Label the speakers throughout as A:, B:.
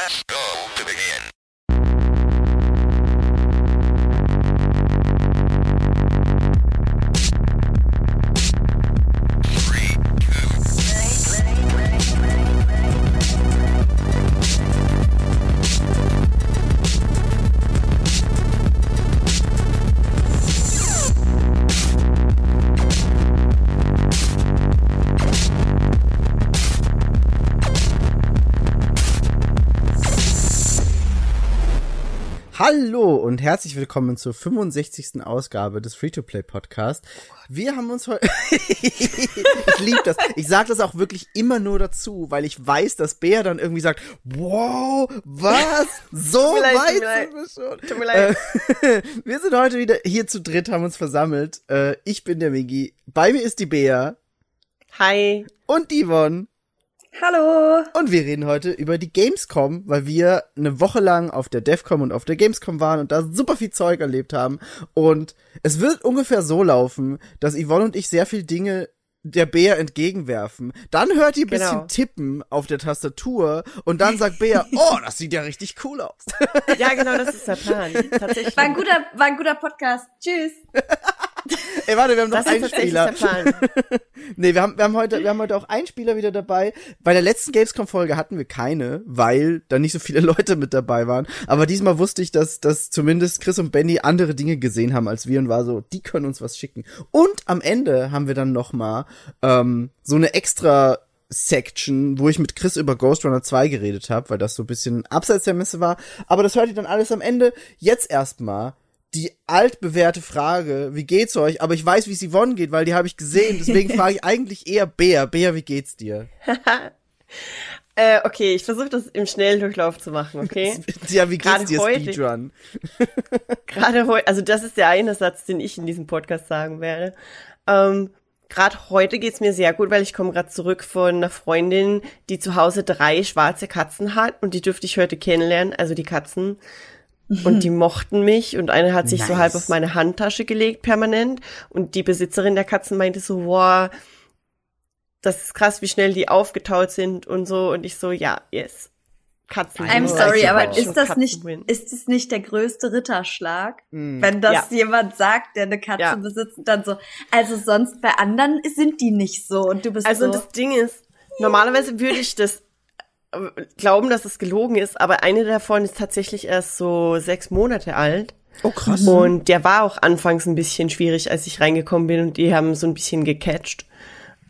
A: Press go
B: Hallo und herzlich willkommen zur 65. Ausgabe des Free-to-Play Podcast. Wir haben uns heute Ich liebe das. Ich sage das auch wirklich immer nur dazu, weil ich weiß, dass Bea dann irgendwie sagt, wow, was? So
C: tut
B: weit
C: leid.
B: sind wir schon.
C: Tut mir leid.
B: Äh, wir sind heute wieder hier zu dritt, haben uns versammelt. Äh, ich bin der Migi. Bei mir ist die Bea
C: Hi.
B: und die Yvonne.
D: Hallo.
B: Und wir reden heute über die Gamescom, weil wir eine Woche lang auf der DevCom und auf der Gamescom waren und da super viel Zeug erlebt haben. Und es wird ungefähr so laufen, dass Yvonne und ich sehr viel Dinge der Bär entgegenwerfen. Dann hört ihr ein bisschen
C: Genau.
B: tippen auf der Tastatur und dann sagt Bär, oh, das sieht ja richtig cool aus.
C: Ja, genau, das ist der Plan. Tatsächlich.
D: War ein guter, war ein guter Podcast. Tschüss.
B: Ey, warte, wir haben noch einen Spieler. Nee, wir haben, wir haben heute, wir haben heute auch einen Spieler wieder dabei. Bei der letzten Gamescom-Folge hatten wir keine, weil da nicht so viele Leute mit dabei waren. Aber diesmal wusste ich, dass, dass zumindest Chris und Benny andere Dinge gesehen haben als wir und war so, die können uns was schicken. Und am Ende haben wir dann noch mal ähm, so eine extra Section, wo ich mit Chris über Ghost Runner 2 geredet habe, weil das so ein bisschen abseits der Messe war. Aber das hört ihr dann alles am Ende. Jetzt erstmal die altbewährte Frage, wie geht's euch? Aber ich weiß, wie es Yvonne geht, weil die habe ich gesehen. Deswegen frage ich eigentlich eher Bea. Bea, wie geht's dir?
C: äh, okay, ich versuche das im Schnelldurchlauf zu machen, okay?
B: Ja, wie geht's
C: Gerade
B: dir,
C: heute-
B: Speedrun?
C: Gerade heute, also das ist der eine Satz, den ich in diesem Podcast sagen werde. Ähm, Gerade heute geht's mir sehr gut, weil ich komme gerade zurück von einer Freundin, die zu Hause drei schwarze Katzen hat und die dürfte ich heute kennenlernen, also die Katzen. Und die mochten mich und eine hat sich so
B: Nice.
C: halb auf meine Handtasche gelegt permanent und die Besitzerin der Katzen meinte so, wow, das ist krass, wie schnell die aufgetaut sind und so und ich so, ja, yes. Katzen.
D: I'm sorry,
B: ich
D: aber ist das nicht,
C: Katzenwin.
D: ist das nicht der größte Ritterschlag?
B: Hm.
D: Wenn das
C: Ja.
D: jemand sagt, der eine Katze
C: Ja.
D: besitzt, und dann so, also sonst bei anderen sind die nicht so und du bist
C: Also
D: so.
C: das Ding ist, normalerweise würde ich das glauben, dass es gelogen ist, aber eine davon ist tatsächlich erst so sechs Monate alt.
B: Oh, krass.
C: Und der war auch anfangs ein bisschen schwierig, als ich reingekommen bin und die haben so ein bisschen gecatcht.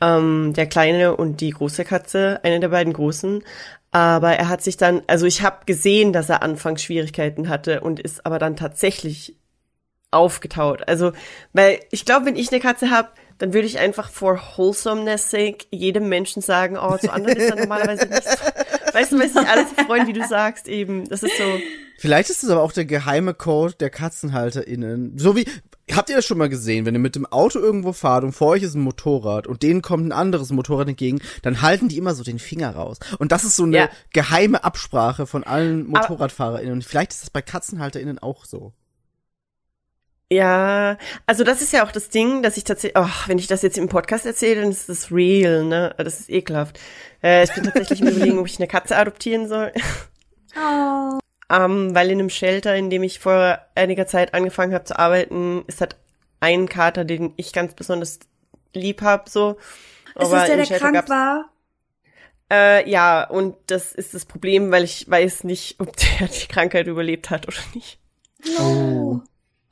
C: Ähm, der kleine und die große Katze, eine der beiden großen. Aber er hat sich dann, also ich habe gesehen, dass er anfangs Schwierigkeiten hatte und ist aber dann tatsächlich aufgetaut. Also, weil ich glaube, wenn ich eine Katze habe, dann würde ich einfach for wholesomeness sake jedem Menschen sagen, oh, zu anderen ist er normalerweise nicht so. Weißt du, weil sich alle so freuen, wie du sagst, eben. Das ist so.
B: Vielleicht ist es aber auch der geheime Code der KatzenhalterInnen. So wie, habt ihr das schon mal gesehen, wenn ihr mit dem Auto irgendwo fahrt und vor euch ist ein Motorrad und denen kommt ein anderes Motorrad entgegen, dann halten die immer so den Finger raus. Und das ist so eine
C: Ja.
B: geheime Absprache von allen MotorradfahrerInnen. Und vielleicht ist das bei KatzenhalterInnen auch so.
C: Ja, also das ist ja auch das Ding, dass ich tatsächlich, oh, wenn ich das jetzt im Podcast erzähle, dann ist das real, ne? Das ist ekelhaft. Äh, ich bin tatsächlich im Überlegen, ob ich eine Katze adoptieren soll.
D: oh.
C: Ähm, weil in einem Shelter, in dem ich vor einiger Zeit angefangen habe zu arbeiten, ist halt ein Kater, den ich ganz besonders lieb hab, so.
D: Ist
C: Aber
D: das der, der
C: Shelter
D: krank
C: gab's-
D: war?
C: Äh, ja, und das ist das Problem, weil ich weiß nicht, ob der die Krankheit überlebt hat oder nicht.
B: Oh.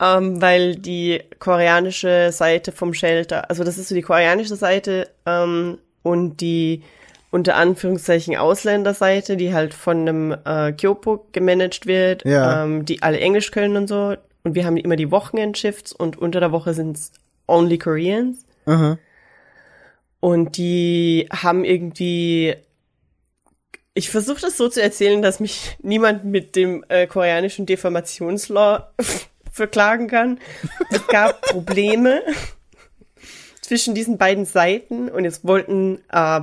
C: Ähm, weil die koreanische Seite vom Shelter, also das ist so die koreanische Seite ähm, und die unter Anführungszeichen Ausländerseite, die halt von einem äh, Kyopo gemanagt wird,
B: Ja.
C: ähm, die alle Englisch können und so. Und wir haben immer die Wochenendshifts und unter der Woche sind's only Koreans.
B: Aha.
C: Und die haben irgendwie. Ich versuche das so zu erzählen, dass mich niemand mit dem äh, koreanischen Defamationslaw verklagen kann. Es gab Probleme zwischen diesen beiden Seiten und jetzt wollten äh,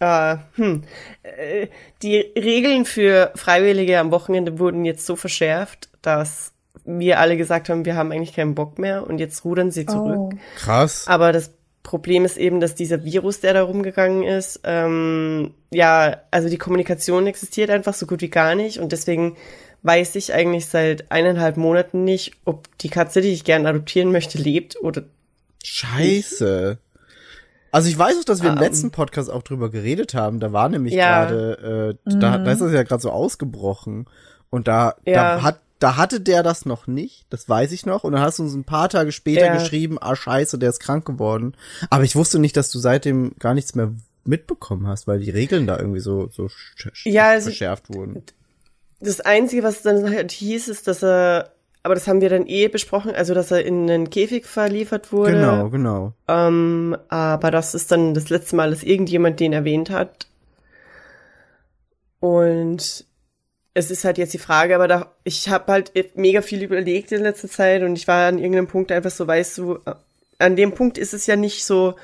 C: äh, hm, äh, die Regeln für Freiwillige am Wochenende wurden jetzt so verschärft, dass wir alle gesagt haben, wir haben eigentlich keinen Bock mehr und jetzt rudern sie zurück.
D: Oh.
B: Krass.
C: Aber das Problem ist eben, dass dieser Virus, der da rumgegangen ist, ähm, ja, also die Kommunikation existiert einfach so gut wie gar nicht und deswegen weiß ich eigentlich seit eineinhalb Monaten nicht, ob die Katze, die ich gerne adoptieren möchte, lebt oder
B: Scheiße. Also ich weiß auch, dass wir im
C: Ähm.
B: letzten Podcast auch drüber geredet haben. Da war nämlich
C: Ja.
B: gerade, äh, da, da ist das ja gerade so ausgebrochen. Und da, da
C: Ja.
B: hat, da hatte der das noch nicht, das weiß ich noch. Und dann hast du uns ein paar Tage später
C: Ja.
B: geschrieben, ah scheiße, der ist krank geworden. Aber ich wusste nicht, dass du seitdem gar nichts mehr mitbekommen hast, weil die Regeln da irgendwie so, so
C: Ja, also-
B: verschärft wurden.
C: Das Einzige, was dann halt hieß, ist, dass er, aber das haben wir dann eh besprochen, also dass er in einen Käfig verliefert wurde.
B: Genau, genau.
C: Ähm, aber das ist dann das letzte Mal, dass irgendjemand den erwähnt hat. Und es ist halt jetzt die Frage, aber da, ich habe halt mega viel überlegt in letzter Zeit und ich war an irgendeinem Punkt einfach so, weißt du, an dem Punkt ist es ja nicht so,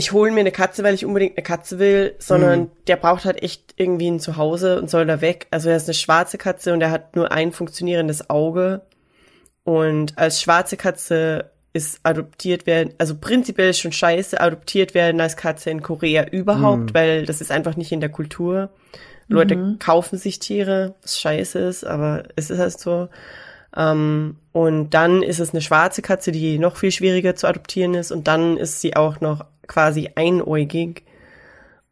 C: ich hole mir eine Katze, weil ich unbedingt eine Katze will, sondern der braucht halt echt irgendwie ein Zuhause und soll da weg. Also er ist eine schwarze Katze und er hat nur ein funktionierendes Auge. Und als schwarze Katze ist adoptiert werden, also prinzipiell schon scheiße, adoptiert werden als Katze in Korea überhaupt, weil das ist einfach nicht in der Kultur. Leute kaufen sich Tiere, was scheiße ist, aber es ist halt so. Ähm, und dann ist es eine schwarze Katze, die noch viel schwieriger zu adoptieren ist. Und dann ist sie auch noch quasi einäugig.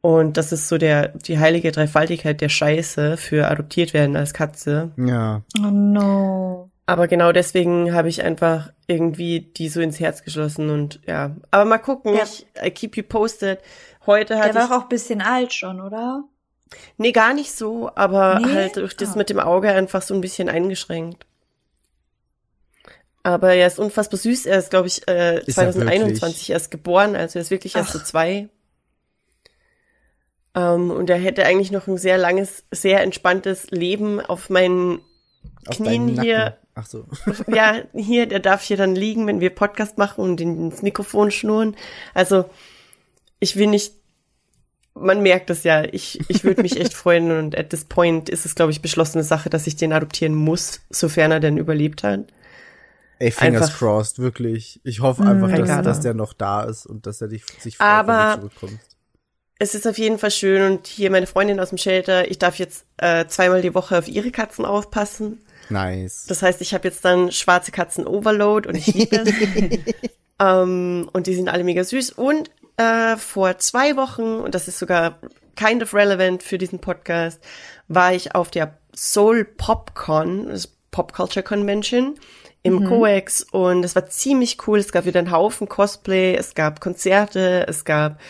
C: Und das ist so der, die heilige Dreifaltigkeit der Scheiße für adoptiert werden als Katze.
B: Ja.
D: Oh no.
C: Aber genau deswegen habe ich einfach irgendwie die so ins Herz geschlossen und ja. Aber mal gucken,
D: Ja.
C: ich I keep you posted. Heute
D: Der
C: hatte
D: war
C: ich,
D: auch ein bisschen alt schon, oder?
C: nee, gar nicht so, aber
D: Nee?
C: halt durch das
D: Ah.
C: mit dem Auge einfach so ein bisschen eingeschränkt. Aber er ist unfassbar süß. Er ist, glaube ich, äh,
B: Ist er
C: 2021 erst geboren, also er ist wirklich erst so zwei. Ähm, und er hätte eigentlich noch ein sehr langes, sehr entspanntes Leben auf meinen
B: Auf
C: Knien hier.
B: Ach so.
C: ja, hier, der darf hier dann liegen, wenn wir Podcast machen und ins Mikrofon schnurren. Also, ich will nicht, man merkt es ja, ich, ich würde mich echt freuen und at this point ist es, glaube ich, beschlossene Sache, dass ich den adoptieren muss, sofern er denn überlebt hat.
B: Ey, fingers
C: Einfach-
B: crossed, wirklich. Ich hoffe einfach,
C: Thank
B: dass, dass der noch da ist und dass er dich, sich freut,
C: Aber-
B: wenn du zurückkommst.
C: Es ist auf jeden Fall schön und hier meine Freundin aus dem Shelter, ich darf jetzt äh, zweimal die Woche auf ihre Katzen aufpassen.
B: Nice.
C: Das heißt, ich habe jetzt dann schwarze Katzen Overload und ich liebe es. ähm, und die sind alle mega süß. Und äh, vor zwei Wochen, und das ist sogar kind of relevant für diesen Podcast, war ich auf der Soul Popcon, das Pop Culture Convention im COEX und es war ziemlich cool. Es gab wieder einen Haufen Cosplay, es gab Konzerte, es gab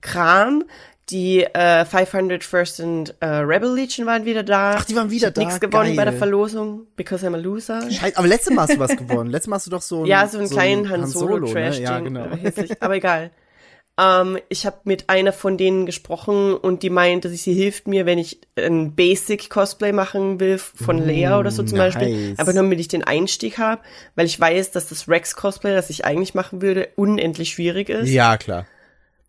C: Kram. Die äh, 500 First und äh, Rebel Legion waren wieder da.
B: Ach, die waren wieder
C: ich
B: da,
C: Nichts gewonnen bei der
B: geil.
C: Verlosung, because I'm a loser.
B: Scheiße, aber letztes Mal hast du was gewonnen. Letztes Mal hast du doch so ein,
C: Ja, so einen kleinen Han
B: Han
C: Solo Trash
B: ne? Ja, genau.
C: Aber egal. Ähm, ich habe mit einer von denen gesprochen und die meint, dass sie hilft mir, wenn ich ein Basic Cosplay machen will von Lea oder so zum
B: nice.
C: Beispiel. Aber nur damit ich den Einstieg habe, weil ich weiß, dass das Rex Cosplay, das ich eigentlich machen würde, unendlich schwierig ist.
B: Ja, klar.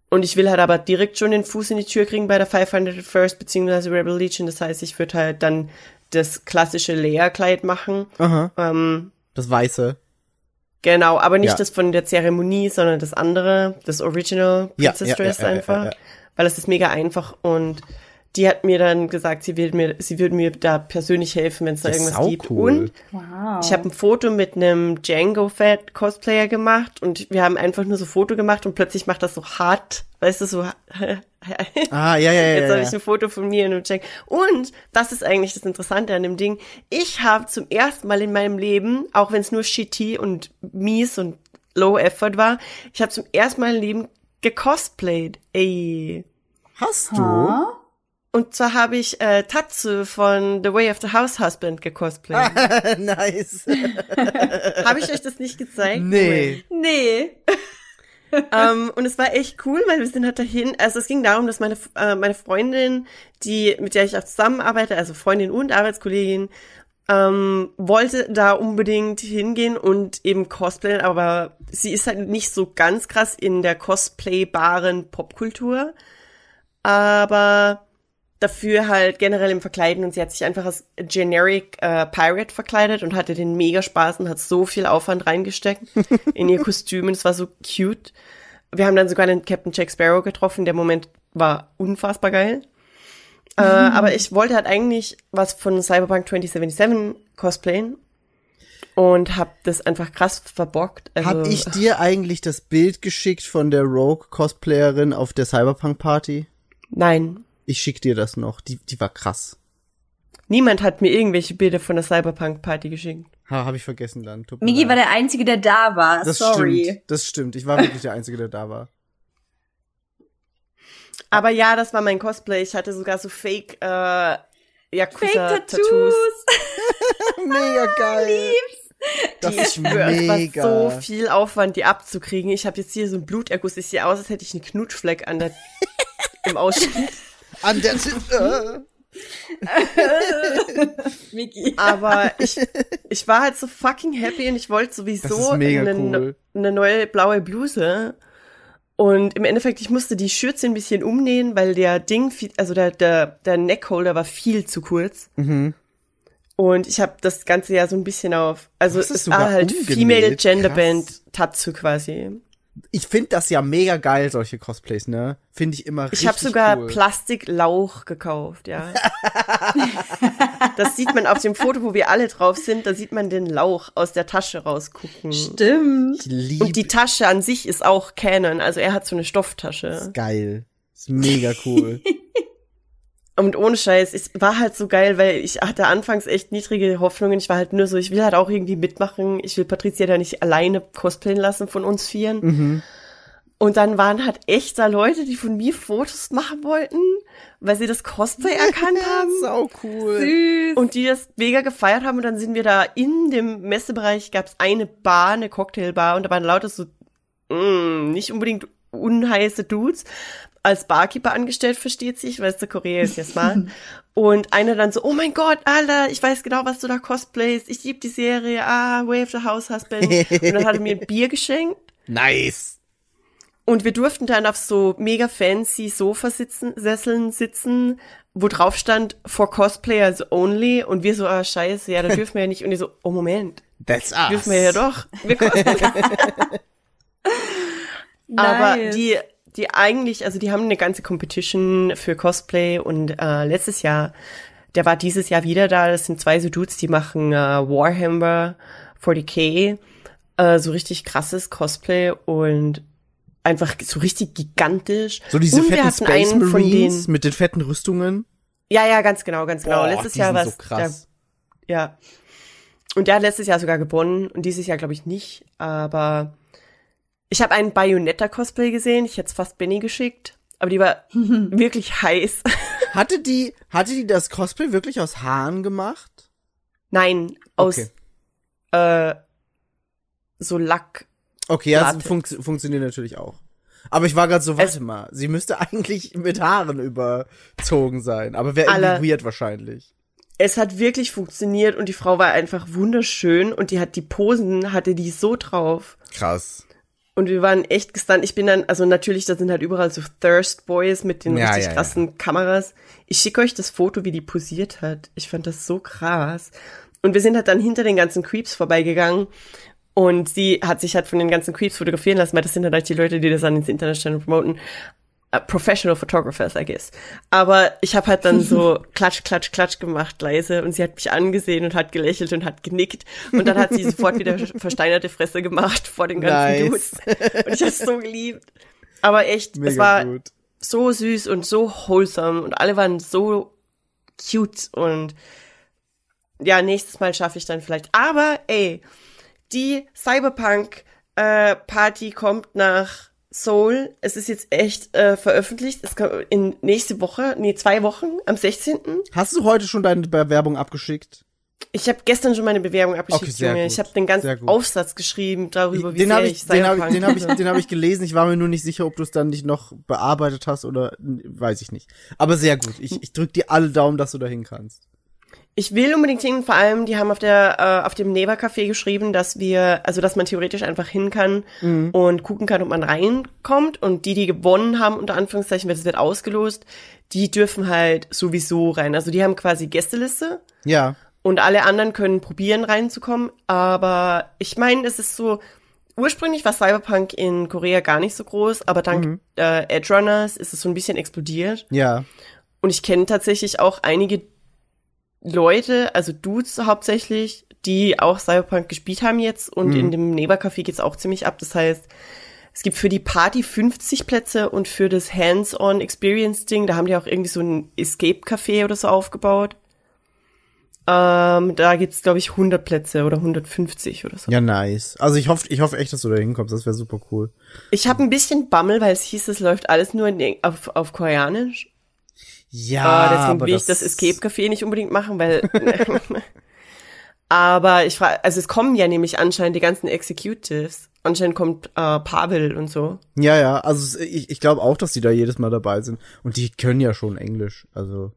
C: Und ich will halt aber direkt schon den Fuß in die Tür kriegen bei der 500 First beziehungsweise Rebel Legion. Das heißt, ich würde halt dann das klassische Lea-Kleid machen.
B: Aha.
C: Ähm,
B: Das Weiße.
C: Genau, aber nicht
B: Ja.
C: das von der Zeremonie, sondern das andere, das Original Princess
B: ja,
C: Dress einfach, weil es ist mega einfach und die hat mir dann gesagt, sie würde mir, sie würde mir da persönlich helfen, wenn es da irgendwas gibt.
B: saucool.
C: Und
D: Wow.
C: ich habe ein Foto mit einem Django Fat Cosplayer gemacht und wir haben einfach nur so Foto gemacht und plötzlich macht das so hart, weißt du, so
B: Ah, ja, ja, ja.
C: Jetzt habe ich ein Foto von mir in einem Check. Und das ist eigentlich das Interessante an dem Ding. Ich habe zum ersten Mal in meinem Leben, auch wenn es nur shitty und mies und low effort war, ich habe zum ersten Mal im Leben gecosplayed. Ey.
B: Hast du?
D: Huh?
C: Und zwar habe ich äh, Tatsu von The Way of the House Husband gecosplayt.
B: nice.
C: habe ich euch das nicht gezeigt?
B: Nee.
D: Nee.
C: ähm, und es war echt cool, weil wir sind halt dahin. Also es ging darum, dass meine äh, meine Freundin, die mit der ich auch zusammenarbeite, also Freundin und Arbeitskollegin, ähm, wollte da unbedingt hingehen und eben cosplayen, aber sie ist halt nicht so ganz krass in der cosplaybaren Popkultur, aber dafür halt generell im Verkleiden und sie hat sich einfach als Generic äh, Pirate verkleidet und hatte den mega Spaß und hat so viel Aufwand reingesteckt in ihr Kostüm und es war so cute, wir haben dann sogar den Captain Jack Sparrow getroffen. Der Moment war unfassbar geil. Äh, aber ich wollte halt eigentlich was von Cyberpunk 2077 cosplayen und hab das einfach krass verbockt. Also,
B: Hab ich dir eigentlich das Bild geschickt von der Rogue-Cosplayerin auf der Cyberpunk-Party?
C: Nein,
B: Ich schick dir das noch. Die, die war krass.
C: niemand hat mir irgendwelche Bilder von der Cyberpunk-Party geschickt.
B: Ha, hab ich vergessen dann. Tut
D: Migi war der Einzige, der da war.
B: das
D: Sorry.
B: stimmt. Das stimmt. Ich war wirklich der Einzige, der da war.
C: Aber ja, das war mein Cosplay. Ich hatte sogar so Fake äh, Yakuza-Tattoos.
D: Fake-Tattoos.
B: Mega geil. Das
C: Die
B: ist
C: es war
B: mega.
C: so viel Aufwand, die abzukriegen. Ich habe jetzt hier so einen Bluterguss. Ich sehe aus, als hätte ich einen Knutschfleck an der, im Ausschnitt.
B: An der.
D: Migi.
C: Aber ich, ich war halt so fucking happy und ich wollte sowieso eine,
B: cool.
C: eine neue blaue Bluse. Und im Endeffekt, ich musste die Schürze ein bisschen umnähen, weil der Ding, viel, also der, der, der Neckholder war viel zu kurz.
B: Mhm.
C: Und ich habe das Ganze ja so ein bisschen auf, also
B: es
C: war halt
B: umgenäht?
C: Female Gender
B: Krass.
C: Band Tatsu quasi.
B: Ich finde das ja mega geil, solche Cosplays, ne? Finde ich immer richtig
C: Ich habe sogar
B: cool.
C: Plastiklauch gekauft, ja. das sieht man auf dem Foto, wo wir alle drauf sind, da sieht man den Lauch aus der Tasche rausgucken.
D: Stimmt.
B: Ich liebe
C: Und die Tasche an sich ist auch Canon, also er hat so eine Stofftasche.
B: geil. Ist mega cool.
C: Und ohne Scheiß, es war halt so geil, weil ich hatte anfangs echt niedrige Hoffnungen. Ich war halt nur so, ich will halt auch irgendwie mitmachen. Ich will Patricia da nicht alleine cosplayen lassen von uns vieren.
B: mhm.
C: Und dann waren halt echt da Leute, die von mir Fotos machen wollten, weil sie das Cosplay erkannt haben.
B: Sau cool.
D: Süß.
C: Und die das mega gefeiert haben. Und dann sind wir da in dem Messebereich, gab es eine Bar, eine Cocktailbar. Und da waren lauter so, mm, nicht unbedingt unheiße Dudes. Als Barkeeper angestellt, versteht sich, weißt du, Korea ist ja smart. Und einer dann so, oh mein Gott, Alter, ich weiß genau, was du da cosplayst. Ich lieb die Serie, ah, Way of the House Husband. Und dann hat er mir ein Bier geschenkt.
B: Nice.
C: Und wir durften dann auf so mega fancy Sofa sitzen, Sesseln sitzen, wo drauf stand, for cosplayers only. Und wir so, ah, scheiße, ja, da dürfen wir ja nicht. Und die so, oh, Moment,
B: That's us.
C: dürfen wir ja doch. Wir cosplayen. Aber
D: Nice.
C: die, die eigentlich, also die haben eine ganze Competition für Cosplay und äh, letztes Jahr, der war dieses Jahr wieder da. Das sind zwei so Dudes, die machen äh, Warhammer 40k, äh, so richtig krasses Cosplay und einfach so richtig gigantisch.
B: So diese
C: und
B: fetten Space Marines
C: denen.
B: mit den fetten Rüstungen.
C: Ja, ja, ganz genau, ganz genau.
B: Boah,
C: letztes Jahr war
B: so
C: es
B: krass.
C: der, ja. Und der hat letztes Jahr sogar gewonnen und dieses Jahr glaube ich nicht, aber ich habe einen Bayonetta-Cosplay gesehen, ich hätte es fast Benny geschickt, aber die war wirklich heiß.
B: Hatte die, hatte die das Cosplay wirklich aus Haaren gemacht?
C: Nein, aus
B: Okay.
C: äh, so Lack.
B: Okay, ja, das fun funktioniert natürlich auch. Aber ich war gerade so, warte
C: Es-
B: mal, sie müsste eigentlich mit Haaren überzogen sein. Aber wäre irgendwie weird wahrscheinlich.
C: Es hat wirklich funktioniert und die Frau war einfach wunderschön und die hat die Posen, hatte die so drauf.
B: Krass.
C: Und wir waren echt gestunt. Ich bin dann, also natürlich, da sind halt überall so Thirst Boys mit den
B: Ja,
C: richtig
B: ja, ja.
C: krassen Kameras. Ich schicke euch das Foto, wie die posiert hat. Ich fand das so krass. Und wir sind halt dann hinter den ganzen Creeps vorbeigegangen. Und sie hat sich halt von den ganzen Creeps fotografieren lassen, weil das sind halt die Leute, die das dann ins Internet stellen und promoten. Uh, professional Photographers, I guess. Aber ich habe halt dann so klatsch, klatsch, klatsch gemacht, leise. Und sie hat mich angesehen und hat gelächelt und hat genickt. Und dann hat sie sofort wieder versteinerte Fresse gemacht vor den ganzen
B: Nice.
C: Dudes. Und ich hab's so geliebt. Aber echt,
B: Mega
C: es war
B: gut.
C: so süß und so wholesome und alle waren so cute und ja, nächstes Mal schaffe ich dann vielleicht. Aber ey, die Cyberpunk äh, Party kommt nach Seoul. Es ist jetzt echt äh, veröffentlicht. Es kommt in nächste Woche, nee, zwei Wochen, am 16.
B: Hast du heute schon deine Bewerbung abgeschickt?
C: Ich habe gestern schon meine Bewerbung
B: Okay,
C: abgeschickt,
B: sehr
C: Junge.
B: gut,
C: Ich habe den ganzen. Aufsatz geschrieben darüber, wie
B: den
C: sehr
B: habe
C: ich
B: ich, den habe ich, habe ich, den habe ich gelesen. Ich war mir nur nicht sicher, ob du es dann nicht noch bearbeitet hast oder weiß ich nicht. Aber sehr gut. Ich, ich drück dir alle Daumen, dass du dahin kannst.
C: Ich will unbedingt hin, vor allem, die haben auf der, äh, auf dem Neva Café geschrieben, dass wir, also dass man theoretisch einfach hin kann und gucken kann, ob man reinkommt. Und die, die gewonnen haben, unter Anführungszeichen, weil es wird ausgelost, die dürfen halt sowieso rein. Also die haben quasi Gästeliste
B: Ja.
C: und alle anderen können probieren reinzukommen. Aber ich meine, es ist so, ursprünglich war Cyberpunk in Korea gar nicht so groß, aber dank
B: Mhm.
C: äh, Edge Runners ist es so ein bisschen explodiert.
B: Ja.
C: Und ich kenne tatsächlich auch einige Leute, also Dudes hauptsächlich, die auch Cyberpunk gespielt haben jetzt und
B: Mhm.
C: in dem Nebercafé geht's auch ziemlich ab. Das heißt, es gibt für die Party 50 Plätze und für das Hands-on Experience Ding, da haben die auch irgendwie so ein Escape Café oder so aufgebaut. Ähm, da gibt's glaube ich 100 Plätze oder 150 oder so.
B: Ja, nice. Also ich hoffe, ich hoffe echt, dass du da hinkommst. Das wäre super cool.
C: Ich habe ein bisschen Bammel, weil es hieß, es läuft alles nur in, auf, auf Koreanisch.
B: Ja,
C: Äh, deswegen will ich das Escape Café nicht unbedingt machen, weil. aber ich frage, also es kommen ja nämlich anscheinend die ganzen Executives. Anscheinend kommt äh, Pavel und so.
B: Ja, ja. Also ich, ich glaube auch, dass die da jedes Mal dabei sind. Und die können ja schon Englisch. Also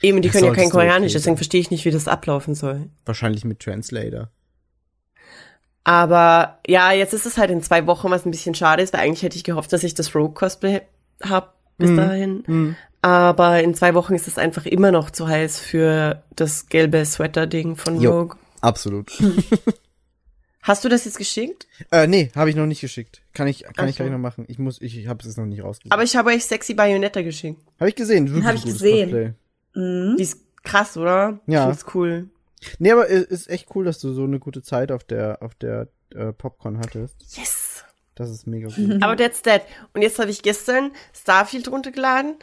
C: Eben, die
B: Das
C: können ja kein Koreanisch, deswegen verstehe ich nicht, wie das ablaufen soll.
B: wahrscheinlich mit Translator.
C: Aber ja, jetzt ist es halt in zwei Wochen, was ein bisschen schade ist, weil eigentlich hätte ich gehofft, dass ich das Rogue Cosplay hab bis dahin. Aber in zwei Wochen ist es einfach immer noch zu heiß für das gelbe Sweater-Ding von
B: Jo.
C: Rogue.
B: Absolut.
C: Hast du das jetzt geschickt?
B: äh, nee, habe ich noch nicht geschickt. Kann ich, kann ich
C: Ach
B: gleich noch machen. Ich muss, ich, ich habe es noch nicht rausgesucht.
C: Aber ich habe euch sexy Bayonetta geschickt.
B: habe ich gesehen. Wirklich
D: Hab ich gesehen.
B: Cosplay.
C: Die ist krass, oder?
B: Ja.
C: Ich find's cool.
B: Nee, aber es ist echt cool, dass du so eine gute Zeit auf der, auf der äh, Popcorn hattest.
C: Yes.
B: Das ist mega gut.
C: Aber that's that. Und jetzt habe ich gestern Starfield runtergeladen.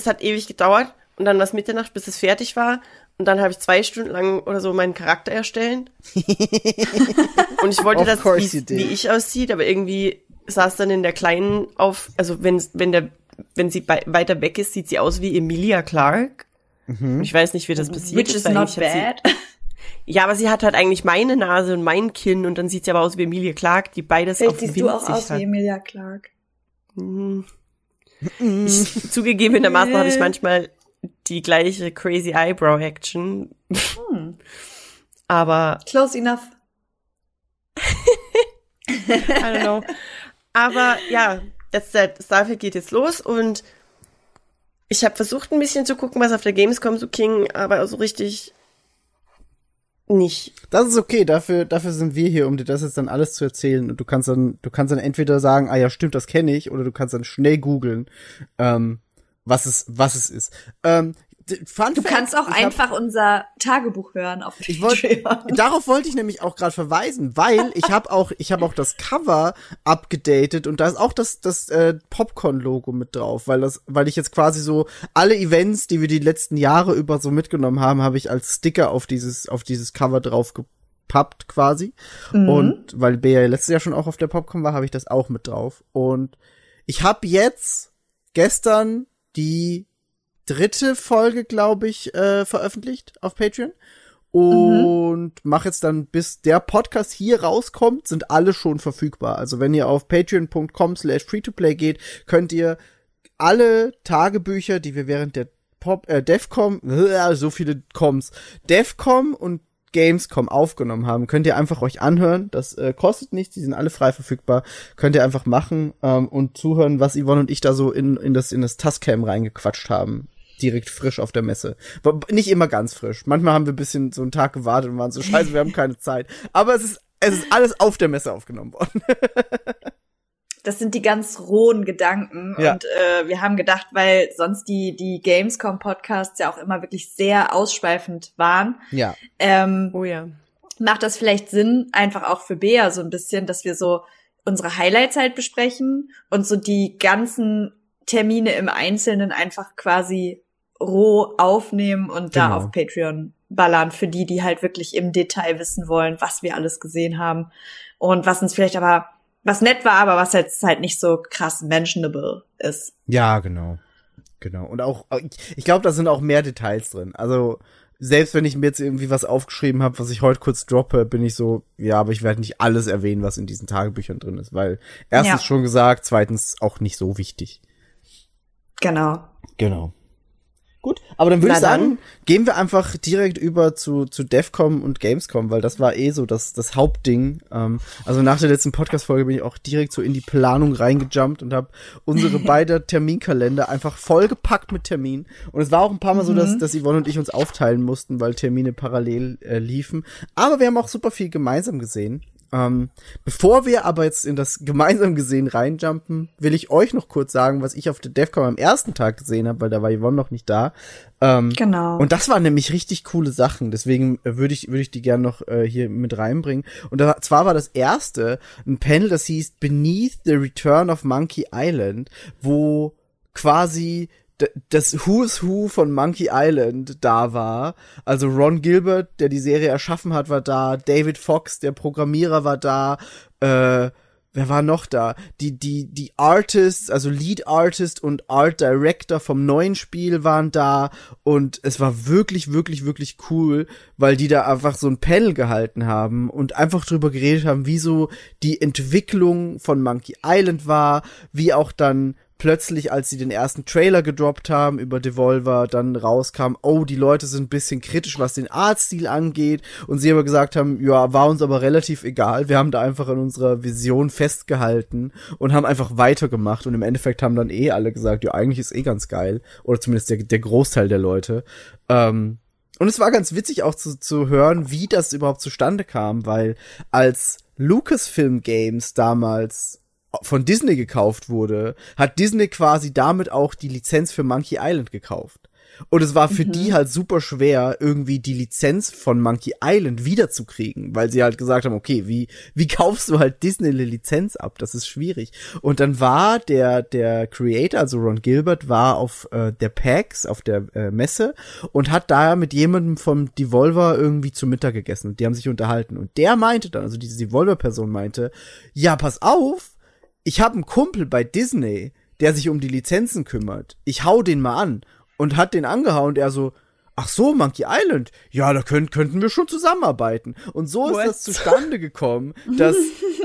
C: Es hat ewig gedauert. Und dann war es Mitternacht, bis es fertig war. Und dann habe ich zwei Stunden lang oder so meinen Charakter erstellen. und ich wollte, dass
B: did.
C: wie ich aussieht, aber irgendwie es dann in der kleinen auf, also wenn, wenn der, wenn sie bei, weiter weg ist, sieht sie aus wie Emilia Clark.
B: Mhm.
C: Ich weiß nicht, wie das passiert
D: Which
C: ist.
D: is
C: weil
D: not
C: hat sie-
D: bad.
C: Ja, aber sie hat halt eigentlich meine Nase und mein Kinn und dann sieht sie aber aus wie Emilia Clark, die beides auf
D: Vielleicht
C: dem
D: siehst du auch aus
C: hat.
D: wie Emilia Clark.
C: Hm. Ich, zugegebenermaßen habe ich manchmal die gleiche crazy Eyebrow Action. Aber
D: Close enough.
C: I don't know. Aber ja, that. Starfield geht jetzt los und ich habe versucht ein bisschen zu gucken, was auf der Gamescom so ging, aber so richtig nicht.
B: Das ist okay, dafür, dafür sind wir hier, um dir das jetzt dann alles zu erzählen. Und du kannst dann, du kannst dann entweder sagen, ah ja, stimmt, das kenne ich, oder du kannst dann schnell googeln, ähm, was es, was es ist. Ähm, Fun
D: Du
B: Fact,
D: kannst auch
B: ich hab-
D: einfach unser Tagebuch hören auf
B: Ich
D: Patreon.
B: darauf wollte ich nämlich auch gerade verweisen, weil ich habe auch, ich habe auch das Cover abgedatet und da ist auch das das äh, Popcorn-Logo mit drauf, weil das, weil ich jetzt quasi so alle Events, die wir die letzten Jahre über so mitgenommen haben, habe ich als Sticker auf dieses auf dieses Cover drauf gepappt quasi. Und weil Bea letztes Jahr schon auch auf der Popcorn war, habe ich das auch mit drauf. Und ich habe jetzt gestern die dritte Folge, glaube ich, äh, veröffentlicht auf Patreon. Und mach jetzt dann, bis der Podcast hier rauskommt, sind alle schon verfügbar. Also wenn ihr auf patreon.com slash free-to-play geht, könnt ihr alle Tagebücher, die wir während der Pop, äh, Defcom, so viele Coms, Defcom und Gamescom aufgenommen haben, könnt ihr einfach euch anhören. Das äh, kostet nichts, die sind alle frei verfügbar. Könnt ihr einfach machen ähm, und zuhören, was Yvonne und ich da so in, in das in das Tascam reingequatscht haben. Direkt frisch auf der Messe. Wo- Nicht immer ganz frisch. Manchmal haben wir ein bisschen so einen Tag gewartet und waren so scheiße, wir haben keine Zeit. Aber es ist es ist alles auf der Messe aufgenommen worden.
D: Das sind die ganz rohen Gedanken.
B: Ja.
D: Und äh, wir haben gedacht, weil sonst die, die Gamescom-Podcasts ja auch immer wirklich sehr ausschweifend waren,
B: Ja.
D: ähm,
C: Oh ja.
D: macht das vielleicht Sinn, einfach auch für Bea so ein bisschen, dass wir so unsere Highlights halt besprechen und so die ganzen Termine im Einzelnen einfach quasi roh aufnehmen und da
B: Genau.
D: auf Patreon ballern für die, die halt wirklich im Detail wissen wollen, was wir alles gesehen haben und was uns vielleicht aber, was nett war, aber was jetzt halt nicht so krass mentionable ist.
B: Ja, genau. Genau. Und auch, ich, ich glaube, da sind auch mehr Details drin. Also, selbst wenn ich mir jetzt irgendwie was aufgeschrieben habe, was ich heute kurz droppe, bin ich so, ja, aber ich werde nicht alles erwähnen, was in diesen Tagebüchern drin ist, weil erstens
D: Ja.
B: schon gesagt, zweitens auch nicht so wichtig.
D: Genau.
B: Genau. Gut, aber dann würde ich sagen,
C: dann.
B: gehen wir einfach direkt über zu, zu DEFCOM und Gamescom, weil das war eh so das, das Hauptding. Ähm, also nach der letzten Podcast-Folge bin ich auch direkt so in die Planung reingejumpt und habe unsere beide Terminkalender einfach vollgepackt mit Terminen. Und es war auch ein paar Mal so, dass, dass Yvonne und ich uns aufteilen mussten, weil Termine parallel äh, liefen. Aber wir haben auch super viel gemeinsam gesehen. Ähm, bevor wir aber jetzt in das gemeinsam gesehen reinjumpen, will ich euch noch kurz sagen, was ich auf der DEFCON am ersten Tag gesehen habe, weil da war Yvonne noch nicht da. Ähm,
D: Genau.
B: und das waren nämlich richtig coole Sachen. Deswegen äh, würde ich, würde ich die gerne noch äh, hier mit reinbringen. Und da, zwar war das erste ein Panel, das hieß Beneath the Return of Monkey Island, wo quasi das Who's Who von Monkey Island da war. Also Ron Gilbert, der die Serie erschaffen hat, war da. David Fox, der Programmierer, war da. Äh, wer war noch da? Die, die, die Artists, also Lead Artist und Art Director vom neuen Spiel waren da und es war wirklich, wirklich, wirklich cool, weil die da einfach so ein Panel gehalten haben und einfach drüber geredet haben, wie so die Entwicklung von Monkey Island war, wie auch dann plötzlich, als sie den ersten Trailer gedroppt haben über Devolver, dann rauskam, oh, die Leute sind ein bisschen kritisch, was den Artstil angeht. Und sie aber gesagt haben, ja, war uns aber relativ egal. Wir haben da einfach an unserer Vision festgehalten und haben einfach weitergemacht. Und im Endeffekt haben dann eh alle gesagt, ja, eigentlich ist eh ganz geil. Oder zumindest der, der Großteil der Leute. Ähm, und es war ganz witzig auch zu, zu hören, wie das überhaupt zustande kam, weil als Lucasfilm Games damals von Disney gekauft wurde, hat Disney quasi damit auch die Lizenz für Monkey Island gekauft. Und es war für die halt super schwer, irgendwie die Lizenz von Monkey Island wiederzukriegen, weil sie halt gesagt haben, okay, wie, wie kaufst du halt Disney eine Lizenz ab? Das ist schwierig. Und dann war der, der Creator, also Ron Gilbert, war auf äh, der PAX, auf der äh, Messe und hat da mit jemandem vom Devolver irgendwie zu Mittag gegessen. Und die haben sich unterhalten. Und der meinte dann, also diese Devolver-Person meinte, ja, pass auf, ich habe einen Kumpel bei Disney, der sich um die Lizenzen kümmert. Ich hau den mal an und hat den angehauen und er so, ach so, Monkey Island, ja, da könnt, könnten wir schon zusammenarbeiten. Und so ist
C: What?
B: das zustande gekommen, dass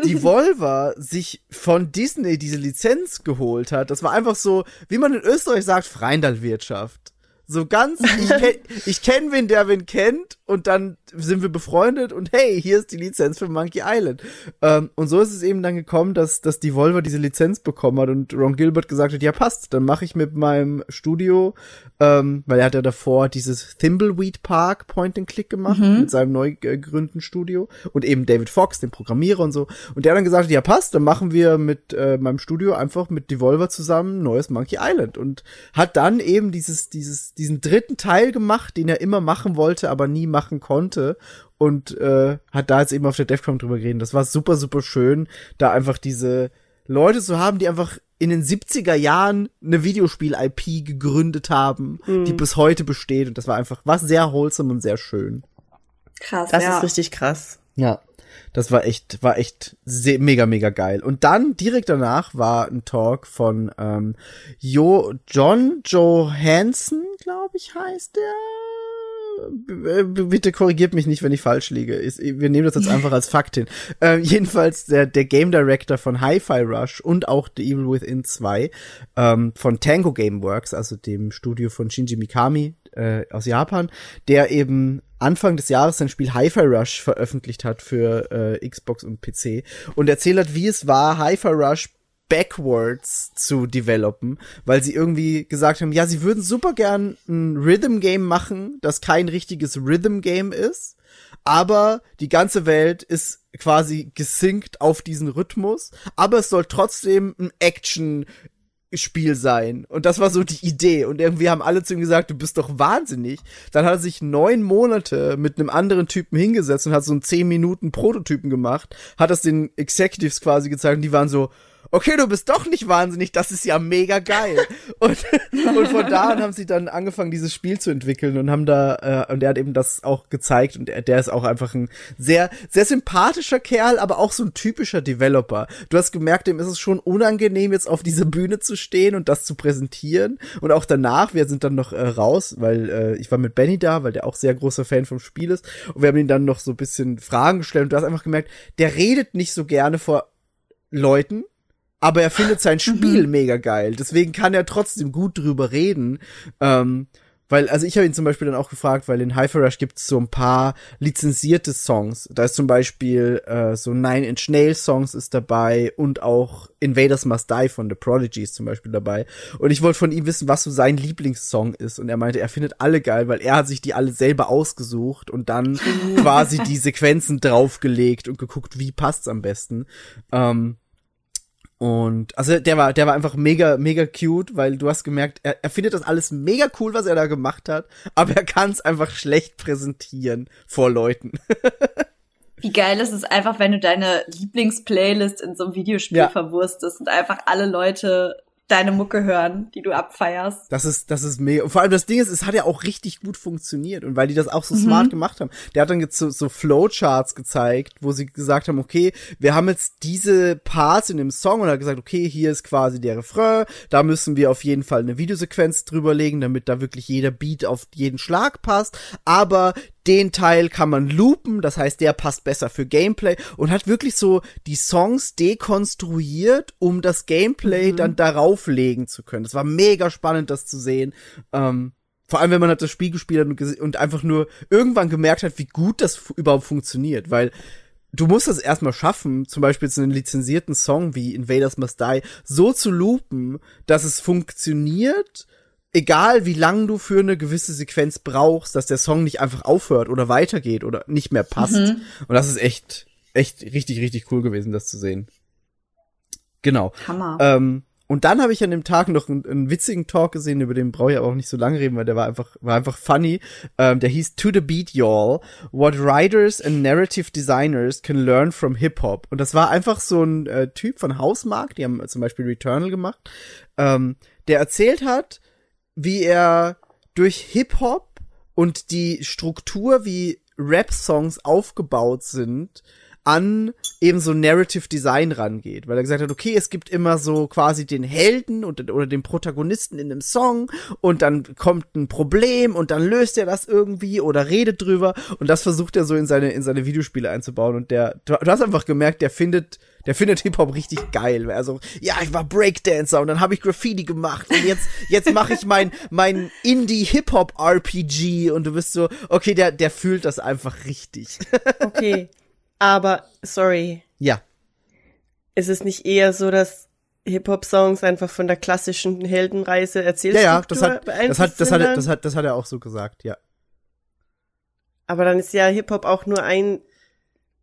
B: Devolver sich von Disney diese Lizenz geholt hat. Das war einfach so, wie man in Österreich sagt, Freindalwirtschaft. So ganz, ich, kenn, ich kenn wen, der wen kennt und dann sind wir befreundet und hey, hier ist die Lizenz für Monkey Island. Ähm, und so ist es eben dann gekommen, dass, dass Devolver diese Lizenz bekommen hat und Ron Gilbert gesagt hat, ja passt, dann mache ich mit meinem Studio, ähm, weil er hat ja davor dieses Thimbleweed Park Point and Click gemacht mit seinem neu gegründeten Studio und eben David Fox, den Programmierer und so. Und der hat dann gesagt, ja passt, dann machen wir mit äh, meinem Studio einfach mit Devolver zusammen neues Monkey Island und hat dann eben dieses, dieses, diesen dritten Teil gemacht, den er immer machen wollte, aber nie machen konnte und äh, hat da jetzt eben auf der DEFCON drüber geredet. Das war super, super schön, da einfach diese Leute zu haben, die einfach in den 70er Jahren eine Videospiel-IP gegründet haben, die bis heute besteht. Und das war einfach, war sehr wholesome und sehr schön.
D: Krass,
C: Das
D: ja.
C: ist richtig krass.
B: Ja. Das war echt, war echt sehr, mega, mega geil. Und dann direkt danach war ein Talk von ähm, jo, John Johansson, glaube ich, heißt der. B- Bitte korrigiert mich nicht, wenn ich falsch liege. Wir nehmen das jetzt einfach als Fakt hin. Ähm, jedenfalls der, der Game Director von Hi-Fi Rush und auch The Evil Within 2 ähm, von Tango Gameworks, also dem Studio von Shinji Mikami äh, aus Japan, der eben Anfang des Jahres sein Spiel Hi-Fi Rush veröffentlicht hat für äh, Xbox und PC und erzählt hat, wie es war, Hi-Fi Rush backwards zu developen, weil sie irgendwie gesagt haben, ja, sie würden super gern ein Rhythm Game machen, das kein richtiges Rhythm Game ist, aber die ganze Welt ist quasi gesynkt auf diesen Rhythmus, aber es soll trotzdem ein Action Spiel sein. Und das war so die Idee. Und irgendwie haben alle zu ihm gesagt, du bist doch wahnsinnig. Dann hat er sich neun Monate mit einem anderen Typen hingesetzt und hat so einen zehn Minuten Prototypen gemacht, hat das den Executives quasi gezeigt und die waren so, okay, du bist doch nicht wahnsinnig, das ist ja mega geil. und, und von da an haben sie dann angefangen, dieses Spiel zu entwickeln und haben da, äh, und er hat eben das auch gezeigt und er, der ist auch einfach ein sehr, sehr sympathischer Kerl, aber auch so ein typischer Developer. Du hast gemerkt, dem ist es schon unangenehm, jetzt auf dieser Bühne zu stehen und das zu präsentieren. Und auch danach, wir sind dann noch äh, raus, weil äh, ich war mit Benny da, weil der auch sehr großer Fan vom Spiel ist. Und wir haben ihn dann noch so ein bisschen Fragen gestellt und du hast einfach gemerkt, der redet nicht so gerne vor Leuten, aber er findet sein Spiel mega geil. Deswegen kann er trotzdem gut drüber reden. Ähm, Weil, also ich habe ihn zum Beispiel dann auch gefragt, weil in Hyper Rush gibt es so ein paar lizenzierte Songs. Da ist zum Beispiel äh, so Nine Inch Nail Songs ist dabei und auch Invaders Must Die von The Prodigy ist zum Beispiel dabei. Und ich wollte von ihm wissen, was so sein Lieblingssong ist. Und er meinte, er findet alle geil, weil er hat sich die alle selber ausgesucht und dann quasi die Sequenzen draufgelegt und geguckt, wie passt's am besten. Ähm, und also der war, der war einfach mega, mega cute, weil du hast gemerkt, er, er findet das alles mega cool, was er da gemacht hat, aber er kann es einfach schlecht präsentieren vor Leuten.
D: Wie geil ist es einfach, wenn du deine Lieblingsplaylist in so einem Videospiel
B: Ja.
D: verwurstest und einfach alle Leute deine Mucke hören, die du abfeierst.
B: Das ist, das ist mega. Und vor allem das Ding ist, es hat ja auch richtig gut funktioniert. Und weil die das auch so smart gemacht haben. Der hat dann jetzt so, so Flowcharts gezeigt, wo sie gesagt haben, okay, wir haben jetzt diese Parts in dem Song und er hat gesagt, okay, hier ist quasi der Refrain, da müssen wir auf jeden Fall eine Videosequenz drüberlegen, damit da wirklich jeder Beat auf jeden Schlag passt. Aber den Teil kann man loopen, das heißt, der passt besser für Gameplay und hat wirklich so die Songs dekonstruiert, um das Gameplay dann darauf legen zu können. Das war mega spannend, das zu sehen. Ähm, vor allem, wenn man halt das Spiel gespielt hat und, einfach nur irgendwann gemerkt hat, wie gut das überhaupt funktioniert, weil du musst es erstmal schaffen, zum Beispiel so einen lizenzierten Song wie Invaders Must Die so zu loopen, dass es funktioniert, egal wie lang du für eine gewisse Sequenz brauchst, dass der Song nicht einfach aufhört oder weitergeht oder nicht mehr passt. Und das ist echt, echt richtig, richtig cool gewesen, das zu sehen. Genau.
D: Hammer.
B: Ähm, und dann habe ich an dem Tag noch einen, einen witzigen Talk gesehen, über den brauche ich aber auch nicht so lange reden, weil der war einfach, war einfach funny. Ähm, der hieß To the Beat Y'all, What Writers and Narrative Designers Can Learn from Hip Hop. Und das war einfach so ein äh, Typ von Hausmark, die haben zum Beispiel Returnal gemacht, ähm, der erzählt hat, wie er durch Hip Hop und die Struktur, wie Rap-Songs aufgebaut sind, an eben so Narrative Design rangeht, weil er gesagt hat, okay, es gibt immer so quasi den Helden und, oder den Protagonisten in einem Song und dann kommt ein Problem und dann löst er das irgendwie oder redet drüber und das versucht er so in seine in seine Videospiele einzubauen und der du, hast einfach gemerkt, der findet der findet Hip Hop richtig geil, weil er so ja, ich war Breakdancer und dann habe ich Graffiti gemacht und jetzt jetzt mache ich mein mein Indie Hip Hop RPG und du bist so, okay, der der fühlt das einfach richtig.
C: Okay. Aber, sorry,
B: ja.
C: ist es nicht eher so, dass Hip-Hop-Songs einfach von der klassischen Heldenreise erzählt
B: Ja, ja, das hat, das hat, das hat, das hat, das hat er auch so gesagt, ja.
C: Aber dann ist ja Hip-Hop auch nur ein.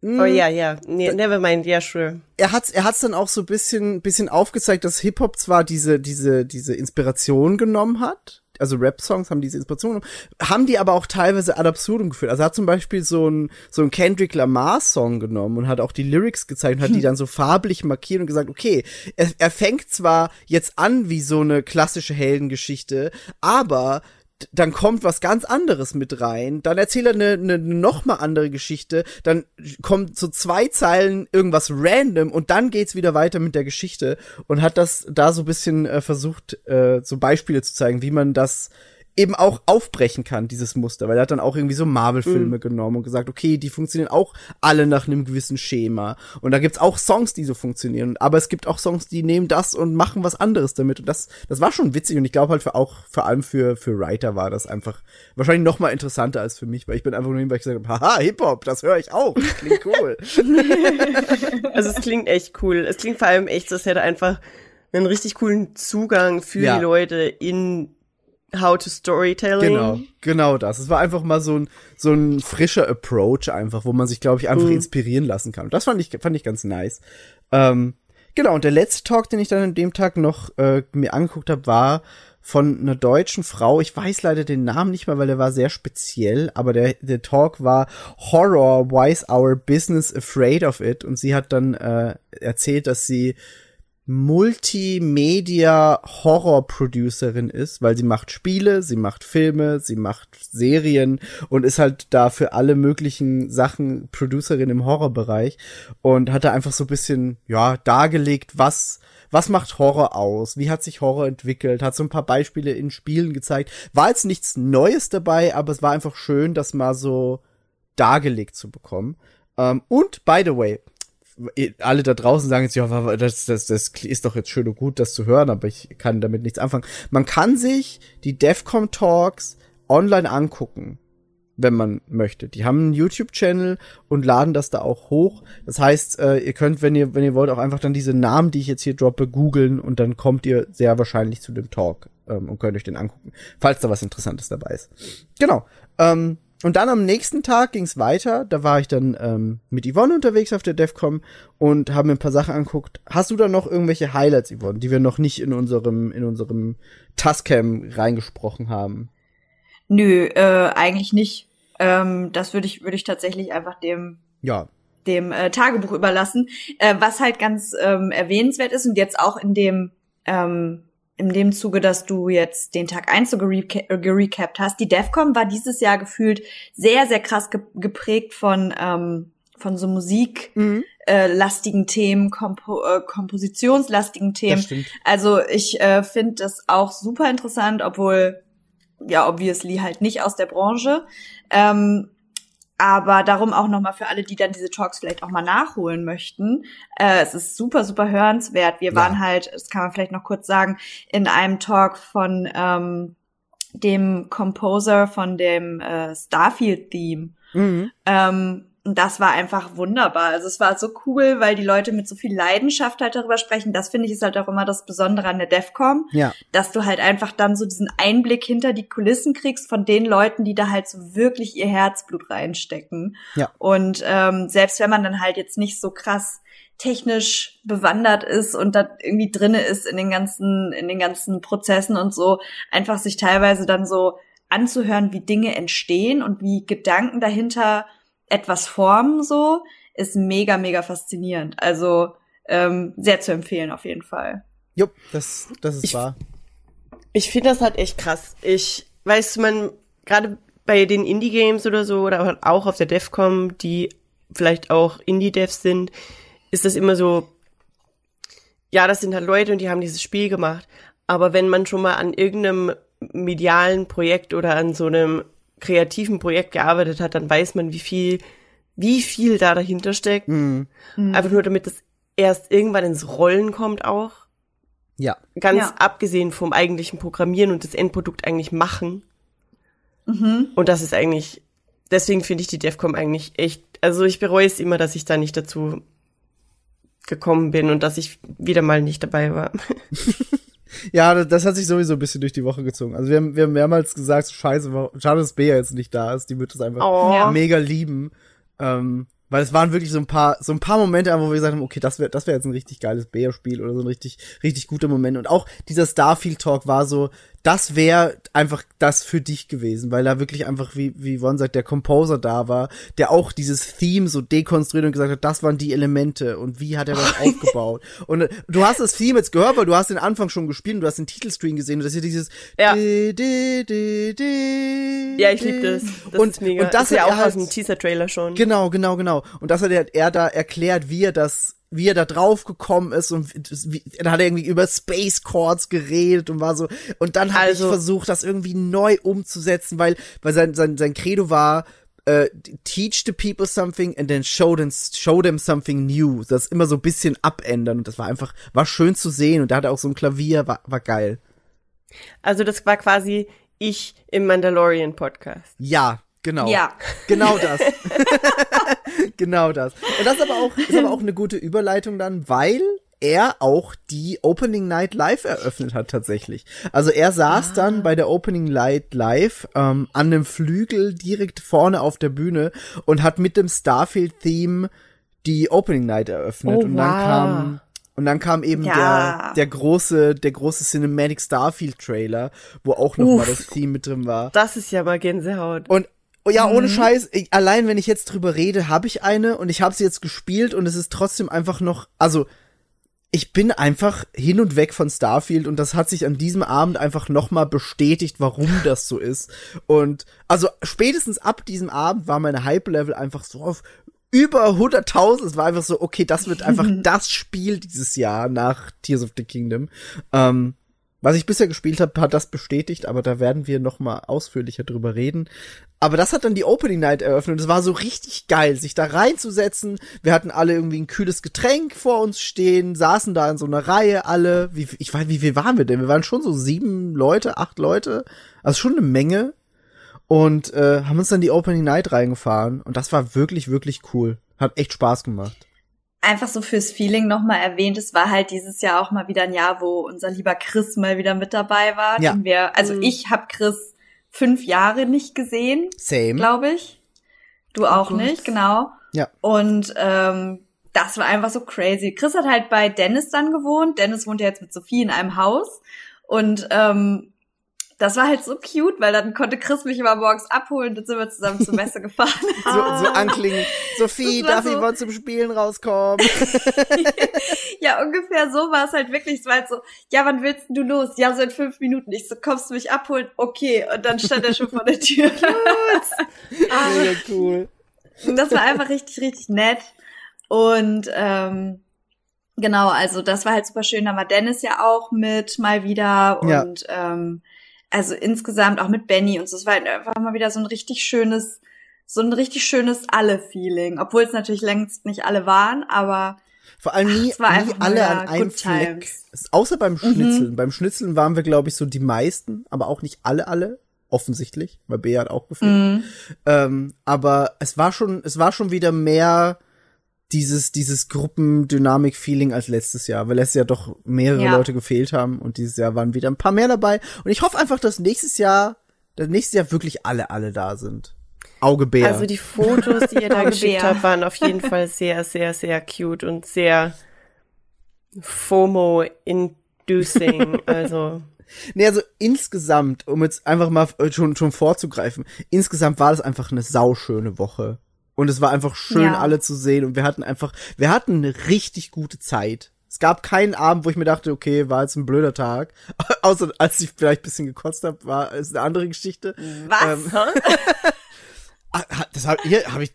B: Mm.
C: Oh ja, ja. Nee, never mind, ja, sure.
B: Er hat's, er hat's dann auch so bisschen, bisschen aufgezeigt, dass Hip Hop zwar diese, diese, diese Inspiration genommen hat, also Rap-Songs haben diese Inspiration genommen, haben die aber auch teilweise ad absurdum geführt. Also er hat zum Beispiel so ein, so ein Kendrick Lamar-Song genommen und hat auch die Lyrics gezeigt und hat die dann so farblich markiert und gesagt, okay, er, er fängt zwar jetzt an wie so eine klassische Heldengeschichte, aber dann kommt was ganz anderes mit rein, dann erzählt er eine, eine noch mal andere Geschichte, dann kommt so zwei Zeilen irgendwas random und dann geht's wieder weiter mit der Geschichte und hat das da so bisschen äh, versucht, äh, so Beispiele zu zeigen, wie man das eben auch aufbrechen kann, dieses Muster, weil er hat dann auch irgendwie so Marvel-Filme genommen und gesagt, okay, die funktionieren auch alle nach einem gewissen Schema. Und da gibt's auch Songs, die so funktionieren, aber es gibt auch Songs, die nehmen das und machen was anderes damit. Und das, das war schon witzig und ich glaube halt für auch, vor allem für, für Writer war das einfach wahrscheinlich noch mal interessanter als für mich, weil ich bin einfach nur hin, weil ich gesagt habe, haha, Hip-Hop, das höre ich auch, das klingt cool.
C: Also es klingt echt cool. Es klingt vor allem echt, so, als hätte er einfach einen richtig coolen Zugang für
B: Ja.
C: die Leute in How to Storytelling.
B: Genau, genau das. Es war einfach mal so ein, so ein frischer Approach einfach, wo man sich, glaube ich, einfach inspirieren lassen kann. Das fand ich, fand ich ganz nice. Ähm, genau, und der letzte Talk, den ich dann an dem Tag noch äh, mir angeguckt habe, war von einer deutschen Frau. Ich weiß leider den Namen nicht mehr, weil der war sehr speziell, aber der, der Talk war Horror, why is our business afraid of it? Und sie hat dann äh, erzählt, dass sie Multimedia-Horror-Producerin ist, weil sie macht Spiele, sie macht Filme, sie macht Serien und ist halt da für alle möglichen Sachen Producerin im Horrorbereich und hat da einfach so ein bisschen, ja, dargelegt, was was macht Horror aus? Wie hat sich Horror entwickelt? Hat so ein paar Beispiele in Spielen gezeigt. War jetzt nichts Neues dabei, aber es war einfach schön, das mal so dargelegt zu bekommen. Ähm, und by the way, alle da draußen sagen jetzt, ja, das, das, das ist doch jetzt schön und gut, das zu hören, aber ich kann damit nichts anfangen. Man kann sich die DEFCON Talks online angucken, wenn man möchte. Die haben einen YouTube-Channel und laden das da auch hoch. Das heißt, äh, ihr könnt, wenn ihr, wenn ihr wollt, auch einfach dann diese Namen, die ich jetzt hier droppe, googeln und dann kommt ihr sehr wahrscheinlich zu dem Talk ähm, und könnt euch den angucken, falls da was Interessantes dabei ist. Genau. Ähm, und dann am nächsten Tag ging's weiter. Da war ich dann ähm, mit Yvonne unterwegs auf der DEFCOM und haben mir ein paar Sachen anguckt. Hast du da noch irgendwelche Highlights, Yvonne, die wir noch nicht in unserem in unserem Tascam reingesprochen haben?
D: Nö, äh, eigentlich nicht. Ähm, das würde ich, würde ich tatsächlich einfach dem
B: Ja.
D: dem äh, Tagebuch überlassen. Äh, was halt ganz ähm, erwähnenswert ist und jetzt auch in dem ähm, in dem Zuge, dass du jetzt den Tag 1 so gereca äh, gerecapt hast, die DEFCON war dieses Jahr gefühlt sehr, sehr krass ge geprägt von, ähm, von so Musik. Äh, lastigen Themen, Kompo äh, kompositionslastigen Themen. Also ich äh, finde das auch super interessant, obwohl ja obviously halt nicht aus der Branche. Ähm, aber darum auch nochmal für alle, die dann diese Talks vielleicht auch mal nachholen möchten. Äh, es ist super, super hörenswert. Wir
B: Ja.
D: waren halt, das kann man vielleicht noch kurz sagen, in einem Talk von ähm, dem Composer von dem äh, Starfield-Theme.
B: Mhm.
D: Ähm, und das war einfach wunderbar. Also es war so cool, weil die Leute mit so viel Leidenschaft halt darüber sprechen. Das finde ich ist halt auch immer das Besondere an der DEFCOM,
B: Ja.
D: dass du halt einfach dann so diesen Einblick hinter die Kulissen kriegst von den Leuten, die da halt so wirklich ihr Herzblut reinstecken.
B: Ja.
D: Und ähm, selbst wenn man dann halt jetzt nicht so krass technisch bewandert ist und da irgendwie drinne ist in den ganzen in den ganzen Prozessen und so einfach sich teilweise dann so anzuhören, wie Dinge entstehen und wie Gedanken dahinter etwas formen so ist mega mega faszinierend. Also ähm, sehr zu empfehlen auf jeden Fall.
B: Jupp, das, das ist
C: Ich-
B: wahr.
C: Ich finde das halt echt krass. Ich weiß, man, gerade bei den Indie-Games oder so, oder auch auf der DEFCOM, die vielleicht auch Indie-Devs sind, ist das immer so, ja, das sind halt Leute und die haben dieses Spiel gemacht. Aber wenn man schon mal an irgendeinem medialen Projekt oder an so einem kreativen Projekt gearbeitet hat, dann weiß man, wie viel, wie viel da dahinter steckt.
B: Mhm.
C: Einfach nur damit das erst irgendwann ins Rollen kommt auch.
B: Ja.
C: Ganz
D: Ja.
C: abgesehen vom eigentlichen Programmieren und das Endprodukt eigentlich machen.
D: Mhm.
C: Und das ist eigentlich, deswegen finde ich die DEFCOM eigentlich echt, also ich bereue es immer, dass ich da nicht dazu gekommen bin und dass ich wieder mal nicht dabei war.
B: Ja, das, hat sich sowieso ein bisschen durch die Woche gezogen. Also wir haben, wir haben mehrmals gesagt, scheiße, schade, dass Bea jetzt nicht da ist. Die wird das einfach
C: Oh.
B: Mega lieben. Ähm, weil es waren wirklich so ein paar, so ein paar Momente, wo wir gesagt haben, okay, das wäre das wäre jetzt ein richtig geiles Bea-Spiel oder so ein richtig, richtig guter Moment. Und auch dieser Starfield-Talk war so, das wäre einfach das für dich gewesen, weil da wirklich einfach, wie, wie Von sagt, der Composer da war, der auch dieses Theme so dekonstruiert und gesagt hat, das waren die Elemente und wie hat er das aufgebaut. Und äh, du hast das Theme jetzt gehört, weil du hast den Anfang schon gespielt und du hast den Titelscreen gesehen und das ist hier dieses
C: Ja.
B: di, di, di,
C: Ja, ich liebe das. Das
B: und,
C: ist mega.
B: und das
C: ist ja
B: hat
C: auch
B: er halt,
C: aus dem Teaser-Trailer schon.
B: Genau, genau, genau. Und das hat er, er da erklärt, wie er das, wie er da drauf gekommen ist und wie, dann hat er irgendwie über Space Chords geredet und war so, und dann habe
C: Also-
B: ich versucht, das irgendwie neu umzusetzen, weil, weil sein, sein, sein Credo war, äh, teach the people something and then show them, show them something new. Das immer so ein bisschen abändern und das war einfach, war schön zu sehen und da hat er auch so ein Klavier, war, war geil.
C: Also das war quasi ich im Mandalorian-Podcast.
B: Ja, genau.
D: Ja.
B: Genau das. genau das. Und das ist aber auch, ist aber auch eine gute Überleitung dann, weil er auch die Opening Night Live eröffnet hat tatsächlich. Also er saß dann bei der Opening Night Live ähm, an dem Flügel direkt vorne auf der Bühne und hat mit dem Starfield Theme die Opening Night eröffnet
C: Oh,
B: und dann
C: wow.
B: kam und dann kam eben
D: Ja.
B: der der große der große Cinematic Starfield Trailer, wo auch noch mal
C: Uff.
B: das Theme mit drin war.
C: Das ist ja mal Gänsehaut.
B: Und oh ja, ohne Scheiß, ich, allein wenn ich jetzt drüber rede, habe ich eine und ich habe sie jetzt gespielt und es ist trotzdem einfach noch, also ich bin einfach hin und weg von Starfield und das hat sich an diesem Abend einfach nochmal bestätigt, warum das so ist. Und also spätestens ab diesem Abend war meine Hype-Level einfach so auf über 100.000. Es war einfach so, okay, das wird einfach das Spiel dieses Jahr nach Tears of the Kingdom. Ähm, was ich bisher gespielt habe, hat das bestätigt, aber da werden wir noch mal ausführlicher drüber reden. Aber das hat dann die Opening Night eröffnet. Es war so richtig geil, sich da reinzusetzen. Wir hatten alle irgendwie ein kühles Getränk vor uns stehen, saßen da in so einer Reihe alle. Wie, ich weiß, wie viel waren wir denn? Wir waren schon so sieben Leute, acht Leute. Also schon eine Menge. und äh, haben uns dann die Opening Night reingefahren und das war wirklich, wirklich cool. Hat echt Spaß gemacht.
D: Einfach so fürs Feeling nochmal erwähnt, es war halt dieses Jahr auch mal wieder ein Jahr, wo unser lieber Chris mal wieder mit dabei war.
B: Ja.
D: Den wir, also
C: Mhm.
D: ich habe Chris fünf Jahre nicht gesehen,
B: Same.
D: glaube ich. Du auch
C: Gott.
D: nicht, genau.
B: Ja.
D: Und ähm, das war einfach so crazy. Chris hat halt bei Dennis dann gewohnt. Dennis wohnt ja jetzt mit Sophie in einem Haus. Und ähm, das war halt so cute, weil dann konnte Chris mich immer morgens abholen. Dann sind wir zusammen zur Messe gefahren.
B: So, so anklingen. Sophie, darf ich
D: so-
B: mal zum Spielen rauskommen?
D: ja, ungefähr so war es halt wirklich. Es war halt so, ja, wann willst du los? Ja, so in fünf Minuten. Ich so, kommst du mich abholen? Okay. Und dann stand er schon vor der Tür.
B: Mega cool.
D: Und das war einfach richtig, richtig nett. Und ähm, genau, also das war halt super schön. Da war Dennis ja auch mit mal wieder
B: Ja.
D: und ähm, also insgesamt auch mit Benny und so. Es war halt einfach mal wieder so ein richtig schönes, so ein richtig schönes Alle-Feeling. Obwohl es natürlich längst nicht alle waren, aber
B: Vor allem nie,
D: war
B: nie alle an einem Fleck.
D: times.
B: Es- Außer beim Schnitzeln. Beim Schnitzeln waren wir, glaube ich, so die meisten, aber auch nicht alle, alle. Offensichtlich, weil Bea hat auch gefilmt.
D: mhm.
B: Ähm, aber es war schon, es war schon wieder mehr dieses, dieses Gruppendynamik-Feeling als letztes Jahr, weil letztes Jahr doch mehrere
D: Ja.
B: Leute gefehlt haben und dieses Jahr waren wieder ein paar mehr dabei. Und ich hoffe einfach, dass nächstes Jahr, dass nächstes Jahr wirklich alle, alle da sind. Auge Bär.
C: Also die Fotos, die ihr da geschickt habt, waren auf jeden Fall sehr, sehr, sehr cute und sehr FOMO-inducing. Also
B: Nee, also insgesamt, um jetzt einfach mal schon, schon vorzugreifen, insgesamt war das einfach eine sauschöne Woche. Und es war einfach schön,
D: Ja.
B: alle zu sehen. Und wir hatten einfach, wir hatten eine richtig gute Zeit. Es gab keinen Abend, wo ich mir dachte, okay, war jetzt ein blöder Tag. Außer als ich vielleicht ein bisschen gekotzt habe, war ist eine andere Geschichte.
D: Was?
B: Ähm, ah, das hab, hier habe ich,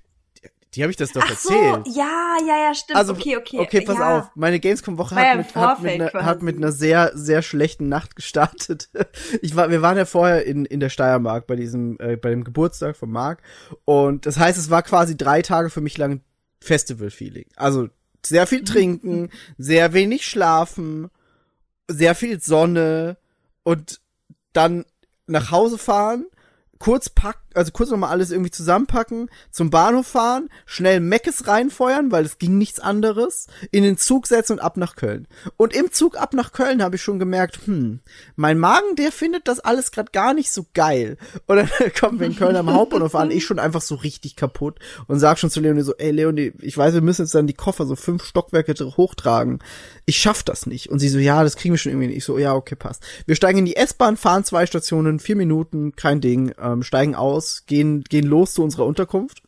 B: die habe ich das doch
D: Ach so,
B: erzählt.
D: ja, ja, ja, stimmt.
B: Also,
D: okay, okay.
B: Okay, pass
D: ja.
B: auf. Meine Gamescom-Woche
D: ja
B: hat,
D: im
B: mit, hat, mit, einer, hat mit einer sehr, sehr schlechten Nacht gestartet. Ich war, wir waren ja vorher in, in der Steiermark bei diesem, äh, bei dem Geburtstag von Marc. Und das heißt, es war quasi drei Tage für mich lang Festival-Feeling. Also sehr viel trinken, sehr wenig schlafen, sehr viel Sonne und dann nach Hause fahren, kurz packen, also kurz nochmal alles irgendwie zusammenpacken, zum Bahnhof fahren, schnell Meckes reinfeuern, weil es ging nichts anderes, in den Zug setzen und ab nach Köln. Und im Zug ab nach Köln habe ich schon gemerkt, hm, mein Magen, der findet das alles gerade gar nicht so geil. Und dann kommen wir in Köln am Hauptbahnhof an, ich schon einfach so richtig kaputt und sag schon zu Leonie so, ey Leonie, ich weiß, wir müssen jetzt dann die Koffer so fünf Stockwerke hochtragen. Ich schaff das nicht. Und sie so, ja, das kriegen wir schon irgendwie nicht. Ich so, ja, okay, passt. Wir steigen in die S-Bahn, fahren zwei Stationen, vier Minuten, kein Ding, ähm, steigen aus, gehen, gehen los zu unserer Unterkunft.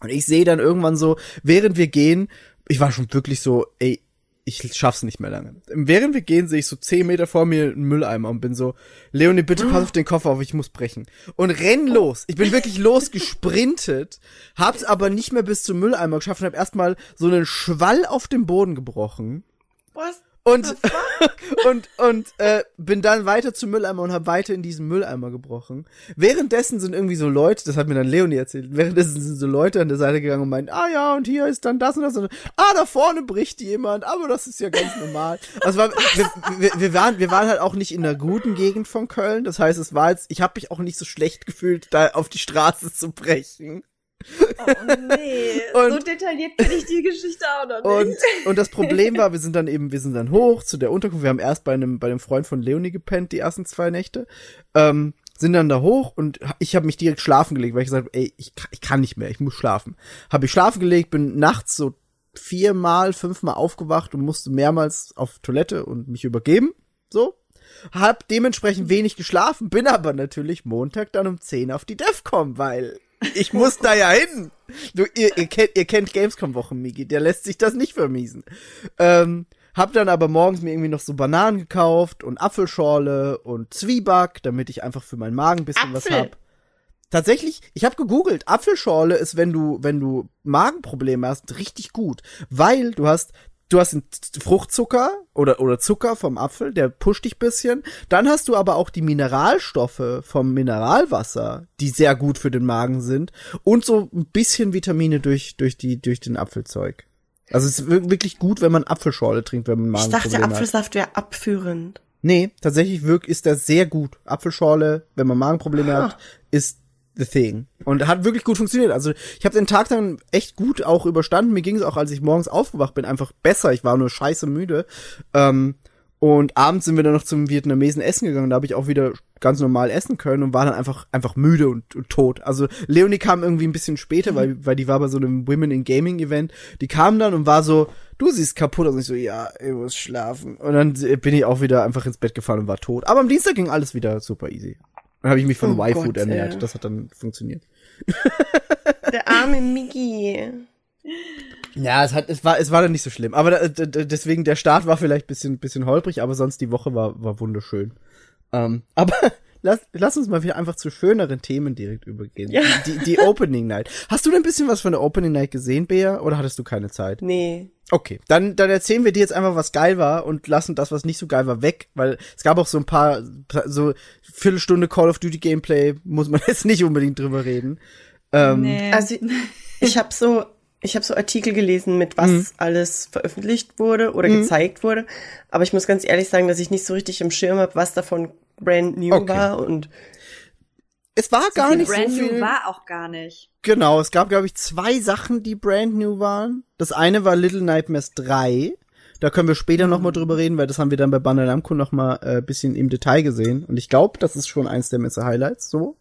B: Und ich sehe dann irgendwann so, während wir gehen, ich war schon wirklich so, ey, ich schaff's nicht mehr lange. Während wir gehen, sehe ich so zehn Meter vor mir einen Mülleimer und bin so, Leonie, bitte pass auf den Koffer auf, ich muss brechen. Und renn los. Ich bin wirklich losgesprintet, hab's aber nicht mehr bis zum Mülleimer geschafft und hab erstmal so einen Schwall auf dem Boden gebrochen.
C: was?
B: Und, und, und äh, bin dann weiter zum Mülleimer und habe weiter in diesen Mülleimer gebrochen. Währenddessen sind irgendwie so Leute, das hat mir dann Leonie erzählt, währenddessen sind so Leute an der Seite gegangen und meinen, ah ja, und hier ist dann das und das und ah, da vorne bricht jemand, aber das ist ja ganz normal. Also war, wir, wir, wir, waren, wir waren halt auch nicht in einer guten Gegend von Köln. Das heißt, es war jetzt, ich habe mich auch nicht so schlecht gefühlt, da auf die Straße zu brechen.
D: Oh nee,
B: Und-
D: so detailliert kenne ich die Geschichte auch noch
B: Und,
D: nicht.
B: und das Problem war, wir sind dann eben, wir sind dann hoch zu der Unterkunft. Wir haben erst bei einem, bei einem Freund von Leonie gepennt, die ersten zwei Nächte. Ähm, sind dann da hoch und ich habe mich direkt schlafen gelegt, weil ich gesagt habe, ey, ich, kann- ich kann nicht mehr, ich muss schlafen. Habe ich schlafen gelegt, bin nachts so viermal, fünfmal aufgewacht und musste mehrmals auf Toilette und mich übergeben. So. Hab dementsprechend wenig geschlafen, bin aber natürlich Montag dann um 10 auf die DEFCON, weil ich muss da ja hin. Du, ihr, ihr kennt, ihr kennt Gamescom-Wochen, Migi, der lässt sich das nicht vermiesen. Ähm, hab dann aber morgens mir irgendwie noch so Bananen gekauft und Apfelschorle und Zwieback, damit ich einfach für meinen Magen ein bisschen was
C: Apfel?
B: hab. Tatsächlich, ich habe gegoogelt, Apfelschorle ist, wenn du, wenn du Magenprobleme hast, richtig gut, weil du hast du hast einen Fruchtzucker oder oder Zucker vom Apfel, der pusht dich bisschen. Dann hast du aber auch die Mineralstoffe vom Mineralwasser, die sehr gut für den Magen sind und so ein bisschen Vitamine durch durch die durch den Apfelzeug. Also es ist wir- wirklich gut, wenn man Apfelschorle trinkt, wenn man
C: Ich dachte,
B: Magenprobleme hat.
C: Apfelsaft wäre abführend.
B: Nee, tatsächlich wirkt ist das sehr gut. Apfelschorle, wenn man Magenprobleme
C: Ah.
B: hat, ist the thing. Und hat wirklich gut funktioniert. Also ich habe den Tag dann echt gut auch überstanden. Mir ging es auch, als ich morgens aufgewacht bin, einfach besser. Ich war nur scheiße müde. Ähm, und abends sind wir dann noch zum Vietnamesen essen gegangen. Da habe ich auch wieder ganz normal essen können und war dann einfach einfach müde und, und tot. Also Leonie kam irgendwie ein bisschen später, weil weil die war bei so einem Women in Gaming Event. Die kam dann und war so, du siehst kaputt aus. Und ich so, ja, ich muss schlafen. Und dann bin ich auch wieder einfach ins Bett gefallen und war tot. Aber am Dienstag ging alles wieder super easy. Dann habe ich mich von
C: Oh
B: Y-Food
C: Gott,
B: ernährt.
C: ja.
B: Das hat dann funktioniert.
C: Der arme Miggi.
B: Ja, es hat, es war, es war dann nicht so schlimm. Aber da, da, deswegen der Start war vielleicht bisschen, bisschen holprig, aber sonst die Woche war, war wunderschön. Ähm, aber lass, lass uns mal wieder einfach zu schöneren Themen direkt übergehen.
C: Ja.
B: Die, die Opening Night. Hast du denn ein bisschen was von der Opening Night gesehen, Bea, oder hattest du keine Zeit?
C: Nee.
B: Okay, dann, dann erzählen wir dir jetzt einfach, was geil war und lassen das, was nicht so geil war, weg, weil es gab auch so ein paar, so Viertelstunde Call of Duty Gameplay, muss man jetzt nicht unbedingt drüber reden. Ähm,
D: nee.
C: Also ich habe so, ich habe so Artikel gelesen, mit was
B: Mhm.
C: alles veröffentlicht wurde oder gezeigt wurde. Aber ich muss ganz ehrlich sagen, dass ich nicht so richtig im Schirm habe, was davon brand new
B: Okay.
C: war. Und
B: es war gar
D: viel
B: nicht
D: Brand
B: so
D: New
B: viel.
D: war auch gar nicht.
B: Genau, es gab, glaube ich, zwei Sachen, die brand new waren. Das eine war Little Nightmares 3. Da können wir später noch mal drüber reden, weil das haben wir dann bei Bandai Namco noch mal äh, bisschen im Detail gesehen. Und ich glaube, das ist schon eins der Messe-Highlights, so.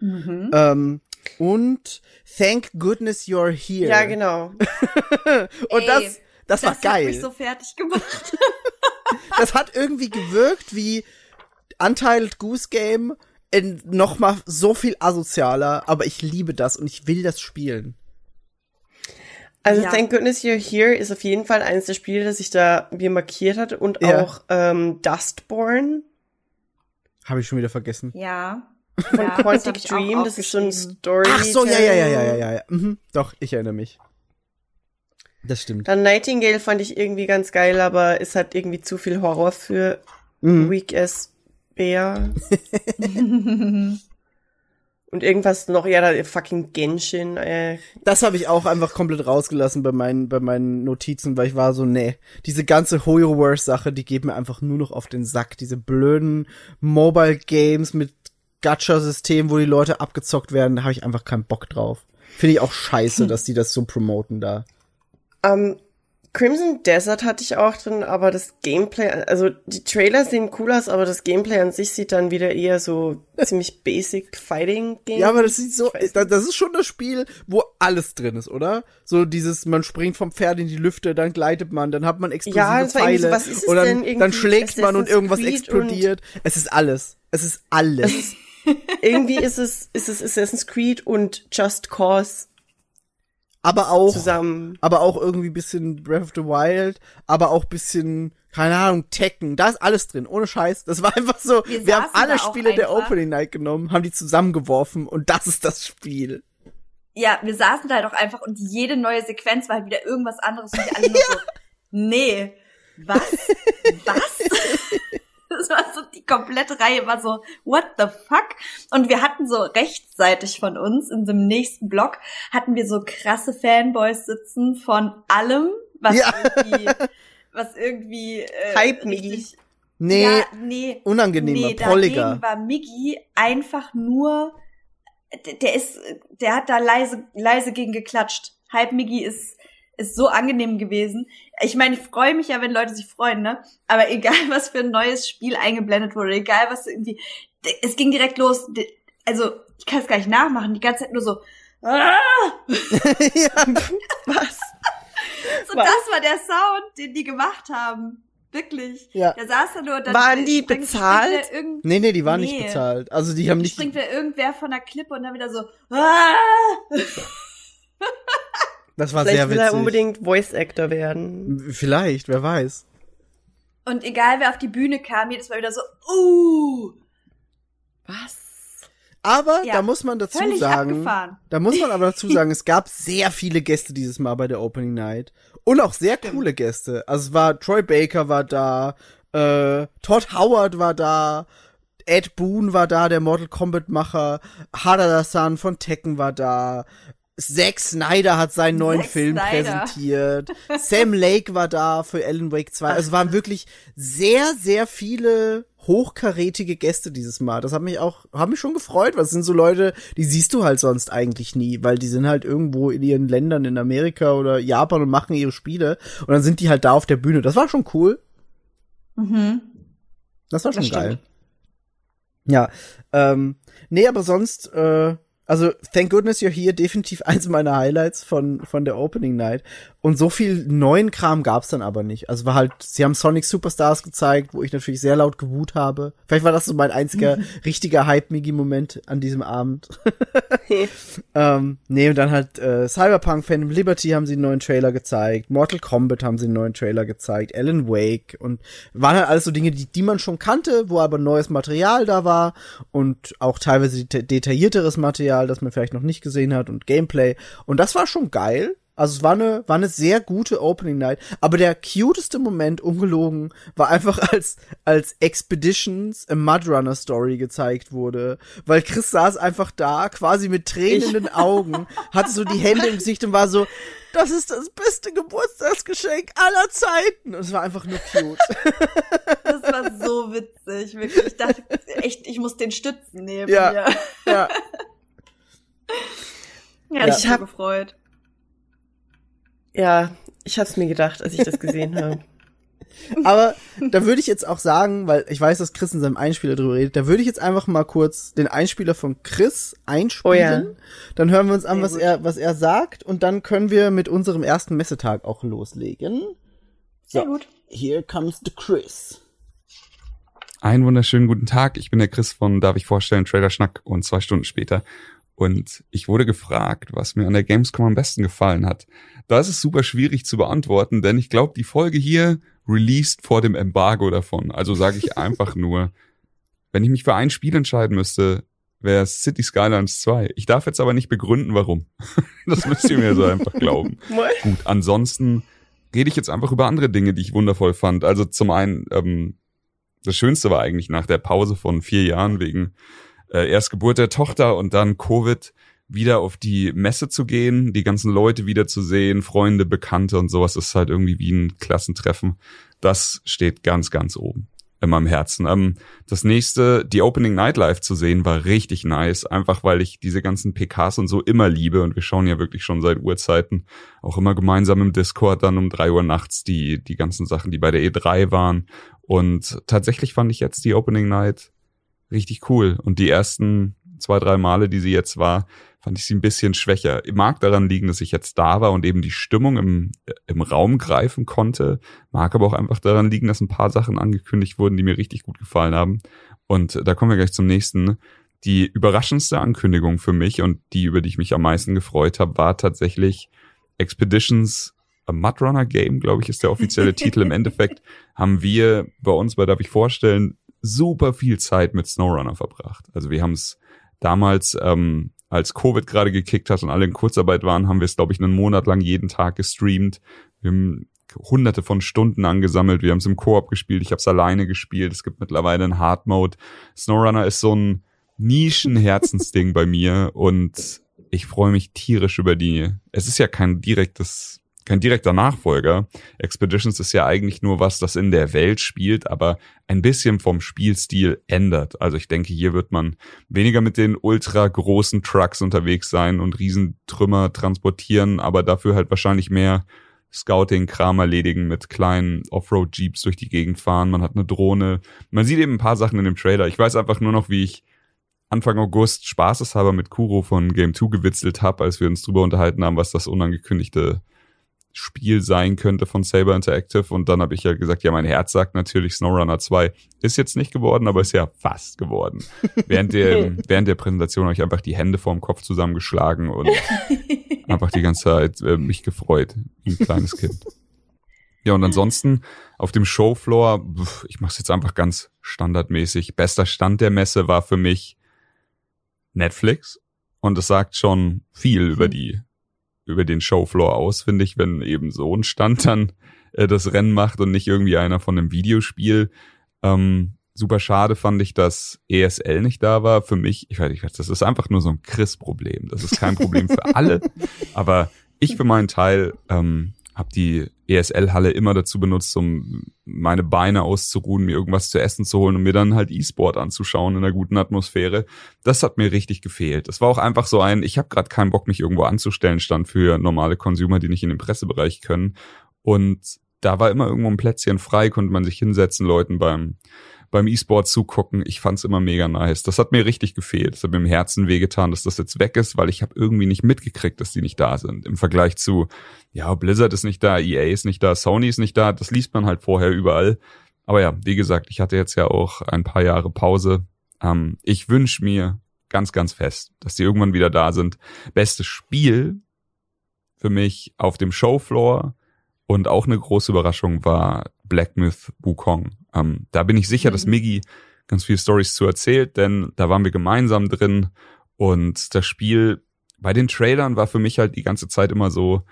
D: Mhm.
B: Ähm, und Thank Goodness You're Here.
C: ja, genau.
B: Und
D: Ey,
B: das, das, war
D: Das
B: geil.
D: hat mich so fertig gemacht.
B: das hat irgendwie gewirkt wie Untitled Goose Game in noch mal so viel asozialer, aber ich liebe das und ich will das spielen.
C: Also
D: Ja.
C: Thank Goodness You're Here ist auf jeden Fall eines der Spiele, das ich da mir markiert hatte und
B: Ja.
C: auch ähm, Dustborn
B: Habe ich schon wieder vergessen.
D: Ja.
C: Von
D: ja,
C: Quantic Dream. Das ist so ein. Story.
B: Ach so, ja, ja, ja, ja, ja, ja. Mhm, doch, ich erinnere mich. Das stimmt.
C: Dann Nightingale fand ich irgendwie ganz geil, aber es hat irgendwie zu viel Horror für
B: Mhm.
C: Weak as Bear. Und irgendwas noch, ja, da fucking Genshin, äh,
B: Das habe ich auch einfach komplett rausgelassen bei meinen, bei meinen Notizen, weil ich war so, nee, diese ganze Hoyoverse-Sache, die geht mir einfach nur noch auf den Sack. Diese blöden Mobile Games mit Gacha-System, wo die Leute abgezockt werden, da habe ich einfach keinen Bock drauf. Finde ich auch scheiße, dass die das so promoten da.
C: Ähm, Crimson Desert hatte ich auch drin, aber das Gameplay, also die Trailer sehen cool aus, aber das Gameplay an sich sieht dann wieder eher so ziemlich basic Fighting Game.
B: Ja, aber das sieht so, das, ist schon das Spiel, wo alles drin ist, oder? So dieses, man springt vom Pferd in die Lüfte, dann gleitet man, dann hat man explosive
C: Ja, irgendwie so,
B: Pfeile
C: was ist es
B: und dann, dann schlägt man und irgendwas
C: Creed
B: explodiert. Es ist alles. Es ist alles.
C: Irgendwie ist es, ist es Assassin's Creed und Just Cause
B: aber auch,
C: zusammen.
B: aber auch irgendwie bisschen Breath of the Wild, aber auch bisschen, keine Ahnung, Tekken. Da ist alles drin, ohne Scheiß. Das war einfach so, wir,
D: Wir
B: haben alle
D: auch
B: Spiele der. Opening Night genommen, haben die zusammengeworfen und das ist das Spiel.
D: Ja, wir saßen da doch einfach und jede neue Sequenz war halt wieder irgendwas anderes und wir alle nur so, nee, was? Was? Das war so, die komplette Reihe war so, what the fuck? Und wir hatten so rechtsseitig von uns, in dem nächsten Block, hatten wir so krasse Fanboys sitzen von allem, was
B: Ja.
D: irgendwie, was irgendwie, äh,
C: Hype
D: richtig-
B: Nee,
D: Ja, nee.
B: unangenehmer,
D: nee,
B: prolliger.
D: dagegen war Miggy einfach nur, der, ist, der hat da leise, leise gegen geklatscht. Hype Miggy ist, ist so angenehm gewesen. Ich meine, ich freue mich ja, wenn Leute sich freuen, ne? Aber egal, was für ein neues Spiel eingeblendet wurde, egal was irgendwie, es ging direkt los. Also, ich kann es gar nicht nachmachen, die ganze Zeit nur so, ah!
C: Was?
D: So,
C: Was?
D: das war der Sound, den die gemacht haben. Wirklich.
B: Ja.
D: Der saß da nur. Dann
C: Waren die
D: springt-
C: bezahlt?
D: springt da
B: Nee, nee, die waren nicht
D: Nee.
B: bezahlt. Also die haben nicht.
D: springt wieder irgendwer von der Klippe und dann wieder so. Ah!
B: Das war
C: Vielleicht
B: sehr
C: will
B: witzig.
C: er unbedingt Voice Actor werden.
B: Vielleicht, wer weiß.
D: Und egal wer auf die Bühne kam, jedes Mal wieder so, uh,
C: Was?
B: Aber
D: Ja,
B: da muss man dazu sagen,
D: abgefahren.
B: da muss man aber dazu sagen, es gab sehr viele Gäste dieses Mal bei der Opening Night und auch sehr coole Gäste. Also es war Troy Baker war da, äh, Todd Howard war da, Ed Boon war da, der Mortal Kombat Macher, Harada-san von Tekken war da. Zack Snyder hat seinen neuen
D: Zack
B: Film
D: Snyder.
B: präsentiert. Sam Lake war da für Alan Wake 2. Also es waren wirklich sehr, sehr viele hochkarätige Gäste dieses Mal. Das hat mich auch, hat mich schon gefreut, es sind so Leute, die siehst du halt sonst eigentlich nie, weil die sind halt irgendwo in ihren Ländern in Amerika oder Japan und machen ihre Spiele und dann sind die halt da auf der Bühne. Das war schon cool.
D: Mhm.
B: Das war schon
D: Das
B: geil. Ja, ähm, nee, aber sonst, äh, also Thank Goodness You're Here, definitiv eins meiner Highlights von, von der Opening Night. Und so viel neuen Kram gab's dann aber nicht. Also war halt, sie haben Sonic Superstars gezeigt, wo ich natürlich sehr laut gewut habe. Vielleicht war das so mein einziger richtiger Hype-Migi-Moment an diesem Abend. ähm, nee, und dann halt äh, Cyberpunk Phantom Liberty haben sie einen neuen Trailer gezeigt, Mortal Kombat haben sie einen neuen Trailer gezeigt, Alan Wake und waren halt alles so Dinge, die, die man schon kannte, wo aber neues Material da war und auch teilweise deta detaillierteres Material, das man vielleicht noch nicht gesehen hat und Gameplay. Und das war schon geil. Also es war eine, war eine sehr gute Opening Night, aber der cuteste Moment, ungelogen, war einfach als, als Expeditions a Mudrunner Story gezeigt wurde. Weil Chris saß einfach da, quasi mit Tränen in den Augen, hatte so die Hände im Gesicht und war so, das ist das beste Geburtstagsgeschenk aller Zeiten. Und es war einfach nur cute.
D: Das war so witzig, wirklich. Ich dachte echt, ich muss den stützen neben
B: Ja.
D: mir.
B: ja.
D: Ja,
C: Ich
D: habe
C: hab-
D: gefreut.
C: Ja, ich hab's mir gedacht, als ich das gesehen habe.
B: Aber da würde ich jetzt auch sagen, weil ich weiß, dass Chris in seinem Einspieler drüber redet, da würde ich jetzt einfach mal kurz den Einspieler von Chris einspielen.
C: Oh ja.
B: Dann hören wir uns an,
D: Sehr
B: was
D: gut.
B: er, was er sagt und dann können wir mit unserem ersten Messetag auch loslegen.
D: Sehr
B: So.
D: gut.
B: Here comes the Chris.
E: Einen wunderschönen guten Tag. Ich bin der Chris von Darf ich vorstellen, Trailer Schnack und zwei Stunden später. Und ich wurde gefragt, was mir an der Gamescom am besten gefallen hat. Da ist es super schwierig zu beantworten, denn ich glaube, die Folge hier released vor dem Embargo davon. Also sage ich einfach nur, wenn ich mich für ein Spiel entscheiden müsste, wäre es City Skylines 2. Ich darf jetzt aber nicht begründen, warum. das müsst ihr mir so einfach glauben. Gut, ansonsten rede ich jetzt einfach über andere Dinge, die ich wundervoll fand. Also zum einen, ähm, das Schönste war eigentlich nach der Pause von vier Jahren wegen äh, erst Geburt der Tochter und dann Covid wieder auf die Messe zu gehen, die ganzen Leute wieder zu sehen, Freunde, Bekannte und sowas, ist halt irgendwie wie ein Klassentreffen. Das steht ganz, ganz oben in meinem Herzen. Ähm, das nächste, die Opening Night Live zu sehen, war richtig nice, einfach weil ich diese ganzen PKs und so immer liebe und wir schauen ja wirklich schon seit Urzeiten auch immer gemeinsam im Discord dann um drei Uhr nachts die, die ganzen Sachen, die bei der E3 waren. Und tatsächlich fand ich jetzt die Opening Night richtig cool. Und die ersten zwei, drei Male, die sie jetzt war, fand ich sie ein bisschen schwächer. Mag daran liegen, dass ich jetzt da war und eben die Stimmung im, im Raum greifen konnte. Mag aber auch einfach daran liegen, dass ein paar Sachen angekündigt wurden, die mir richtig gut gefallen haben. Und da kommen wir gleich zum nächsten. Die überraschendste Ankündigung für mich und die, über die ich mich am meisten gefreut habe, war tatsächlich Expeditions a Mudrunner Game, glaube ich, ist der offizielle Titel. Im Endeffekt haben wir bei uns bei Darf ich vorstellen super viel Zeit mit SnowRunner verbracht. Also wir haben es damals, ähm, als Covid gerade gekickt hat und alle in Kurzarbeit waren, haben wir es, glaube ich, einen Monat lang jeden Tag gestreamt. Wir haben hunderte von Stunden angesammelt. Wir haben es im Koop gespielt. Ich habe es alleine gespielt. Es gibt mittlerweile einen Hard Mode. SnowRunner ist so ein Nischenherzensding bei mir und ich freue mich tierisch über die. Es ist ja kein direktes kein direkter Nachfolger. Expeditions ist ja eigentlich nur was, das in der Welt spielt, aber ein bisschen vom Spielstil ändert. Also ich denke, hier wird man weniger mit den ultra großen Trucks unterwegs sein und Riesentrümmer transportieren, aber dafür halt wahrscheinlich mehr Scouting-Kram erledigen, mit kleinen Offroad-Jeeps durch die Gegend fahren. Man hat eine Drohne. Man sieht eben ein paar Sachen in dem Trailer. Ich weiß einfach nur noch, wie ich Anfang August spaßeshalber mit Kuro von Game 2 gewitzelt habe, als wir uns drüber unterhalten haben, was das unangekündigte Spiel sein könnte von Saber Interactive. Und dann habe ich ja gesagt, ja, mein Herz sagt natürlich SnowRunner 2. Ist jetzt nicht geworden, aber ist ja fast geworden. während, der, während der Präsentation habe ich einfach die Hände vorm Kopf zusammengeschlagen und einfach die ganze Zeit äh, mich gefreut, wie ein kleines Kind. Ja, und ansonsten auf dem Showfloor, ich mache es jetzt einfach ganz standardmäßig. Bester Stand der Messe war für mich Netflix. Und es sagt schon viel über die, über den Showfloor aus, finde ich, wenn eben so ein Stand dann äh, das Rennen macht und nicht irgendwie einer von einem Videospiel. Ähm, super schade fand ich, dass ESL nicht da war. Für mich, ich weiß nicht, das ist einfach nur so ein Chris-Problem. Das ist kein Problem für alle. Aber ich für meinen Teil ähm, habe die ESL-Halle immer dazu benutzt, um meine Beine auszuruhen, mir irgendwas zu essen zu holen und mir dann halt E-Sport anzuschauen in einer guten Atmosphäre. Das hat mir richtig gefehlt. Das war auch einfach so ein, ich habe gerade keinen Bock, mich irgendwo anzustellen, stand für normale Consumer, die nicht in den Pressebereich können. Und da war immer irgendwo ein Plätzchen frei, konnte man sich hinsetzen, Leuten beim beim E-Sport zugucken. Ich fand's immer mega nice. Das hat mir richtig gefehlt. Das hat mir im Herzen wehgetan, dass das jetzt weg ist, weil ich habe irgendwie nicht mitgekriegt, dass die nicht da sind. Im Vergleich zu, ja, Blizzard ist nicht da, EA ist nicht da, Sony ist nicht da. Das liest man halt vorher überall. Aber ja, wie gesagt, ich hatte jetzt ja auch ein paar Jahre Pause. Ähm, ich wünsche mir ganz, ganz fest, dass die irgendwann wieder da sind. Bestes Spiel für mich auf dem Showfloor und auch eine große Überraschung war Black Myth Wukong. Ähm, da bin ich sicher, dass
D: Mhm.
E: Miggy ganz viele Stories zu erzählt, denn da waren wir gemeinsam drin und das Spiel bei den Trailern war für mich halt die ganze Zeit immer so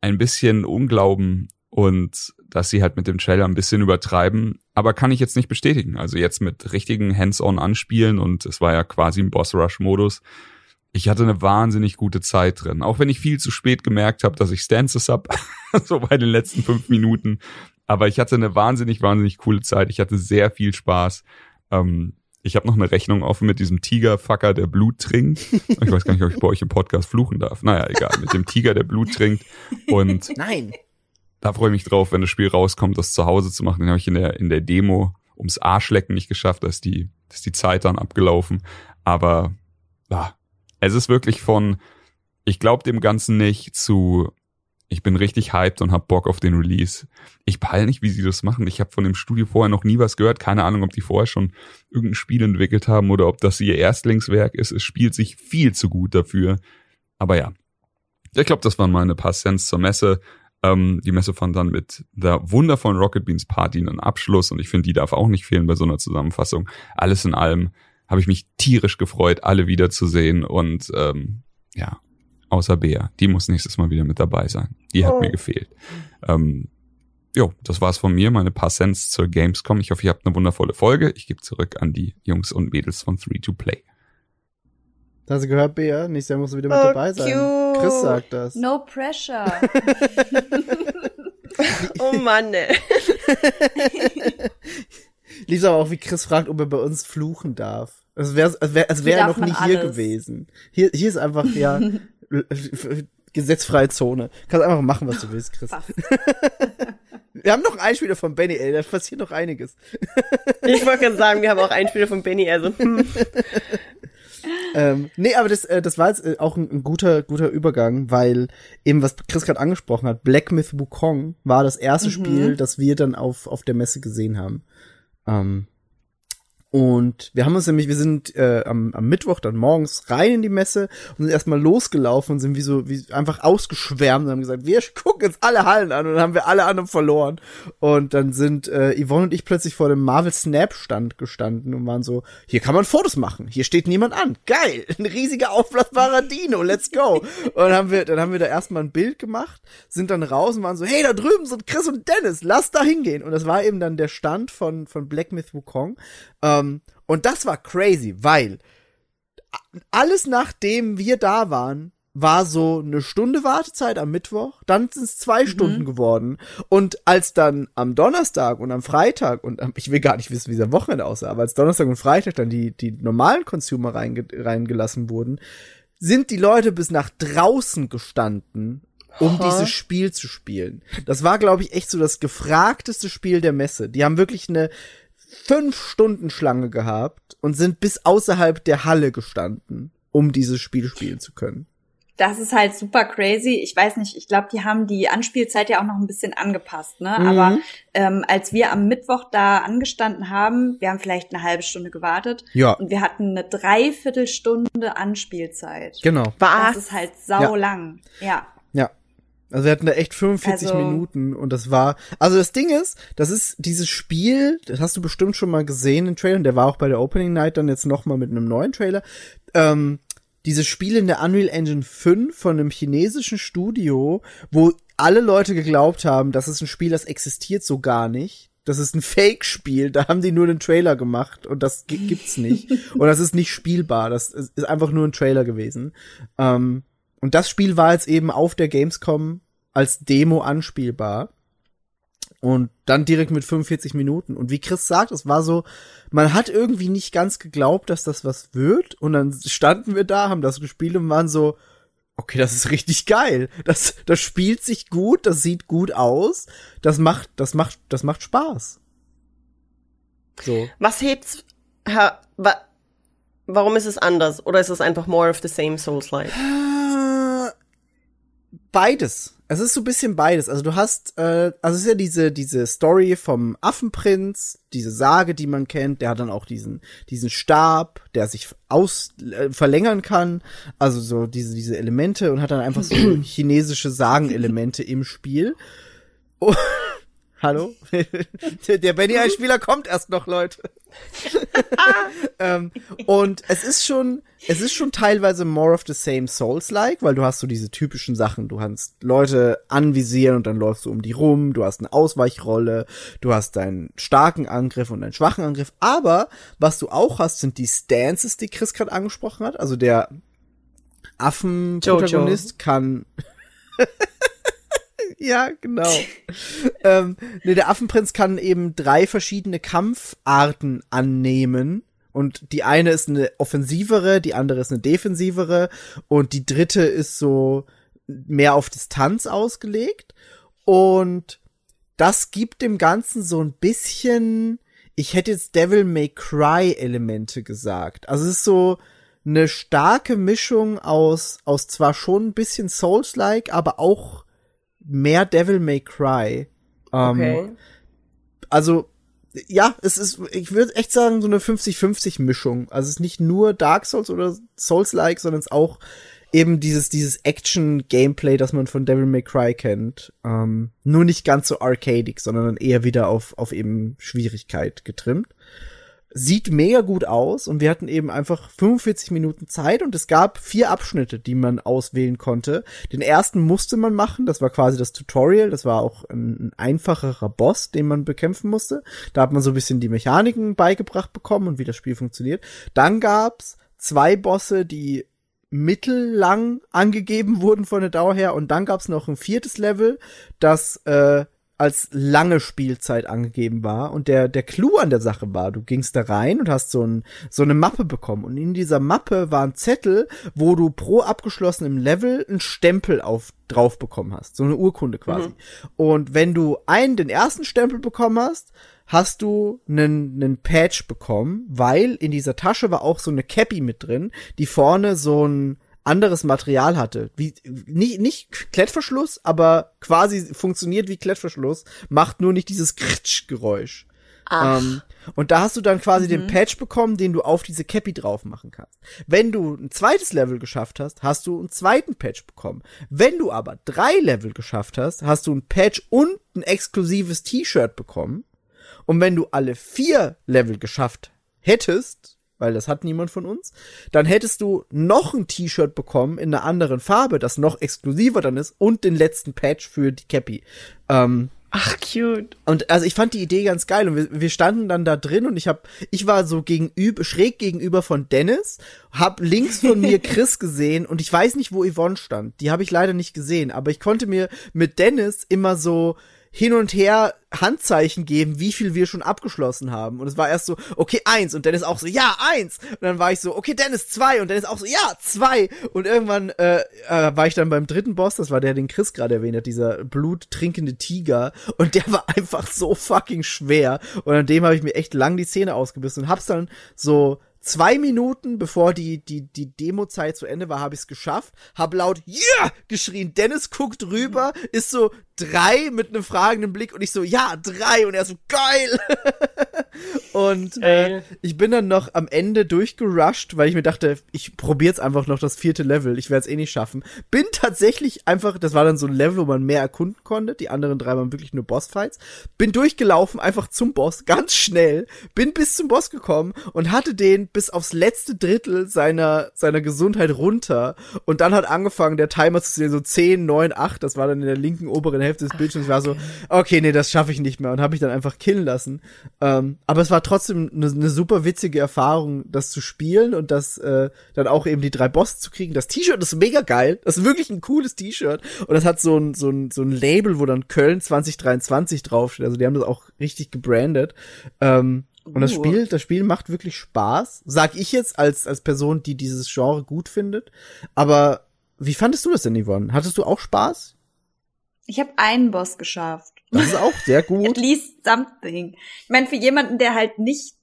E: ein bisschen Unglauben und dass sie halt mit dem Trailer ein bisschen übertreiben, aber kann ich jetzt nicht bestätigen. Also jetzt mit richtigen Hands-on anspielen und es war ja quasi ein Boss-Rush-Modus. Ich hatte eine wahnsinnig gute Zeit drin, auch wenn ich viel zu spät gemerkt habe, dass ich Stances hab, so bei den letzten fünf Minuten. Aber ich hatte eine wahnsinnig, wahnsinnig coole Zeit. Ich hatte sehr viel Spaß. Ähm, ich habe noch eine Rechnung offen mit diesem Tigerfucker, der Blut trinkt. Ich weiß gar nicht, ob ich bei euch im Podcast fluchen darf. Naja, egal. Mit dem Tiger, der Blut trinkt. Und
B: Nein.
E: da freue ich mich drauf, wenn das Spiel rauskommt, das zu Hause zu machen. Den habe ich in der, in der Demo ums Arschlecken nicht geschafft, da ist die, da ist die Zeit dann abgelaufen. Aber ja, es ist wirklich von, ich glaube dem Ganzen nicht, zu, ich bin richtig hyped und hab Bock auf den Release. Ich peil nicht, wie sie das machen. Ich habe von dem Studio vorher noch nie was gehört. Keine Ahnung, ob die vorher schon irgendein Spiel entwickelt haben oder ob das ihr Erstlingswerk ist. Es spielt sich viel zu gut dafür. Aber ja, ich glaube, das waren meine paar Cents zur Messe. Ähm, die Messe fand dann mit der wundervollen Rocket Beans Party einen Abschluss und ich finde, die darf auch nicht fehlen bei so einer Zusammenfassung. Alles in allem habe ich mich tierisch gefreut, alle wiederzusehen und ähm, ja, außer Bea, die muss nächstes Mal wieder mit dabei sein. Die hat
C: Oh.
E: mir gefehlt. Ähm, jo, das war's von mir, meine paar Cents zur Gamescom. Ich hoffe, ihr habt eine wundervolle Folge. Ich gebe zurück an die Jungs und Mädels von 3 to Play.
B: Da hast du gehört, Bea? Nächstes Jahr musst du wieder mit
C: Oh,
B: dabei sein.
C: cute.
B: Chris sagt das.
D: No pressure.
C: Oh Mann, ey.
B: Lies aber auch, wie Chris fragt, ob er bei uns fluchen darf. Als wäre als wär, als wär er noch nie hier
D: alles.
B: gewesen. Hier, hier ist einfach, ja, gesetzfreie Zone. Kannst einfach machen, was du willst, Chris. Wir haben noch einen Spieler von Benny, ey, da passiert noch einiges.
C: Ich wollte gerade sagen, wir haben auch einen Spieler von Benny, also. Hm.
B: Ähm, nee, aber das, äh, das war jetzt äh, auch ein, ein guter, guter Übergang, weil eben, was Chris gerade angesprochen hat, Black Myth Wukong war das erste
D: Mhm.
B: Spiel, das wir dann auf, auf der Messe gesehen haben. Ähm, und wir haben uns nämlich, wir sind äh, am, am Mittwoch dann morgens rein in die Messe und sind erstmal losgelaufen und sind wie so, wie einfach ausgeschwärmt und haben gesagt, wir gucken jetzt alle Hallen an und dann haben wir alle anderen verloren. Und dann sind äh, Yvonne und ich plötzlich vor dem Marvel Snap Stand gestanden und waren so, hier kann man Fotos machen, hier steht niemand an. Geil, ein riesiger aufblasbarer Dino, let's go. Und dann haben wir, dann haben wir da erstmal ein Bild gemacht, sind dann raus und waren so, hey, da drüben sind Chris und Dennis, lass da hingehen. Und das war eben dann der Stand von, von Black Myth Wukong. Ähm, und das war crazy, weil alles nachdem wir da waren, war so eine Stunde Wartezeit am Mittwoch, dann sind es zwei Stunden geworden. Und als dann am Donnerstag und am Freitag und am, ich will gar nicht wissen, wie dieser Wochenende aussah, aber als Donnerstag und Freitag dann die, die normalen Consumer reinge reingelassen wurden, sind die Leute bis nach draußen gestanden, um
C: Aha.
B: dieses Spiel zu spielen. Das war, glaube ich, echt so das gefragteste Spiel der Messe. Die haben wirklich eine fünf Stunden Schlange gehabt und sind bis außerhalb der Halle gestanden, um dieses Spiel spielen zu können.
D: Das ist halt super crazy. Ich weiß nicht, ich glaube, die haben die Anspielzeit ja auch noch ein bisschen angepasst, ne?
B: Mhm.
D: Aber ähm, als wir am Mittwoch da angestanden haben, wir haben vielleicht eine halbe Stunde gewartet
B: Ja,
D: und wir hatten eine Dreiviertelstunde Anspielzeit.
B: genau.
D: Das ist halt sau lang. Ja.
B: Also wir hatten da echt 45
D: Also-
B: Minuten und das war, also das Ding ist, das ist dieses Spiel, das hast du bestimmt schon mal gesehen in Trailern, der war auch bei der Opening Night dann jetzt noch mal mit einem neuen Trailer. Ähm, dieses Spiel in der Unreal Engine 5 von einem chinesischen Studio, wo alle Leute geglaubt haben, das ist ein Spiel, das existiert so gar nicht. Das ist ein Fake-Spiel, da haben die nur einen Trailer gemacht und das gi- gibt's nicht. und das ist nicht spielbar, das ist ist einfach nur ein Trailer gewesen. Ähm, und das Spiel war jetzt eben auf der Gamescom als Demo anspielbar. Und dann direkt mit 45 Minuten. Und wie Chris sagt, es war so, man hat irgendwie nicht ganz geglaubt, dass das was wird. Und dann standen wir da, haben das gespielt und waren so, okay, das ist richtig geil. Das, das spielt sich gut, das sieht gut aus. Das macht, das macht, das macht Spaß. So.
C: Was hebt's, ha, wa, warum ist es anders? Oder ist es einfach more of the same Souls-like?
B: Beides. Es ist so ein bisschen beides. Also du hast, äh, also es ist ja diese diese Story vom Affenprinz, diese Sage, die man kennt. Der hat dann auch diesen diesen Stab, der sich aus äh, verlängern kann. Also so diese diese Elemente und hat dann einfach so chinesische Sagenelemente im Spiel. Oh, hallo, der, Benny ein Spieler kommt erst noch, Leute. ähm, und es ist schon, es ist schon teilweise more of the same Souls-like, weil du hast so diese typischen Sachen. Du kannst Leute anvisieren und dann läufst du um die rum. Du hast eine Ausweichrolle. Du hast deinen starken Angriff und einen schwachen Angriff. Aber was du auch hast, sind die Stances, die Chris gerade angesprochen hat. Also der Affen-Protagonist kann ja, genau. ähm, nee, der Affenprinz kann eben drei verschiedene Kampfarten annehmen. Und die eine ist eine offensivere, die andere ist eine defensivere und die dritte ist so mehr auf Distanz ausgelegt. Und das gibt dem Ganzen so ein bisschen, ich hätte jetzt Devil May Cry Elemente gesagt. Also es ist so eine starke Mischung aus, aus zwar schon ein bisschen Souls-like, aber auch mehr Devil May Cry. Ähm,
C: Okay.
B: Also, ja, es ist, ich würde echt sagen, so eine 50-50 Mischung. Also es ist nicht nur Dark Souls oder Souls-like, sondern es ist auch eben dieses, dieses Action-Gameplay, das man von Devil May Cry kennt. Ähm, nur nicht ganz so arcadic, sondern dann eher wieder auf, auf eben Schwierigkeit getrimmt. Sieht mega gut aus und wir hatten eben einfach 45 Minuten Zeit und es gab vier Abschnitte, die man auswählen konnte. Den ersten musste man machen, das war quasi das Tutorial, das war auch ein, ein einfacherer Boss, den man bekämpfen musste. Da hat man so ein bisschen die Mechaniken beigebracht bekommen und wie das Spiel funktioniert. Dann gab's zwei Bosse, die mittellang angegeben wurden von der Dauer her und dann gab's noch ein viertes Level, das äh, als lange Spielzeit angegeben war und der der Clou an der Sache war, du gingst da rein und hast so ein so eine Mappe bekommen und in dieser Mappe war ein Zettel, wo du pro abgeschlossenem Level einen Stempel auf drauf bekommen hast, so eine Urkunde quasi. Und wenn du einen den ersten Stempel bekommen hast, hast du einen, einen Patch bekommen, weil in dieser Tasche war auch so eine Cappy mit drin, die vorne so ein anderes Material hatte. Wie, nicht, nicht Klettverschluss, aber quasi funktioniert wie Klettverschluss, macht nur nicht dieses Kritsch-Geräusch. Ähm, und da hast du dann quasi den Patch bekommen, den du auf diese Cappy drauf machen kannst. Wenn du ein zweites Level geschafft hast, hast du einen zweiten Patch bekommen. Wenn du aber drei Level geschafft hast, hast du ein Patch und ein exklusives T-Shirt bekommen. Und wenn du alle vier Level geschafft hättest, weil das hat niemand von uns, dann hättest du noch ein T-Shirt bekommen in einer anderen Farbe, das noch exklusiver dann ist und den letzten Patch für die Cappy. Ähm,
C: Ach, cute.
B: und also ich fand die Idee ganz geil und wir, wir standen dann da drin und ich hab, ich war so gegenüber, schräg gegenüber von Dennis, hab links von mir Chris gesehen und ich weiß nicht, wo Yvonne stand. Die habe ich leider nicht gesehen, aber ich konnte mir mit Dennis immer so hin und her Handzeichen geben, wie viel wir schon abgeschlossen haben. Und es war erst so, okay, eins. Und Dennis auch so, ja, eins. Und dann war ich so, okay, Dennis, zwei. Und Dennis auch so, ja, zwei. Und irgendwann äh, äh, war ich dann beim dritten Boss, das war der, den Chris gerade erwähnt hat, dieser bluttrinkende Tiger. Und der war einfach so fucking schwer. Und an dem habe ich mir echt lang die Zähne ausgebissen und hab's dann so zwei Minuten bevor die die die Demo-Zeit zu Ende war, habe ich es geschafft, hab laut yeah geschrien. Dennis guckt rüber, ist so drei mit einem fragenden Blick und ich so ja drei und er so geil. und äh, ich bin dann noch am Ende durchgerusht, weil ich mir dachte, ich probiere jetzt einfach noch das vierte Level. Ich werde es eh nicht schaffen. Bin tatsächlich einfach, das war dann so ein Level, wo man mehr erkunden konnte. Die anderen drei waren wirklich nur Bossfights. Bin durchgelaufen, einfach zum Boss, ganz schnell. Bin bis zum Boss gekommen und hatte den bis aufs letzte Drittel seiner, seiner Gesundheit runter. Und dann hat angefangen, der Timer zu sehen, so 10, 9, 8. Das war dann in der linken oberen Hälfte des Bildschirms. War so, okay, nee, das schaffe ich nicht mehr. Und habe ich dann einfach killen lassen. Ähm, aber es war trotzdem eine ne super witzige Erfahrung, das zu spielen und das äh, dann auch eben die drei Bosse zu kriegen. Das T-Shirt ist mega geil. Das ist wirklich ein cooles T-Shirt. Und das hat so ein, so, ein, so ein Label, wo dann Köln 2023 draufsteht. Also die haben das auch richtig gebrandet. Ähm, und das. Spiel, das Spiel macht wirklich Spaß. Sag ich jetzt als, als Person, die dieses Genre gut findet. Aber wie fandest du das denn, Yvonne? Hattest du auch Spaß?
D: Ich habe einen Boss geschafft.
B: Das ist auch sehr
D: At
B: gut.
D: least something. Ich meine, für jemanden, der halt nicht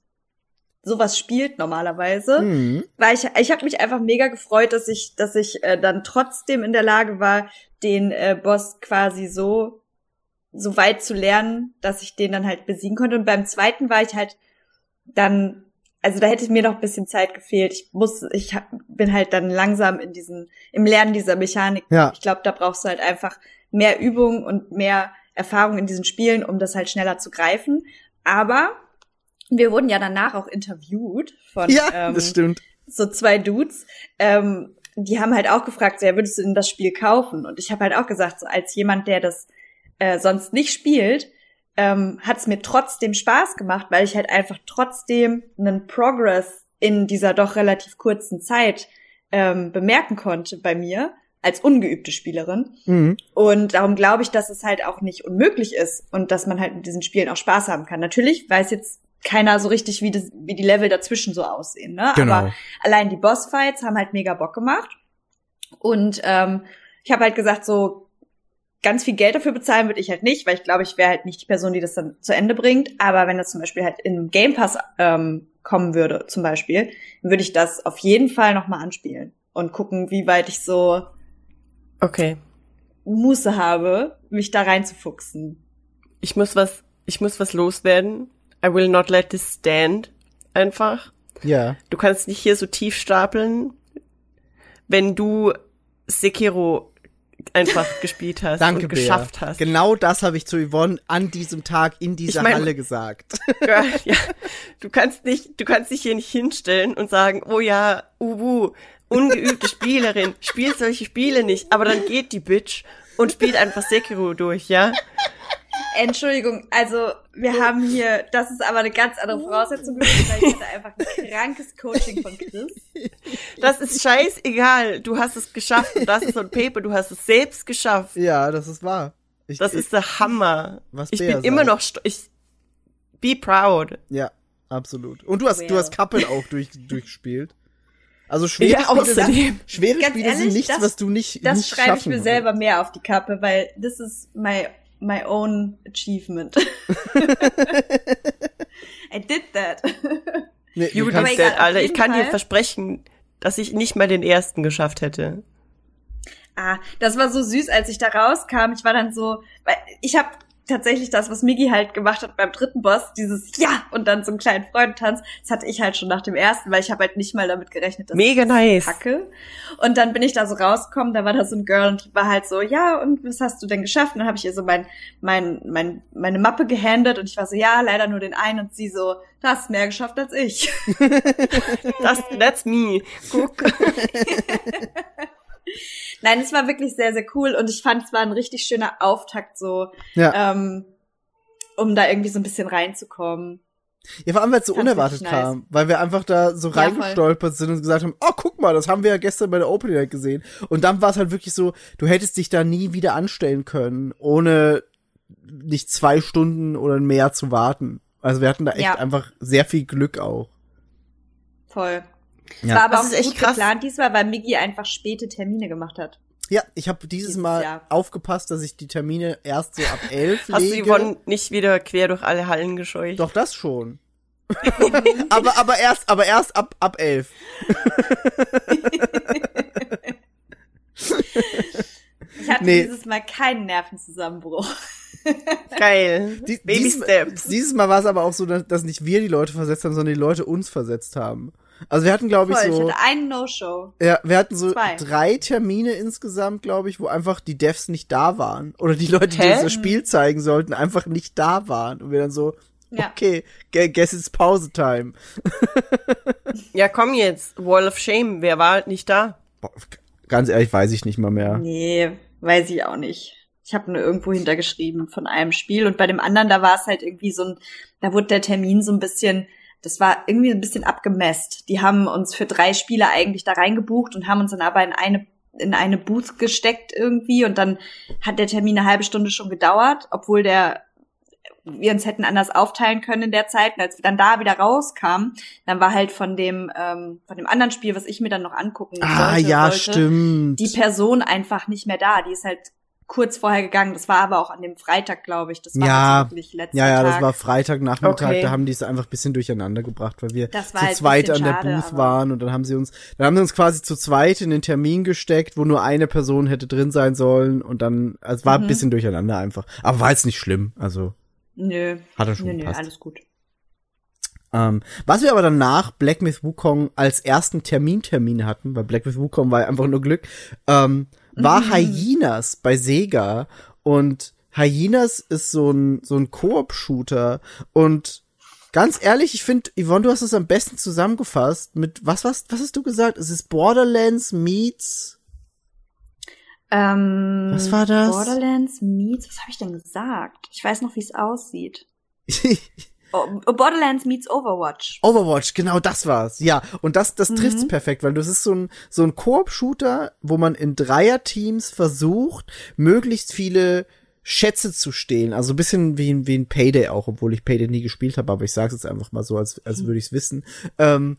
D: sowas spielt normalerweise,
B: Mhm.
D: weil ich, ich habe mich einfach mega gefreut, dass ich, dass ich äh, dann trotzdem in der Lage war, den äh, Boss quasi so so weit zu lernen, dass ich den dann halt besiegen konnte. Und beim zweiten war ich halt dann, also da hätte mir noch ein bisschen Zeit gefehlt. Ich muss, ich hab, bin halt dann langsam in diesen, im Lernen dieser Mechanik.
B: Ja.
D: Ich glaube, da brauchst du halt einfach mehr Übung und mehr Erfahrung in diesen Spielen, um das halt schneller zu greifen. Aber wir wurden ja danach auch interviewt von
B: Ja,
D: ähm, so zwei Dudes, ähm, die haben halt auch gefragt, so, ja, würdest du denn das Spiel kaufen? Und ich habe halt auch gesagt, so als jemand, der das äh, sonst nicht spielt, ähm, hat es mir trotzdem Spaß gemacht, weil ich halt einfach trotzdem einen Progress in dieser doch relativ kurzen Zeit ähm, bemerken konnte bei mir als ungeübte Spielerin.
B: Mhm.
D: Und darum glaube ich, dass es halt auch nicht unmöglich ist und dass man halt mit diesen Spielen auch Spaß haben kann. Natürlich weiß jetzt keiner so richtig, wie, das, wie die Level dazwischen so aussehen. Ne?
B: Genau.
D: Aber allein die Bossfights haben halt mega Bock gemacht. Und ähm, ich habe halt gesagt, so ganz viel Geld dafür bezahlen würde ich halt nicht, weil ich glaube, ich wäre halt nicht die Person, die das dann zu Ende bringt. Aber wenn das zum Beispiel halt in Game Pass ähm, kommen würde, zum Beispiel, dann würde ich das auf jeden Fall nochmal anspielen und gucken, wie weit ich so
C: Okay.
D: Muße habe, mich da reinzufuchsen.
C: Ich muss was, ich muss was loswerden. I will not let this stand. Einfach.
B: Ja.
C: Du kannst nicht hier so tief stapeln, wenn du Sekiro einfach gespielt hast
B: Danke,
C: und
B: Bea.
C: geschafft hast.
B: Genau das habe ich zu Yvonne an diesem Tag in dieser
C: Ich mein-
B: Halle gesagt.
C: Girl, ja, du kannst nicht, du kannst dich hier nicht hinstellen und sagen, oh ja, uwu, ungeübte Spielerin, spielt solche Spiele nicht, aber dann geht die Bitch und spielt einfach Sekiro durch, ja?
D: Entschuldigung, also wir haben hier, das ist aber eine ganz andere Voraussetzung weil ich hatte einfach ein krankes Coaching von Chris.
C: Das ist scheißegal, du hast es geschafft und das ist so ein Paper, du hast es selbst geschafft.
B: ja, das ist wahr. Ich,
C: Das ist der Hammer.
B: Was
C: ich
B: Bea
C: bin immer
B: sagt.
C: noch, sto- ich, be proud.
B: Ja, absolut. Und du hast, du
D: Well.
B: hast Kappel auch durch, durchgespielt. Also schwere
C: Ja,
B: Spiele, sind,
C: außerdem.
B: schwere
D: Ganz
B: Spiele sind
D: ehrlich,
B: nichts,
D: das-
B: was du nicht,
D: Das
B: nicht
D: schreibe ich mir
B: würdest.
D: selber mehr auf die Kappe, weil this is my, my own achievement. I did that.
B: Nee,
C: You did
D: egal,
C: that,
D: auf
C: Alter. Ich kann dir
D: Fall.
C: versprechen, dass ich nicht mal den ersten geschafft hätte.
D: Ah, das war so süß, als ich da rauskam. Ich war dann so, weil ich habe tatsächlich das, was Miggy halt gemacht hat beim dritten Boss, dieses Ja und dann so einen kleinen Freudentanz, das hatte ich halt schon nach dem ersten, weil ich habe halt nicht mal damit gerechnet, dass
C: Mega
D: ich
C: nice.
D: packe. Und dann bin ich da so rausgekommen, da war da so ein Girl und war halt so, ja, und was hast du denn geschafft? Und dann habe ich ihr so mein, mein, mein, meine Mappe gehandet und ich war so, ja, leider nur den einen und sie so, du hast mehr geschafft als ich.
C: Das, that's me. Guck.
D: Nein, es war wirklich sehr, sehr cool und ich fand, es war ein richtig schöner Auftakt so,
B: ja.
D: ähm, um da irgendwie so ein bisschen reinzukommen.
B: ja, vor allem, weil es so
D: fand's
B: unerwartet
D: nice.
B: kam, weil wir einfach da so
D: Ja,
B: reingestolpert sind und gesagt haben, oh, guck mal, das haben wir ja gestern bei der Opening Night gesehen. Und dann war es halt wirklich so, du hättest dich da nie wieder anstellen können, ohne nicht zwei Stunden oder mehr zu warten. Also wir hatten da echt
D: Ja.
B: einfach sehr viel Glück auch.
D: Voll. Es
B: Ja.
D: war aber
C: Das
D: auch
C: ist echt
D: gut
C: krass.
D: geplant diesmal, weil Miggy einfach späte Termine gemacht hat.
B: Ja, ich habe dieses,
D: Dieses
B: Mal
D: Jahr.
B: aufgepasst, dass ich die Termine erst so ab elf
C: Hast du
B: lege.
C: Yvonne nicht wieder quer durch alle Hallen gescheucht?
B: Doch, das schon. aber, aber erst, aber erst ab, ab elf.
D: Ich hatte
B: Nee.
D: dieses Mal keinen Nervenzusammenbruch.
C: Geil.
B: Die-
C: Baby
B: dieses,
C: Steps.
B: Dieses Mal war es aber auch so, dass, dass nicht wir die Leute versetzt haben, sondern die Leute uns versetzt haben. Also wir hatten, glaube ich,
D: Voll, ich
B: so,
D: hatte einen No-Show.
B: ja, wir hatten so
D: Zwei.
B: drei Termine insgesamt, glaube ich, wo einfach die Devs nicht da waren. Oder die Leute, die
C: Hä?
B: uns das Spiel zeigen sollten, einfach nicht da waren. Und wir dann so,
D: Ja.
B: Okay, gu- guess it's Pause-Time.
C: Ja, komm jetzt. Wall of Shame. Wer war halt nicht da?
B: Boah, Ganz ehrlich, weiß ich nicht mal mehr.
D: Nee, weiß ich auch nicht. Ich habe nur irgendwo hintergeschrieben von einem Spiel und bei dem anderen, da war es halt irgendwie so ein, da wurde der Termin so ein bisschen, das war irgendwie ein bisschen abgemesst. Die haben uns für drei Spiele eigentlich da reingebucht und haben uns dann aber in eine in eine Booth gesteckt irgendwie und dann hat der Termin eine halbe Stunde schon gedauert, obwohl der wir uns hätten anders aufteilen können in der Zeit. Und als wir dann da wieder rauskamen, dann war halt von dem ähm, von dem anderen Spiel, was ich mir dann noch angucken
B: Ah,
D: sollte,
B: ja,
D: wollte,
B: stimmt.
D: die Person einfach nicht mehr da. Die ist halt kurz vorher gegangen. Das war aber auch an dem Freitag, glaube ich. Das war
B: Ja.
D: also wirklich letzter
B: Ja, ja,
D: Tag.
B: das war Freitagnachmittag,
C: Okay.
B: da haben die es einfach ein bisschen durcheinander gebracht, weil wir zu
D: halt ein
B: zweit an der
D: schade,
B: Booth waren und dann haben sie uns, dann haben sie uns quasi zu zweit in den Termin gesteckt, wo nur eine Person hätte drin sein sollen und dann, also es war ein
D: Mhm.
B: bisschen durcheinander einfach. Aber war jetzt nicht schlimm, also
D: Nö.
B: hat er schon
D: Nö, nö, alles gut.
B: Ähm, was wir aber danach Black Myth Wukong als ersten Termin-Termin hatten, weil Black Myth Wukong war ja einfach nur Glück, ähm, war
D: Mhm.
B: Hyenas bei Sega und Hyenas ist so ein, so ein Koop-Shooter und ganz ehrlich, ich finde, Yvonne, du hast es am besten zusammengefasst mit, was, was, was hast du gesagt? Es ist Borderlands meets,
D: Ähm,
B: Was war das?
D: Borderlands meets, was habe ich denn gesagt? Ich weiß noch, wie es aussieht. Oh, Borderlands meets Overwatch.
B: Overwatch, genau das war's. Ja, und das das
D: Mhm.
B: trifft's perfekt, weil das ist so ein so ein Koop-Shooter, wo man in Dreierteams versucht, möglichst viele Schätze zu stehlen. Also ein bisschen wie ein, wie ein Payday auch, obwohl ich Payday nie gespielt habe, aber ich sag's jetzt einfach mal so, als, als würde ich's wissen. Ähm,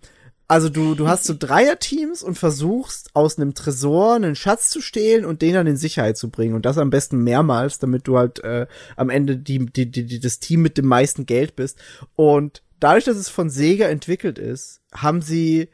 B: also du, du hast so Dreierteams und versuchst aus einem Tresor einen Schatz zu stehlen und den dann in Sicherheit zu bringen. Und das am besten mehrmals, damit du halt äh, am Ende die, die, die, die, das Team mit dem meisten Geld bist. Und dadurch, dass es von Sega entwickelt ist, haben sie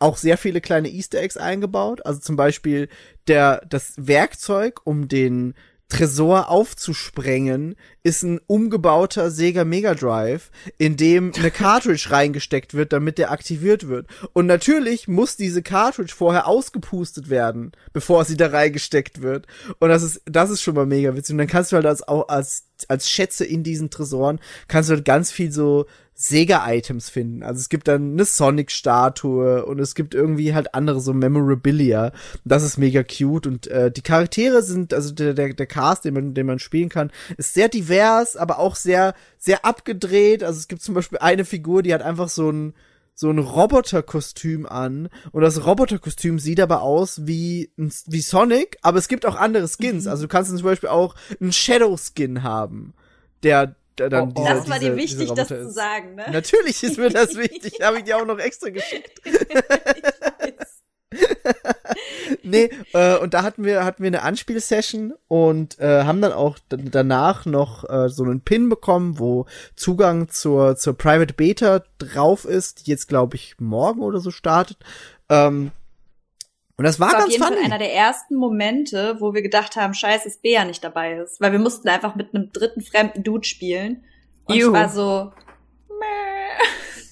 B: auch sehr viele kleine Easter Eggs eingebaut. Also zum Beispiel der, das Werkzeug, um den Tresor aufzusprengen, ist ein umgebauter Sega Mega Drive, in dem eine Cartridge reingesteckt wird, damit der aktiviert wird. Und natürlich muss diese Cartridge vorher ausgepustet werden, bevor sie da reingesteckt wird. Und das ist, das ist schon mal mega witzig. Und dann kannst du halt als, auch als, als Schätze in diesen Tresoren, kannst du halt ganz viel so Sega-Items finden. Also es gibt dann eine Sonic-Statue und es gibt irgendwie halt andere so Memorabilia. Das ist mega cute und äh, die Charaktere sind, also der, der, der Cast, den man, den man spielen kann, ist sehr divers, aber auch sehr, sehr abgedreht. Also es gibt zum Beispiel eine Figur, die hat einfach so ein so ein Roboterkostüm an und das Roboterkostüm sieht aber aus wie wie Sonic, aber es gibt auch andere Skins. Also du kannst zum Beispiel auch einen Shadow Skin haben, der dann
C: Oh, oh.
B: dieser,
D: Das war
B: diese,
D: dir wichtig, das zu sagen, ne?
B: Natürlich ist mir das wichtig. Habe ich dir auch noch extra geschickt. Nee, äh, und da hatten wir hatten wir eine Anspielsession und äh, haben dann auch danach noch äh, so einen Pin bekommen, wo Zugang zur zur Private Beta drauf ist, die jetzt glaube ich morgen oder so startet. Ähm, und das war
D: Das war auf
B: ganz
D: jeden Fall
B: funny.
D: einer der ersten Momente, wo wir gedacht haben, scheiße, dass Bea nicht dabei ist. Weil wir mussten einfach mit einem dritten fremden Dude spielen. Und
C: Juhu.
D: es war so,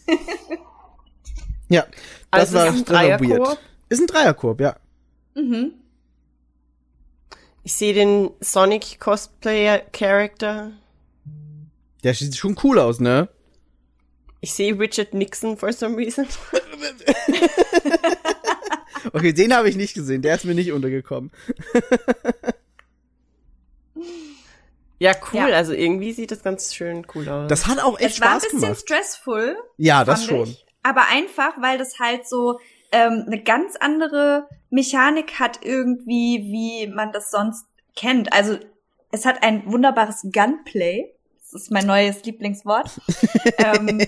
B: ja, das
C: Also
B: war,
C: ist ein
B: weird. Ist ein Dreierkorb, ja.
D: Mhm.
C: Ich sehe den Sonic Cosplayer Character.
B: Der sieht schon cool aus, ne?
C: Ich sehe Richard Nixon for some reason.
B: Okay, den habe ich nicht gesehen, der ist mir nicht untergekommen.
C: Ja, cool.
D: Ja.
C: Also irgendwie sieht das ganz schön cool aus.
B: Das hat auch echt
D: Es war ein
B: Spaß
D: bisschen
B: gemacht.
D: stressful.
B: Ja, das schon.
D: Ich. Aber einfach, weil das halt so ähm, eine ganz andere Mechanik hat irgendwie, wie man das sonst kennt. Also es hat ein wunderbares Gunplay. Das ist mein neues Lieblingswort. ähm,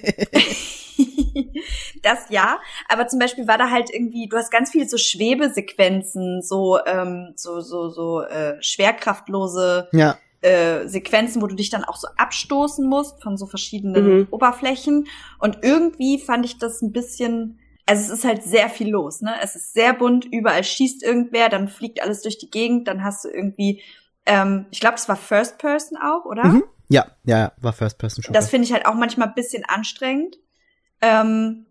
D: das ja, aber zum Beispiel war da halt irgendwie, du hast ganz viel so Schwebesequenzen, so ähm, so so so äh, schwerkraftlose
B: Ja.
D: äh, Sequenzen, wo du dich dann auch so abstoßen musst von so verschiedenen
C: Mhm.
D: Oberflächen. Und irgendwie fand ich das ein bisschen, also es ist halt sehr viel los, ne? Es ist sehr bunt, überall schießt irgendwer, dann fliegt alles durch die Gegend, dann hast du irgendwie, ähm, ich glaube, es war First Person auch, oder?
B: Mhm. Ja, ja, ja, war First Person schon.
D: Das finde ich halt auch manchmal ein bisschen anstrengend. Ähm,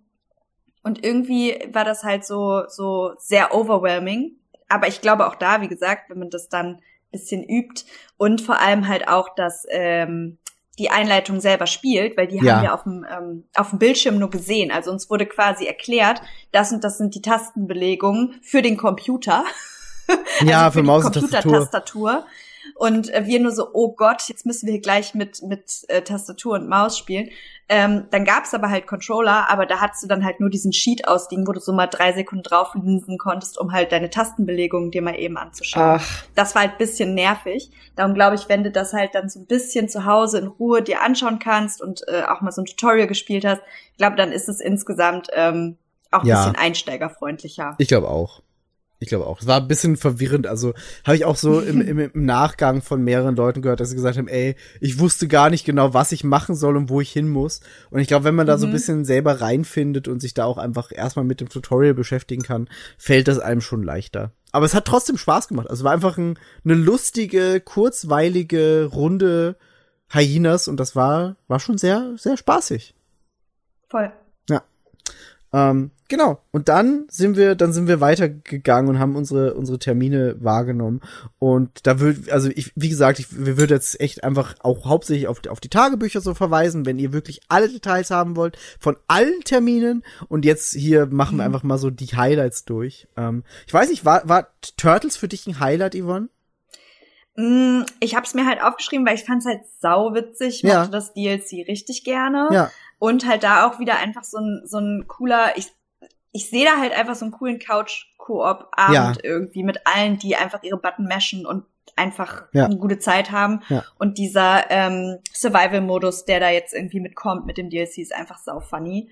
D: und irgendwie war das halt so, so sehr overwhelming. Aber ich glaube auch da, wie gesagt, wenn man das dann ein bisschen übt und vor allem halt auch, dass ähm, die Einleitung selber spielt, weil die
B: Ja.
D: haben wir auf dem, ähm, auf dem Bildschirm nur gesehen. Also uns wurde quasi erklärt, das und das sind die Tastenbelegungen für den Computer.
B: Ja,
D: also
B: für
D: die
B: Maus und
D: äh, wir nur so, oh Gott, jetzt müssen wir gleich mit, mit äh, Tastatur und Maus spielen. Ähm, dann gab's aber halt Controller, aber da hattest du dann halt nur diesen Sheet ausliegen, wo du so mal drei Sekunden drauflinsen konntest, um halt deine Tastenbelegungen dir mal eben anzuschauen.
C: Ach,
D: Das war halt ein bisschen nervig. Darum glaube ich, wenn du das halt dann so ein bisschen zu Hause in Ruhe dir anschauen kannst und äh, auch mal so ein Tutorial gespielt hast, ich glaube, dann ist es insgesamt ähm, auch ein
B: Ja.
D: bisschen einsteigerfreundlicher.
B: Ich glaube auch. Ich glaube auch. Es war ein bisschen verwirrend. Also habe ich auch so im, im, im Nachgang von mehreren Leuten gehört, dass sie gesagt haben, ey, ich wusste gar nicht genau, was ich machen soll und wo ich hin muss. Und ich glaube, wenn man da so ein
D: Mhm.
B: bisschen selber reinfindet und sich da auch einfach erstmal mit dem Tutorial beschäftigen kann, fällt das einem schon leichter. Aber es hat trotzdem Spaß gemacht. Also es war einfach ein, eine lustige, kurzweilige Runde Hyenas und das war, war schon sehr, sehr spaßig.
D: Voll.
B: Ähm, genau. Und dann sind wir, dann sind wir weitergegangen und haben unsere, unsere Termine wahrgenommen. Und da wird, also ich, wie gesagt, ich, wir würden jetzt echt einfach auch hauptsächlich auf, auf die Tagebücher so verweisen, wenn ihr wirklich alle Details haben wollt von allen Terminen. Und jetzt hier machen wir einfach mal so die Highlights durch. Ähm, ich weiß nicht, war, war Turtles für dich ein Highlight, Yvonne?
D: Mm, Ich habe es mir halt aufgeschrieben, weil ich fand es halt sauwitzig. Ich
B: Ja.
D: mochte das DLC richtig gerne.
B: Ja.
D: Und halt da auch wieder einfach so ein, so ein cooler, ich, ich sehe da halt einfach so einen coolen Couch-Koop-Abend
B: Ja.
D: irgendwie mit allen, die einfach ihre Button mashen und einfach
B: Ja.
D: eine gute Zeit haben.
B: Ja.
D: Und dieser ähm, Survival-Modus, der da jetzt irgendwie mitkommt mit dem DLC, ist einfach sau funny.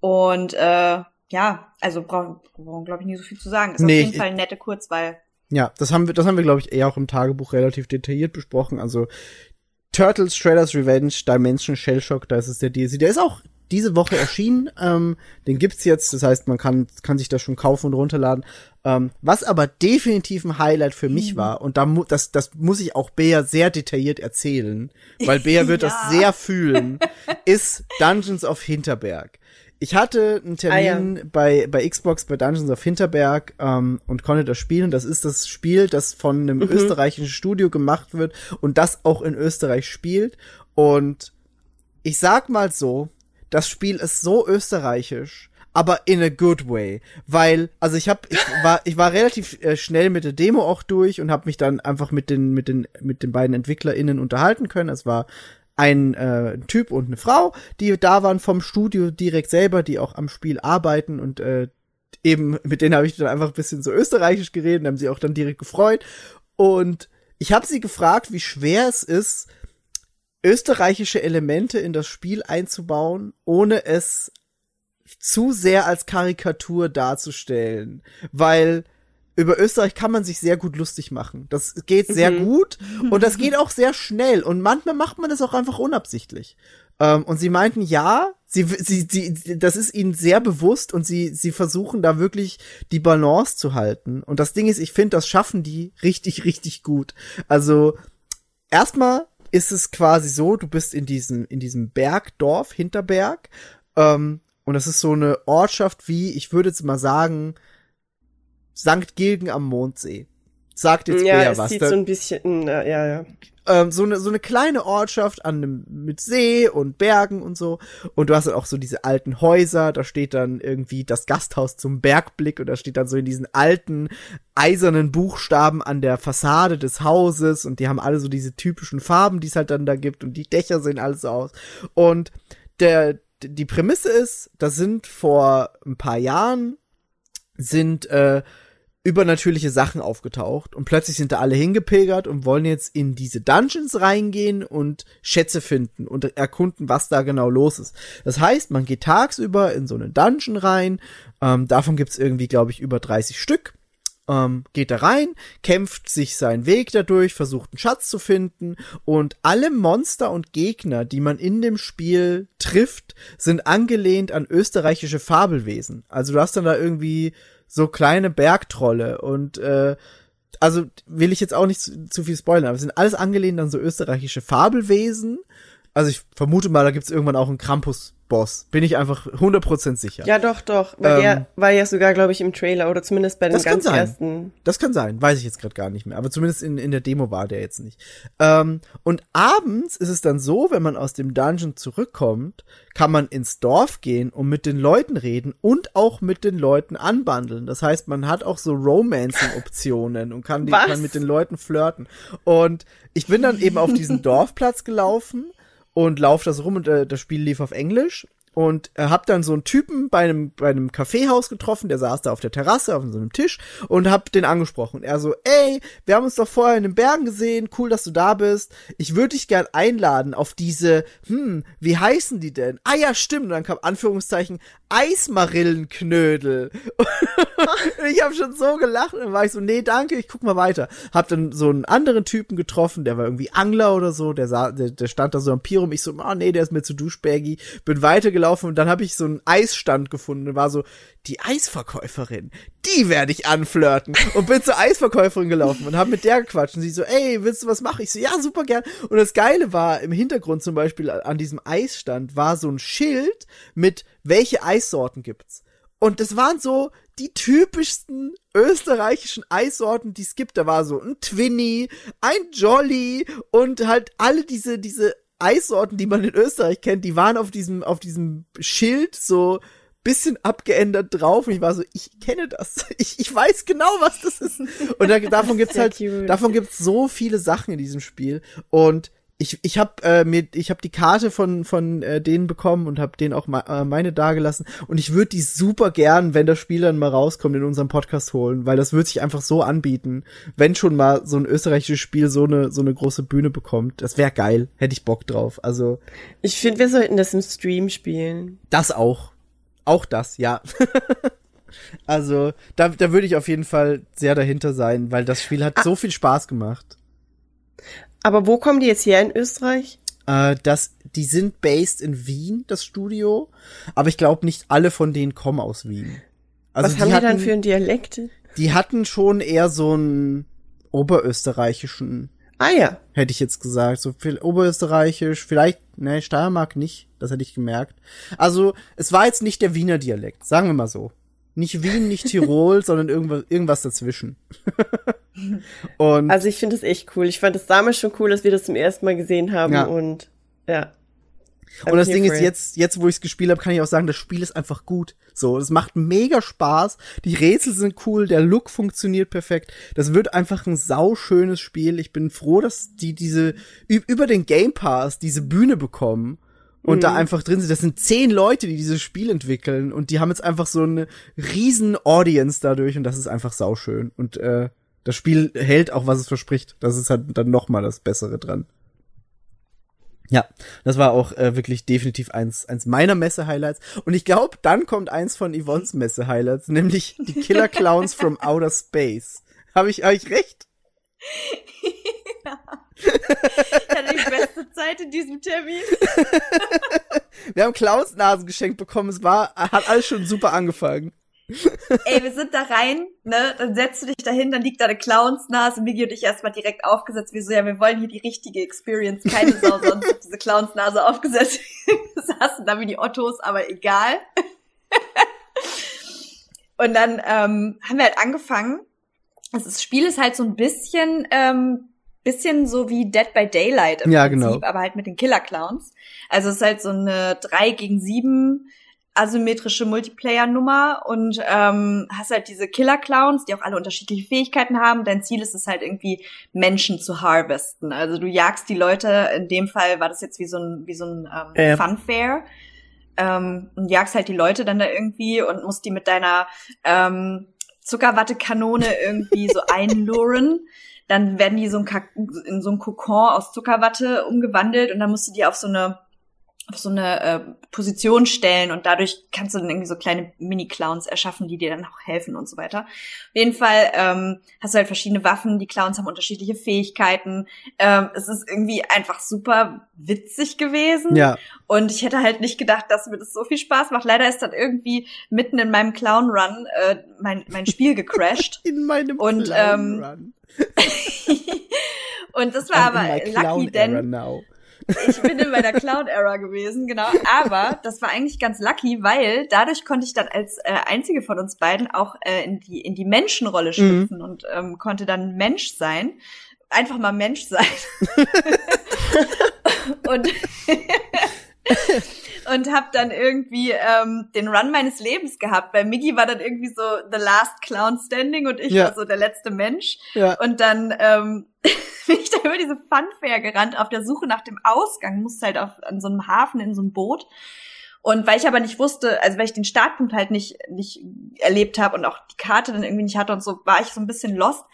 D: Und äh, ja, also brauchen, brauchen glaube ich, nie so viel zu sagen. Ist
B: Nee,
D: auf jeden Fall eine nette Kurzweil.
B: Ja, das haben wir, das haben wir, glaube ich, eher auch im Tagebuch relativ detailliert besprochen. Also Turtles, Shredder's Revenge, Dimension Shellshock, da ist es der DLC. Der ist auch diese Woche erschienen. Ähm, den gibt's jetzt, das heißt, man kann, kann sich das schon kaufen und runterladen. Ähm, was aber definitiv ein Highlight für mich war, und da mu das, das muss ich auch Bea sehr detailliert erzählen, weil Bea wird das
D: Ja.
B: sehr fühlen, ist Dungeons of Hinterberg. Ich hatte einen Termin bei, bei Xbox bei Dungeons of Hinterberg ähm, und konnte das spielen. Das ist das Spiel, das von einem österreichischen Studio gemacht wird und das auch in Österreich spielt. Und ich sag mal so, das Spiel ist so österreichisch, aber in a good way, weil also ich habe ich war ich war relativ äh, schnell mit der Demo auch durch und habe mich dann einfach mit den mit den mit den beiden Entwicklerinnen unterhalten können. Es war ein äh, Typ und eine Frau, die da waren vom Studio direkt selber, die auch am Spiel arbeiten und äh, eben mit denen habe ich dann einfach ein bisschen so österreichisch geredet, haben sie auch dann direkt gefreut. Und ich habe sie gefragt, wie schwer es ist, österreichische Elemente in das Spiel einzubauen, ohne es zu sehr als Karikatur darzustellen, weil über Österreich kann man sich sehr gut lustig machen. Das geht sehr gut und das geht auch sehr schnell und manchmal macht man das auch einfach unabsichtlich. Ähm, und sie meinten, ja, sie, sie, sie, das ist ihnen sehr bewusst und sie, sie versuchen da wirklich die Balance zu halten. Und das Ding ist, ich finde, das schaffen die richtig, richtig gut. Also, erstmal ist es quasi so, du bist in diesem, in diesem Bergdorf, Hinterberg, ähm, und das ist so eine Ortschaft wie, ich würde jetzt mal sagen, St. Gilgen am Mondsee. Sagt jetzt
C: ja, es
B: was.
C: sieht
B: Da-
C: so ein bisschen, äh, ja, ja.
B: ähm, so eine so eine kleine Ortschaft an einem mit See und Bergen und so und du hast dann auch so diese alten Häuser, da steht dann irgendwie das Gasthaus zum Bergblick und da steht dann so in diesen alten eisernen Buchstaben an der Fassade des Hauses und die haben alle so diese typischen Farben, die es halt dann da gibt und die Dächer sehen alles so aus und der die Prämisse ist, da sind vor ein paar Jahren sind äh, übernatürliche Sachen aufgetaucht und plötzlich sind da alle hingepilgert und wollen jetzt in diese Dungeons reingehen und Schätze finden und erkunden, was da genau los ist. Das heißt, man geht tagsüber in so einen Dungeon rein, ähm, davon gibt's irgendwie, glaube ich, über 30 Stück, ähm, geht da rein, kämpft sich seinen Weg dadurch, versucht einen Schatz zu finden und alle Monster und Gegner, die man in dem Spiel trifft, sind angelehnt an österreichische Fabelwesen. Also du hast dann da irgendwie so kleine Bergtrolle und äh, also will ich jetzt auch nicht zu, zu viel spoilern, aber es sind alles angelehnt an so österreichische Fabelwesen, Also ich vermute mal, da gibt's irgendwann auch einen Krampus-Boss. Bin ich einfach 100% sicher.
C: Ja, doch, doch. Weil
B: Ähm,
C: der war ja sogar, glaube ich, im Trailer oder zumindest bei den
B: Das kann
C: ganz
B: sein.
C: ersten.
B: Das kann sein, weiß ich jetzt gerade gar nicht mehr. Aber zumindest in, in der Demo war der jetzt nicht. Ähm, und abends ist es dann so, wenn man aus dem Dungeon zurückkommt, kann man ins Dorf gehen und mit den Leuten reden und auch mit den Leuten anbandeln. Das heißt, man hat auch so Romancing-Optionen und kann, die, kann mit den Leuten flirten. Und ich bin dann eben auf diesen Dorfplatz gelaufen und laufe das rum und äh, das Spiel lief auf Englisch und äh, hab dann so einen Typen bei einem bei einem Kaffeehaus getroffen, der saß da auf der Terrasse auf so einem Tisch und hab den angesprochen. Er so, ey, wir haben uns doch vorher in den Bergen gesehen, cool, dass du da bist. Ich würde dich gern einladen auf diese, hm, wie heißen die denn? Ah ja, stimmt. Und dann kam Anführungszeichen Eismarillenknödel. Und ich habe schon so gelacht und dann war ich so, nee, danke, ich guck mal weiter. Hab dann so einen anderen Typen getroffen, der war irgendwie Angler oder so, der, sah, der, der stand da so am Pier rum. Ich so, oh nee, der ist mir zu duschbaggy. Bin weitergelaufen und dann habe ich so einen Eisstand gefunden und war so, die Eisverkäuferin, die werde ich anflirten. Und bin zur Eisverkäuferin gelaufen und hab mit der gequatscht. Und sie so, ey, willst du was machen? Ich so, ja, super gern. Und das Geile war, im Hintergrund zum Beispiel an diesem Eisstand war so ein Schild mit, welche Eissorten gibt's. Und das waren so die typischsten österreichischen Eissorten, die es gibt. Da war so ein Twinny, ein Jolly und halt alle diese, diese Eissorten, die man in Österreich kennt, die waren auf diesem, auf diesem Schild so bisschen abgeändert drauf. Und ich war so, ich kenne das. Ich, ich weiß genau, was das ist. Und da, davon gibt's halt,
C: cute.
B: davon gibt's so viele Sachen in diesem Spiel. Und ich, ich habe äh, mir ich habe die Karte von von äh, denen bekommen und habe denen auch ma äh, meine dagelassen und ich würde die super gern, wenn das Spiel dann mal rauskommt, in unserem Podcast holen, weil das wird sich einfach so anbieten, wenn schon mal so ein österreichisches Spiel so eine so eine große Bühne bekommt. Das wäre geil, hätte ich Bock drauf. Also
C: Ich finde, wir sollten das im Stream spielen.
B: das auch, auch das, ja. also da da würde ich auf jeden Fall sehr dahinter sein, weil das Spiel hat so viel Spaß gemacht.
C: Aber wo kommen die jetzt her in Österreich?
B: Äh, das, die sind based in Wien, das Studio, aber ich glaube nicht alle von denen kommen aus Wien. Also
C: Was haben
B: die
C: die
B: hatten,
C: dann für einen Dialekt?
B: Die hatten schon eher so einen oberösterreichischen,
C: Ah ja.
B: hätte ich jetzt gesagt, so viel oberösterreichisch, vielleicht, ne, Steiermark nicht, das hätte ich gemerkt. Also es war jetzt nicht der Wiener Dialekt, sagen wir mal so. Nicht Wien, nicht Tirol, sondern irgendwas, irgendwas dazwischen. Und
C: Also ich finde es echt cool. Ich fand es damals schon cool, dass wir das zum ersten Mal gesehen haben
B: Ja.
C: und ja.
B: Und das Ding ist, jetzt, jetzt wo ich es gespielt habe, kann ich auch sagen, das Spiel ist einfach gut. So, es macht mega Spaß. Die Rätsel sind cool, der Look funktioniert perfekt. Das wird einfach ein sauschönes Spiel. Ich bin froh, dass die diese über den Game Pass diese Bühne bekommen und
C: Mhm.
B: da einfach drin sind. Das sind zehn Leute, die dieses Spiel entwickeln und die haben jetzt einfach so eine riesen Audience dadurch und das ist einfach sauschön. Und äh, das Spiel hält auch, was es verspricht. Das ist halt dann noch mal das Bessere dran. Ja, das war auch äh, wirklich definitiv eins, eins meiner Messe-Highlights. Und ich glaube, dann kommt eins von Yvonnes Messe-Highlights, nämlich die Killer Clowns from Outer Space. Habe ich, hab ich recht?
D: Ich hatte die beste Zeit in diesem Termin.
B: Wir haben Clownsnasen geschenkt bekommen. Es war, hat alles schon super angefangen.
D: Ey, wir sind da rein, ne? Dann setzt du dich dahin, dann liegt da eine Clownsnase. Migi und ich erstmal direkt aufgesetzt. Wir so, ja, wir wollen hier die richtige Experience. Keine Sau sonst hat diese Clownsnase aufgesetzt. Wir saßen da wie die Ottos, aber egal. Und dann ähm, haben wir halt angefangen. Also das Spiel ist halt so ein bisschen, ähm, bisschen so wie Dead by Daylight im
B: Ja,
D: Prinzip,
B: genau.
D: aber halt mit den Killer Clowns. Also es ist halt so eine 3 gegen 7 asymmetrische Multiplayer-Nummer und ähm, hast halt diese Killer-Clowns, die auch alle unterschiedliche Fähigkeiten haben. Dein Ziel ist es halt irgendwie, Menschen zu harvesten. Also du jagst die Leute, in dem Fall war das jetzt wie so ein, wie so ein ähm,
C: Ja.
D: Funfair. Ähm, und jagst halt die Leute dann da irgendwie und musst die mit deiner ähm, Zuckerwattekanone irgendwie so einluren. Dann werden die so ein in so ein Kokon aus Zuckerwatte umgewandelt und dann musst du die auf so eine auf so eine äh, Position stellen und dadurch kannst du dann irgendwie so kleine Mini-Clowns erschaffen, die dir dann auch helfen und so weiter. Auf jeden Fall ähm, hast du halt verschiedene Waffen, die Clowns haben unterschiedliche Fähigkeiten. Ähm, es ist irgendwie einfach super witzig gewesen.
B: Ja.
D: Und ich hätte halt nicht gedacht, dass mir das so viel Spaß macht. Leider ist dann irgendwie mitten in meinem Clown-Run äh, mein, mein Spiel gecrashed.
B: In meinem
D: Und,
B: Clown
D: ähm,
B: Run.
D: und das war
B: I'm
D: aber lucky, denn
B: now.
D: Ich bin in meiner Clown-Era gewesen, genau. Aber das war eigentlich ganz lucky, weil dadurch konnte ich dann als äh, einzige von uns beiden auch äh, in die in die Menschenrolle schlüpfen und ähm, konnte dann Mensch sein. Einfach mal Mensch sein. und und habe dann irgendwie ähm, den Run meines Lebens gehabt, weil Miggy war dann irgendwie so the last clown standing und ich
B: Ja.
D: war so der letzte Mensch.
B: Ja.
D: Und dann ähm, bin ich da über diese Funfair gerannt auf der Suche nach dem Ausgang, musste halt auf, an so einem Hafen in so einem Boot. Und weil ich aber nicht wusste, also weil ich den Startpunkt halt nicht, nicht erlebt habe und auch die Karte dann irgendwie nicht hatte und so, war ich so ein bisschen lost.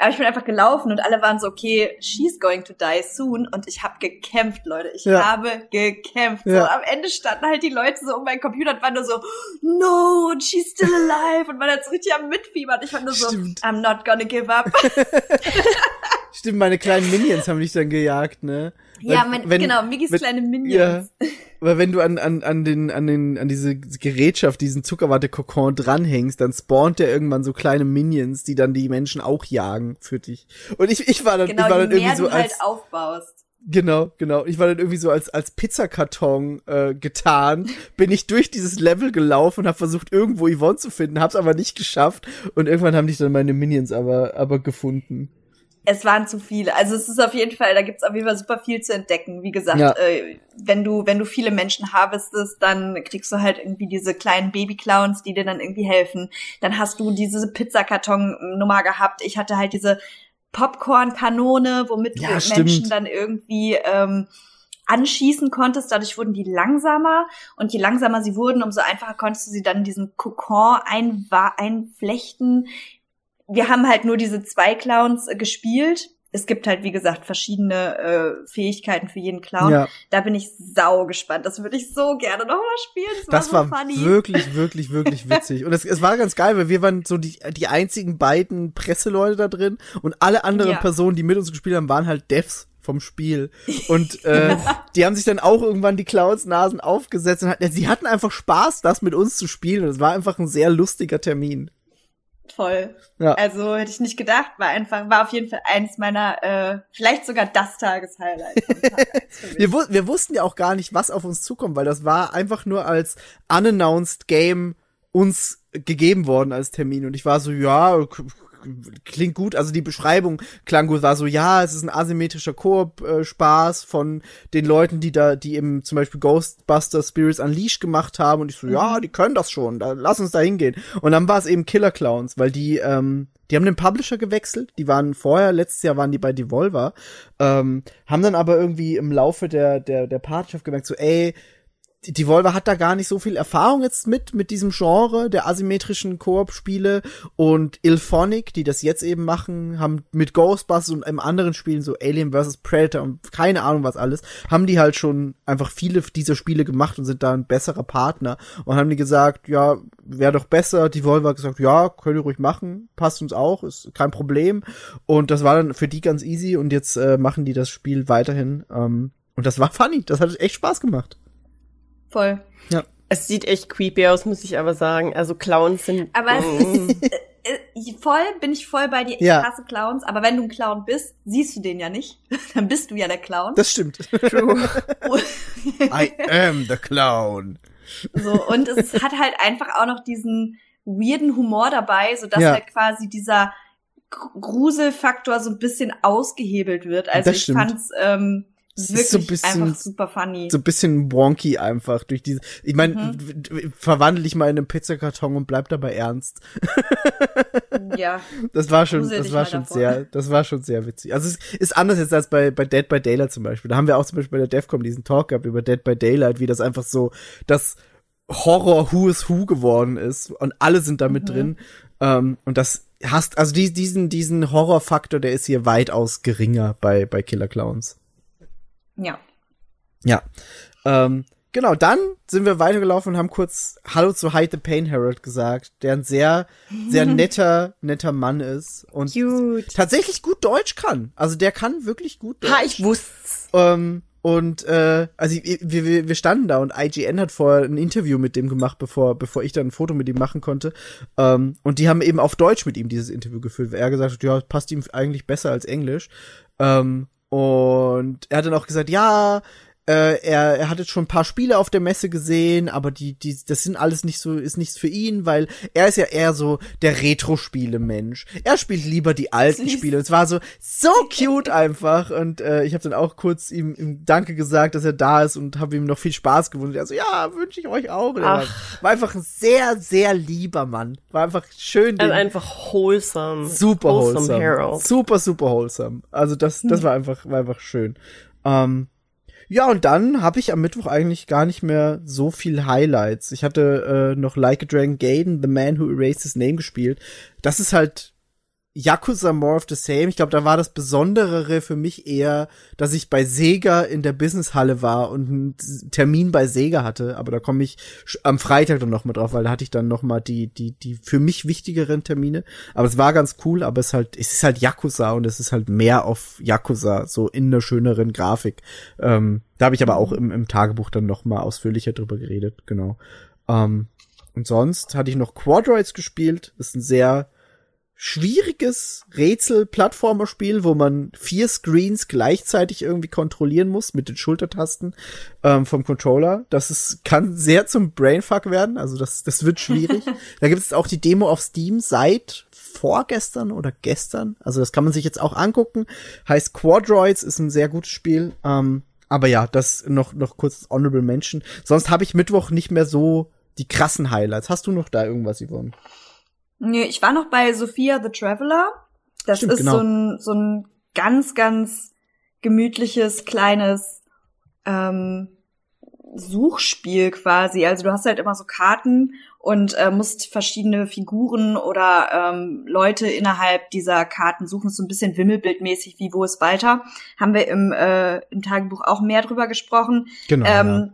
D: Aber ich bin einfach gelaufen und alle waren so, okay, she's going to die soon. Und ich habe gekämpft, Leute. Ich
B: Ja.
D: habe gekämpft.
B: Ja.
D: So, am Ende standen halt die Leute so um meinen Computer und waren nur so, no, and she's still alive. Und man hat so richtig am Mitfiebern. Ich war nur so,
B: Stimmt.
D: I'm not gonna give up.
B: Stimmt, meine kleinen Minions haben dich dann gejagt, ne?
D: ja,
B: Weil-
D: mein,
B: wenn-
D: genau, Miggis
B: wenn-
D: kleine
B: Ja,
D: Minions.
B: weil wenn du an, an, an den, an den, an diese Gerätschaft, diesen Zuckerwatte-Kokon dranhängst, dann spawnt der irgendwann so kleine Minions, die dann die Menschen auch jagen für dich. Und ich, ich war dann,
D: Genau,
B: ich war dann irgendwie so
D: halt
B: als,
D: aufbaust.
B: genau, genau, ich war dann irgendwie so als, als Pizzakarton, äh, getan, bin ich durch dieses Level gelaufen und habe versucht, irgendwo Yvonne zu finden, hab's aber nicht geschafft und irgendwann haben dich dann meine Minions aber, aber gefunden.
D: Es waren zu viele. Also es ist auf jeden Fall, da gibt's auf jeden Fall super viel zu entdecken. Wie gesagt,
B: Ja.
D: äh, wenn du, wenn du viele Menschen harvestest, dann kriegst du halt irgendwie diese kleinen Baby-Clowns, die dir dann irgendwie helfen. Dann hast du diese Pizzakarton-Nummer gehabt. Ich hatte halt diese Popcorn-Kanone, womit
B: Ja,
D: du
B: stimmt.
D: Menschen dann irgendwie ähm, anschießen konntest. Dadurch wurden die langsamer und je langsamer sie wurden, umso einfacher konntest du sie dann in diesen Kokon einflechten. Wir haben halt nur diese zwei Clowns äh, gespielt. Es gibt halt, wie gesagt, verschiedene äh, Fähigkeiten für jeden Clown.
B: Ja.
D: Da bin ich sau gespannt. Das würde ich so gerne nochmal spielen. Das,
B: Das
D: war
B: war
D: so funny.
B: wirklich, wirklich, wirklich witzig. Und es, es war ganz geil, weil wir waren so die, die einzigen beiden Presseleute da drin und alle anderen
D: Ja.
B: Personen, die mit uns gespielt haben, waren halt Devs vom Spiel. Und äh, die haben sich dann auch irgendwann die Clowns-Nasen aufgesetzt und hatten, sie hatten einfach Spaß, das mit uns zu spielen. Und es war einfach ein sehr lustiger Termin.
D: Voll.
B: Ja.
D: Also hätte ich nicht gedacht, war einfach, war auf jeden Fall eins meiner, äh, vielleicht sogar das Tageshighlight. Tag.
B: Wir, wu- wir wussten ja auch gar nicht, was auf uns zukommt, weil das war einfach nur als unannounced Game uns gegeben worden als Termin. Und ich war so, ja, klingt gut. Also die Beschreibung klang gut, war so, ja, es ist ein asymmetrischer Koop-Spaß von den Leuten, die da, die eben zum Beispiel Ghostbusters Spirits Unleashed gemacht haben. Und ich so, ja, die können das schon, da, lass uns da hingehen. Und dann war es eben Killer Clowns, weil die, ähm, die haben den Publisher gewechselt. Die waren vorher, letztes Jahr waren die bei Devolver, ähm, haben dann aber irgendwie im Laufe der, der, der Partnerschaft gemerkt, so, ey, die Devolver hat da gar nicht so viel Erfahrung jetzt mit, mit diesem Genre der asymmetrischen Koop-Spiele und Ilphonic, die das jetzt eben machen, haben mit Ghostbusters und einem anderen Spielen, so Alien vs. Predator und keine Ahnung was alles, haben die halt schon einfach viele dieser Spiele gemacht und sind da ein besserer Partner und haben die gesagt, ja, wäre doch besser. Devolver hat gesagt, ja, könnt ihr ruhig machen, passt uns auch, ist kein Problem und das war dann für die ganz easy und jetzt äh, machen die das Spiel weiterhin ähm, und das war funny, das hat echt Spaß gemacht.
D: Voll.
C: Es sieht echt creepy aus, muss ich aber sagen. Also Clowns sind.
D: Aber es
C: Mm.
D: ist, äh, äh, voll, bin ich voll bei dir. Ich
B: Ja.
D: hasse Clowns, aber wenn du ein Clown bist, siehst du den ja nicht. Dann bist du ja der Clown.
B: Das stimmt. I am the clown.
D: So, und es hat halt einfach auch noch diesen weirden Humor dabei, sodass
B: Ja.
D: halt quasi dieser Gr- Gruselfaktor so ein bisschen ausgehebelt wird. Also
B: Das
D: ich
B: stimmt.
D: fand's ähm, wirklich
B: so ein bisschen-
D: einfach super funny.
B: So ein bisschen wonky einfach durch diese. Ich meine,
D: Mhm.
B: verwandle dich mal in einen Pizzakarton und bleib dabei ernst.
D: ja.
B: Das war schon, das war schon
D: davor.
B: sehr, das war schon sehr witzig. Also es ist anders jetzt als bei, bei Dead by Daylight zum Beispiel. Da haben wir auch zum Beispiel bei der DEFCOM diesen Talk gehabt über Dead by Daylight, wie das einfach so das Horror Who is Who geworden ist und alle sind da mit
D: Mhm.
B: drin. Ähm, und das hast, also die, diesen, diesen Horrorfaktor, der ist hier weitaus geringer bei, bei Killer Clowns.
D: Ja.
B: Ja. Ähm, genau, dann sind wir weitergelaufen und haben kurz Hallo zu Hyde the Pain Herald gesagt, der ein sehr, sehr netter, netter Mann ist und
C: Cute.
B: tatsächlich gut Deutsch kann. Also der kann wirklich gut Deutsch.
C: Ha, ich wusste's.
B: Ähm, und äh, also wir, wir, wir standen da und IGN hat vorher ein Interview mit dem gemacht, bevor, bevor ich dann ein Foto mit ihm machen konnte. Ähm, und die haben eben auf Deutsch mit ihm dieses Interview geführt, weil er gesagt hat, ja, passt ihm eigentlich besser als Englisch. Ähm, Und er hat dann auch gesagt, ja, äh, er, er hat jetzt schon ein paar Spiele auf der Messe gesehen, aber die, die, das sind alles nicht so, ist nichts für ihn, weil er ist ja eher so der Retro-Spiele-Mensch. Er spielt lieber die alten. Spiele. Und es war so, so cute einfach. Und äh, ich habe dann auch kurz ihm, ihm Danke gesagt, dass er da ist und habe ihm noch viel Spaß gewünscht. Er so, ja, wünsche ich euch auch. War, einfach ein sehr, sehr lieber Mann. War einfach schön.
C: Also einfach wholesome.
B: super wholesome.
C: Harold.
B: Super, super wholesome. Also das, das war einfach, war einfach schön. Ähm, ja, und dann habe ich am Mittwoch eigentlich gar nicht mehr so viel Highlights. Ich hatte äh, noch Like a Dragon Gaiden, The Man Who Erased His Name gespielt. Das ist halt Yakuza More of the Same. Ich glaube, da war das Besonderere für mich eher, dass ich bei Sega in der Businesshalle war und einen Termin bei Sega hatte. Aber da komme ich am Freitag dann noch mal drauf, weil da hatte ich dann noch mal die, die, die für mich wichtigeren Termine. Aber es war ganz cool, aber es halt, es ist halt Yakuza und es ist halt mehr auf Yakuza, so in einer schöneren Grafik. Ähm, da habe ich aber auch im, im Tagebuch dann noch mal ausführlicher drüber geredet, genau. Ähm, und sonst hatte ich noch Quadroids gespielt. Das ist ein sehr schwieriges Rätsel-Plattformerspiel, wo man vier Screens gleichzeitig irgendwie kontrollieren muss mit den Schultertasten ähm, vom Controller. Das ist, kann sehr zum Brainfuck werden, also das, das wird schwierig. da gibt es auch die Demo auf Steam seit vorgestern oder gestern. Also das kann man sich jetzt auch angucken. Heißt Quadroids, ist ein sehr gutes Spiel. Ähm, aber ja, das noch, noch kurz Honorable Mention. Sonst habe ich Mittwoch nicht mehr so die krassen Highlights. Hast du noch da irgendwas, Yvonne?
D: Nee, ich war noch bei Sophia the Traveler. Das
B: Stimmt,
D: ist
B: genau.
D: so ein so ein ganz ganz gemütliches kleines ähm, Suchspiel quasi. Also du hast halt immer so Karten und äh, musst verschiedene Figuren oder ähm, Leute innerhalb dieser Karten suchen. Ist so ein bisschen wimmelbildmäßig wie wo ist Walter. Haben wir im, äh, im Tagebuch auch mehr drüber gesprochen.
B: Genau.
D: Ähm,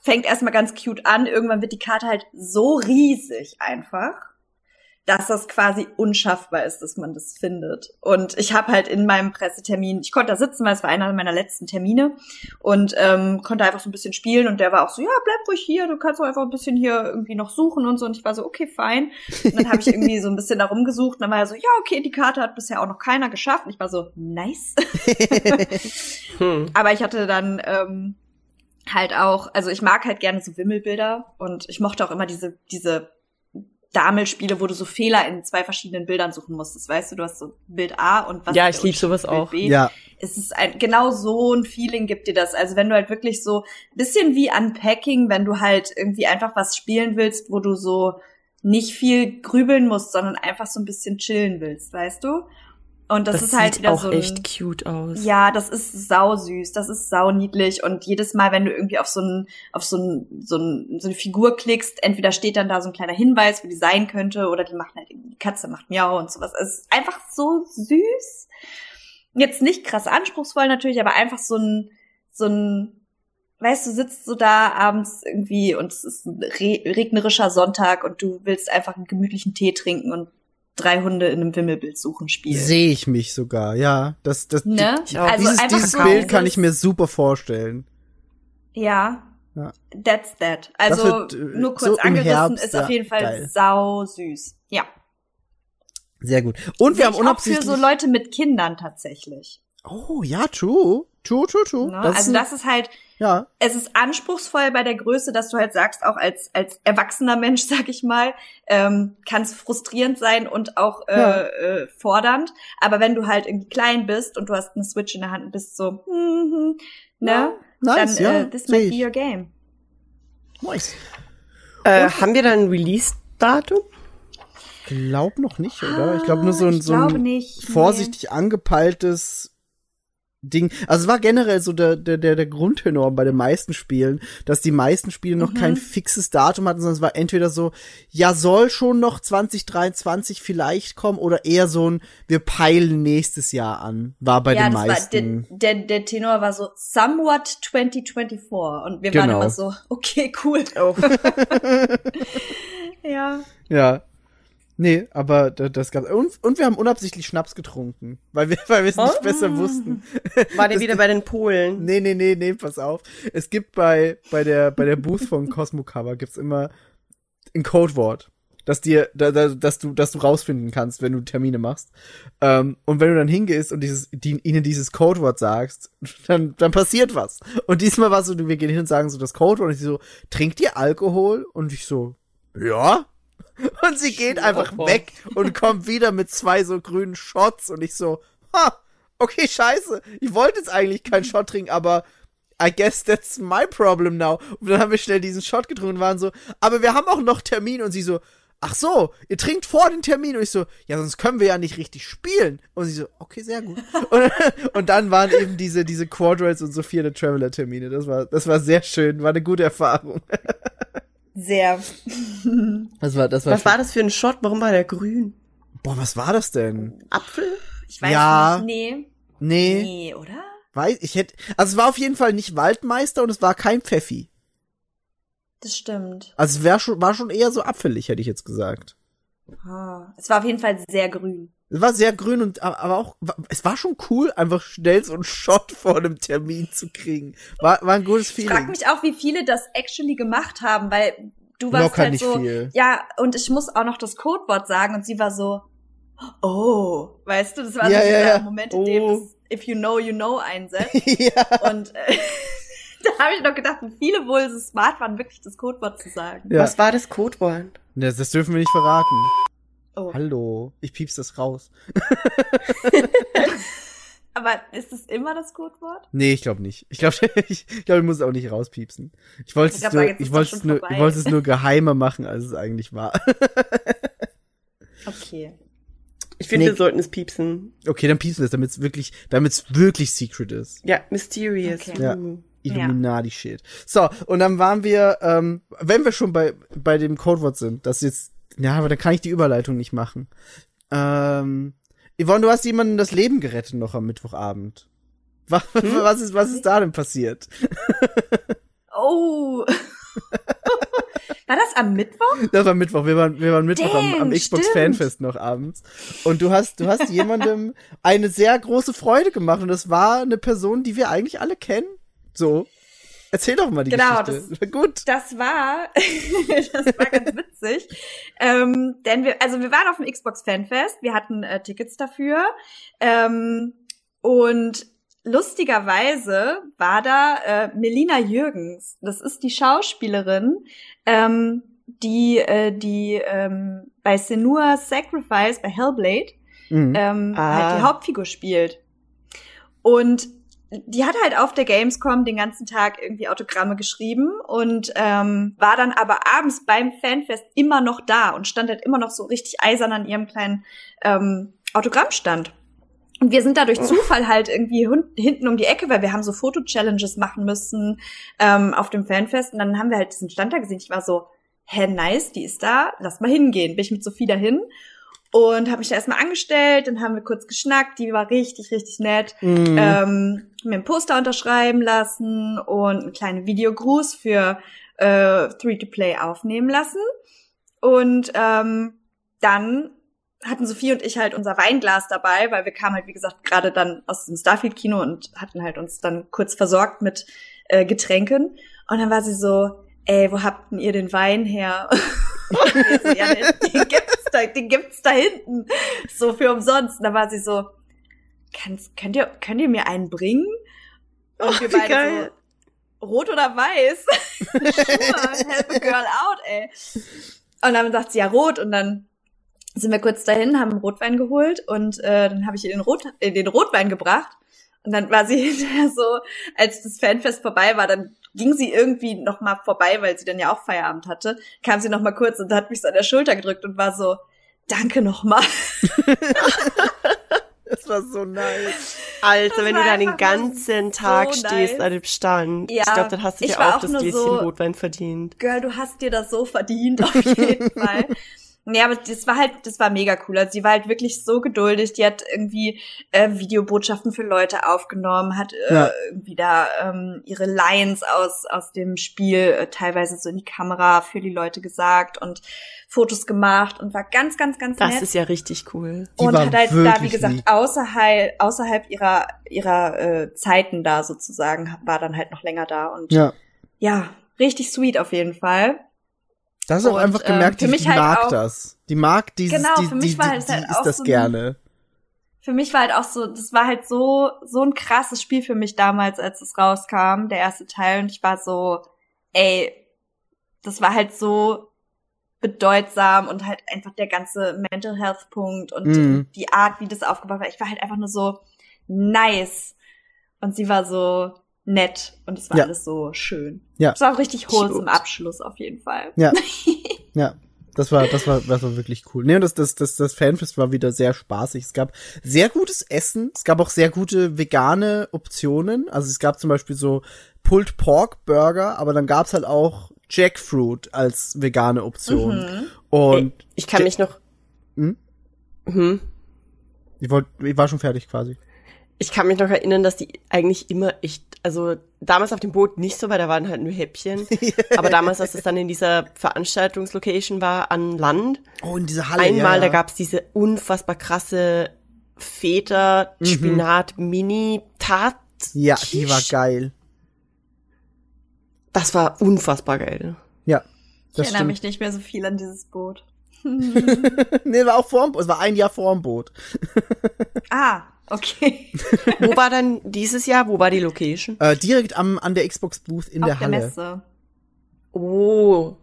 D: fängt erstmal ganz cute an. Irgendwann wird die Karte halt so riesig einfach, dass das quasi unschaffbar ist, dass man das findet. Und ich habe halt in meinem Pressetermin, ich konnte da sitzen, weil es war einer meiner letzten Termine und ähm, konnte einfach so ein bisschen spielen und der war auch so, ja, bleib ruhig hier, du kannst doch einfach ein bisschen hier irgendwie noch suchen und so. Und ich war so, okay, fein. Und dann habe ich irgendwie so ein bisschen da rumgesucht und dann war er so, ja, okay, die Karte hat bisher auch noch keiner geschafft. Und ich war so, nice.
C: Hm.
D: Aber ich hatte dann ähm, halt auch, also ich mag halt gerne so Wimmelbilder und ich mochte auch immer diese, diese Damelspiele, wo du so Fehler in zwei verschiedenen Bildern suchen musstest. Weißt du, du hast so Bild A und was
C: Ja, ich
D: der
C: lieb sowas
D: Unterschied
C: auch.
D: Bild B.
B: ja,
D: Es ist ein, genau so ein Feeling gibt dir das. Also wenn du halt wirklich so, bisschen wie Unpacking, wenn du halt irgendwie einfach was spielen willst, wo du so nicht viel grübeln musst, sondern einfach so ein bisschen chillen willst, weißt du? Und das,
C: Das,
D: ist halt
C: sieht
D: wieder
C: auch
D: so ein,
C: echt cute aus.
D: ja, das ist sau süß, das ist sau niedlich und jedes Mal, wenn du irgendwie auf so ein, auf so ein, so, ein, so eine Figur klickst, entweder steht dann da so ein kleiner Hinweis, wo die sein könnte, oder die macht halt irgendwie, die Katze macht Miau und sowas. Es ist einfach so süß. Jetzt nicht krass anspruchsvoll natürlich, aber einfach so ein, so ein, weißt du, sitzt so da abends irgendwie und es ist ein re regnerischer Sonntag und du willst einfach einen gemütlichen Tee trinken und drei Hunde in einem Wimmelbild suchen spielen.
B: sehe ich mich sogar, ja. Das, das,
D: Ne?
C: Auch.
D: Also
B: dieses, dieses
D: so
B: Bild kann ich mir super vorstellen.
D: Ja.
B: Ja.
D: That's that. Also
B: wird, äh,
D: nur kurz
B: so
D: angerissen,
B: Herbst,
D: ist
B: ja,
D: auf jeden Fall
B: geil.
D: sau süß. Ja.
B: Sehr gut. Und wir
D: Sehe
B: haben
D: ich auch
B: unabsichtlich.
D: für so Leute mit Kindern tatsächlich.
B: oh, ja, true. True, true, true.
D: Ne?
B: Das
D: also das ist halt,
B: ja,
D: es ist anspruchsvoll bei der Größe, dass du halt sagst, auch als als erwachsener Mensch, sag ich mal, ähm, kann es frustrierend sein und auch äh,
B: Ja.
D: äh, fordernd. Aber wenn du halt irgendwie klein bist und du hast eine Switch in der Hand und bist so, hm, hm, ne,
B: nice,
D: dann
B: ja.
D: äh, this might be your game.
B: Nice.
C: Äh, haben wir da ein Release-Datum?
B: Glaub noch nicht, oder? Ich glaube nur so ein,
D: Ah, Ich
B: so ein
D: glaube nicht, nee.
B: vorsichtig angepeiltes Ding. Also es war generell so der, der, der, der Grundtenor bei den meisten Spielen, dass die meisten Spiele noch
D: Mhm.
B: kein fixes Datum hatten, sondern es war entweder so, ja, soll schon noch 2023 vielleicht kommen oder eher so ein, wir peilen nächstes Jahr an, war bei
D: ja,
B: den meisten.
D: War, der, der, der Tenor war so somewhat 2024 und wir
B: Genau.
D: waren immer so, okay, cool.
C: Oh.
D: Ja.
B: Ja. Nee, aber da- das gab und, und wir haben unabsichtlich Schnaps getrunken, weil wir weil wir es nicht
C: Oh.
B: besser wussten.
C: War der wieder bei den Polen?
B: Nee, nee, nee, nee, pass auf. Es gibt bei bei der bei der Booth von Cosmo Cover gibt's immer ein Codewort dass dir, da, da, dass du, dass du rausfinden kannst, wenn du Termine machst. Ähm, und wenn du dann hingehst und dieses, die, ihnen dieses Codewort sagst, dann, dann passiert was. Und diesmal war so, wir gehen hin und sagen so das Codewort und ich so, trinkt ihr Alkohol? Und ich so, ja. Und sie geht einfach weg und kommt wieder mit zwei so grünen Shots und ich so, ha, okay, scheiße. Ich wollte jetzt eigentlich keinen Shot trinken, aber I guess that's my problem now. Und dann haben wir schnell diesen Shot getrunken und waren so, aber wir haben auch noch Termin und sie so, ach so, ihr trinkt vor den Termin und ich so, ja, sonst können wir ja nicht richtig spielen. Und sie so, okay, sehr gut. und, und dann waren eben diese, diese Quadrates und Sophia the Traveler Termine. Das war, das war sehr schön, war eine gute Erfahrung.
D: Sehr.
B: Das war, das war,
C: Was war das für ein Shot? Warum war der grün?
B: Boah, was war das denn?
C: Apfel?
D: Ich weiß
B: Ja.
D: nicht. Nee.
B: Nee,
D: Nee, oder?
B: weiß, ich hätte, also es war auf jeden Fall nicht Waldmeister und es war kein Pfeffi.
D: Das stimmt.
B: Also es wär schon, war schon eher so apfelig, hätte ich jetzt gesagt.
D: Ah, es war auf jeden Fall sehr grün.
B: Es war sehr grün und aber auch, es war schon cool, einfach schnell so einen Shot vor einem Termin zu kriegen. War, war ein gutes
D: Ich frage
B: Feeling.
D: mich auch, wie viele das actually gemacht haben, weil du warst
B: Locker
D: halt
B: nicht
D: so,
B: viel.
D: ja, und ich muss auch noch das Codewort sagen und sie war so, oh, weißt du, das war
B: Ja,
D: so
B: ja,
D: dieser
B: ja.
D: Moment, in dem
C: Oh.
D: das If you know, you know einsetzt.
B: ja.
D: und äh, da habe ich noch gedacht, wie viele wohl so smart waren, wirklich das Codewort zu sagen.
B: ja.
C: Was war das Codewort?
B: Das, das dürfen wir nicht verraten.
D: Oh.
B: Hallo, ich piepst das raus.
D: Aber ist es immer das Codewort?
B: Nee, ich glaube nicht. Ich glaube, ich, glaub, ich muss es auch nicht rauspiepsen. Ich wollte
D: Ich
B: es nur, ich wollte es nur, ich wollte es nur geheimer machen, als es eigentlich war.
D: Okay.
C: Ich finde,
B: Nee.
C: wir sollten es piepsen.
B: Okay, dann piepsen wir es, damit es wirklich, damit es wirklich secret ist.
C: Ja, mysterious.
D: Okay.
B: Ja. Illuminati-Shit. So, und dann waren wir, ähm, wenn wir schon bei, bei dem Codewort sind, das jetzt, ja, aber dann kann ich die Überleitung nicht machen. Ähm, Yvonne, du hast jemandem das Leben gerettet noch am Mittwochabend. Was, was, ist, was ist da denn passiert?
D: Oh. War das am Mittwoch?
B: Das war Mittwoch. Wir waren, wir waren Mittwoch am, am
D: Damn,
B: Xbox
D: stimmt.
B: Fanfest noch abends. Und du hast, du hast jemandem eine sehr große Freude gemacht. Und das war eine Person, die wir eigentlich alle kennen. So. Erzähl doch mal die
D: Genau,
B: Geschichte. Gut.
D: Das war, das war ganz witzig. Ähm, denn wir, also wir waren auf dem Xbox Fanfest, wir hatten äh, Tickets dafür. Ähm, und lustigerweise war da äh, Melina Jürgens. Das ist die Schauspielerin, ähm, die, äh, die ähm, bei Senua Sacrifice, bei Hellblade,
B: Mhm.
D: ähm,
C: Ah.
D: halt die Hauptfigur spielt. Und die hat halt auf der Gamescom den ganzen Tag irgendwie Autogramme geschrieben und ähm, war dann aber abends beim Fanfest immer noch da und stand halt immer noch so richtig eisern an ihrem kleinen ähm, Autogrammstand. Und wir sind da durch Zufall halt irgendwie hinten um die Ecke, weil wir haben so Foto-Challenges machen müssen ähm, auf dem Fanfest. Und dann haben wir halt diesen Stand da gesehen. Ich war so, hä, nice, die ist da, lass mal hingehen. Bin ich mit Sophie dahin und habe mich da erstmal angestellt. Dann haben wir kurz geschnackt. Die war richtig, richtig nett.
B: Mhm.
D: Ähm, mir ein Poster unterschreiben lassen und einen kleinen Videogruß für äh, Three-to-Play aufnehmen lassen. Und ähm, dann hatten Sophie und ich halt unser Weinglas dabei, weil wir kamen halt, wie gesagt, gerade dann aus dem Starfield-Kino und hatten halt uns dann kurz versorgt mit äh, Getränken. Und dann war sie so, ey, wo habt denn ihr den Wein her? So, ja, den, den gibt's da, den gibt's da hinten. So für umsonst. Und da war sie so, Kannst, könnt ihr, könnt ihr mir einen bringen? Und
C: Oh,
D: wir beide
C: geil.
D: so, rot oder weiß? Sure, help a girl out, ey. Und dann sagt sie ja rot und dann sind wir kurz dahin, haben Rotwein geholt und äh, dann habe ich ihr den, Rot, äh, den Rotwein gebracht. Und dann war sie hinterher so, als das Fanfest vorbei war, dann ging sie irgendwie noch mal vorbei, weil sie dann ja auch Feierabend hatte, kam sie noch mal kurz und hat mich so an der Schulter gedrückt und war so, danke noch mal.
B: Das war so nice.
C: Alter,
D: Das
C: wenn du da den ganzen Tag
D: so
C: stehst
D: nice.
C: an dem Stand.
D: Ja,
C: ich glaube, dann hast du dir auch
D: auch
C: das Gläschen
D: so-
C: Rotwein verdient.
D: Girl, du hast dir das so verdient, auf jeden Fall. Ja, aber das war halt, das war mega cool. Also sie war halt wirklich so geduldig. Die hat irgendwie äh, Videobotschaften für Leute aufgenommen, hat äh,
B: Ja.
D: irgendwie da ähm, ihre Lines aus aus dem Spiel äh, teilweise so in die Kamera für die Leute gesagt und Fotos gemacht und war ganz, ganz, ganz
C: Das
D: nett.
C: ist ja richtig cool.
B: Die
D: und hat halt da, wie gesagt,
B: lieb.
D: außerhalb, außerhalb ihrer, ihrer äh, Zeiten da sozusagen, war dann halt noch länger da und
B: Ja.
D: ja, richtig sweet auf jeden Fall.
B: Da hast du auch
D: Und,
B: einfach
D: ähm,
B: gemerkt,
D: für
B: die,
D: halt
B: mag
D: auch-
B: das. Die mag dieses,
D: Genau,
B: die,
D: für mich
B: die,
D: war
B: die,
D: es
B: die
D: halt
B: ist
D: auch
B: das
D: so
B: gerne.
D: Für mich war halt auch so, das war halt so, so ein krasses Spiel für mich damals, als es rauskam, der erste Teil. Und ich war so, ey, das war halt so bedeutsam und halt einfach der ganze Mental Health Punkt und
B: Mhm.
D: die Art, wie das aufgebaut war. Ich war halt einfach nur so nice. Und sie war so nett und es war
B: Ja.
D: alles so schön.
B: Ja.
D: Es war auch richtig hohl zum Abschluss auf jeden Fall.
B: Ja. ja. Das war, das war, das war wirklich cool. Nee, und das, das, das, das Fanfest war wieder sehr spaßig. Es gab sehr gutes Essen. Es gab auch sehr gute vegane Optionen. Also es gab zum Beispiel so Pulled Pork Burger, aber dann gab's halt auch Jackfruit als vegane Option.
D: Mhm.
B: Und
C: ich kann mich noch.
B: Hm?
C: Mhm.
B: ich wollte, ich war schon fertig quasi.
C: Ich kann mich noch erinnern, dass die eigentlich immer echt, also damals auf dem Boot nicht so, weil da waren halt nur Häppchen. Aber damals, als es dann in dieser Veranstaltungslocation war an Land,
B: Oh, in dieser Halle.
C: einmal,
B: ja,
C: da
B: ja.
C: gab's diese unfassbar krasse Feta
B: Mhm.
C: Spinat Mini Tat.
B: Ja, die war geil.
C: Das war unfassbar geil.
B: Ja.
D: Ich erinnere
B: stimmt.
D: mich nicht mehr so viel an dieses Boot.
B: nee, war auch vorm, es war ein Jahr vorm Boot.
D: Ah, okay.
C: Wo war dann dieses Jahr, wo war die Location?
B: Äh, direkt am, an der Xbox Booth in
D: Auf
B: der
D: der
B: Halle.
D: Messe.
C: Oh,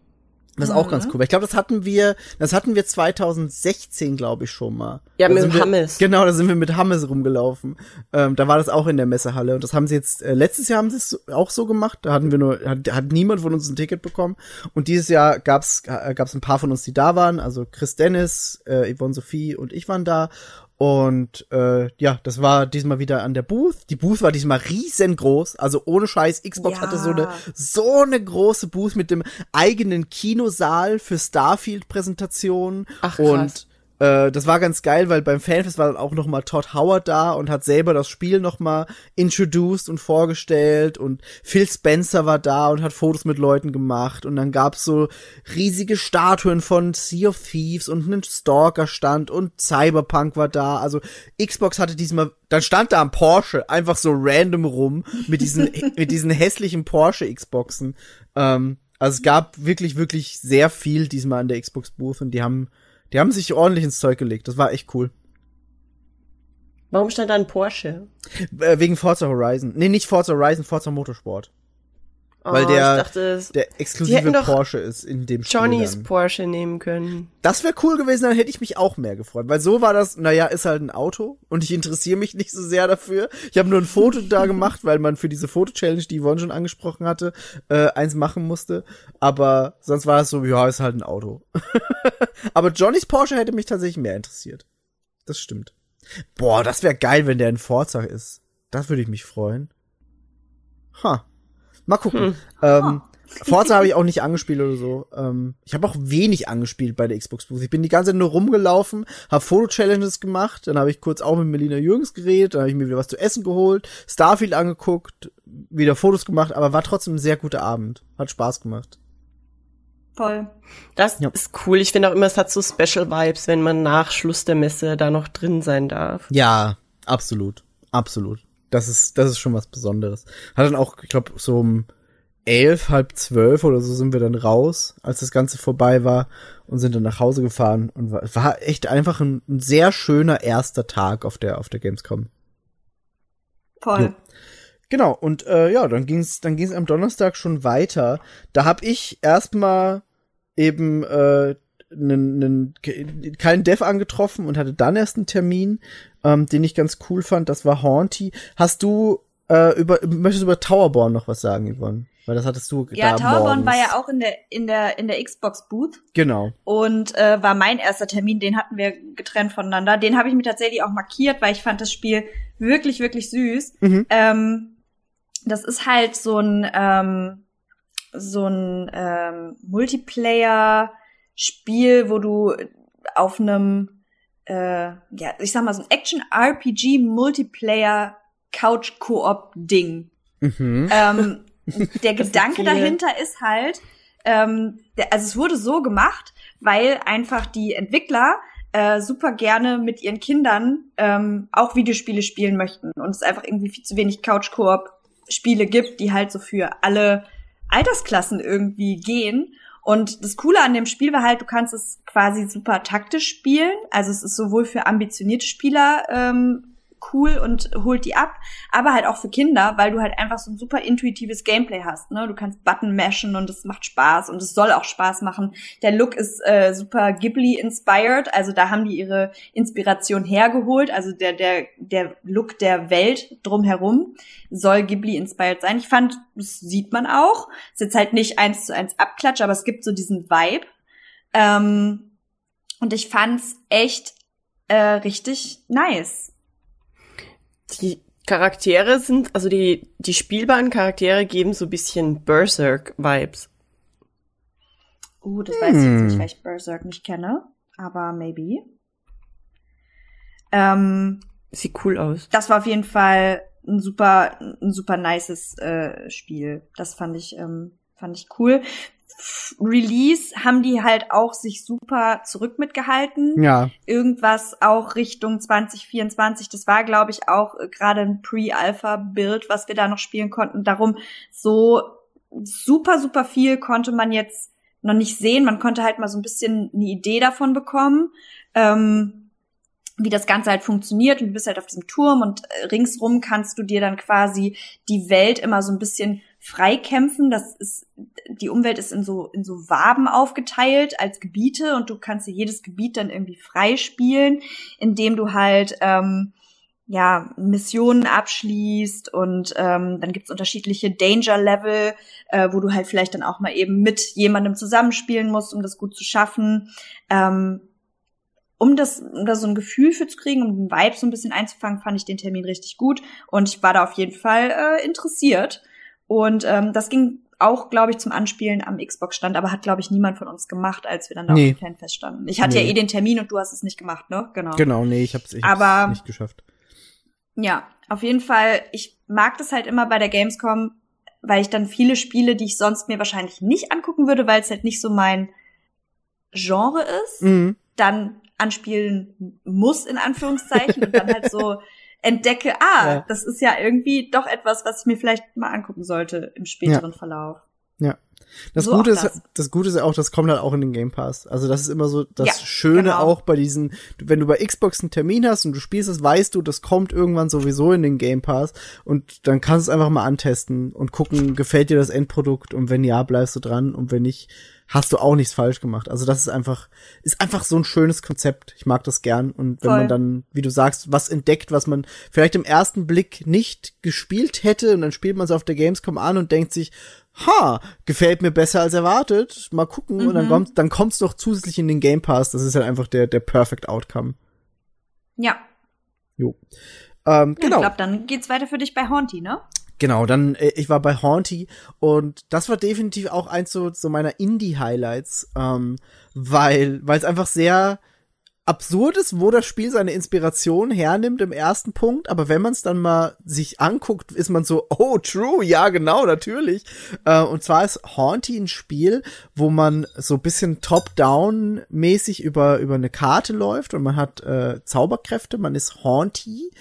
B: Das ist auch
D: Mhm.
B: ganz cool. Weil Ich glaube, das hatten wir, das hatten wir 2016, glaube ich, schon mal.
C: Ja,
B: Da
C: mit
B: wir,
C: Hammes.
B: Genau, da sind wir mit Hammes rumgelaufen. Ähm, da war das auch in der Messehalle. Und das haben sie jetzt, äh, letztes Jahr haben sie es auch so gemacht. Da hatten wir nur, hat, hat niemand von uns ein Ticket bekommen. Und dieses Jahr gab's, äh, gab's ein paar von uns, die da waren. Also Chris Dennis, äh, Yvonne Sophie und ich waren da. Und äh, ja, das war diesmal wieder an der Booth. Die Booth war diesmal riesengroß, also ohne Scheiß. Xbox
D: Ja.
B: hatte so eine so eine große Booth mit dem eigenen Kinosaal für Starfield-Präsentationen. Und äh, das war ganz geil, weil beim Fanfest war dann auch noch mal Todd Howard da und hat selber das Spiel noch mal introduced und vorgestellt und Phil Spencer war da und hat Fotos mit Leuten gemacht und dann gab's so riesige Statuen von Sea of Thieves und einen Stalker-Stand und Cyberpunk war da. Also Xbox hatte diesmal, dann stand da ein Porsche einfach so random rum mit diesen mit diesen hässlichen Porsche Xboxen. Ähm, also es gab wirklich wirklich sehr viel diesmal an der Xbox Booth und die haben die haben sich ordentlich ins Zeug gelegt. Das war echt cool.
C: warum stand da ein Porsche?
B: Äh, wegen Forza Horizon. Nee, nicht Forza Horizon, Forza Motorsport. Weil
C: oh,
B: der-
C: dachte,
B: Der exklusive Porsche ist in dem Spiel.
C: Johnnys
B: dann.
C: Porsche nehmen können.
B: Das wäre cool gewesen, dann hätte ich mich auch mehr gefreut. Weil so war das, naja, ist halt ein Auto und ich interessiere mich nicht so sehr dafür. Ich habe nur ein Foto da gemacht, weil man für diese Foto-Challenge, die Yvonne schon angesprochen hatte, äh, eins machen musste. Aber sonst war es so, ja, ist halt ein Auto. Aber Johnnys Porsche hätte mich tatsächlich mehr interessiert. Das stimmt. Boah, das wäre geil, wenn der in Forza ist. Das würde ich mich freuen. Ha. Mal gucken. Ähm, Forza habe ich auch nicht angespielt oder so. Ähm, ich habe auch wenig angespielt bei der Xbox Booth. Ich bin die ganze Zeit nur rumgelaufen, habe Foto-Challenges gemacht, dann habe ich kurz auch mit Melina Jürgens geredet, dann habe ich mir wieder was zu essen geholt, Starfield angeguckt, wieder Fotos gemacht, aber war trotzdem ein sehr guter Abend. Hat Spaß gemacht.
D: Voll.
C: Das
B: Ja.
C: ist cool. Ich finde auch immer, es hat so Special Vibes, wenn man nach Schluss der Messe da noch drin sein darf.
B: Ja, absolut. Absolut. Das ist, das ist schon was Besonderes. Hat dann auch, ich glaube, so um elf, halb zwölf oder so sind wir dann raus, als das Ganze vorbei war und sind dann nach Hause gefahren und war, war echt einfach ein, ein sehr schöner erster Tag auf der, auf der Gamescom.
D: Voll.
B: Jo. Genau, und äh, ja, dann ging's dann ging's am Donnerstag schon weiter. Da hab ich erstmal eben äh, nen, nen, ke- keinen Dev angetroffen und hatte dann erst einen Termin, ähm, den ich ganz cool fand. Das war Haunty. Hast du äh, über möchtest du über Towerborn noch was sagen, Yvonne? Weil das hattest du
D: Ja,
B: da
D: Towerborn
B: morgens.
D: war ja auch in der, in der, in der Xbox Booth
B: Genau.
D: und äh, war mein erster Termin, den hatten wir getrennt voneinander. Den habe ich mir tatsächlich auch markiert, weil ich fand das Spiel wirklich, wirklich süß.
B: Mhm.
D: Ähm, das ist halt so ein, ähm, so ein ähm, Multiplayer-Spiel, wo du auf einem, äh, ja, ich sag mal, so ein Action-RPG-Multiplayer-Couch-Koop-Ding.
B: Mhm.
D: Ähm, der Gedanke dahinter ist halt, ähm, also es wurde so gemacht, weil einfach die Entwickler äh, super gerne mit ihren Kindern ähm, auch Videospiele spielen möchten und es einfach irgendwie viel zu wenig Couch-Koop-Spiele gibt, die halt so für alle Altersklassen irgendwie gehen. Und das Coole an dem Spiel war halt, du kannst es quasi super taktisch spielen. Also es ist sowohl für ambitionierte Spieler ähm, cool und holt die ab, aber halt auch für Kinder, weil du halt einfach so ein super intuitives Gameplay hast. Ne? Du kannst Button mashen und es macht Spaß und es soll auch Spaß machen. Der Look ist äh, super Ghibli-inspired, also da haben die ihre Inspiration hergeholt. Also der, der, der Look der Welt drumherum soll Ghibli-inspired sein. Ich fand, das sieht man auch. Ist jetzt halt nicht eins zu eins Abklatsch, aber es gibt so diesen Vibe. Ähm, und ich fand's echt äh, richtig nice.
C: Die Charaktere sind, also die, die spielbaren Charaktere geben so ein bisschen Berserk-Vibes.
D: Uh, das weiß ich jetzt nicht, weil ich Berserk nicht kenne, aber maybe. Ähm,
C: Sieht cool aus.
D: das war auf jeden Fall ein super, ein super nices äh, Spiel. Das fand ich, ähm, fand ich cool. Release haben die halt auch sich super zurück mitgehalten.
B: Ja,
D: Irgendwas auch Richtung 2024. Das war, glaube ich, auch äh, gerade ein Pre-Alpha-Build, was wir da noch spielen konnten. Darum so super, super viel konnte man jetzt noch nicht sehen. Man konnte halt mal so ein bisschen eine Idee davon bekommen. Ähm, wie das Ganze halt funktioniert und du bist halt auf diesem Turm und äh, ringsrum kannst du dir dann quasi die Welt immer so ein bisschen freikämpfen. Das ist, die Umwelt ist in so, in so Waben aufgeteilt als Gebiete und du kannst dir jedes Gebiet dann irgendwie freispielen, indem du halt, ähm, ja, Missionen abschließt und ähm, dann gibt's unterschiedliche Danger-Level, äh, wo du halt vielleicht dann auch mal eben mit jemandem zusammenspielen musst, um das gut zu schaffen. Ähm, um das, um da so ein Gefühl für zu kriegen, um den Vibe so ein bisschen einzufangen, fand ich den Termin richtig gut und ich war da auf jeden Fall äh, interessiert. Und ähm, das ging auch, glaube ich, zum Anspielen am Xbox-Stand, aber hat, glaube ich, niemand von uns gemacht, als wir dann da
B: Nee.
D: auf dem Fanfest standen. Ich hatte
B: Nee.
D: ja eh den Termin und du hast es nicht gemacht, ne? Genau.
B: genau, nee, ich hab's, ich hab's
D: Aber-
B: nicht geschafft.
D: Ja, auf jeden Fall. Ich mag das halt immer bei der Gamescom, weil ich dann viele Spiele, die ich sonst mir wahrscheinlich nicht angucken würde, weil es halt nicht so mein Genre ist,
B: Mhm.
D: dann anspielen muss, in Anführungszeichen, und dann halt so entdecke, ah,
B: Ja.
D: das ist ja irgendwie doch etwas, was ich mir vielleicht mal angucken sollte im späteren Verlauf.
B: Das
D: So
B: Gute ist,
D: das.
B: das. Gute ist auch, das kommt halt auch in den Game Pass. Also das ist immer so das
D: Ja,
B: Schöne
D: genau.
B: auch bei diesen, wenn du bei Xbox einen Termin hast und du spielst es, weißt du, das kommt irgendwann sowieso in den Game Pass und dann kannst du es einfach mal antesten und gucken, gefällt dir das Endprodukt und wenn ja, bleibst du dran und wenn nicht, hast du auch nichts falsch gemacht. Also das ist einfach, ist einfach so ein schönes Konzept. Ich mag das gern und wenn
D: Voll.
B: man dann, wie du sagst, was entdeckt, was man vielleicht im ersten Blick nicht gespielt hätte und dann spielt man es auf der Gamescom an und denkt sich, ha, gefällt mir besser als erwartet. Mal gucken. Und dann
D: Mhm.
B: kommt, dann kommt's noch zusätzlich in den Game Pass. Das ist halt einfach der, der Perfect Outcome.
D: Ja,
B: Jo. Ähm,
D: ja
B: genau.
D: ich glaube, dann geht's weiter für dich bei Haunty, ne?
B: Genau, dann, äh, ich war bei Haunty und das war definitiv auch eins so, so meiner Indie-Highlights, ähm, weil, weil es einfach sehr absurd ist, wo das Spiel seine Inspiration hernimmt im ersten Punkt, aber wenn man es dann mal sich anguckt, ist man so, oh, true, ja, genau, natürlich. Äh, und zwar ist Haunty ein Spiel, wo man so bisschen top-down-mäßig über, über eine Karte läuft und man hat äh, Zauberkräfte, man ist Haunty.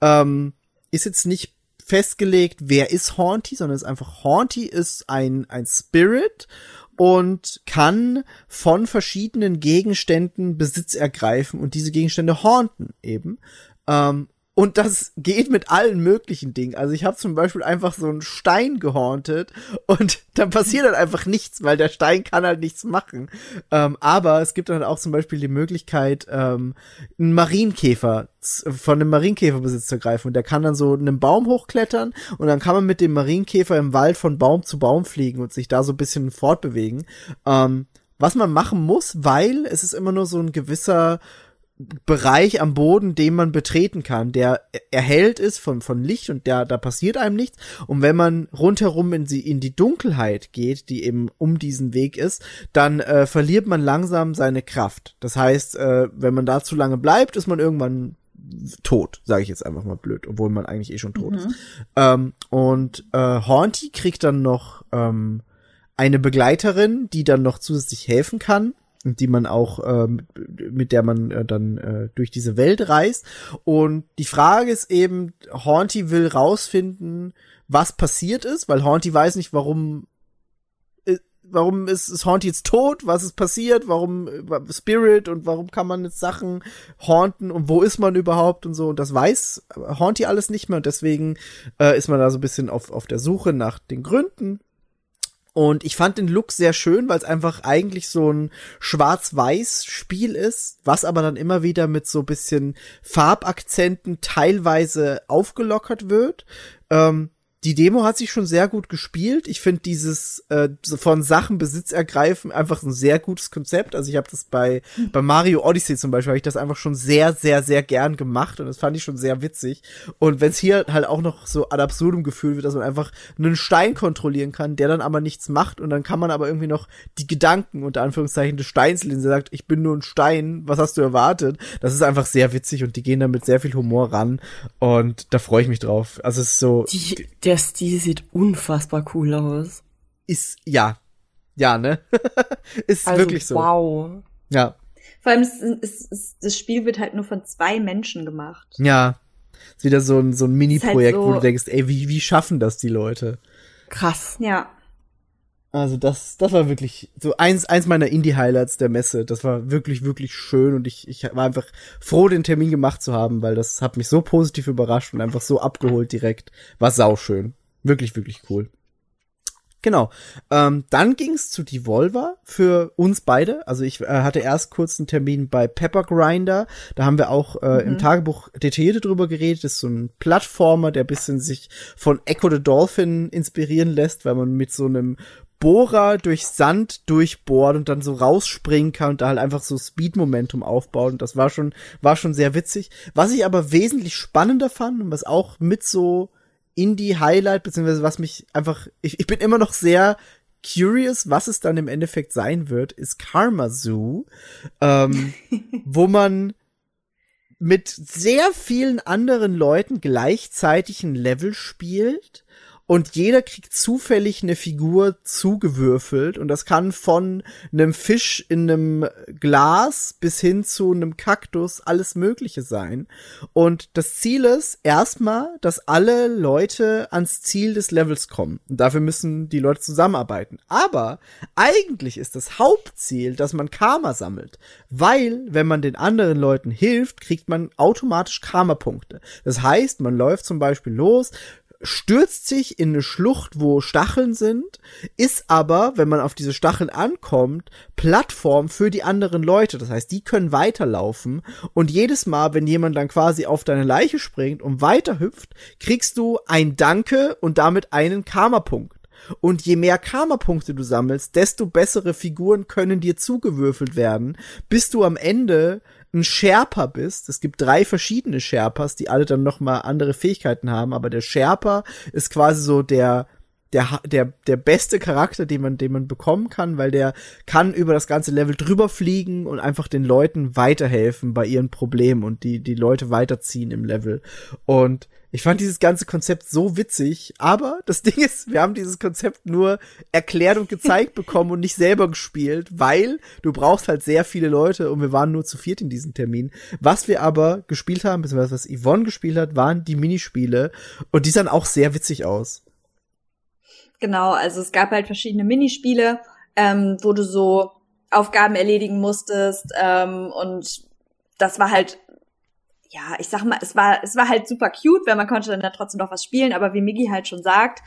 B: Ähm, ist jetzt nicht festgelegt, wer ist Haunty, sondern es ist einfach Haunty ist ein, ein Spirit und kann von verschiedenen Gegenständen Besitz ergreifen und diese Gegenstände haunten eben. Ähm, und das geht mit allen möglichen Dingen. Also ich habe zum Beispiel einfach so einen Stein gehorntet und dann passiert halt einfach nichts, weil der Stein kann halt nichts machen. Ähm, aber es gibt dann auch zum Beispiel die Möglichkeit, ähm, einen Marienkäfer von einem Marienkäferbesitz zu greifen. Und der kann dann so einen Baum hochklettern und dann kann man mit dem Marienkäfer im Wald von Baum zu Baum fliegen und sich da so ein bisschen fortbewegen. Ähm, was man machen muss, weil es ist immer nur so ein gewisser Bereich am Boden, den man betreten kann, der erhellt ist von, von Licht und der, da passiert einem nichts. Und wenn man rundherum in, die, in die Dunkelheit geht, die eben um diesen Weg ist, dann äh, verliert man langsam seine Kraft. Das heißt, äh, wenn man da zu lange bleibt, ist man irgendwann tot, sage ich jetzt einfach mal blöd, obwohl man eigentlich eh schon tot ist. Ähm, und äh, Haunty kriegt dann noch ähm, eine Begleiterin, die dann noch zusätzlich helfen kann die man auch ähm, mit der man äh, dann äh, durch diese Welt reist und die Frage ist eben Haunty will rausfinden was passiert ist weil Haunty weiß nicht warum äh, warum ist, ist Haunty jetzt tot? Was ist passiert? Warum äh, Spirit und warum kann man jetzt Sachen haunten und wo ist man überhaupt und so? Und das weiß Haunty alles nicht mehr und deswegen äh, ist man da so ein bisschen auf, auf der Suche nach den Gründen. Und ich fand den Look sehr schön, weil es einfach eigentlich so ein Schwarz-Weiß-Spiel ist, was aber dann immer wieder mit so bisschen Farbakzenten teilweise aufgelockert wird. Ähm, die Demo hat sich schon sehr gut gespielt. Ich finde dieses äh, von Sachen Besitz ergreifen einfach ein sehr gutes Konzept. Also ich habe das bei bei Mario Odyssey zum Beispiel habe ich das einfach schon sehr sehr sehr gern gemacht und das fand ich schon sehr witzig. Und wenn es hier halt auch noch so ad absurdum gefühlt wird, dass man einfach einen Stein kontrollieren kann, der dann aber nichts macht und dann kann man aber irgendwie noch die Gedanken unter Anführungszeichen des Steins lesen. Der sagt, ich bin nur ein Stein. Was hast du erwartet? Das ist einfach sehr witzig und die gehen da mit sehr viel Humor ran und da freue ich mich drauf. Also es ist so
C: Die, der Stil sieht unfassbar cool aus.
B: ist ja ja ne ist
C: Also,
B: wirklich so
C: Wow.
B: ja
D: Vor allem, es, es, es, das Spiel wird halt nur von zwei Menschen gemacht.
B: ja ist wieder so ein so ein Mini Projekt
D: halt
B: wo
D: so-
B: du denkst ey wie wie schaffen das die Leute
C: Krass.
D: Ja.
B: Also das das war wirklich so eins eins meiner Indie Highlights der Messe das war wirklich wirklich schön und ich ich war einfach froh den Termin gemacht zu haben weil das hat mich so positiv überrascht und einfach so abgeholt direkt war sau schön wirklich wirklich cool Genau. Ähm, dann ging's zu Devolver für uns beide. Also ich äh, hatte erst kurz einen Termin bei Pepper Grinder. Da haben wir auch äh, im Tagebuch detailliert drüber geredet. Das ist so ein Plattformer, der bisschen sich von Echo the Dolphin inspirieren lässt, weil man mit so einem Bohrer durch Sand durchbohrt und dann so rausspringen kann und da halt einfach so Speed-Momentum aufbaut. Und das war schon, war schon sehr witzig. Was ich aber wesentlich spannender fand und was auch mit so Indie-Highlight, beziehungsweise was mich einfach, ich, ich bin immer noch sehr curious, was es dann im Endeffekt sein wird, ist Karma Zoo, ähm, wo man mit sehr vielen anderen Leuten gleichzeitig ein Level spielt und jeder kriegt zufällig eine Figur zugewürfelt und das kann von einem Fisch in einem Glas bis hin zu einem Kaktus alles Mögliche sein. Und das Ziel ist erstmal, dass alle Leute ans Ziel des Levels kommen. Und dafür müssen die Leute zusammenarbeiten. Aber eigentlich ist das Hauptziel, dass man Karma sammelt. Weil, wenn man den anderen Leuten hilft, kriegt man automatisch Karma-Punkte. Das heißt, man läuft zum Beispiel los, stürzt sich in eine Schlucht, wo Stacheln sind, ist aber, wenn man auf diese Stacheln ankommt, Plattform für die anderen Leute. Das heißt, die können weiterlaufen und jedes Mal, wenn jemand dann quasi auf deine Leiche springt und weiterhüpft, kriegst du ein Danke und damit einen Karma-Punkt. Und je mehr Karma-Punkte du sammelst, desto bessere Figuren können dir zugewürfelt werden, bis du am Ende ein Sherpa bist. Es gibt drei verschiedene Sherpas, die alle dann noch mal andere Fähigkeiten haben, aber der Sherpa ist quasi so der der, der, der beste Charakter, den man, den man bekommen kann, weil der kann über das ganze Level drüber fliegen und einfach den Leuten weiterhelfen bei ihren Problemen und die, die Leute weiterziehen im Level. Und ich fand dieses ganze Konzept so witzig, aber das Ding ist, wir haben dieses Konzept nur erklärt und gezeigt bekommen und nicht selber gespielt, weil du brauchst halt sehr viele Leute und wir waren nur zu viert in diesem Termin. Was wir aber gespielt haben, beziehungsweise was Yvonne gespielt hat, waren die Minispiele und die sahen auch sehr witzig aus.
D: Genau, also es gab halt verschiedene Minispiele, ähm, wo du so Aufgaben erledigen musstest ähm, und das war halt, ja, ich sag mal, es war, es war halt super cute, weil man konnte dann da trotzdem noch was spielen, aber wie Miggy halt schon sagt,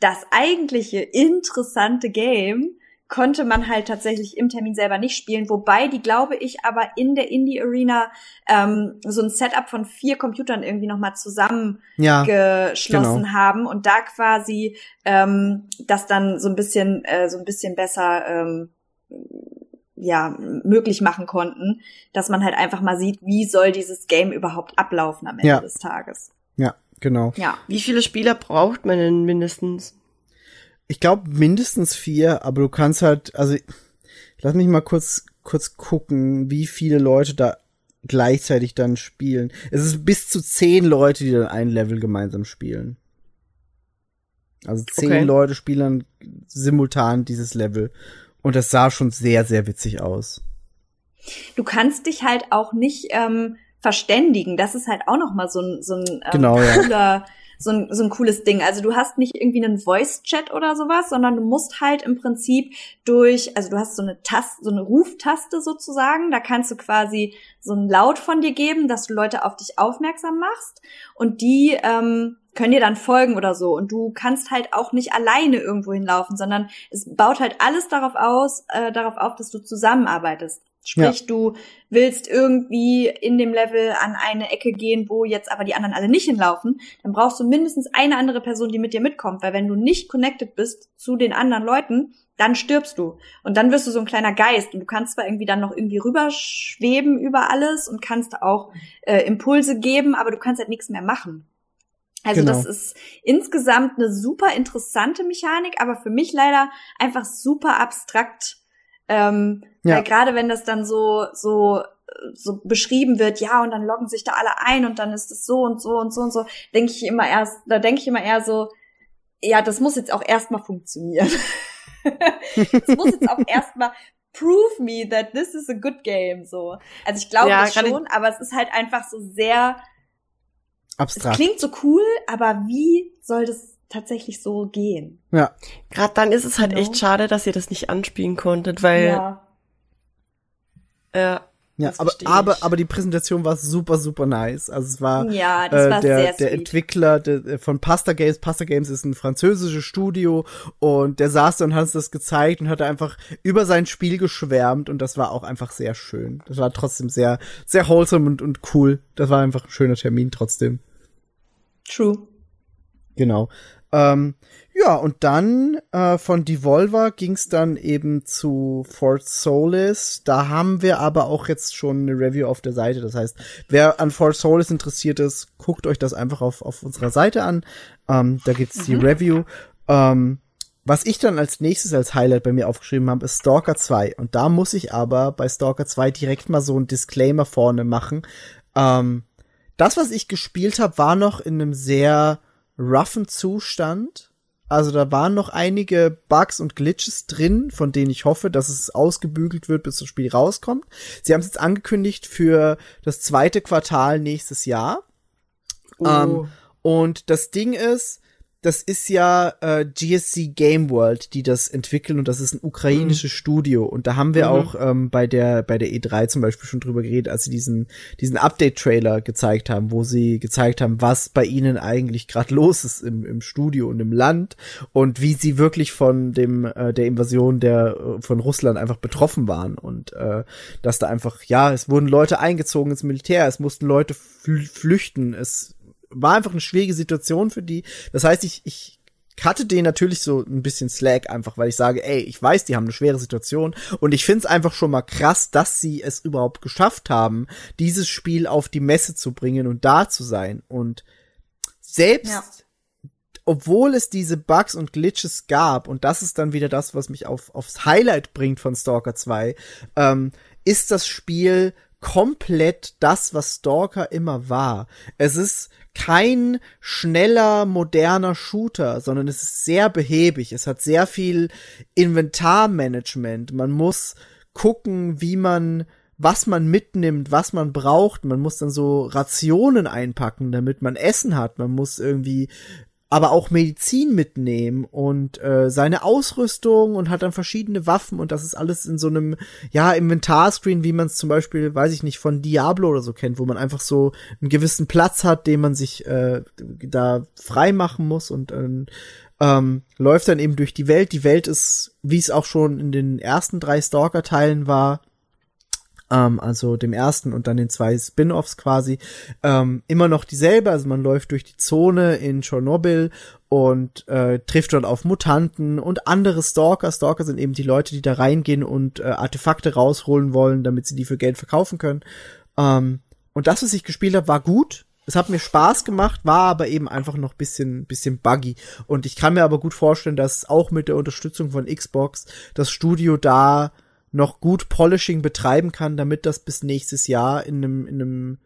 D: das eigentliche interessante Game konnte man halt tatsächlich im Termin selber nicht spielen, wobei die, glaube ich, aber in der Indie Arena ähm, so ein Setup von vier Computern irgendwie nochmal zusammen
B: Ja, genau.
D: haben und da quasi ähm, das dann so ein bisschen äh, so ein bisschen besser ähm, ja möglich machen konnten, dass man halt einfach mal sieht, wie soll dieses Game überhaupt ablaufen am Ende
B: Ja.
D: des Tages.
B: ja, genau.
D: Ja,
C: Wie viele Spieler braucht man denn mindestens?
B: Ich glaube mindestens vier, aber du kannst halt, also lass mich mal kurz kurz gucken, wie viele Leute da gleichzeitig dann spielen. Es ist bis zu zehn Leute, die dann ein Level gemeinsam spielen. Also zehn
C: Okay.
B: Leute spielen dann simultan dieses Level. Und das sah schon sehr, sehr witzig aus.
D: du kannst dich halt auch nicht ähm, verständigen. Das ist halt auch noch mal so ein so ein ähm,
B: Genau, ja.
D: So ein, so ein cooles Ding. Also du hast nicht irgendwie einen Voice-Chat oder sowas, sondern du musst halt im Prinzip durch, also du hast so eine Taste, so eine Ruftaste sozusagen, da kannst du quasi so ein Laut von dir geben, dass du Leute auf dich aufmerksam machst und die ähm, können dir dann folgen oder so. Und du kannst halt auch nicht alleine irgendwo hinlaufen, sondern es baut halt alles darauf aus, äh, darauf auf, dass du zusammenarbeitest. Sprich, du willst irgendwie in dem Level an eine Ecke gehen, wo jetzt aber die anderen alle nicht hinlaufen, dann brauchst du mindestens eine andere Person, die mit dir mitkommt, weil wenn du nicht connected bist zu den anderen Leuten, dann stirbst du. Und dann wirst du so ein kleiner Geist und du kannst zwar irgendwie dann noch irgendwie rüberschweben über alles und kannst auch äh, Impulse geben, aber du kannst halt nichts mehr machen. Also
B: Genau.
D: das ist insgesamt eine super interessante Mechanik, aber für mich leider einfach super abstrakt. Ähm,
B: Ja.
D: Weil gerade wenn das dann so so so beschrieben wird, ja, und dann loggen sich da alle ein und dann ist es so und so und so und so, denke ich immer erst, da denke ich immer eher so, ja, das muss jetzt auch erstmal funktionieren. das muss jetzt auch erstmal prove me that this is a good game, so. Also ich glaube
C: Ja,
D: schon, aber es ist halt einfach so sehr, es
B: Abstrakt.
D: klingt so cool, aber wie soll das tatsächlich so gehen?
B: Ja.
C: Gerade dann ist es halt
D: Genau.
C: echt schade, dass ihr das nicht anspielen konntet, weil
D: ja.
C: äh,
B: Ja, aber, aber, aber die Präsentation war super, super nice. Also es war
D: Ja, das
B: äh,
D: war
B: der,
D: sehr
B: der. Entwickler der, äh, von Pasta Games. Pasta Games ist ein französisches Studio und der saß da und hat uns das gezeigt und hat einfach über sein Spiel geschwärmt und das war auch einfach sehr schön. Das war trotzdem sehr, sehr wholesome und, und cool. Das war einfach ein schöner Termin trotzdem.
D: True.
B: Genau. Ähm, ja, und dann äh, von Devolver ging's dann eben zu Fort Solis. Da haben wir aber auch jetzt schon eine Review auf der Seite. Das heißt, wer an Fort Solis interessiert ist, guckt euch das einfach auf, auf unserer Seite an. Ähm, da gibt's die Review. Ähm, was ich dann als nächstes als Highlight bei mir aufgeschrieben habe, ist Stalker 2. Und da muss ich aber bei Stalker 2 direkt mal so ein Disclaimer vorne machen. Ähm, das, was ich gespielt habe, war noch in einem sehr roughen Zustand. Also da waren noch einige Bugs und Glitches drin, von denen ich hoffe, dass es ausgebügelt wird, bis das Spiel rauskommt. Sie haben es jetzt angekündigt für das zweite Quartal nächstes Jahr.
C: oh,
B: Ähm, und das Ding ist, das ist ja äh, GSC Game World, die das entwickeln und das ist ein ukrainisches Studio. Und da haben wir
C: Mhm.
B: auch ähm, bei der bei der E3 zum Beispiel schon drüber geredet, als sie diesen diesen Update-Trailer gezeigt haben, wo sie gezeigt haben, was bei ihnen eigentlich gerade los ist im, im Studio und im Land und wie sie wirklich von dem äh, der Invasion der äh, von Russland einfach betroffen waren. Und äh, dass da einfach ja es wurden Leute eingezogen ins Militär, es mussten Leute fl flüchten, es war einfach eine schwierige Situation für die. Das heißt, ich, ich hatte denen natürlich so ein bisschen Slack einfach, weil ich sage, ey, ich weiß, die haben eine schwere Situation und ich find's einfach schon mal krass, dass sie es überhaupt geschafft haben, dieses Spiel auf die Messe zu bringen und da zu sein. Und selbst
D: Ja.
B: obwohl es diese Bugs und Glitches gab, und das ist dann wieder das, was mich auf, aufs Highlight bringt von Stalker 2, ähm, ist das Spiel komplett das, was Stalker immer war. Es ist kein schneller, moderner Shooter, sondern es ist sehr behäbig. Es hat sehr viel Inventarmanagement. Man muss gucken, wie man was man mitnimmt, was man braucht. Man muss dann so Rationen einpacken, damit man Essen hat. Man muss irgendwie aber auch Medizin mitnehmen und äh, seine Ausrüstung und hat dann verschiedene Waffen und das ist alles in so einem ja Inventarscreen, wie man es zum Beispiel, weiß ich nicht, von Diablo oder so kennt, wo man einfach so einen gewissen Platz hat, den man sich äh, da frei machen muss und ähm, ähm, läuft dann eben durch die Welt. Die Welt ist, wie es auch schon in den ersten drei Stalker-Teilen war, ähm, also dem ersten und dann den zwei Spin-offs quasi, ähm, immer noch dieselbe. Also man läuft durch die Zone in Tschernobyl und äh, trifft dort auf Mutanten und andere Stalker. Stalker sind eben die Leute, die da reingehen und äh, Artefakte rausholen wollen, damit sie die für Geld verkaufen können. Ähm, und das, was ich gespielt habe, war gut. Es hat mir Spaß gemacht, war aber eben einfach noch bisschen, bisschen buggy. Und ich kann mir aber gut vorstellen, dass auch mit der Unterstützung von Xbox das Studio da noch gut Polishing betreiben kann, damit das bis nächstes Jahr in einem, in einem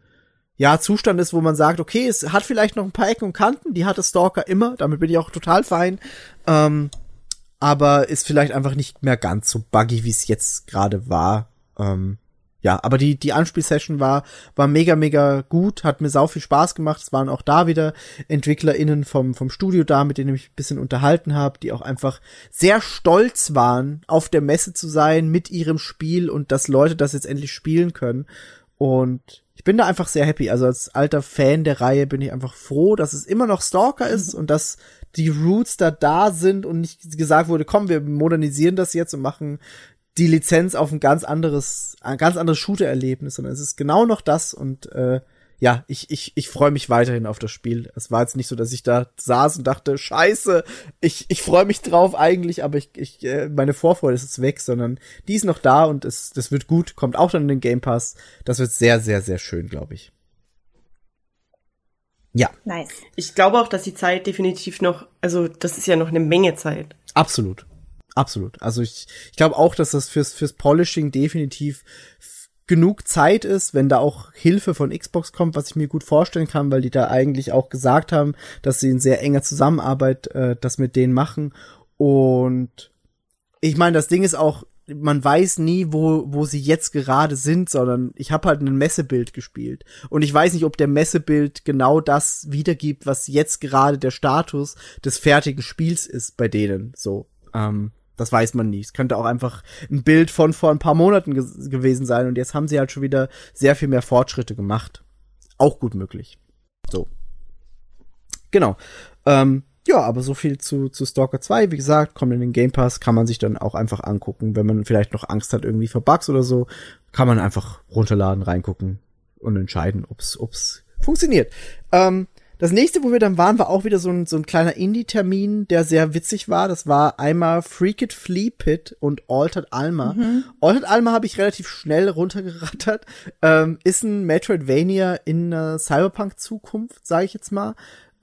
B: ja, Zustand ist, wo man sagt, okay, es hat vielleicht noch ein paar Ecken und Kanten, die hatte Stalker immer, damit bin ich auch total fein, ähm, aber ist vielleicht einfach nicht mehr ganz so buggy, wie es jetzt gerade war. Ähm, ja, aber die, die Anspielsession war, war mega, mega gut, hat mir sau viel Spaß gemacht. Es waren auch da wieder EntwicklerInnen vom, vom Studio da, mit denen ich mich ein bisschen unterhalten habe, die auch einfach sehr stolz waren, auf der Messe zu sein mit ihrem Spiel und dass Leute das jetzt endlich spielen können. Und ich bin da einfach sehr happy. Also als alter Fan der Reihe bin ich einfach froh, dass es immer noch Stalker ist und dass die Roots da da sind und nicht gesagt wurde, komm, wir modernisieren das jetzt und machen die Lizenz auf ein ganz anderes, ein ganz anderes Shooter-Erlebnis, sondern es ist genau noch das und äh, ja, ich, ich, ich freue mich weiterhin auf das Spiel. Es war jetzt nicht so, dass ich da saß und dachte, scheiße, ich, ich freue mich drauf eigentlich, aber ich, ich, äh, meine Vorfreude ist jetzt weg, sondern die ist noch da und es, das wird gut, kommt auch dann in den Game Pass. Das wird sehr, sehr, sehr schön, glaube ich. Ja,
D: Nice.
C: Ich glaube auch, dass die Zeit definitiv noch, also das ist ja noch eine Menge Zeit.
B: absolut. Absolut. Also ich, ich glaube auch, dass das fürs, fürs Polishing definitiv genug Zeit ist, wenn da auch Hilfe von Xbox kommt, was ich mir gut vorstellen kann, weil die da eigentlich auch gesagt haben, dass sie in sehr enger Zusammenarbeit äh, das mit denen machen. Und ich meine, das Ding ist auch, man weiß nie, wo, wo sie jetzt gerade sind, sondern ich habe halt ein Messebild gespielt. Und ich weiß nicht, ob der Messebild genau das wiedergibt, was jetzt gerade der Status des fertigen Spiels ist bei denen. So, ähm, das weiß man nie. Es könnte auch einfach ein Bild von vor ein paar Monaten ge gewesen sein. Und jetzt haben sie halt schon wieder sehr viel mehr Fortschritte gemacht. Auch gut möglich. So. Genau. Ähm, ja, aber so viel zu, zu Stalker 2. Wie gesagt, kommt in den Game Pass, kann man sich dann auch einfach angucken. Wenn man vielleicht noch Angst hat irgendwie vor Bugs oder so, kann man einfach runterladen, reingucken und entscheiden, ob's, ob's funktioniert. Ähm, das nächste, wo wir dann waren, war auch wieder so ein, so ein kleiner Indie-Termin, der sehr witzig war. Das war einmal Freak It Flea Pit und Altered Alma. Altered Alma habe ich relativ schnell runtergerattert. Ähm, ist ein Metroidvania in einer Cyberpunk-Zukunft, sage ich jetzt mal.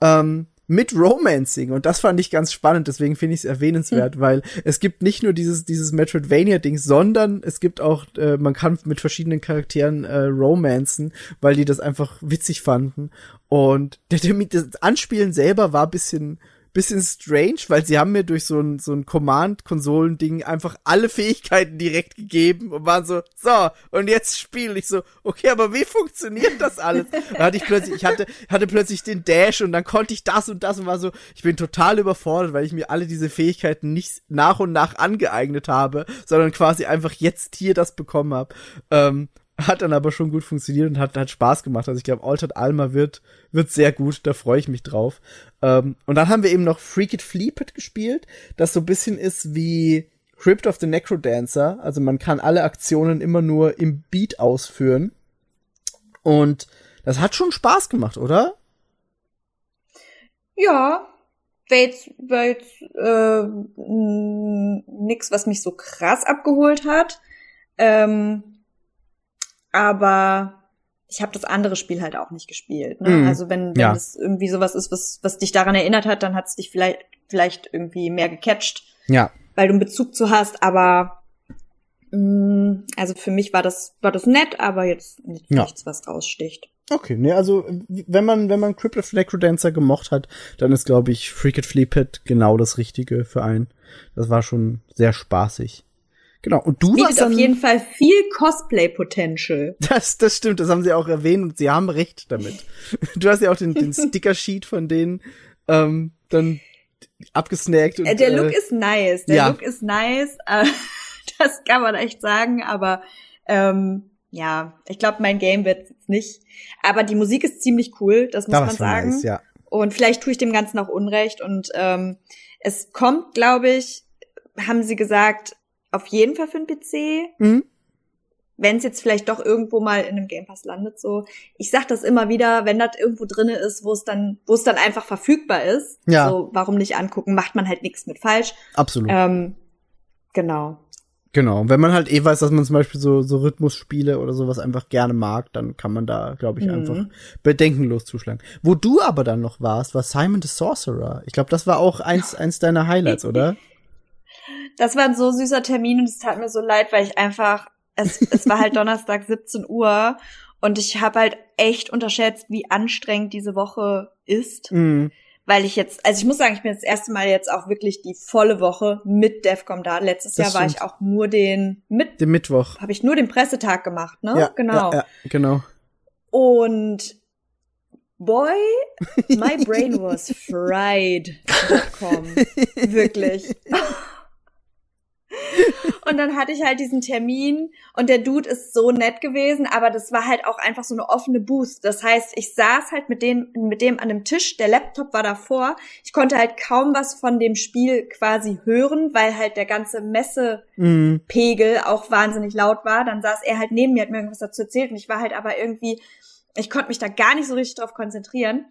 B: Ähm, mit Romancing. Und das fand ich ganz spannend, deswegen finde ich es erwähnenswert, weil es gibt nicht nur dieses dieses Metroidvania-Ding, sondern es gibt auch, äh, man kann mit verschiedenen Charakteren äh, romanzen, weil die das einfach witzig fanden. Und der, der, das Anspielen selber war bisschen bisschen strange, weil sie haben mir durch so ein, so ein Command-Konsolen-Ding einfach alle Fähigkeiten direkt gegeben und waren so, so, und jetzt spiele ich so, okay, aber wie funktioniert das alles? Da hatte ich plötzlich, ich hatte, hatte plötzlich den Dash und dann konnte ich das und das und war so, ich bin total überfordert, weil ich mir alle diese Fähigkeiten nicht nach und nach angeeignet habe, sondern quasi einfach jetzt hier das bekommen habe. Ähm, hat dann aber schon gut funktioniert und hat, hat Spaß gemacht. Also ich glaube, Altered Alma wird, wird sehr gut, da freue ich mich drauf. Ähm, und dann haben wir eben noch Freak It Fleepit gespielt, das so ein bisschen ist wie Crypt of the Necrodancer. Also man kann alle Aktionen immer nur im Beat ausführen. Und das hat schon Spaß gemacht, oder?
D: Ja, war jetzt, war jetzt äh, nix, was mich so krass abgeholt hat. Ähm, aber ich habe das andere Spiel halt auch nicht gespielt. Ne?
B: Mhm.
D: Also wenn, wenn
B: Ja.
D: es irgendwie sowas ist, was, was dich daran erinnert hat, dann hat es dich vielleicht, vielleicht irgendwie mehr gecatcht,
B: Ja.
D: weil du einen Bezug zu hast. Aber mh, also für mich war das, war das nett, aber jetzt nicht,
B: Ja.
D: nichts, was raussticht.
B: Okay, ne, also wenn man wenn man Crypt of the Necrodancer gemocht hat, dann ist glaube ich Freak It Fleepit genau das richtige für einen. Das war schon sehr spaßig. Genau. Und du warst dann
D: auf jeden Fall viel Cosplay-Potential.
B: Das, das stimmt, das haben sie auch erwähnt und sie haben recht damit. Du hast ja auch den, den Sticker-Sheet von denen ähm, dann abgesnackt. Und,
D: Äh, Der Look
B: äh,
D: ist nice. Der
B: ja.
D: Look ist nice. äh, das kann man echt sagen, aber ähm, ja, ich glaube, mein Game wird jetzt nicht. Aber die Musik ist ziemlich cool, das muss
B: da
D: man sagen.
B: nice, ja.
D: Und vielleicht tue ich dem Ganzen auch Unrecht. Und ähm, es kommt, glaube ich, haben sie gesagt, auf jeden Fall für den PC.
B: Mhm.
D: Wenn es jetzt vielleicht doch irgendwo mal in einem Game Pass landet, so. Ich sag das immer wieder, wenn das irgendwo drinne ist, wo es dann, wo es dann einfach verfügbar ist.
B: Ja.
D: So, warum nicht angucken? Macht man halt nichts mit falsch.
B: Absolut.
D: Ähm, genau.
B: Genau. Und wenn man halt eh weiß, dass man zum Beispiel so, so Rhythmusspiele oder sowas einfach gerne mag, dann kann man da, glaube ich,
D: Mhm.
B: einfach bedenkenlos zuschlagen. Wo du aber dann noch warst, war Simon the Sorcerer. Ich glaube, das war auch eins, eins deiner Highlights, oder?
D: Das war ein so süßer Termin und es tat mir so leid, weil ich einfach, es, es war halt Donnerstag 17 Uhr und ich habe halt echt unterschätzt, wie anstrengend diese Woche ist.
B: Mhm.
D: weil ich jetzt, also ich muss sagen, ich bin das erste Mal jetzt auch wirklich die volle Woche mit DEFCOM da. Letztes
B: Das
D: Jahr war
B: stimmt.
D: ich auch nur den, mit,
B: Den Mittwoch.
D: habe ich nur den Pressetag gemacht, ne?
B: Ja,
D: genau.
B: Ja, ja, genau.
D: Und boy, my brain was fried.com. Wirklich. Und dann hatte ich halt diesen Termin und der Dude ist so nett gewesen, aber das war halt auch einfach so eine offene Booth. Das heißt, ich saß halt mit dem, mit dem an dem Tisch, der Laptop war davor. Ich konnte halt kaum was von dem Spiel quasi hören, weil halt der ganze Messe
B: Mhm.
D: Auch wahnsinnig laut war. Dann saß er halt neben mir, hat mir irgendwas dazu erzählt und ich war halt aber irgendwie, ich konnte mich da gar nicht so richtig drauf konzentrieren.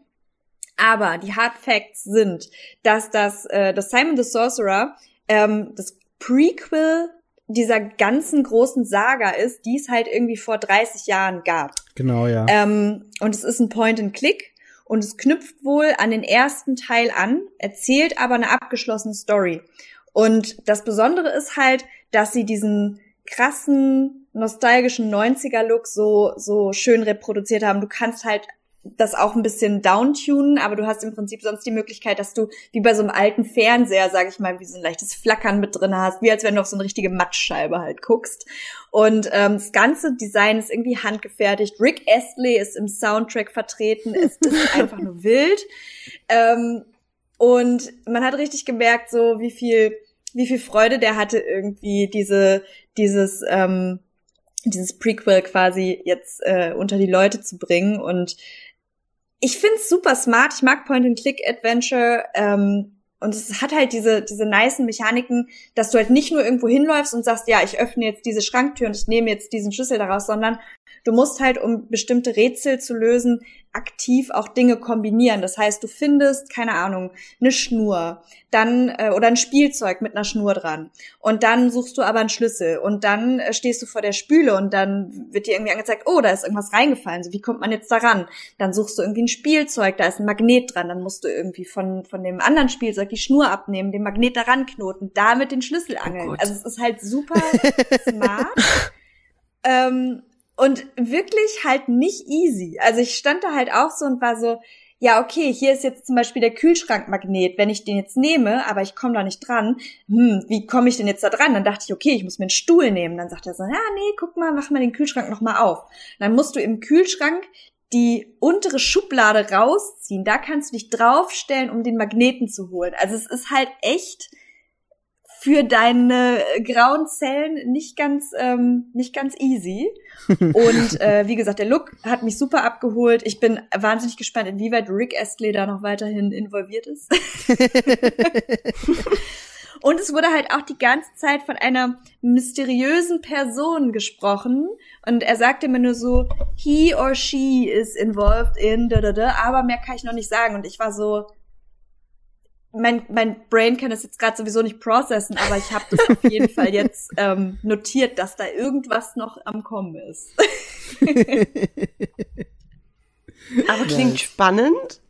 D: Aber die Hard Facts sind, dass das, äh, das Simon the Sorcerer ähm, das Prequel dieser ganzen großen Saga ist, die es halt irgendwie vor 30 Jahren gab.
B: Genau, ja.
D: Ähm, und es ist ein Point-and-Click und es knüpft wohl an den ersten Teil an, erzählt aber eine abgeschlossene Story. Und das Besondere ist halt, dass sie diesen krassen, nostalgischen 90er-Look so, so schön reproduziert haben. Du kannst halt das auch ein bisschen downtunen, aber du hast im Prinzip sonst die Möglichkeit, dass du wie bei so einem alten Fernseher, sag ich mal, wie so ein leichtes Flackern mit drin hast, wie als wenn du auf so eine richtige Mattscheibe halt guckst. Und ähm, das ganze Design ist irgendwie handgefertigt. Rick Astley ist im Soundtrack vertreten. Es ist einfach nur wild. Ähm, und man hat richtig gemerkt, so wie viel, wie viel Freude der hatte, irgendwie diese, dieses, ähm, dieses Prequel quasi jetzt äh, unter die Leute zu bringen. Und ich find's super smart. Ich mag Point-and-Click-Adventure. Ähm, und es hat halt diese, diese nicen Mechaniken, dass du halt nicht nur irgendwo hinläufst und sagst, ja, ich öffne jetzt diese Schranktür und ich nehme jetzt diesen Schlüssel daraus, sondern du musst halt, um bestimmte Rätsel zu lösen, aktiv auch Dinge kombinieren. Das heißt, du findest, keine Ahnung, eine Schnur, dann äh, oder ein Spielzeug mit einer Schnur dran. Und dann suchst du aber einen Schlüssel und dann äh, stehst du vor der Spüle und dann wird dir irgendwie angezeigt, oh, da ist irgendwas reingefallen. So, wie kommt man jetzt daran? Dann suchst du irgendwie ein Spielzeug, da ist ein Magnet dran, dann musst du irgendwie von von dem anderen Spielzeug die Schnur abnehmen, den Magnet daran knoten, damit den Schlüssel angeln.
C: Gott.
D: also es ist halt super smart. ähm, und wirklich halt nicht easy. Also ich stand da halt auch so und war so, ja, okay, hier ist jetzt zum Beispiel der Kühlschrankmagnet. Wenn ich den jetzt nehme, aber ich komme da nicht dran, hm, wie komme ich denn jetzt da dran? Dann dachte ich, okay, ich muss mir einen Stuhl nehmen. Dann sagt er so, ja, nee, guck mal, mach mal den Kühlschrank nochmal auf. Dann musst du im Kühlschrank die untere Schublade rausziehen. Da kannst du dich draufstellen, um den Magneten zu holen. Also es ist halt echt für deine grauen Zellen nicht ganz ähm, nicht ganz easy. Und äh, wie gesagt, der Look hat mich super abgeholt. Ich bin wahnsinnig gespannt, inwieweit Rick Astley da noch weiterhin involviert ist. Und es wurde halt auch die ganze Zeit von einer mysteriösen Person gesprochen. Und er sagte mir nur so, he or she is involved in da da da, aber mehr kann ich noch nicht sagen. Und ich war so, mein, mein Brain kann das jetzt gerade sowieso nicht processen, aber ich habe das auf jeden Fall jetzt ähm, notiert, dass da irgendwas noch am Kommen ist.
C: Aber klingt spannend.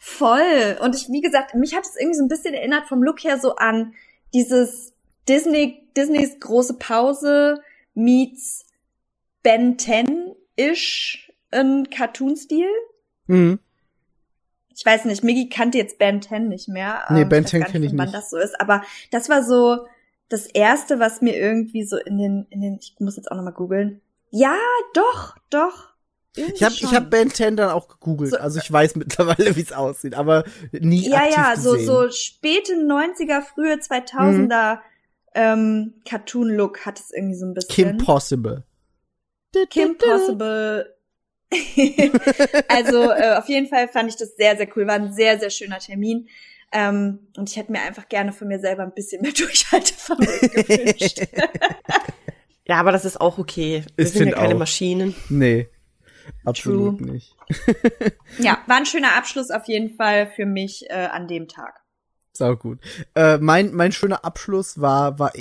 D: Voll. Und ich, wie gesagt, mich hat es irgendwie so ein bisschen erinnert vom Look her so an dieses Disney, Disneys große Pause meets Ben 10-ish in Cartoon-Stil.
B: Mhm.
D: Ich weiß nicht, Miggy kannte jetzt Ben 10 nicht mehr.
B: Nee,
D: Ähm,
B: Ben
D: weiß
B: 10
D: gar
B: kenn ich
D: von Wann
B: nicht.
D: das so ist, aber das war so das erste, was mir irgendwie so in den, in den, ich muss jetzt auch nochmal googeln. Ja, doch, doch. Irgendwie
B: Ich habe ich hab Ben 10 dann auch gegoogelt.
D: So-
B: also ich weiß mittlerweile, wie es aussieht, aber nie
D: Ja,
B: aktiv
D: ja, so,
B: gesehen.
D: so späte 90er, frühe 2000er ähm, Cartoon-Look hat es irgendwie so ein bisschen.
B: Kim Possible.
D: Kim Possible. also äh, auf jeden Fall fand ich das sehr, sehr cool. War ein sehr, sehr schöner Termin. Ähm, und ich hätte mir einfach gerne von mir selber ein bisschen mehr Durchhaltevermögen gewünscht.
C: Ja, aber das ist auch okay. Wir
B: Ich
C: sind ja keine
B: auch.
C: Maschinen.
B: Nee, absolut nicht.
D: ja, war ein schöner Abschluss auf jeden Fall für mich äh, an dem Tag.
B: Sau gut. Äh, mein, mein schöner Abschluss war, war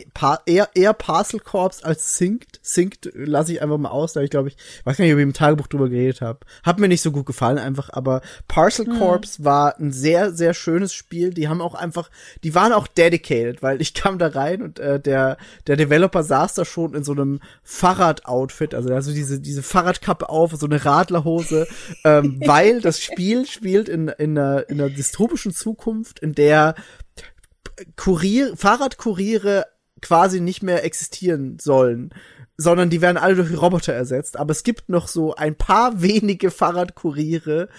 B: eher, eher Parcel Corps als Synced. Synced lasse ich einfach mal aus, da ich glaube ich, weiß gar nicht, ob ich im Tagebuch drüber geredet habe. Hat mir nicht so gut gefallen einfach, aber Parcel Corps war ein sehr, sehr schönes Spiel. Die haben auch einfach, die waren auch dedicated, weil ich kam da rein und äh, der, der Developer saß da schon in so einem Fahrradoutfit, also also diese, diese Fahrradkappe auf, so eine Radlerhose, ähm, weil das Spiel spielt in, in, einer, in einer dystopischen Zukunft, in der Kurier, Fahrradkuriere quasi nicht mehr existieren sollen, sondern die werden alle durch Roboter ersetzt. Aber es gibt noch so ein paar wenige Fahrradkuriere,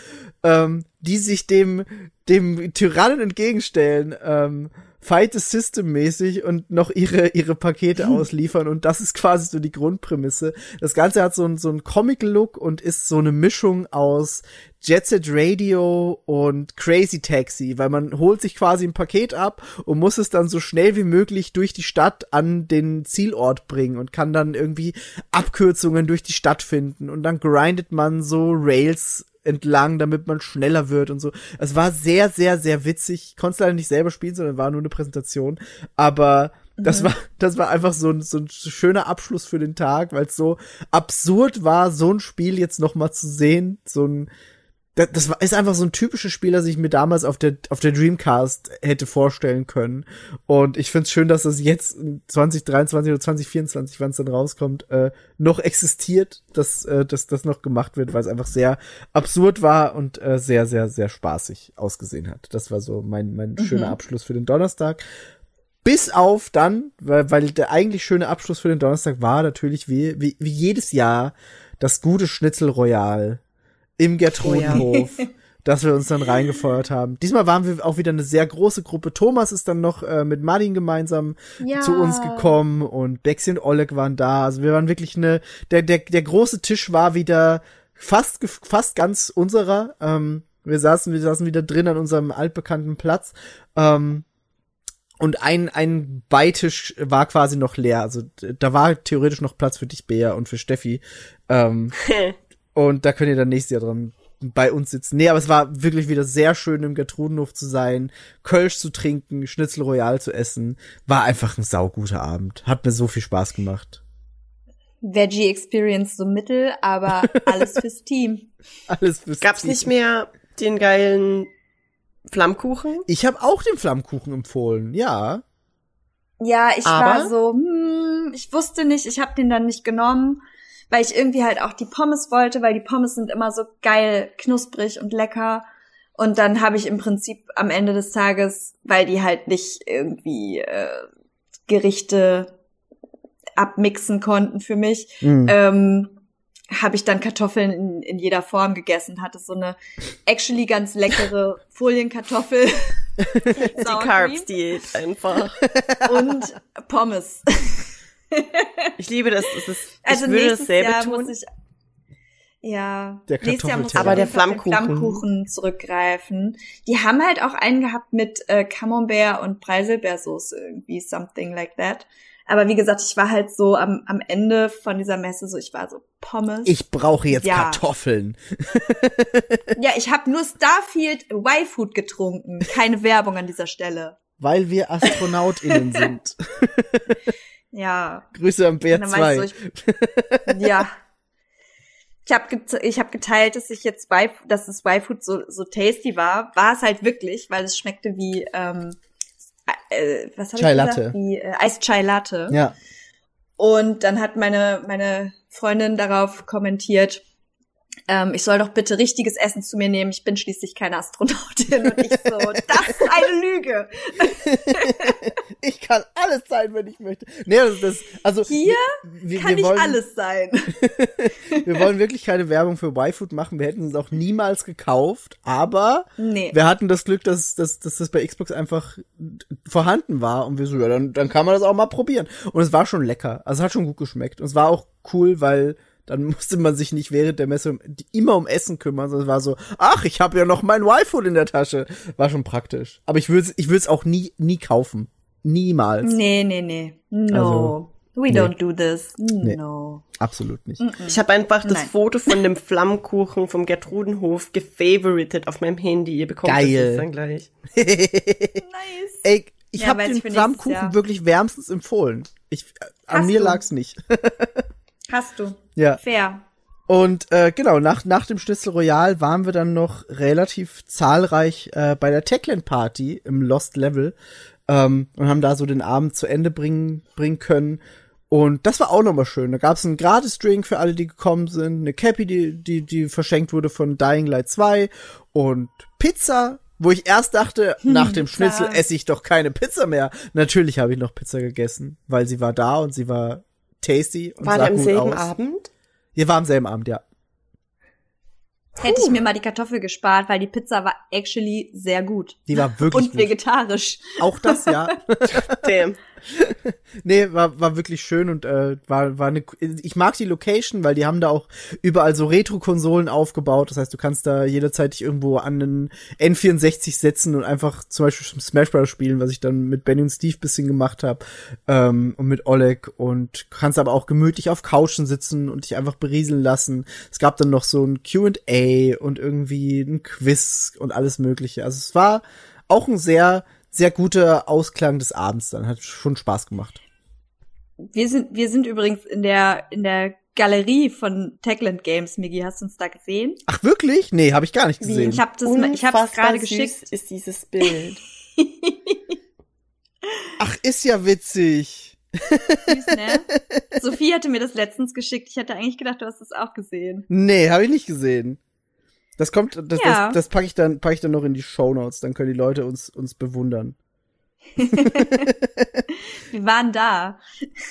B: ähm, die sich dem, dem Tyrannen entgegenstellen, ähm, Fight the System mäßig und noch ihre, ihre Pakete ausliefern und das ist quasi so die Grundprämisse. Das Ganze hat so ein so ein Comic-Look und ist so eine Mischung aus Jet Set Radio und Crazy Taxi, weil man holt sich quasi ein Paket ab und muss es dann so schnell wie möglich durch die Stadt an den Zielort bringen und kann dann irgendwie Abkürzungen durch die Stadt finden und dann grindet man so Rails entlang, damit man schneller wird und so. Es war sehr, sehr, sehr witzig. Ich konnte es leider nicht selber spielen, sondern war nur eine Präsentation. Aber das war, das war einfach so ein, so ein schöner Abschluss für den Tag, weil es so absurd war, so ein Spiel jetzt noch mal zu sehen. So ein, das, das war, ist einfach so ein typisches Spiel, das ich mir damals auf der, auf der Dreamcast hätte vorstellen können. Und ich find's schön, dass das jetzt 2023 oder 2024, wann es dann rauskommt, äh, noch existiert, dass, äh, dass das noch gemacht wird, weil es einfach sehr absurd war und äh, sehr, sehr, sehr spaßig ausgesehen hat. Das war so mein, mein schöner Abschluss für den Donnerstag. Bis auf dann, weil, weil der eigentlich schöne Abschluss für den Donnerstag war natürlich wie, wie, wie jedes Jahr das gute Schnitzel Royal im Gertrudenhof, dass wir uns dann reingefeuert haben. Diesmal waren wir auch wieder eine sehr große Gruppe. Thomas ist dann noch äh, mit Martin gemeinsam
D: Ja.
B: zu uns gekommen und Bexi und Oleg waren da. Also wir waren wirklich eine, der, der, der große Tisch war wieder fast, fast ganz unserer. Ähm, wir saßen, wir saßen wieder drin an unserem altbekannten Platz. Ähm, und ein, ein Beitisch war quasi noch leer. Also da war theoretisch noch Platz für dich, Bea, und für Steffi. Ähm, und da könnt ihr dann nächstes Jahr dran bei uns sitzen. Nee, aber es war wirklich wieder sehr schön im Gertrudenhof zu sein, Kölsch zu trinken, Schnitzel Royal zu essen. War einfach ein sauguter Abend. Hat mir so viel Spaß gemacht.
D: Veggie Experience so mittel, aber alles fürs Team.
B: Alles fürs
C: Gab's
B: Team.
C: nicht mehr den geilen Flammkuchen?
B: Ich habe auch den Flammkuchen empfohlen, ja.
D: Ja, ich
C: Aber?
D: war so, hm, ich wusste nicht, ich habe den dann nicht genommen, weil ich irgendwie halt auch die Pommes wollte, weil die Pommes sind immer so geil, knusprig und lecker. Und dann habe ich im Prinzip am Ende des Tages, weil die halt nicht irgendwie äh, Gerichte abmixen konnten für mich,
B: Mhm.
D: ähm, habe ich dann Kartoffeln in, in jeder Form gegessen. Hatte so eine actually ganz leckere Folienkartoffel.
C: Die Carbs-Diät einfach.
D: und Pommes.
C: Ich liebe das. das ist,
D: Also
C: ich würde
D: nächstes
C: dasselbe
D: Jahr
C: tun.
D: muss ich ja,
B: Der
D: nächstes Jahr muss ich.
C: Aber der Flammkuchen.
D: Flammkuchen zurückgreifen. Die haben halt auch einen gehabt mit äh, Camembert und Preiselbeersoße irgendwie, something like that. Aber wie gesagt, ich war halt so am, am Ende von dieser Messe so, ich war so Pommes.
B: Ich brauche jetzt
D: Ja.
B: Kartoffeln.
D: ja, ich habe nur Starfield Y-Food getrunken. Keine Werbung an dieser Stelle.
B: Weil wir AstronautInnen sind.
D: Ja,
B: Grüße am Bär
D: Und dann war ich
B: 2.
D: so, ich, ja. Ich habe ich hab geteilt, dass ich jetzt y, dass das Y-Food so, so tasty war. War es halt wirklich, weil es schmeckte wie ähm, äh, was hab
B: Chai
D: ich
B: Latte.
D: gesagt? Wie äh, Eis Chai Latte.
B: ja.
D: Und dann hat meine meine Freundin darauf kommentiert, ähm, ich soll doch bitte richtiges Essen zu mir nehmen. Ich bin schließlich keine Astronautin. Und ich so, das ist eine Lüge.
B: Ich kann alles sein, wenn ich möchte. Nee, das, das also
D: Hier
B: wir,
D: Kann
B: wir wollen,
D: alles sein.
B: Wir wollen wirklich keine Werbung für Y-Food machen. Wir hätten es auch niemals gekauft, aber
D: Nee.
B: wir hatten das Glück, dass, dass, dass das bei Xbox einfach vorhanden war und wir so, ja, dann, dann kann man das auch mal probieren. Und es war schon lecker. Also es hat schon gut geschmeckt. Und es war auch cool, weil dann musste man sich nicht während der Messe immer um Essen kümmern, sondern es war so, ach, ich habe ja noch mein Y-Food in der Tasche. War schon praktisch. Aber ich würde ich es auch nie nie kaufen. Niemals.
D: Nee, nee, nee. No.
B: Also,
D: We
B: Nee.
D: don't do this. No.
B: Absolut nicht.
C: Ich habe einfach das
D: Nein.
C: Foto von dem Flammkuchen vom Gertrudenhof gefavoritet auf meinem Handy. Ihr bekommt
B: Geil.
C: das jetzt dann gleich.
D: Nice.
B: Ey, ich
D: Ja,
B: habe den
D: ich
B: Flammkuchen wirklich wärmstens empfohlen. Ich, äh, an
D: Hast
B: mir
D: du?
B: lag's nicht.
D: Hast du.
B: Ja.
D: Fair.
B: Und äh, genau, nach, nach dem Schnitzel Royal waren wir dann noch relativ zahlreich äh, bei der Techland Party im Lost Level ähm, und haben da so den Abend zu Ende bringen, bringen können. Und das war auch nochmal schön. Da gab's einen Gratis-Drink für alle, die gekommen sind, eine Cappy, die, die, die verschenkt wurde von Dying Light 2 und Pizza, wo ich erst dachte, nach dem Schnitzel esse ich doch keine Pizza mehr. Natürlich habe ich noch Pizza gegessen, weil sie war da und sie war tasty und
C: War
B: sah
C: der am selben
B: aus.
C: Abend?
B: Ihr war am selben Abend, ja.
D: Hätte ich mir mal die Kartoffel gespart, weil die Pizza war actually sehr gut.
B: Die war wirklich
D: Und
B: gut.
D: vegetarisch.
B: Auch das, ja.
C: Damn.
B: nee, war, war wirklich schön und äh, war, war eine. Ich mag die Location, weil die haben da auch überall so Retro-Konsolen aufgebaut. Das heißt, du kannst da jederzeit dich irgendwo an einen N64 setzen und einfach zum Beispiel Smash Bros. spielen, was ich dann mit Benny und Steve bisschen gemacht habe ähm, und mit Oleg und kannst aber auch gemütlich auf Couchen sitzen und dich einfach berieseln lassen. Es gab dann noch so ein Q&A und irgendwie ein Quiz und alles mögliche. Also es war auch ein sehr sehr guter Ausklang des Abends dann. Hat schon Spaß gemacht.
D: Wir sind, wir sind übrigens in der, in der Galerie von Techland Games, Migi. Hast du uns da gesehen?
B: Ach wirklich? Nee, habe ich gar nicht gesehen.
D: Ich habe das, ich
C: Unfassbar
D: gerade geschickt.
C: ist dieses Bild.
B: Ach, ist ja witzig.
D: Süß, ne? Sophie hatte mir das letztens geschickt. Ich hatte eigentlich gedacht, du hast das auch gesehen.
B: Nee, habe ich nicht gesehen. Das kommt, das,
D: Ja.
B: das, das packe ich dann, packe ich dann noch in die Shownotes. Dann können die Leute uns uns bewundern.
D: Wir waren da.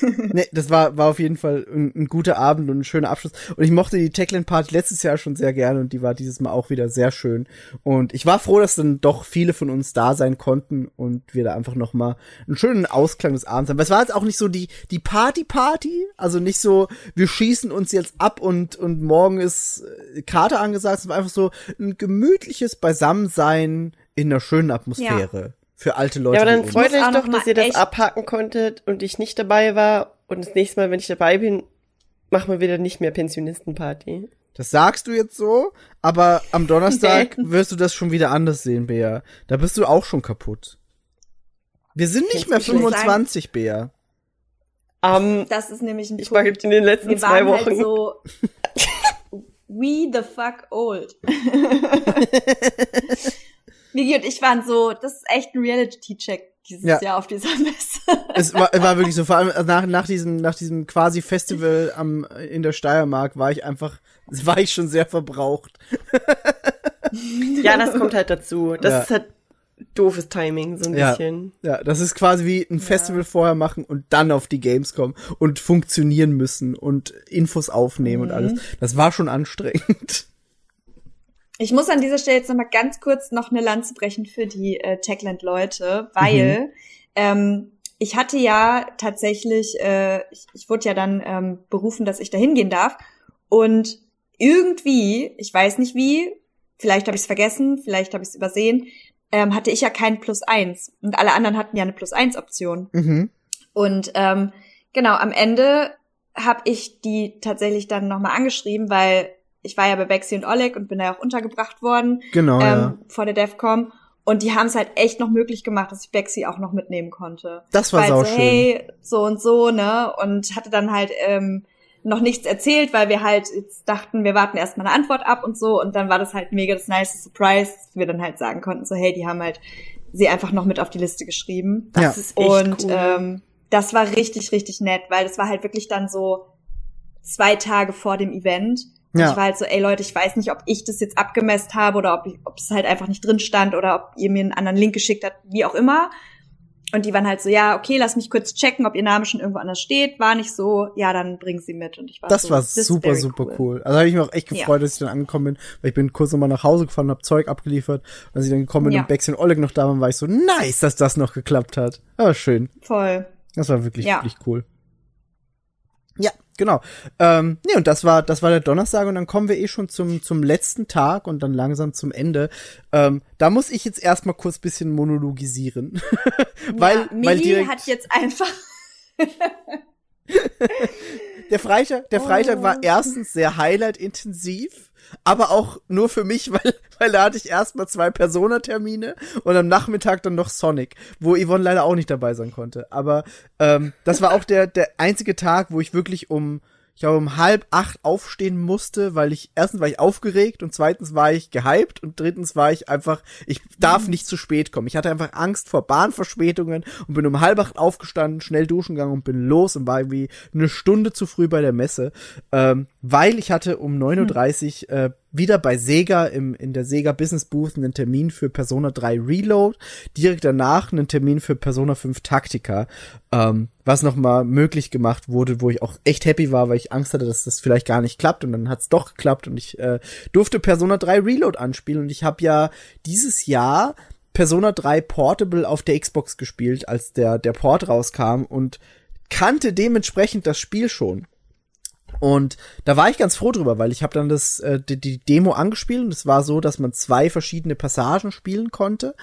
B: Nee, das war, war auf jeden Fall ein, ein guter Abend und ein schöner Abschluss. Und ich mochte die Techland Party letztes Jahr schon sehr gerne und die war dieses Mal auch wieder sehr schön. Und ich war froh, dass dann doch viele von uns da sein konnten und wir da einfach noch mal einen schönen Ausklang des Abends haben. Aber es war jetzt auch nicht so die, die Party-Party, also nicht so, wir schießen uns jetzt ab und, und morgen ist äh, Karte angesagt. Es war einfach so ein gemütliches Beisammensein in einer schönen Atmosphäre. Für alte Leute.
C: Ja, aber dann freut euch doch, dass ihr das abhaken konntet und ich nicht dabei war. Und das nächste Mal, wenn ich dabei bin, machen wir wieder nicht mehr Pensionistenparty.
B: Das sagst du jetzt so, aber am Donnerstag wirst du das schon wieder anders sehen, Bea. Da bist du auch schon kaputt. Wir sind nicht
C: Jetzt
B: mehr
C: ich will
B: 25, Bea.
C: Ähm,
D: Das ist nämlich ein
C: ich war in den letzten
D: Wir
C: zwei
D: waren
C: Wochen.
D: halt so we the fuck old. Migi und ich waren so, das ist echt ein Reality-Check dieses
B: Ja.
D: Jahr auf dieser Messe.
B: Es war, war wirklich so, vor allem nach, nach diesem, nach diesem quasi Festival am, in der Steiermark war ich einfach, war ich schon sehr verbraucht.
C: ja, das kommt halt dazu. Das
B: Ja.
C: ist halt doofes Timing, so ein
B: Ja.
C: bisschen.
B: Ja, das ist quasi wie ein Festival vorher machen und dann auf die Games kommen und funktionieren müssen und Infos aufnehmen und alles. Das war schon anstrengend.
D: Ich muss an dieser Stelle jetzt noch mal ganz kurz noch eine Lanze brechen für die äh, Techland-Leute, weil ähm, ich hatte ja tatsächlich, äh, ich, ich wurde ja dann ähm, berufen, dass ich da hingehen darf. Und irgendwie, ich weiß nicht wie, vielleicht habe ich es vergessen, vielleicht habe ich es übersehen, ähm, hatte ich ja kein Plus eins und alle anderen hatten ja eine Plus eins Option.
B: Mhm.
D: Und ähm, genau, am Ende habe ich die tatsächlich dann nochmal angeschrieben, weil ich war ja bei Bexi und Oleg und bin da auch untergebracht worden
B: Genau, ja.
D: ähm, vor der DEFCOM. Und die haben es halt echt noch möglich gemacht, dass ich Bexi auch noch mitnehmen konnte.
B: Das war
D: Weil
B: sauschön.
D: so, hey, so und so, ne? Und hatte dann halt ähm, noch nichts erzählt, weil wir halt jetzt dachten, wir warten erstmal eine Antwort ab und so. Und dann war das halt mega das nice Surprise, dass wir dann halt sagen konnten, so, hey, die haben halt sie einfach noch mit auf die Liste geschrieben.
C: Das
B: Ja.
C: ist echt
D: Und
C: cool.
D: ähm, das war richtig, richtig nett, weil das war halt wirklich dann so zwei Tage vor dem Event.
B: Ja.
D: ich war halt so, ey Leute, ich weiß nicht, ob ich das jetzt abgemesst habe oder ob, ich, ob es halt einfach nicht drin stand oder ob ihr mir einen anderen Link geschickt habt, wie auch immer. Und die waren halt so, ja, okay, lass mich kurz checken, ob ihr Name schon irgendwo anders steht. War nicht so, ja, dann bring sie mit. Und ich war
B: Das
D: so,
B: war super, super cool. Also habe ich mich auch echt
D: Ja.
B: gefreut, dass ich dann angekommen bin, weil ich bin kurz nochmal nach Hause gefahren, habe Zeug abgeliefert. Und als ich dann gekommen bin
D: Ja.
B: und Bex und Oleg noch da waren, war ich so, nice, dass das noch geklappt hat. Aber schön.
D: Voll.
B: Das war wirklich,
D: Ja.
B: wirklich cool. Ja, genau. Ähm, nee, und das war, das war der Donnerstag und dann kommen wir eh schon zum, zum letzten Tag und dann langsam zum Ende. Ähm, da muss ich jetzt erstmal kurz bisschen monologisieren. weil,
D: ja,
B: weil direkt,
D: hat jetzt einfach
B: Der Freitag, der Freitag
C: Oh.
B: war erstens sehr Highlight-intensiv, aber auch nur für mich, weil, weil da hatte ich erstmal zwei Persona-Termine und am Nachmittag dann noch Sonic, wo Yvonne leider auch nicht dabei sein konnte. Aber ähm, das war auch der, der einzige Tag, wo ich wirklich um, ich glaube, um halb acht aufstehen musste, weil ich, erstens war ich aufgeregt und zweitens war ich gehypt und drittens war ich einfach, ich darf nicht zu spät kommen. Ich hatte einfach Angst vor Bahnverspätungen und bin um halb acht aufgestanden, schnell duschen gegangen und bin los und war irgendwie eine Stunde zu früh bei der Messe, ähm, weil ich hatte um 9.30 Uhr äh, wieder bei Sega im, in der Sega Business Booth einen Termin für Persona 3 Reload, direkt danach einen Termin für Persona 5 Taktika, ähm, was nochmal möglich gemacht wurde, wo ich auch echt happy war, weil ich Angst hatte, dass das vielleicht gar nicht klappt. Und dann hat's doch geklappt und ich äh, durfte Persona 3 Reload anspielen. Und ich habe ja dieses Jahr Persona 3 Portable auf der Xbox gespielt, als der, der Port rauskam und kannte dementsprechend das Spiel schon. Und da war ich ganz froh drüber, weil ich habe dann das äh, die, die Demo angespielt und es war so, dass man zwei verschiedene Passagen spielen konnte.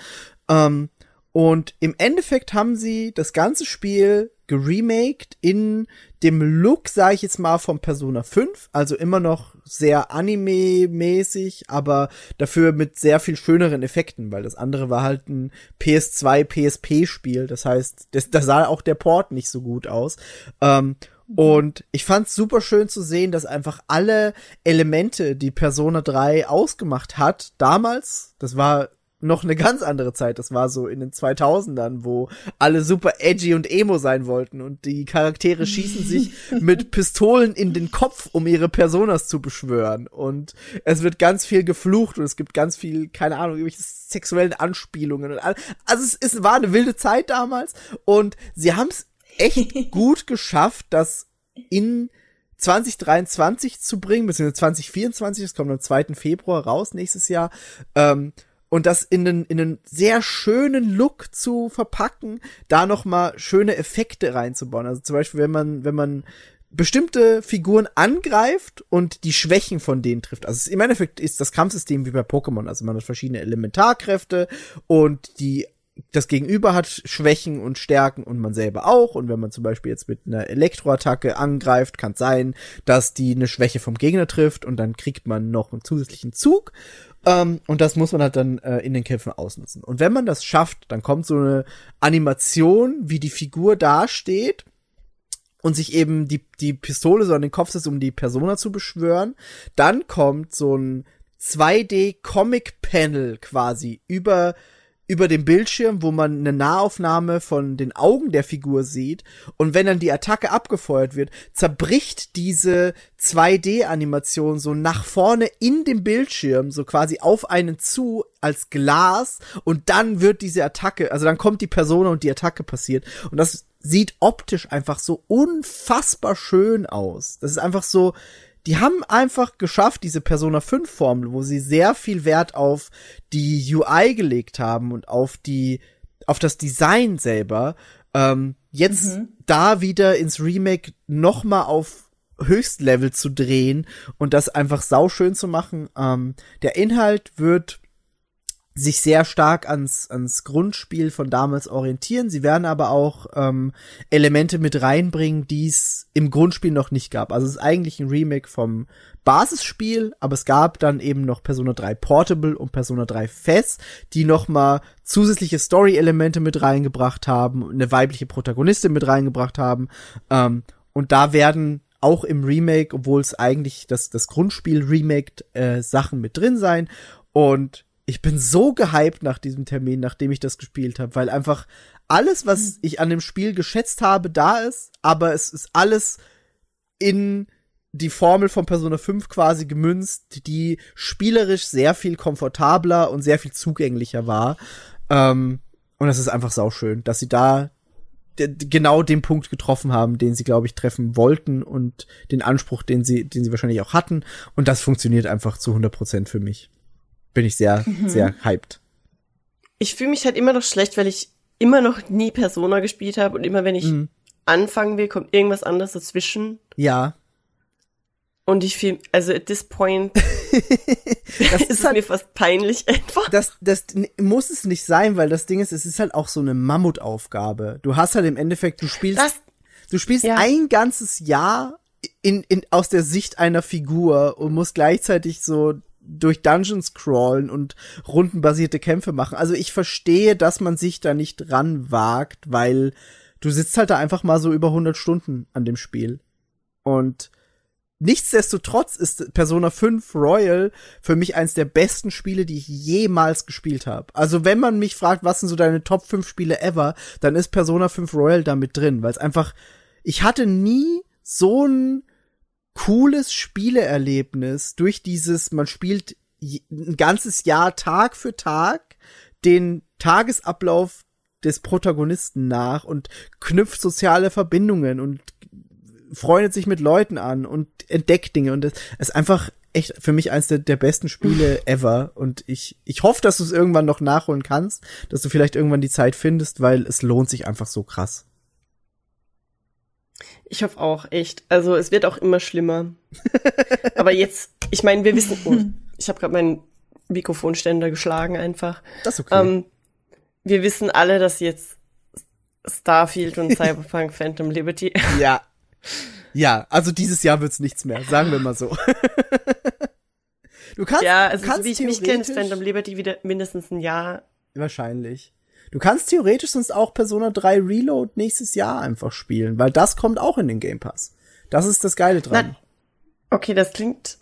B: Ähm, und im Endeffekt haben sie das ganze Spiel geremaked in dem Look, sage ich jetzt mal, von Persona 5. Also immer noch sehr Anime-mäßig, aber dafür mit sehr viel schöneren Effekten, weil das andere war halt ein PS2, PSP-Spiel. Das heißt, da sah auch der Port nicht so gut aus. Ähm, und ich fand's super schön zu sehen, dass einfach alle Elemente, die Persona 3 ausgemacht hat, damals, das war noch eine ganz andere Zeit. Das war so in den 2000ern, wo alle super edgy und emo sein wollten und die Charaktere schießen sich mit Pistolen in den Kopf, um ihre Personas zu beschwören. Und es wird ganz viel geflucht und es gibt ganz viel, keine Ahnung, irgendwelche sexuellen Anspielungen und all. Also es, es war eine wilde Zeit damals und sie haben es echt gut geschafft, das in 2023 zu bringen, beziehungsweise 2024, das kommt am 2. Februar raus nächstes Jahr, ähm, und das in einen, in einen sehr schönen Look zu verpacken, da noch mal schöne Effekte reinzubauen. Also zum Beispiel, wenn man, wenn man bestimmte Figuren angreift und die Schwächen von denen trifft. Also im Endeffekt ist das Kampfsystem wie bei Pokémon. Also man hat verschiedene Elementarkräfte und die das Gegenüber hat Schwächen und Stärken und man selber auch. Und wenn man zum Beispiel jetzt mit einer Elektroattacke angreift, kann es sein, dass die eine Schwäche vom Gegner trifft und dann kriegt man noch einen zusätzlichen Zug. Ähm, und das muss man halt dann äh, in den Kämpfen ausnutzen. Und wenn man das schafft, dann kommt so eine Animation, wie die Figur dasteht und sich eben die, die Pistole so an den Kopf setzt, um die Persona zu beschwören. Dann kommt so ein 2D-Comic-Panel quasi über über dem Bildschirm, wo man eine Nahaufnahme von den Augen der Figur sieht. Und wenn dann die Attacke abgefeuert wird, zerbricht diese 2D-Animation so nach vorne in dem Bildschirm, so quasi auf einen zu als Glas. Und dann wird diese Attacke, also dann kommt die Person und die Attacke passiert. Und das sieht optisch einfach so unfassbar schön aus. Das ist einfach so, die haben einfach geschafft, diese Persona 5 Formel, wo sie sehr viel Wert auf die UI gelegt haben und auf die, auf das Design selber, ähm, jetzt da wieder ins Remake nochmal auf Höchstlevel zu drehen und das einfach sauschön zu machen. Ähm, der Inhalt wird sich sehr stark ans, ans Grundspiel von damals orientieren. Sie werden aber auch ähm, Elemente mit reinbringen, die es im Grundspiel noch nicht gab. Also es ist eigentlich ein Remake vom Basisspiel, aber es gab dann eben noch Persona 3 Portable und Persona 3 FES, die noch mal zusätzliche Story-Elemente mit reingebracht haben, eine weibliche Protagonistin mit reingebracht haben. Ähm, und da werden auch im Remake, obwohl es eigentlich das, das Grundspiel remaked, äh, Sachen mit drin sein. Und ich bin so gehypt nach diesem Termin, nachdem ich das gespielt habe, weil einfach alles, was ich an dem Spiel geschätzt habe, da ist, aber es ist alles in die Formel von Persona 5 quasi gemünzt, die spielerisch sehr viel komfortabler und sehr viel zugänglicher war. Ähm, und es ist einfach sauschön, dass sie da genau den Punkt getroffen haben, den sie, glaube ich, treffen wollten und den Anspruch, den sie, den sie wahrscheinlich auch hatten. Und das funktioniert einfach zu 100 Prozent für mich. Bin ich sehr, sehr hyped.
C: Ich fühle mich halt immer noch schlecht, weil ich immer noch nie Persona gespielt habe und immer wenn ich
B: Mhm.
C: anfangen will, kommt irgendwas anderes dazwischen.
B: Ja,
C: Und ich fühle, also at this point
B: das
C: ist
B: ist halt
C: mir fast peinlich einfach.
B: das, das muss es nicht sein, weil das Ding ist, es ist halt auch so eine Mammutaufgabe. Du hast halt im Endeffekt, du spielst,
C: Das,
B: du spielst
C: Ja.
B: ein ganzes Jahr in, in, aus der Sicht einer Figur und musst gleichzeitig so durch Dungeons crawlen und rundenbasierte Kämpfe machen. Also ich verstehe, dass man sich da nicht ran wagt, weil du sitzt halt da einfach mal so über 100 Stunden an dem Spiel. Und nichtsdestotrotz ist Persona 5 Royal für mich eins der besten Spiele, die ich jemals gespielt habe. Also wenn man mich fragt, was sind so deine Top 5 Spiele ever, dann ist Persona 5 Royal da mit drin, weil es einfach, ich hatte nie so ein cooles Spieleerlebnis durch dieses, man spielt ein ganzes Jahr Tag für Tag den Tagesablauf des Protagonisten nach und knüpft soziale Verbindungen und freundet sich mit Leuten an und entdeckt Dinge und es ist einfach echt für mich eines der, der besten Spiele ever und ich ich hoffe, dass du es irgendwann noch nachholen kannst, dass du vielleicht irgendwann die Zeit findest, weil es lohnt sich einfach so krass.
C: Ich hoffe auch, echt. Also es wird auch immer schlimmer. Aber jetzt, ich meine, wir wissen, oh, ich habe gerade meinen Mikrofonständer geschlagen einfach.
B: Das ist okay.
C: Ähm, wir wissen alle, dass jetzt Starfield und Cyberpunk Phantom Liberty.
B: ja. Ja, also dieses Jahr wird's nichts mehr, sagen wir mal so. du kannst
C: ja, also so
B: kannst
C: wie ich mich kenne, ist Phantom Liberty wieder mindestens ein Jahr.
B: Wahrscheinlich. Du kannst theoretisch sonst auch Persona 3 Reload nächstes Jahr einfach spielen, weil das kommt auch in den Game Pass. Das ist das Geile dran.
C: Okay, das klingt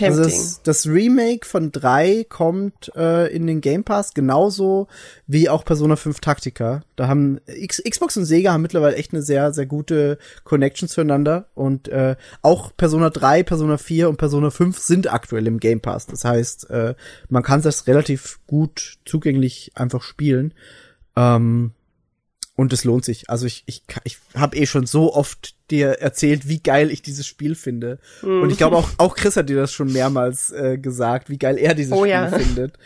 B: also
C: tempting.
B: das, das Remake von 3 kommt äh, in den Game Pass genauso wie auch Persona 5 Taktika. Da haben X Xbox und Sega haben mittlerweile echt eine sehr, sehr gute Connection zueinander und äh, auch Persona 3, Persona 4 und Persona 5 sind aktuell im Game Pass. Das heißt, äh, man kann das relativ gut zugänglich einfach spielen. Ähm, und es lohnt sich. Also ich, ich, ich habe eh schon so oft dir erzählt, wie geil ich dieses Spiel finde. Und ich glaube auch, auch Chris hat dir das schon mehrmals äh, gesagt, wie geil er dieses
C: Oh
B: Spiel
C: ja.
B: findet.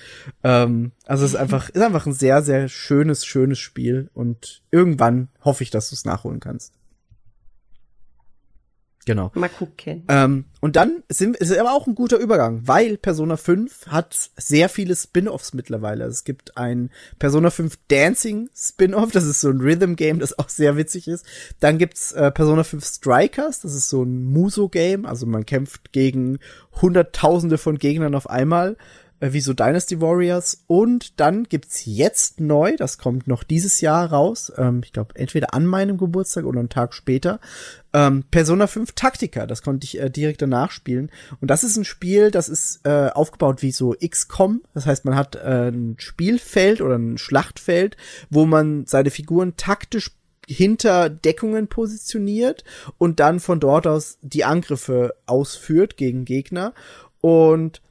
B: Ähm, also es ist einfach, ist einfach ein sehr, sehr schönes, schönes Spiel. Und irgendwann hoffe ich, dass du es nachholen kannst. Genau.
C: Mal gucken.
B: Ähm, und dann sind, ist aber auch ein guter Übergang, weil Persona 5 hat sehr viele Spin-offs mittlerweile. Es gibt ein Persona 5 Dancing Spin-off, das ist so ein Rhythm-Game, das auch sehr witzig ist. Dann gibt's äh, Persona 5 Strikers, das ist so ein Muso-Game, also man kämpft gegen Hunderttausende von Gegnern auf einmal, äh, wie so Dynasty Warriors. Und dann gibt's jetzt neu, das kommt noch dieses Jahr raus, ähm, ich glaube entweder an meinem Geburtstag oder einen Tag später, ähm, Persona 5 Taktika, das konnte ich äh, direkt danach spielen. Und das ist ein Spiel, das ist äh, aufgebaut wie so XCOM. Das heißt, man hat äh, ein Spielfeld oder ein Schlachtfeld, wo man seine Figuren taktisch hinter Deckungen positioniert und dann von dort aus die Angriffe ausführt gegen Gegner. Und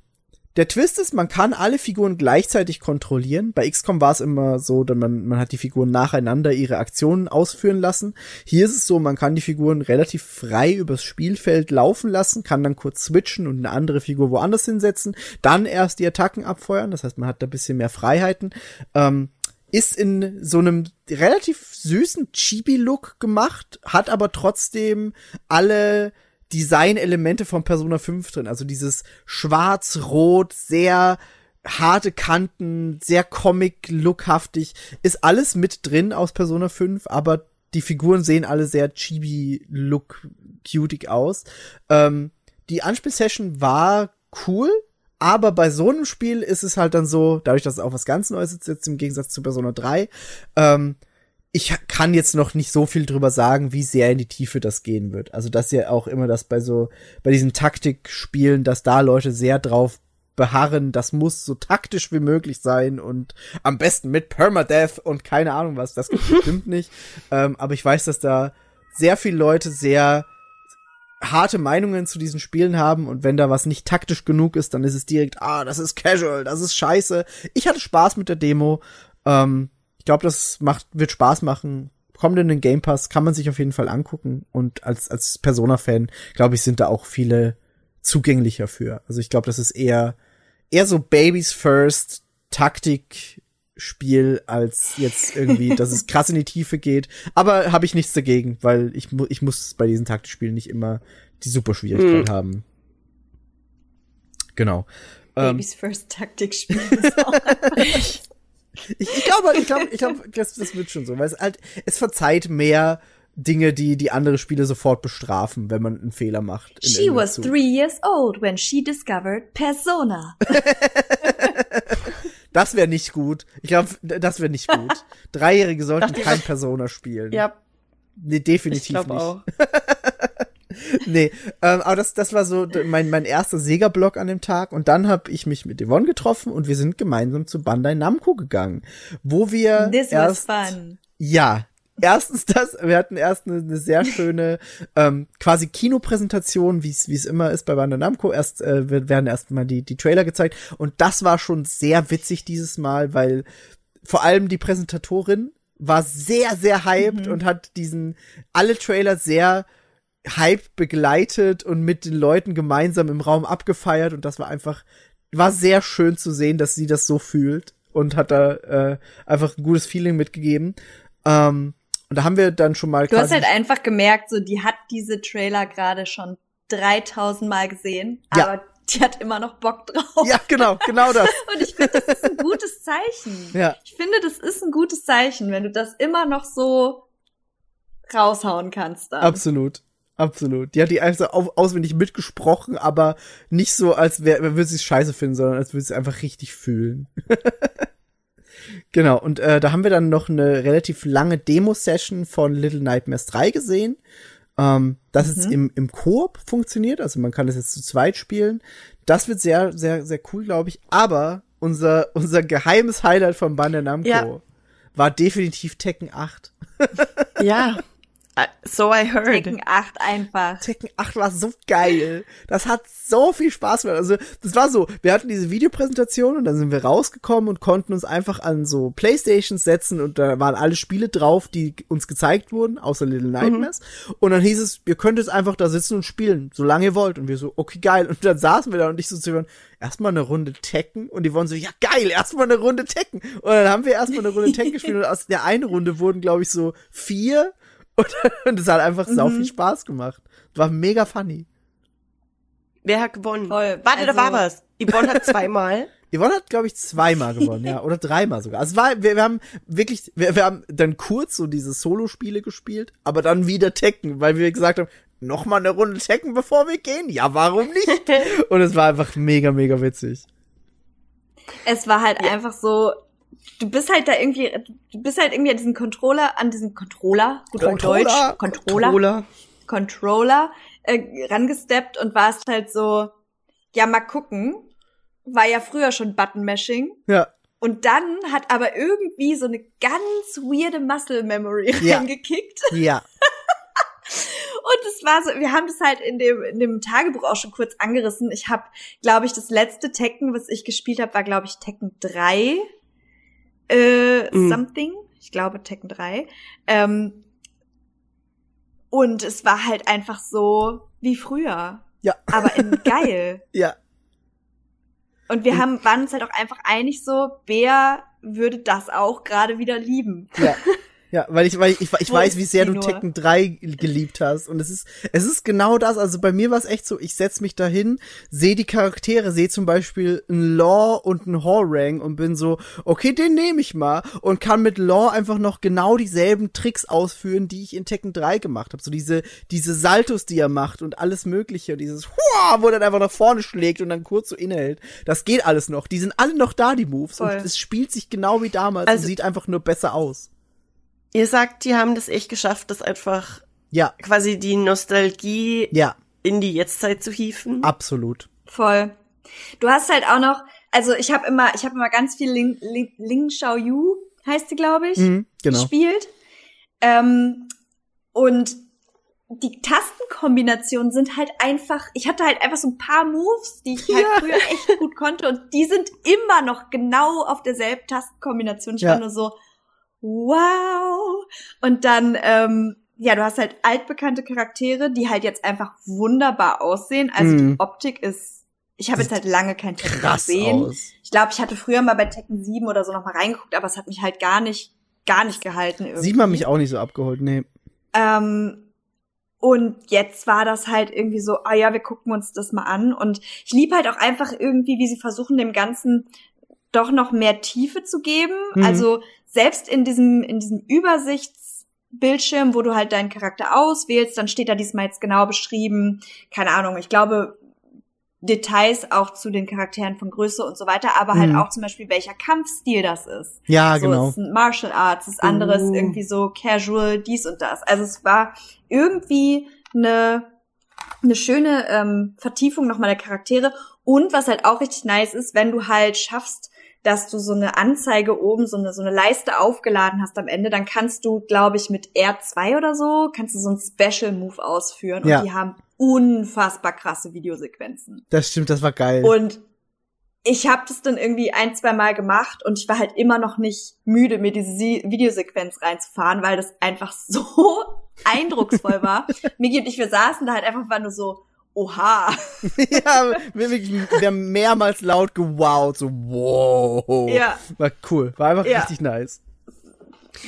B: der Twist ist, man kann alle Figuren gleichzeitig kontrollieren. Bei XCOM war es immer so, dass man, man hat die Figuren nacheinander ihre Aktionen ausführen lassen. Hier ist es so, man kann die Figuren relativ frei übers Spielfeld laufen lassen, kann dann kurz switchen und eine andere Figur woanders hinsetzen, dann erst die Attacken abfeuern. Das heißt, man hat da bisschen mehr Freiheiten. Ähm, ist in so einem relativ süßen Chibi-Look gemacht, hat aber trotzdem alle Designelemente von Persona 5 drin. Also dieses schwarz-rot, sehr harte Kanten, sehr Comic-lookhaftig, ist alles mit drin aus Persona 5, aber die Figuren sehen alle sehr chibi-look cutig aus. Ähm, die Anspielsession war cool, aber bei so einem Spiel ist es halt dann so, dadurch, dass es auch was ganz Neues ist, jetzt im Gegensatz zu Persona 3, ähm, ich kann jetzt noch nicht so viel drüber sagen, wie sehr in die Tiefe das gehen wird. Also das ist ja auch immer das bei so, bei diesen Taktikspielen, dass da Leute sehr drauf beharren, das muss so taktisch wie möglich sein und am besten mit Permadeath und keine Ahnung was, das gibt's bestimmt nicht. Ähm, aber ich weiß, dass da sehr viele Leute sehr harte Meinungen zu diesen Spielen haben und wenn da was nicht taktisch genug ist, dann ist es direkt, ah, das ist casual, das ist scheiße. Ich hatte Spaß mit der Demo. Ähm, glaube, das macht, wird Spaß machen. Kommt in den Game Pass, kann man sich auf jeden Fall angucken. Und als, als Persona-Fan, glaube ich, sind da auch viele zugänglicher für. Also ich glaube, das ist eher, eher so Babies First Taktik-Spiel, als jetzt irgendwie, dass es krass in die Tiefe geht. Aber habe ich nichts dagegen, weil ich, mu ich muss bei diesen Taktikspielen nicht immer die Superschwierigkeit haben. Genau. Ähm,
D: Babys First Taktikspiel ist auch
B: ich, ich glaube, ich glaube, ich glaube, das, das wird schon so, weil es halt, es verzeiht mehr Dinge, die die andere Spiele sofort bestrafen, wenn man einen Fehler macht.
D: She was
B: Zug.
D: three years old when she discovered Persona.
B: Das wäre nicht gut. Ich glaube, das wäre nicht gut. Dreijährige sollten
C: ich
B: kein. Persona spielen.
C: Ja,
B: Nee,
C: ich
B: definitiv
C: glaube
B: nicht.
C: auch.
B: Nee, ähm, aber das, das war so mein, mein erster Sega-Block an dem Tag und dann habe ich mich mit Yvonne getroffen und wir sind gemeinsam zu Bandai Namco gegangen, wo wir
D: This was
B: erst,
D: fun.
B: ja, erstens das, wir hatten erst eine, eine sehr schöne ähm, quasi Kinopräsentation, wie es wie es immer ist bei Bandai Namco. Erst äh, werden erst mal die die Trailer gezeigt und das war schon sehr witzig dieses Mal, weil vor allem die Präsentatorin war sehr sehr hyped und hat diesen alle Trailer sehr hyped begleitet und mit den Leuten gemeinsam im Raum abgefeiert und das war einfach war sehr schön zu sehen, dass sie das so fühlt und hat da äh, einfach ein gutes Feeling mitgegeben. Ähm, und da haben wir dann schon mal
D: Du hast halt einfach gemerkt, so die hat diese Trailer gerade schon 3000 Mal gesehen,
B: Ja.
D: aber die hat immer noch Bock drauf.
B: ja genau genau das
D: Und ich finde, das ist ein gutes Zeichen.
B: ja
D: Ich finde, das ist ein gutes Zeichen, wenn du das immer noch so raushauen kannst dann.
B: Absolut. Absolut. Die hat die einfach au auswendig mitgesprochen, aber nicht so, als wär, würde sie es scheiße finden, sondern als würde sie es einfach richtig fühlen. genau, und äh, da haben wir dann noch eine relativ lange Demo-Session von Little Nightmares 3 gesehen. Ähm, das jetzt im, im Koop funktioniert, also man kann das jetzt zu zweit spielen. Das wird sehr, sehr, sehr cool, glaube ich. Aber unser, unser geheimes Highlight von Bandai Namco
C: Ja.
B: war definitiv Tekken 8.
C: Ja, so I heard.
D: Tekken 8 einfach.
B: Tekken 8 war so geil. Das hat so viel Spaß gemacht. Also, das war so, wir hatten diese Videopräsentation und dann sind wir rausgekommen und konnten uns einfach an so Playstations setzen und da waren alle Spiele drauf, die uns gezeigt wurden, außer Little Nightmares. Und dann hieß es, ihr könnt jetzt einfach da sitzen und spielen, solange ihr wollt. Und wir so, okay, geil. Und dann saßen wir da und ich so zu Yvonne, erstmal eine Runde Tekken und die wollen so, ja geil, erstmal eine Runde Tekken. Und dann haben wir erstmal eine Runde Tekken gespielt und aus der einen Runde wurden, glaube ich, so vier und, und es hat einfach sau viel Spaß gemacht. War mega funny.
C: Wer hat gewonnen?
D: Voll.
C: Warte, da
D: Also-
C: war was. Yvonne hat zweimal.
B: Yvonne hat, glaube ich, zweimal gewonnen, ja. Oder dreimal sogar. Also es war, wir, wir haben wirklich, wir, wir haben dann kurz so diese Solo-Spiele gespielt, aber dann wieder Tekken, weil wir gesagt haben, noch mal eine Runde Tekken, bevor wir gehen. Ja, warum nicht? Und es war einfach mega, mega witzig.
D: Es war halt einfach so, du bist halt da irgendwie, du bist halt irgendwie an diesen Controller, an diesen Controller, gut auf Deutsch, Controller,
C: Controller.
D: Controller, äh, rangesteppt und warst halt so, ja, mal gucken. War ja früher schon Button-Mashing.
B: Ja.
D: Und dann hat aber irgendwie so eine ganz weirde Muscle Memory
B: Ja.
D: reingekickt.
B: Ja.
D: Und es war so, wir haben das halt in dem, in dem Tagebuch auch schon kurz angerissen. Ich habe, glaube ich, das letzte Tekken, was ich gespielt habe, war, glaube ich, Tekken 3. Äh,
C: Mhm.
D: something. Ich glaube Tekken 3. Ähm, und es war halt einfach so wie früher.
B: Ja.
D: Aber in geil.
B: Ja.
D: Und wir haben, waren uns halt auch einfach einig so, Bea würde das auch gerade wieder lieben.
B: Ja. Ja, weil ich, weil ich, ich, weiß, wie sehr du
D: nur?
B: Tekken 3 geliebt hast. Und es ist, es ist genau das. Also bei mir war es echt so, ich setz mich dahin, sehe die Charaktere, sehe zum Beispiel einen Law und einen Horrang und bin so, okay, den nehme ich mal und kann mit Law einfach noch genau dieselben Tricks ausführen, die ich in Tekken 3 gemacht habe. So diese, diese Saltos, die er macht und alles mögliche. Und dieses Hua, wo er dann einfach nach vorne schlägt und dann kurz so innehält. Das geht alles noch. Die sind alle noch da, die Moves.
D: Voll.
B: Und es spielt sich genau wie damals und
C: Also-
B: sieht einfach nur besser aus.
C: Ihr sagt, die haben das echt geschafft, das einfach
B: Ja,
C: quasi die Nostalgie
B: ja,
C: in die Jetztzeit zu hieven.
B: absolut.
D: Voll. Du hast halt auch noch, also ich habe immer, ich habe immer ganz viel Ling, Ling, Ling Xiao Yu, heißt sie, glaube ich,
B: Mhm, genau.
D: gespielt. Ähm, und die Tastenkombinationen sind halt einfach, ich hatte halt einfach so ein paar Moves, die ich halt früher echt gut konnte und die sind immer noch genau auf derselben Tastenkombination. Ich
B: Ja.
D: war nur so, wow. Und dann, ähm, ja, du hast halt altbekannte Charaktere, die halt jetzt einfach wunderbar aussehen. Also
B: Mhm.
D: die Optik ist, ich habe jetzt halt lange kein Tekken gesehen.
B: aus.
D: Ich glaube, ich hatte früher mal bei Tekken 7 oder so noch mal reingeguckt, aber es hat mich halt gar nicht, gar nicht gehalten irgendwie.
B: Sieht man mich auch nicht so abgeholt, nee.
D: Ähm, und jetzt war das halt irgendwie so, ah ja, wir gucken uns das mal an. Und ich lieb halt auch einfach irgendwie, wie sie versuchen, dem Ganzen doch noch mehr Tiefe zu geben.
B: Mhm.
D: Also selbst in diesem, in diesem Übersichts, Bildschirm, wo du halt deinen Charakter auswählst, dann steht da diesmal jetzt genau beschrieben, keine Ahnung, ich glaube, Details auch zu den Charakteren von Größe und so weiter, aber halt
B: Mhm.
D: auch zum Beispiel, welcher Kampfstil das ist.
B: Ja,
D: so,
B: genau.
D: Es ist ein Martial Arts, das andere ist
C: Uh.
D: irgendwie so casual, dies und das. Also es war irgendwie eine, eine schöne ähm, Vertiefung nochmal der Charaktere. Und was halt auch richtig nice ist, wenn du halt schaffst, dass du so eine Anzeige oben, so eine, so eine Leiste aufgeladen hast am Ende, dann kannst du, glaube ich, mit R2 oder so, kannst du so einen Special Move ausführen. Und
B: Ja.
D: die haben unfassbar krasse Videosequenzen.
B: Das stimmt, das war geil.
D: Und ich habe das dann irgendwie ein, zwei Mal gemacht und ich war halt immer noch nicht müde, mir diese Videosequenz reinzufahren, weil das einfach so eindrucksvoll war. Migi und ich, wir saßen da halt einfach war nur so, oha.
B: ja, wir, wirklich, wir haben mehrmals laut gewowt, so wow.
D: Ja.
B: War cool, war einfach
D: Ja.
B: richtig nice.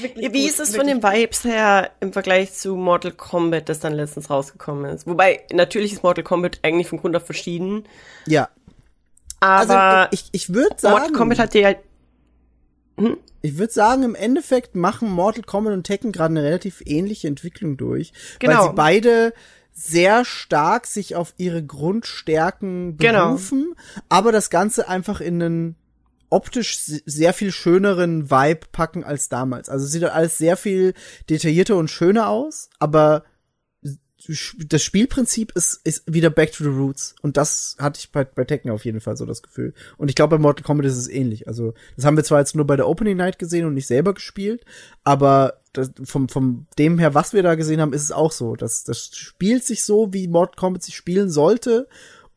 D: Wirklich
C: Wie
D: gut,
C: ist es von den Vibes her im Vergleich zu Mortal Kombat, das dann letztens rausgekommen ist? Wobei, natürlich ist Mortal Kombat eigentlich von Grund auf verschieden,
B: Ja, also
C: aber
B: ich, ich würde
C: Mortal
B: sagen,
C: Kombat hat dir halt,
B: ich würde sagen, im Endeffekt machen Mortal Kombat und Tekken gerade eine relativ ähnliche Entwicklung durch, weil
C: Genau.
B: sie beide sehr stark sich auf ihre Grundstärken
C: Genau.
B: berufen, aber das Ganze einfach in einen optisch se- sehr viel schöneren Vibe packen als damals. Also sieht alles sehr viel detaillierter und schöner aus, aber das Spielprinzip ist, ist wieder back to the roots. Und das hatte ich bei, bei Tekken auf jeden Fall so das Gefühl. Und ich glaube, bei Mortal Kombat ist es ähnlich. Also, das haben wir zwar jetzt nur bei der Opening Night gesehen und nicht selber gespielt, aber das, vom, vom dem her, was wir da gesehen haben, ist es auch so. Das, das spielt sich so, wie Mortal Kombat sich spielen sollte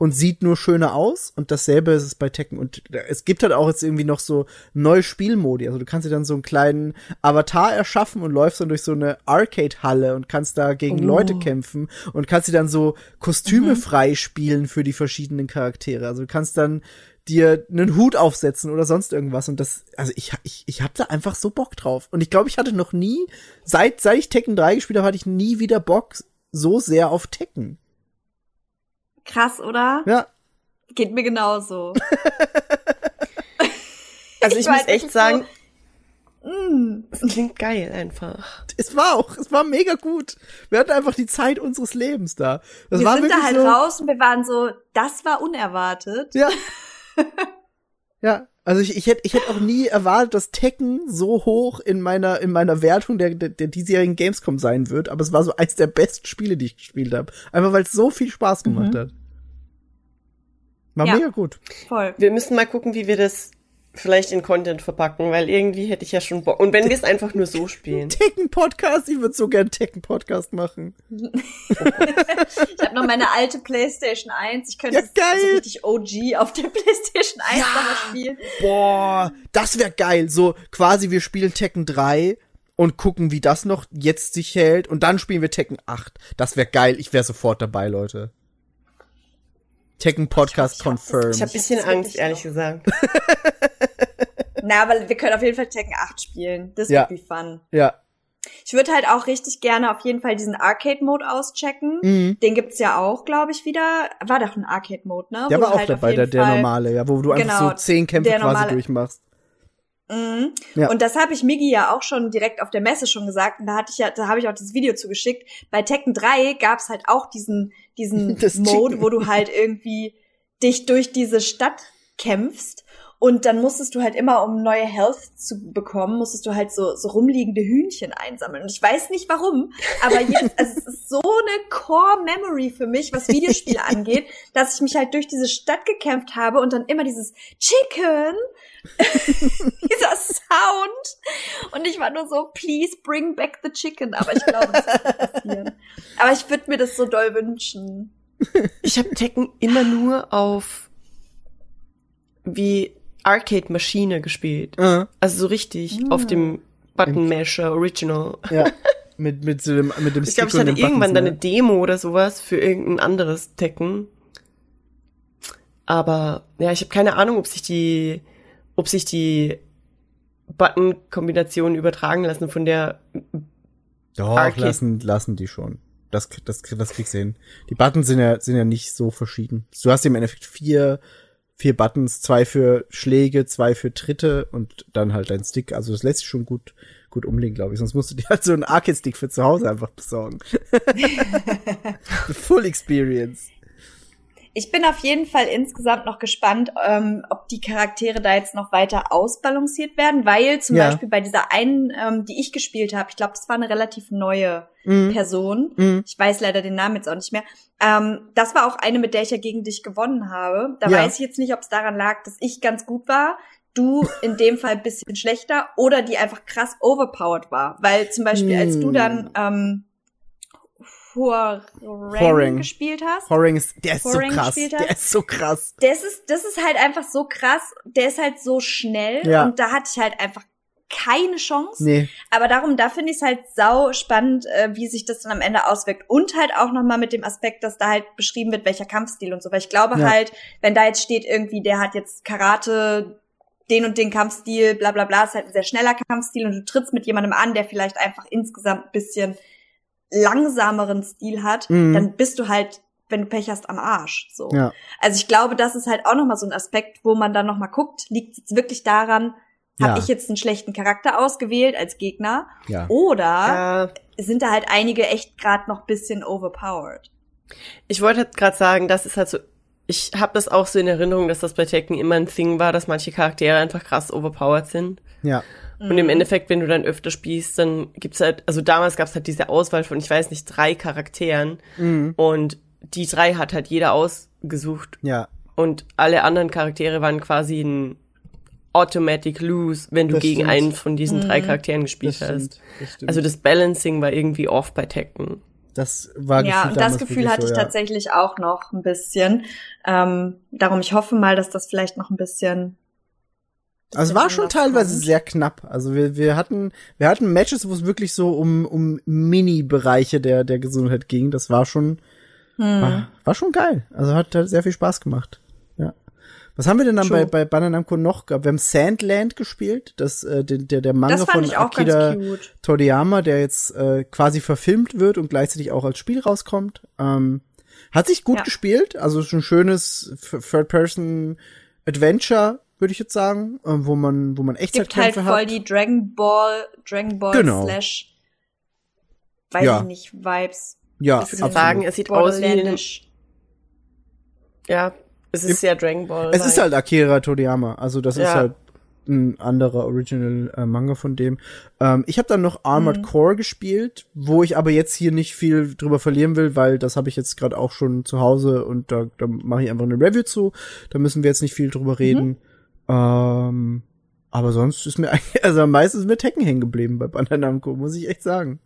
B: und sieht nur schöner aus. Und dasselbe ist es bei Tekken. Und es gibt halt auch jetzt irgendwie noch so neue Spielmodi. Also du kannst dir dann so einen kleinen Avatar erschaffen und läufst dann durch so eine Arcade-Halle und kannst da gegen Leute kämpfen und kannst dir dann so Kostüme freispielen für die verschiedenen Charaktere. Also du kannst dann dir einen Hut aufsetzen oder sonst irgendwas und das also ich ich ich habe da einfach so Bock drauf und ich glaube ich hatte noch nie seit seit ich Tekken 3 gespielt habe hatte ich nie wieder Bock so sehr auf Tekken
D: krass, oder?
B: ja
D: Geht mir genauso.
C: also ich,
D: war
C: muss
D: halt
C: echt sagen,
D: So, mm,
C: es klingt geil einfach.
B: es war auch, es war mega gut. Wir hatten einfach die Zeit unseres Lebens da. Das
D: wir
B: war
D: sind da halt
B: so,
D: raus und wir waren so, das war unerwartet.
B: Ja. ja, also ich, ich hätte ich hätte auch nie erwartet, dass Tekken so hoch in meiner in meiner Wertung der, der, der diesjährigen Gamescom sein wird, aber es war so eins der besten Spiele, die ich gespielt habe. Einfach weil es so viel Spaß gemacht hat. War
D: Ja.
B: mega gut.
D: Voll.
C: Wir müssen mal gucken, wie wir das vielleicht in Content verpacken, weil irgendwie hätte ich ja schon Bock. Und wenn wir es einfach nur so spielen.
B: Tekken Podcast, ich würde so gern Tekken Podcast machen.
D: Ich habe noch meine alte PlayStation 1. Ich könnte
B: Ja,
D: es
B: geil.
D: so richtig OG auf der PlayStation 1
B: Ja.
D: nochmal spielen.
B: Boah, das wäre geil. So quasi wir spielen Tekken 3 und gucken, wie das noch jetzt sich hält und dann spielen wir Tekken 8. Das wäre geil. Ich wäre sofort dabei, Leute. Tekken Podcast
D: hab
B: confirmed.
C: Ich habe ein bisschen Angst, ehrlich
D: noch-
C: gesagt.
D: Na, aber wir können auf jeden Fall Tekken 8 spielen. Das
B: Ja.
D: wird wie fun.
B: ja.
D: Ich würde halt auch richtig gerne auf jeden Fall diesen Arcade-Mode auschecken.
B: Mhm.
D: Den gibt's ja auch, glaube ich, wieder. War doch ein Arcade-Mode, ne?
B: Der
D: Wo
B: war auch
D: halt
B: dabei, der, der normale, ja, wo du einfach
D: Genau,
B: so zehn Kämpfe quasi durchmachst.
D: Mhm.
B: Ja.
D: Und das habe ich Migi ja auch schon direkt auf der Messe schon gesagt. Und da hatte ich ja, da habe ich auch das Video zugeschickt. Bei Tekken 3 gab's halt auch diesen, diesen Mode, wo du halt irgendwie dich durch diese Stadt kämpfst. Und dann musstest du halt immer, um neue Health zu bekommen, musstest du halt so, so rumliegende Hühnchen einsammeln. Und ich weiß nicht warum, aber jetzt, also es ist so eine Core-Memory für mich, was Videospiele angeht, dass ich mich halt durch diese Stadt gekämpft habe und dann immer dieses Chicken, dieser Sound. Und ich war nur so, please bring back the chicken. Aber ich glaube, das wird nicht passieren. Aber ich würde mir das so doll wünschen.
C: Ich habe Tekken immer nur auf wie Arcade-Maschine gespielt.
B: Äh,
C: Also so richtig auf dem Button Masher Original.
B: ja. mit, mit, so dem, mit dem
C: Ich glaube, ich hatte irgendwann
B: Buttons,
C: dann
B: ne?
C: eine Demo oder sowas für irgendein anderes Tekken. Aber ja, ich habe keine Ahnung, ob sich die, ob sich die Button-Kombinationen übertragen lassen von der.
B: Doch,
C: Arcade.
B: lassen, lassen die schon. Das, das, das kriegst du hin. Die Buttons sind ja, sind ja nicht so verschieden. Du hast im Endeffekt vier, vier Buttons, zwei für Schläge, zwei für Tritte und dann halt dein Stick. Also das lässt sich schon gut, gut umlegen, glaube ich. Sonst musst du dir halt so einen Arcade-Stick für zu Hause einfach besorgen. The Full Experience.
D: Ich bin auf jeden Fall insgesamt noch gespannt, ähm, ob die Charaktere da jetzt noch weiter ausbalanciert werden, weil zum
B: Ja.
D: Beispiel bei dieser einen, ähm, die ich gespielt habe, ich glaube, das war eine relativ neue
B: Mhm.
D: Person.
B: Mhm.
D: Ich weiß leider den Namen jetzt auch nicht mehr. Ähm, das war auch eine, mit der ich ja gegen dich gewonnen habe. Da
B: Ja.
D: weiß ich jetzt nicht, ob es daran lag, dass ich ganz gut war, du in dem Fall ein bisschen schlechter oder die einfach krass overpowered war. Weil zum Beispiel, als du
B: Hm.
D: dann ähm, Huarang. gespielt hast,
B: Horring ist, der ist so krass. Der ist so krass.
D: das ist, das ist halt einfach so krass. Der ist halt so schnell
B: Ja.
D: und da hatte ich halt einfach keine Chance.
B: Nee,
D: Aber darum, da finde ich es halt sau spannend, äh, wie sich das dann am Ende auswirkt. Und halt auch nochmal mit dem Aspekt, dass da halt beschrieben wird, welcher Kampfstil und so. Weil ich glaube
B: Ja.
D: halt, wenn da jetzt steht irgendwie, der hat jetzt Karate, den und den Kampfstil, bla bla bla, ist halt ein sehr schneller Kampfstil und du trittst mit jemandem an, der vielleicht einfach insgesamt ein bisschen langsameren Stil hat,
B: Mhm.
D: dann bist du halt, wenn du Pech hast, am Arsch. So.
B: ja.
D: Also ich glaube, das ist halt auch nochmal so ein Aspekt, wo man dann nochmal guckt, liegt es jetzt wirklich daran, habe
B: Ja.
D: ich jetzt einen schlechten Charakter ausgewählt als Gegner
B: Ja.
D: oder
C: Ja,
D: sind da halt einige echt gerade noch bisschen overpowered.
C: ich wollte halt gerade sagen, das ist halt so, ich habe das auch so in Erinnerung, dass das bei Tekken immer ein Thing war, dass manche Charaktere einfach krass overpowered sind.
B: Ja.
C: Und im Endeffekt, wenn du dann öfter spielst, dann gibt's halt, also damals gab's halt diese Auswahl von, ich weiß nicht, drei Charakteren
B: Mhm.
C: und die drei hat halt jeder ausgesucht
B: Ja.
C: und alle anderen Charaktere waren quasi ein Automatic Lose, wenn du
B: Das
C: gegen
B: stimmt.
C: einen von diesen drei Charakteren
B: Das
C: gespielt
B: stimmt.
C: hast.
B: Das stimmt.
C: Also das Balancing war irgendwie off bei Tekken.
B: das war
D: Ja, und das Gefühl hatte
B: so,
D: ich
B: ja.
D: tatsächlich auch noch ein bisschen. Ähm, darum, ich hoffe mal, dass das vielleicht noch ein bisschen.
B: Also es war schon teilweise
D: kommt.
B: sehr knapp. Also wir, wir hatten wir hatten Matches, wo es wirklich so um um Mini-Bereiche der der Gesundheit ging. Das war schon
D: Hm.
B: war, war schon geil. Also hat, hat sehr viel Spaß gemacht. Ja. Was haben wir denn dann
C: True.
B: bei bei Bandai Namco noch gehabt? Wir haben Sandland gespielt, das äh, der der, der Manga von
D: ich auch
B: Akira. Toriyama, der jetzt äh, quasi verfilmt wird und gleichzeitig auch als Spiel rauskommt. Ähm, hat sich gut
D: Ja.
B: gespielt, also ist ein schönes Third-Person-Adventure, würde ich jetzt sagen, äh, wo man, wo man
D: Gibt halt
B: Echtzeitkämpfe
D: voll
B: hat.
D: die Dragon Ball, Dragon Ball
B: Genau.
D: slash, weiß
B: Ja.
D: ich nicht, Vibes.
B: ja,
C: Ich würde sagen, es sieht aus wie ja, es ist sehr Dragon Ball.
B: es ist halt Akira Toriyama, also das ist
C: Ja.
B: halt ein anderer Original äh, Manga von dem. Ähm, ich habe dann noch Armored
D: Mhm.
B: Core gespielt, wo ich aber jetzt hier nicht viel drüber verlieren will, weil das habe ich jetzt gerade auch schon zu Hause und da, da mache ich einfach eine Review zu. Da müssen wir jetzt nicht viel drüber reden. Ähm, aber sonst ist mir eigentlich, also am meisten ist mir Tekken hängen geblieben bei Bandai Namco, muss ich echt sagen.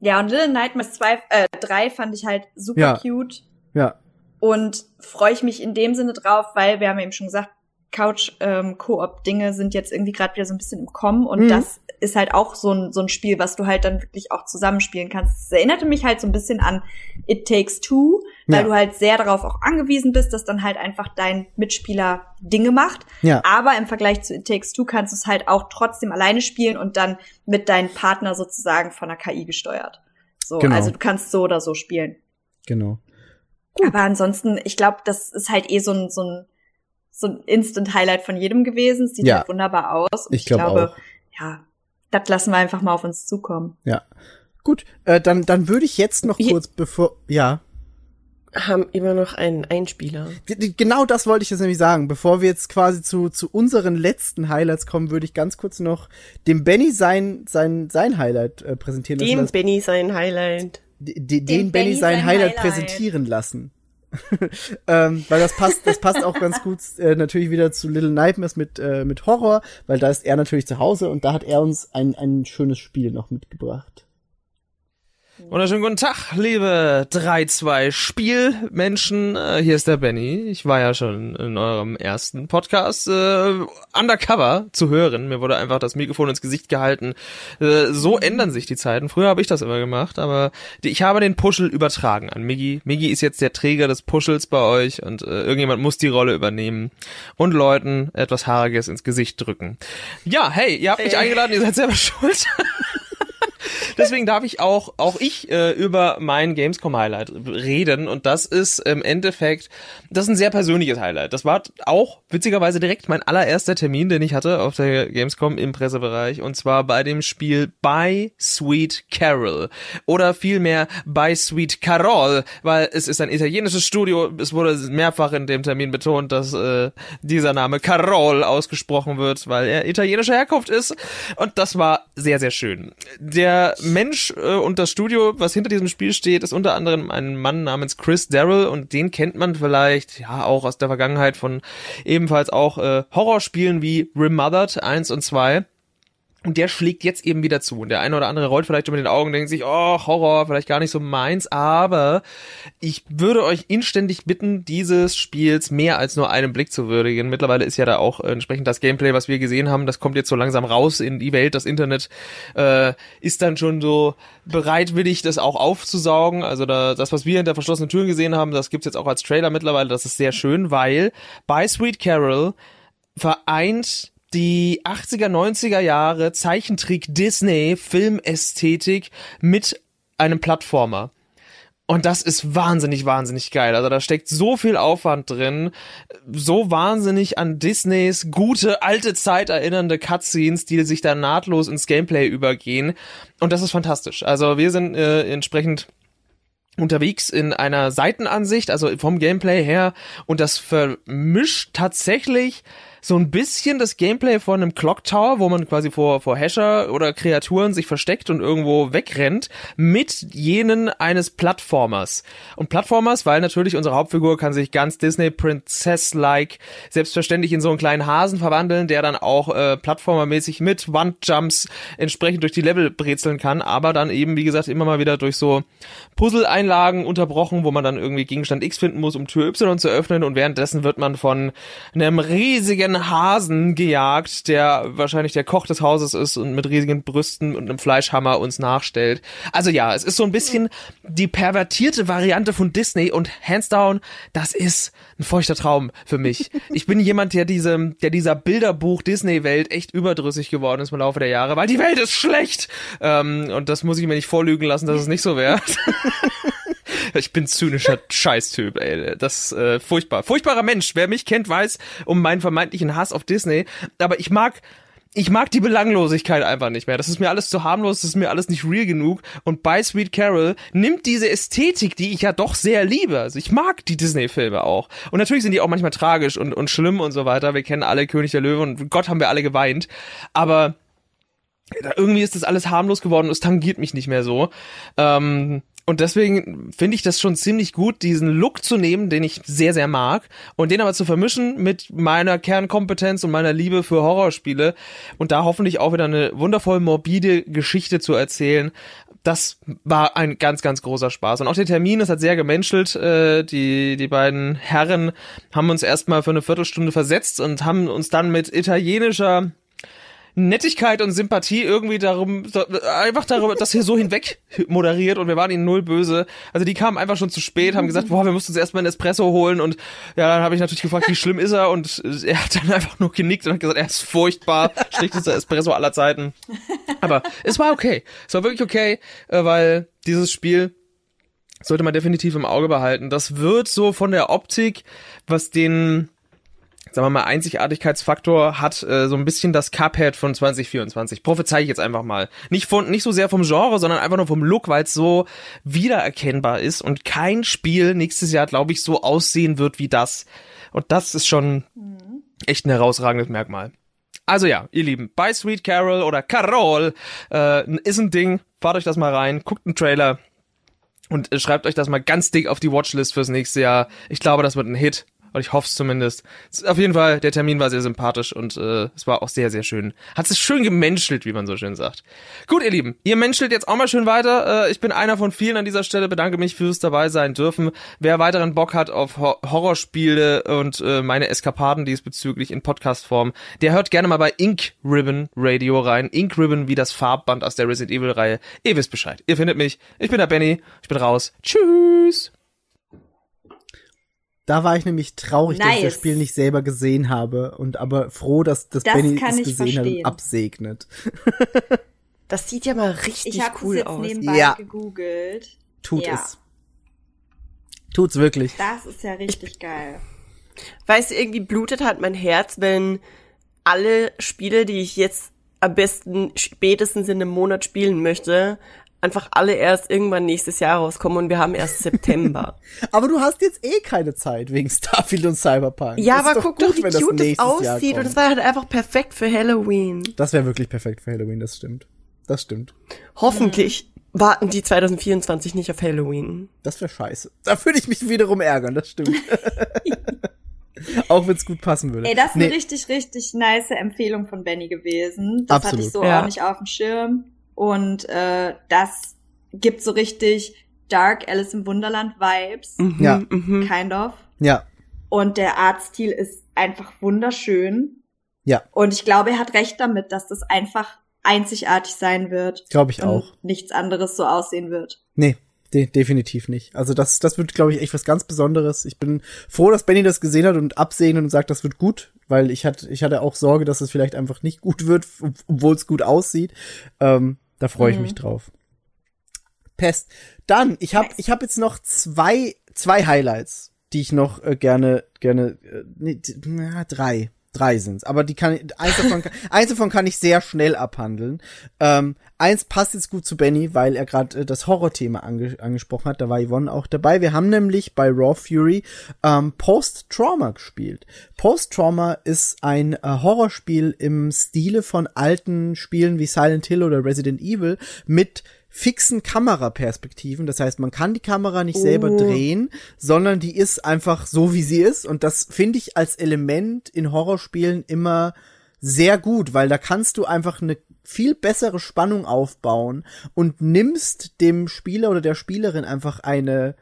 D: Ja, und Little Nightmares 2, äh, 3 fand ich halt super
B: Ja.
D: cute.
B: Ja,
D: Und freue ich mich in dem Sinne drauf, weil wir haben eben schon gesagt, Couch-Koop-Dinge sind jetzt irgendwie gerade wieder so ein bisschen im Kommen und
B: Mhm.
D: das ist halt auch so ein, so ein Spiel, was du halt dann wirklich auch zusammenspielen kannst. Es erinnerte mich halt so ein bisschen an It Takes Two, weil
B: Ja.
D: du halt sehr darauf auch angewiesen bist, dass dann halt einfach dein Mitspieler Dinge macht.
B: ja,
D: Aber im Vergleich zu It Takes Two kannst du es halt auch trotzdem alleine spielen und dann mit deinem Partner sozusagen von der KI gesteuert. So,
B: Genau.
D: also du kannst so oder so spielen.
B: genau.
D: Aber ansonsten, ich glaube, das ist halt eh so ein, so ein, so ein Instant-Highlight von jedem gewesen. Es sieht
B: Ja.
D: halt wunderbar aus. Und
B: Ich glaub
D: glaube,
B: auch.
D: ja, das lassen wir einfach mal auf uns zukommen.
B: Ja. Gut, äh, dann, dann würde ich jetzt noch kurz bevor, ja.
C: haben immer noch einen Einspieler.
B: Genau das wollte ich jetzt nämlich sagen. Bevor wir jetzt quasi zu, zu unseren letzten Highlights kommen, würde ich ganz kurz noch dem Benny sein, sein, sein Highlight äh, präsentieren lassen.
C: Dem Benny sein Highlight.
B: d- d- den,
D: Dem
B: Benny
D: Benny
B: sein,
D: sein
B: Highlight,
D: Highlight.
B: präsentieren lassen. ähm, weil das passt, das passt auch ganz gut äh, natürlich wieder zu Little Nightmares mit, äh, mit Horror, weil da ist er natürlich zu Hause und da hat er uns ein, ein schönes Spiel noch mitgebracht.
F: Wunderschönen guten Tag, liebe 3-2 Spielmenschen. Äh, hier ist der Benny. Ich war ja schon in eurem ersten Podcast äh, undercover zu hören. Mir wurde einfach das Mikrofon ins Gesicht gehalten. Äh, so ändern sich die Zeiten. Früher habe ich das immer gemacht, aber die, ich habe den Puschel übertragen an Miggi. Miggi ist jetzt der Träger des Puschels bei euch und äh, irgendjemand muss die Rolle übernehmen und Leuten etwas Haariges ins Gesicht drücken. Ja, hey, ihr habt mich
C: Hey.
F: eingeladen, ihr seid selber schuld. Deswegen darf ich auch, auch ich äh, über mein Gamescom Highlight reden und das ist im Endeffekt, das ist ein sehr persönliches Highlight. Das war auch witzigerweise direkt mein allererster Termin, den ich hatte auf der Gamescom im Pressebereich und zwar bei dem Spiel By Sweet Carol oder vielmehr By Sweet Carol, weil es ist ein italienisches Studio. Es wurde mehrfach in dem Termin betont, dass äh, dieser Name Carol ausgesprochen wird, weil er italienischer Herkunft ist und das war sehr, sehr schön. Der Mensch äh, und das Studio, was hinter diesem Spiel steht, ist unter anderem ein Mann namens Chris Darrell und den kennt man vielleicht ja auch aus der Vergangenheit von ebenfalls auch äh, Horrorspielen wie Remothered 1 und 2. Und der schlägt jetzt eben wieder zu. Und der eine oder andere rollt vielleicht schon mit den Augen denkt sich, oh, Horror, vielleicht gar nicht so meins. Aber ich würde euch inständig bitten, dieses Spiels mehr als nur einen Blick zu würdigen. Mittlerweile ist ja da auch entsprechend das Gameplay, was wir gesehen haben, das kommt jetzt so langsam raus in die Welt. Das Internet äh, ist dann schon so bereitwillig, das auch aufzusaugen. Also da, das, was wir hinter verschlossenen Türen gesehen haben, das gibt's jetzt auch als Trailer mittlerweile. Das ist sehr schön, weil bei Sweet Carol vereint die 80er, 90er Jahre Zeichentrick Disney Filmästhetik mit einem Plattformer. Und das ist wahnsinnig, wahnsinnig geil. Also da steckt so viel Aufwand drin, so wahnsinnig an Disneys gute alte Zeit erinnernde Cutscenes, die sich da nahtlos ins Gameplay übergehen. Und das ist fantastisch. Also wir sind äh, entsprechend unterwegs in einer Seitenansicht, also vom Gameplay her, und das vermischt tatsächlich so ein bisschen das Gameplay von einem Clock Tower, wo man quasi vor, vor Hasher oder Kreaturen sich versteckt und irgendwo wegrennt, mit jenen eines Plattformers. Und Plattformers, weil natürlich unsere Hauptfigur kann sich ganz Disney Princess-like selbstverständlich in so einen kleinen Hasen verwandeln, der dann auch äh, Plattformermäßig mit Wandjumps entsprechend durch die Level brezeln kann, aber dann eben, wie gesagt, immer mal wieder durch so Puzzle-Einlagen unterbrochen, wo man dann irgendwie Gegenstand X finden muss, um Tür Y zu öffnen und währenddessen wird man von einem riesigen Hasen gejagt, der wahrscheinlich der Koch des Hauses ist und mit riesigen Brüsten und einem Fleischhammer uns nachstellt. Also ja, es ist so ein bisschen die pervertierte Variante von Disney und hands down, das ist ein feuchter Traum für mich. Ich bin jemand, der diese, der dieser Bilderbuch Disney-Welt echt überdrüssig geworden ist im Laufe der Jahre, weil die Welt ist schlecht. Ähm, und das muss ich mir nicht vorlügen lassen, dass es nicht so wäre. Ich bin zynischer Scheißtyp, ey. Das äh, furchtbar. Furchtbarer Mensch. Wer mich kennt, weiß um meinen vermeintlichen Hass auf Disney. Aber ich mag ich mag die Belanglosigkeit einfach nicht mehr. Das ist mir alles zu harmlos, das ist mir alles nicht real genug. Und bei Sweet Carol nimmt diese Ästhetik, die ich ja doch sehr liebe. Also ich mag die Disney-Filme auch. Und natürlich sind die auch manchmal tragisch und, und schlimm und so weiter. Wir kennen alle König der Löwe und Gott haben wir alle geweint. Aber irgendwie ist das alles harmlos geworden und es tangiert mich nicht mehr so. Ähm, und deswegen finde ich das schon ziemlich gut, diesen Look zu nehmen, den ich sehr, sehr mag, und den aber zu vermischen mit meiner Kernkompetenz und meiner Liebe für Horrorspiele und da hoffentlich auch wieder eine wundervoll morbide Geschichte zu erzählen. Das war ein ganz, ganz großer Spaß. Und auch der Termin, das hat sehr gemenschelt. Äh, die, die beiden Herren haben uns erstmal für eine Viertelstunde versetzt und haben uns dann mit italienischer Nettigkeit und Sympathie irgendwie darum, einfach darüber, das hier so hinweg moderiert und wir waren ihnen null böse. Also die kamen einfach schon zu spät, haben gesagt, boah, wir mussten uns erstmal einen Espresso holen und ja, dann habe ich natürlich gefragt, wie schlimm ist er und er hat dann einfach nur genickt und hat gesagt, er ist furchtbar, schlechtester Espresso aller Zeiten. Aber es war okay. Es war wirklich okay, äh, weil dieses Spiel sollte man definitiv im Auge behalten. Das wird so von der Optik, was den sagen wir mal, Einzigartigkeitsfaktor hat äh, so ein bisschen das Cuphead von 2024. Prophezei ich jetzt einfach mal. Nicht von, nicht so sehr vom Genre, sondern einfach nur vom Look, weil es so wiedererkennbar ist und kein Spiel nächstes Jahr, glaube ich, so aussehen wird wie das. Und das ist schon echt ein herausragendes Merkmal. Also ja, ihr Lieben, bei Sweet Carol oder Carol äh, ist ein Ding. Fahrt euch das mal rein, guckt einen Trailer und äh, schreibt euch das mal ganz dick auf die Watchlist fürs nächste Jahr. Ich glaube, das wird ein Hit. Und ich hoffe es zumindest. Auf jeden Fall, der Termin war sehr sympathisch und äh, es war auch sehr, sehr schön. Hat sich schön gemenschelt, wie man so schön sagt. Gut, ihr Lieben, ihr menschelt jetzt auch mal schön weiter. Äh, ich bin einer von vielen an dieser Stelle, bedanke mich fürs dabei sein dürfen. Wer weiteren Bock hat auf Ho Horrorspiele und äh, meine Eskapaden diesbezüglich in Podcastform, der hört gerne mal bei Ink Ribbon Radio rein. Ink Ribbon wie das Farbband aus der Resident Evil Reihe. Ihr wisst Bescheid. Ihr findet mich. Ich bin der Benny. Ich bin raus. Tschüss.
B: Da war ich nämlich traurig, dass ich das
D: Nice.
B: Spiel nicht selber gesehen habe und aber froh, dass, dass
D: Das
B: Benny es
D: ich
B: gesehen hat
D: verstehen.
B: und absegnet.
C: Das sieht ja mal richtig
D: Ich habe
C: cool
D: jetzt
C: aus.
D: nebenbei
B: Ja.
D: gegoogelt.
B: Tut
D: Ja.
B: es. Tut's wirklich.
D: Das ist ja richtig geil.
C: Weißt du, irgendwie blutet halt mein Herz, wenn alle Spiele, die ich jetzt am besten spätestens in einem Monat spielen möchte, einfach alle erst irgendwann nächstes Jahr rauskommen und wir haben erst September.
B: Aber du hast jetzt eh keine Zeit wegen Starfield und Cyberpunk.
C: ja,
B: Das
C: aber guck doch, wie
B: wenn das
C: cute das
B: Jahr
C: aussieht und das war halt einfach perfekt für Halloween.
B: Das wäre wirklich perfekt für Halloween, das stimmt. Das stimmt.
C: Hoffentlich warten die 2024 nicht auf Halloween.
B: Das wäre scheiße. Da würde ich mich wiederum ärgern, das stimmt. Auch wenn es gut passen würde.
D: Ey, das ist
B: Nee,
D: eine richtig, richtig nice Empfehlung von Benny gewesen. Das hatte
B: Absolut.
D: ich so
C: Ja.
D: auch nicht auf dem Schirm. Und äh, das gibt so richtig Dark Alice im Wunderland Vibes.
C: Mhm,
B: Ja.
C: Mhm.
D: Kind of.
B: Ja,
D: Und der Artstil ist einfach wunderschön.
B: Ja.
D: Und ich glaube, er hat recht damit, dass das einfach einzigartig sein wird.
B: glaube ich
D: und
B: auch.
D: nichts anderes so aussehen wird.
B: Nee, de definitiv nicht. Also das, das wird, glaube ich, echt was ganz Besonderes. Ich bin froh, dass Benny das gesehen hat und absegnet und sagt, das wird gut, weil ich hatte, ich hatte auch Sorge, dass es vielleicht einfach nicht gut wird, ob- obwohl es gut aussieht. Ähm, da freue ich
D: Mhm.
B: mich drauf. Pest. Dann, ich habe
D: Nice.
B: ich hab jetzt noch zwei, zwei Highlights, die ich noch äh, gerne, gerne, äh, nee, na, drei. Drei sind's, aber die kann eins davon, kann- eins davon kann ich sehr schnell abhandeln. Ähm, eins passt jetzt gut zu Benny, weil er gerade äh, das Horrorthema ange angesprochen hat. Da war Yvonne auch dabei. Wir haben nämlich bei Raw Fury ähm, Post-Trauma gespielt. Post-Trauma ist ein äh, Horrorspiel im Stile von alten Spielen wie Silent Hill oder Resident Evil mit fixen Kameraperspektiven. Das heißt, man kann die Kamera nicht selber
C: Oh.
B: drehen, sondern die ist einfach so, wie sie ist. Und das finde ich als Element in Horrorspielen immer sehr gut, weil da kannst du einfach eine viel bessere Spannung aufbauen und nimmst dem Spieler oder der Spielerin einfach eine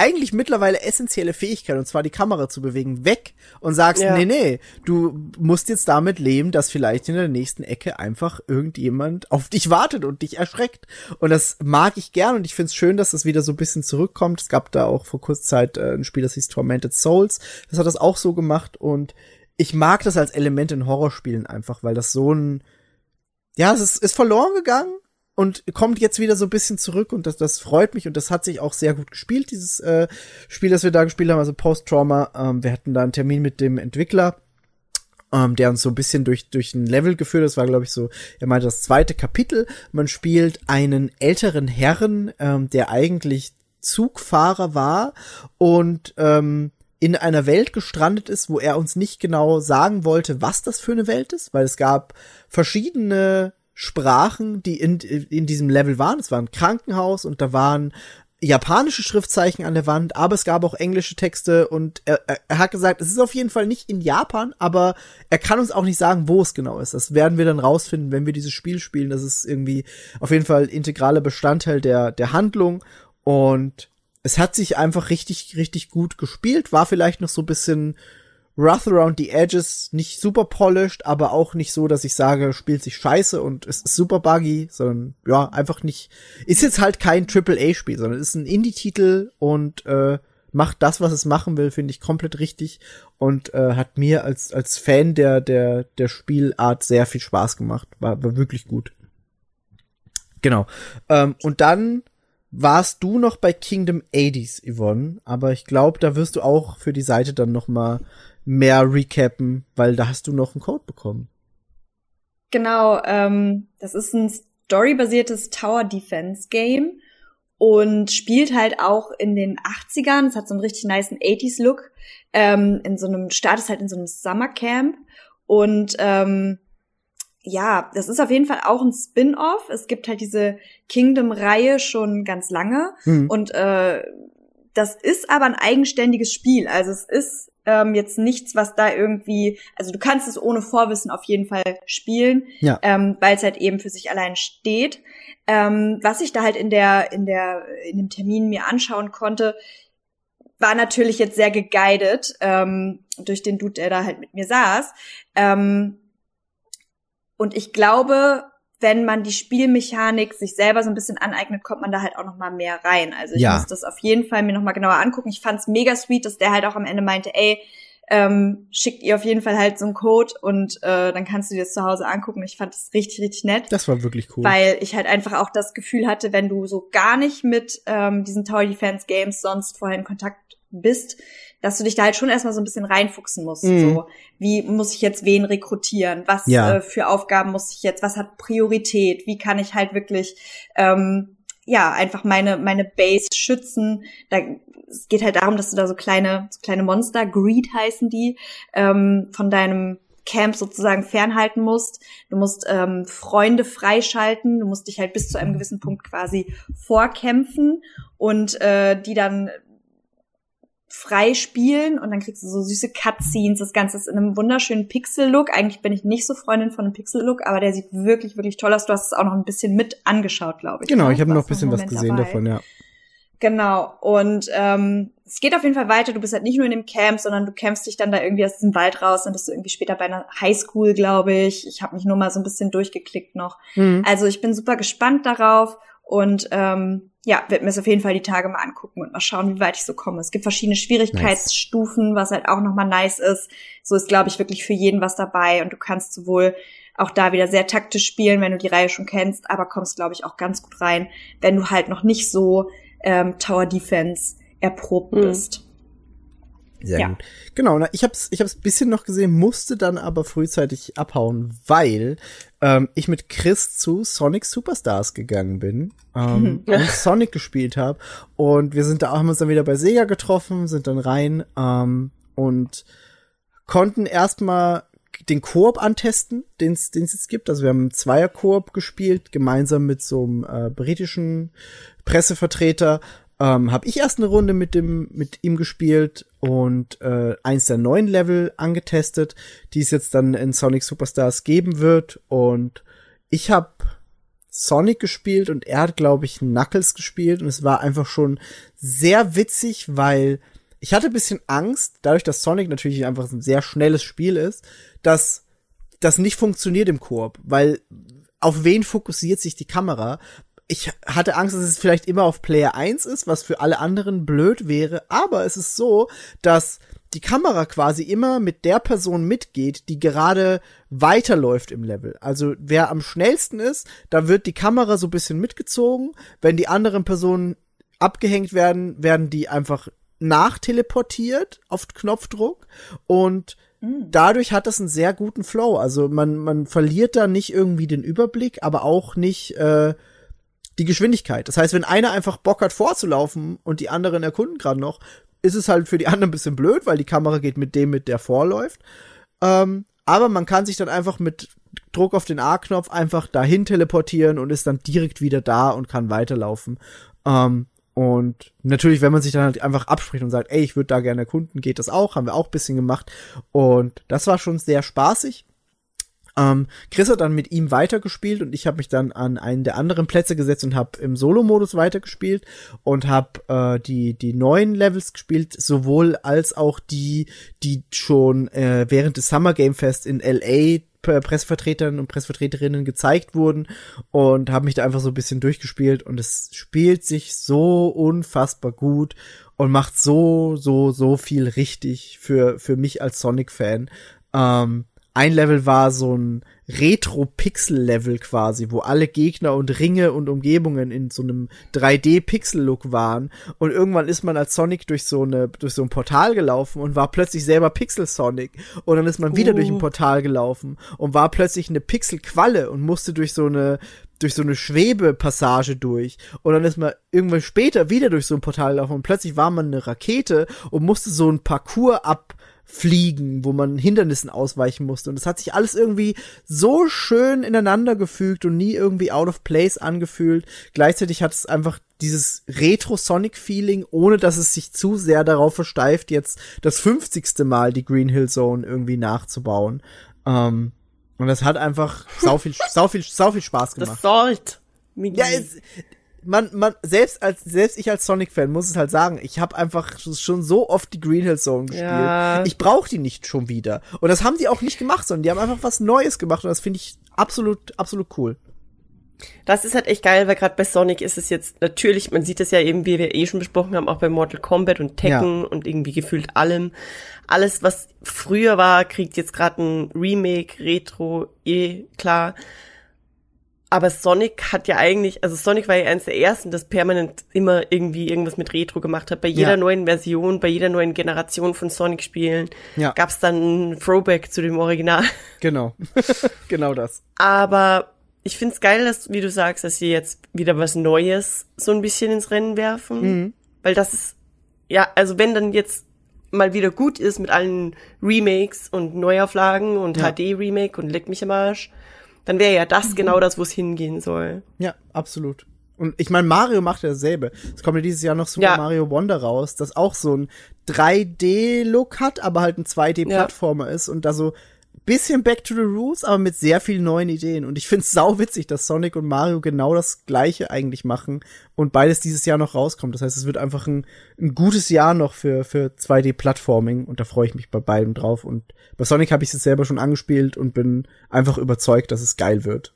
B: eigentlich mittlerweile essentielle Fähigkeit, und zwar die Kamera zu bewegen, weg und sagst,
C: Ja.
B: nee, nee, du musst jetzt damit leben, dass vielleicht in der nächsten Ecke einfach irgendjemand auf dich wartet und dich erschreckt. Und das mag ich gern und ich find's schön, dass das wieder so ein bisschen zurückkommt. Es gab da auch vor kurzer Zeit äh, ein Spiel, das hieß Tormented Souls. Das hat das auch so gemacht und ich mag das als Element in Horrorspielen einfach, weil das so ein, ja, es ist, ist verloren gegangen und kommt jetzt wieder so ein bisschen zurück und das, das freut mich und das hat sich auch sehr gut gespielt, dieses äh, Spiel, das wir da gespielt haben, also Post-Trauma. Ähm, wir hatten da einen Termin mit dem Entwickler, ähm, der uns so ein bisschen durch, durch ein Level geführt hat. Das war, glaube ich, so, er meinte, das zweite Kapitel. Man spielt einen älteren Herren, ähm, der eigentlich Zugfahrer war und ähm, in einer Welt gestrandet ist, wo er uns nicht genau sagen wollte, was das für eine Welt ist, weil es gab verschiedene Sprachen, die in, in diesem Level waren. Es war ein Krankenhaus und da waren japanische Schriftzeichen an der Wand, aber es gab auch englische Texte und er, er, hat gesagt, es ist auf jeden Fall nicht in Japan, aber er kann uns auch nicht sagen, wo es genau ist. Das werden wir dann rausfinden, wenn wir dieses Spiel spielen. Das ist irgendwie auf jeden Fall integraler Bestandteil der, der Handlung und es hat sich einfach richtig, richtig gut gespielt, war vielleicht noch so ein bisschen rough around the edges, nicht super polished, aber auch nicht so, dass ich sage, spielt sich scheiße und es ist super buggy, sondern ja, einfach nicht, ist jetzt halt kein Triple-A-Spiel, sondern ist ein Indie-Titel und äh, macht das, was es machen will, finde ich komplett richtig und äh, hat mir als als Fan der der der Spielart sehr viel Spaß gemacht, war, war wirklich gut. Genau. Ähm, und dann warst du noch bei Kingdom 80s, Yvonne, aber ich glaube, da wirst du auch für die Seite dann noch mal mehr recappen, weil da hast du noch einen Code bekommen.
D: Genau, ähm, das ist ein storybasiertes Tower Defense Game und spielt halt auch in den 80ern. Es hat so einen richtig niceen 80s Look. Ähm, in so einem, startet halt in so einem Summercamp und ähm, ja, das ist auf jeden Fall auch ein Spin-off. Es gibt halt diese Kingdom-Reihe schon ganz lange
B: Hm.
D: und äh, das ist aber ein eigenständiges Spiel. Also es ist ähm, jetzt nichts, was da irgendwie, also du kannst es ohne Vorwissen auf jeden Fall spielen,
B: Ja.
D: ähm, weil es halt eben für sich allein steht. Ähm, was ich da halt in der, in der, in dem Termin mir anschauen konnte, war natürlich jetzt sehr geguided ähm, durch den Dude, der da halt mit mir saß. Ähm, und ich glaube, wenn man die Spielmechanik sich selber so ein bisschen aneignet, kommt man da halt auch noch mal mehr rein. Also ich
B: Ja.
D: muss das auf jeden Fall mir noch mal genauer angucken. Ich fand's mega sweet, dass der halt auch am Ende meinte, ey, ähm, schickt ihr auf jeden Fall halt so einen Code und äh, dann kannst du dir das zu Hause angucken. Ich fand das richtig, richtig nett.
B: Das war wirklich cool.
D: Weil ich halt einfach auch das Gefühl hatte, wenn du so gar nicht mit ähm, diesen Tower Defense Games sonst vorher in Kontakt bist, dass du dich da halt schon erstmal so ein bisschen reinfuchsen musst.
B: Mhm.
D: So, wie muss ich jetzt wen rekrutieren? Was
B: Ja.
D: äh, für Aufgaben muss ich jetzt? Was hat Priorität? Wie kann ich halt wirklich ähm, ja einfach meine meine Base schützen? Da es geht halt darum, dass du da so kleine so kleine Monster, Greed heißen die, ähm, von deinem Camp sozusagen fernhalten musst. Du musst ähm, Freunde freischalten. Du musst dich halt bis zu einem gewissen Punkt quasi vorkämpfen und äh, die dann frei spielen und dann kriegst du so süße Cutscenes. Das Ganze ist in einem wunderschönen Pixel-Look. Eigentlich bin ich nicht so Freundin von einem Pixel-Look, aber der sieht wirklich, wirklich toll aus. Du hast es auch noch ein bisschen mit angeschaut, glaube ich.
B: genau,
D: ne?
B: ich habe noch ein bisschen was gesehen
D: dabei.
B: davon, ja.
D: Genau. Und ähm, es geht auf jeden Fall weiter. Du bist halt nicht nur in dem Camp, sondern du kämpfst dich dann da irgendwie aus diesem Wald raus. Dann bist du irgendwie später bei einer Highschool, glaube ich. Ich habe mich nur mal so ein bisschen durchgeklickt noch.
B: Mhm.
D: Also ich bin super gespannt darauf und ähm, ja, werde mir es auf jeden Fall die Tage mal angucken und mal schauen, wie weit ich so komme. Es gibt verschiedene Schwierigkeitsstufen, was halt auch nochmal nice ist. So ist, glaube ich, wirklich für jeden was dabei und du kannst sowohl auch da wieder sehr taktisch spielen, wenn du die Reihe schon kennst, aber kommst, glaube ich, auch ganz gut rein, wenn du halt noch nicht so ähm, Tower Defense erprobt
C: Mhm.
D: bist.
B: Sehr
D: Ja.
B: gut. Genau, na, ich hab's, ich hab's bisschen noch gesehen, musste dann aber frühzeitig abhauen, weil ähm, ich mit Chris zu Sonic Superstars gegangen bin ähm, und Sonic gespielt habe. Und wir sind da haben uns dann wieder bei Sega getroffen, sind dann rein ähm, und konnten erstmal den Koop antesten, den es jetzt gibt. Also wir haben einen Zweier-Koop gespielt, gemeinsam mit so einem äh, britischen Pressevertreter. Ähm, habe ich erst eine Runde mit dem mit ihm gespielt und äh, eins der neuen Level angetestet, die es jetzt dann in Sonic Superstars geben wird. Und ich habe Sonic gespielt und er hat, glaube ich, Knuckles gespielt und es war einfach schon sehr witzig, weil ich hatte ein bisschen Angst, dadurch, dass Sonic natürlich einfach ein sehr schnelles Spiel ist, dass das nicht funktioniert im Koop, weil auf wen fokussiert sich die Kamera? Ich hatte Angst, dass es vielleicht immer auf Player 1 ist, was für alle anderen blöd wäre, aber es ist so, dass die Kamera quasi immer mit der Person mitgeht, die gerade weiterläuft im Level. Also wer am schnellsten ist, da wird die Kamera so ein bisschen mitgezogen. Wenn die anderen Personen abgehängt werden, werden die einfach nachteleportiert auf Knopfdruck und dadurch hat das einen sehr guten Flow. Also man, man verliert da nicht irgendwie den Überblick, aber auch nicht äh, die Geschwindigkeit. Das heißt, wenn einer einfach Bock hat vorzulaufen und die anderen erkunden gerade noch, ist es halt für die anderen ein bisschen blöd, weil die Kamera geht mit dem mit, der vorläuft. Ähm, aber man kann sich dann einfach mit Druck auf den A-Knopf einfach dahin teleportieren und ist dann direkt wieder da und kann weiterlaufen. Ähm, und natürlich, wenn man sich dann halt einfach abspricht und sagt, ey, ich würde da gerne erkunden, geht das auch, haben wir auch ein bisschen gemacht. Und das war schon sehr spaßig. Ähm, Chris hat dann mit ihm weitergespielt und ich habe mich dann an einen der anderen Plätze gesetzt und habe im Solo-Modus weitergespielt und habe äh, die die neuen Levels gespielt, sowohl als auch die, die schon äh, während des Summer Game Fest in LA Pressevertretern und Pressevertreterinnen gezeigt wurden und habe mich da einfach so ein bisschen durchgespielt und es spielt sich so unfassbar gut und macht so so so viel richtig für für mich als Sonic Fan. Ähm, ein Level war so ein Retro-Pixel-Level quasi, wo alle Gegner und Ringe und Umgebungen in so einem 3D-Pixel-Look waren. Und irgendwann ist man als Sonic durch so eine, durch so ein Portal gelaufen und war plötzlich selber Pixel-Sonic. Und dann ist man wieder
C: Uh.
B: durch ein Portal gelaufen und war plötzlich eine Pixel-Qualle und musste durch so eine, durch so eine Schwebepassage durch. Und dann ist man irgendwann später wieder durch so ein Portal gelaufen und plötzlich war man eine Rakete und musste so ein Parcours abfliegen, wo man Hindernissen ausweichen musste. Und das hat sich alles irgendwie so schön ineinander gefügt und nie irgendwie out of place angefühlt. Gleichzeitig hat es einfach dieses Retro-Sonic-Feeling, ohne dass es sich zu sehr darauf versteift, jetzt das 50. Mal die Green Hill Zone irgendwie nachzubauen. Ähm, und das hat einfach sau viel, sau viel, sau viel Spaß gemacht.
C: Das. Migi.
B: Ja, es, man, man, selbst als, selbst ich als Sonic-Fan muss es halt sagen, ich habe einfach schon so oft die Green Hill Zone gespielt.
C: Ja.
B: Ich brauche die nicht schon wieder. Und das haben die auch nicht gemacht, sondern die haben einfach was Neues gemacht und das finde ich absolut, absolut cool.
C: Das ist halt echt geil, weil gerade bei Sonic ist es jetzt natürlich, man sieht es ja eben, wie wir eh schon besprochen haben, auch bei Mortal Kombat und Tekken und irgendwie gefühlt allem. Alles, was früher war, kriegt jetzt gerade ein Remake, Retro, eh klar. Aber Sonic hat ja eigentlich, also Sonic war ja eines der ersten, das permanent immer irgendwie irgendwas mit Retro gemacht hat. Bei jeder
B: Ja.
C: neuen Version, bei jeder neuen Generation von Sonic-Spielen
B: Ja.
C: gab's dann ein Throwback zu dem Original.
B: Genau. genau das.
C: Aber ich find's geil, dass, wie du sagst, dass sie jetzt wieder was Neues so ein bisschen ins Rennen werfen.
B: Mhm.
C: Weil das ist, ja, also wenn dann jetzt mal wieder gut ist mit allen Remakes und Neuauflagen und
B: Ja.
C: HD-Remake und Leck mich am Arsch, dann wäre ja das genau das, wo es hingehen soll.
B: Ja, absolut. Und ich meine, Mario macht ja dasselbe. Es kommt ja dieses Jahr noch Super
C: Ja.
B: Mario Wonder raus, das auch so ein 3D-Look hat, aber halt ein 2D-Plattformer ist und da so bisschen back to the roots, aber mit sehr vielen neuen Ideen. Und ich find's sau witzig, dass Sonic und Mario genau das gleiche eigentlich machen und beides dieses Jahr noch rauskommt. Das heißt, es wird einfach ein, ein gutes Jahr noch für, für 2D-Plattforming und da freue ich mich bei beidem drauf. Und bei Sonic habe ich es selber schon angespielt und bin einfach überzeugt, dass es geil wird.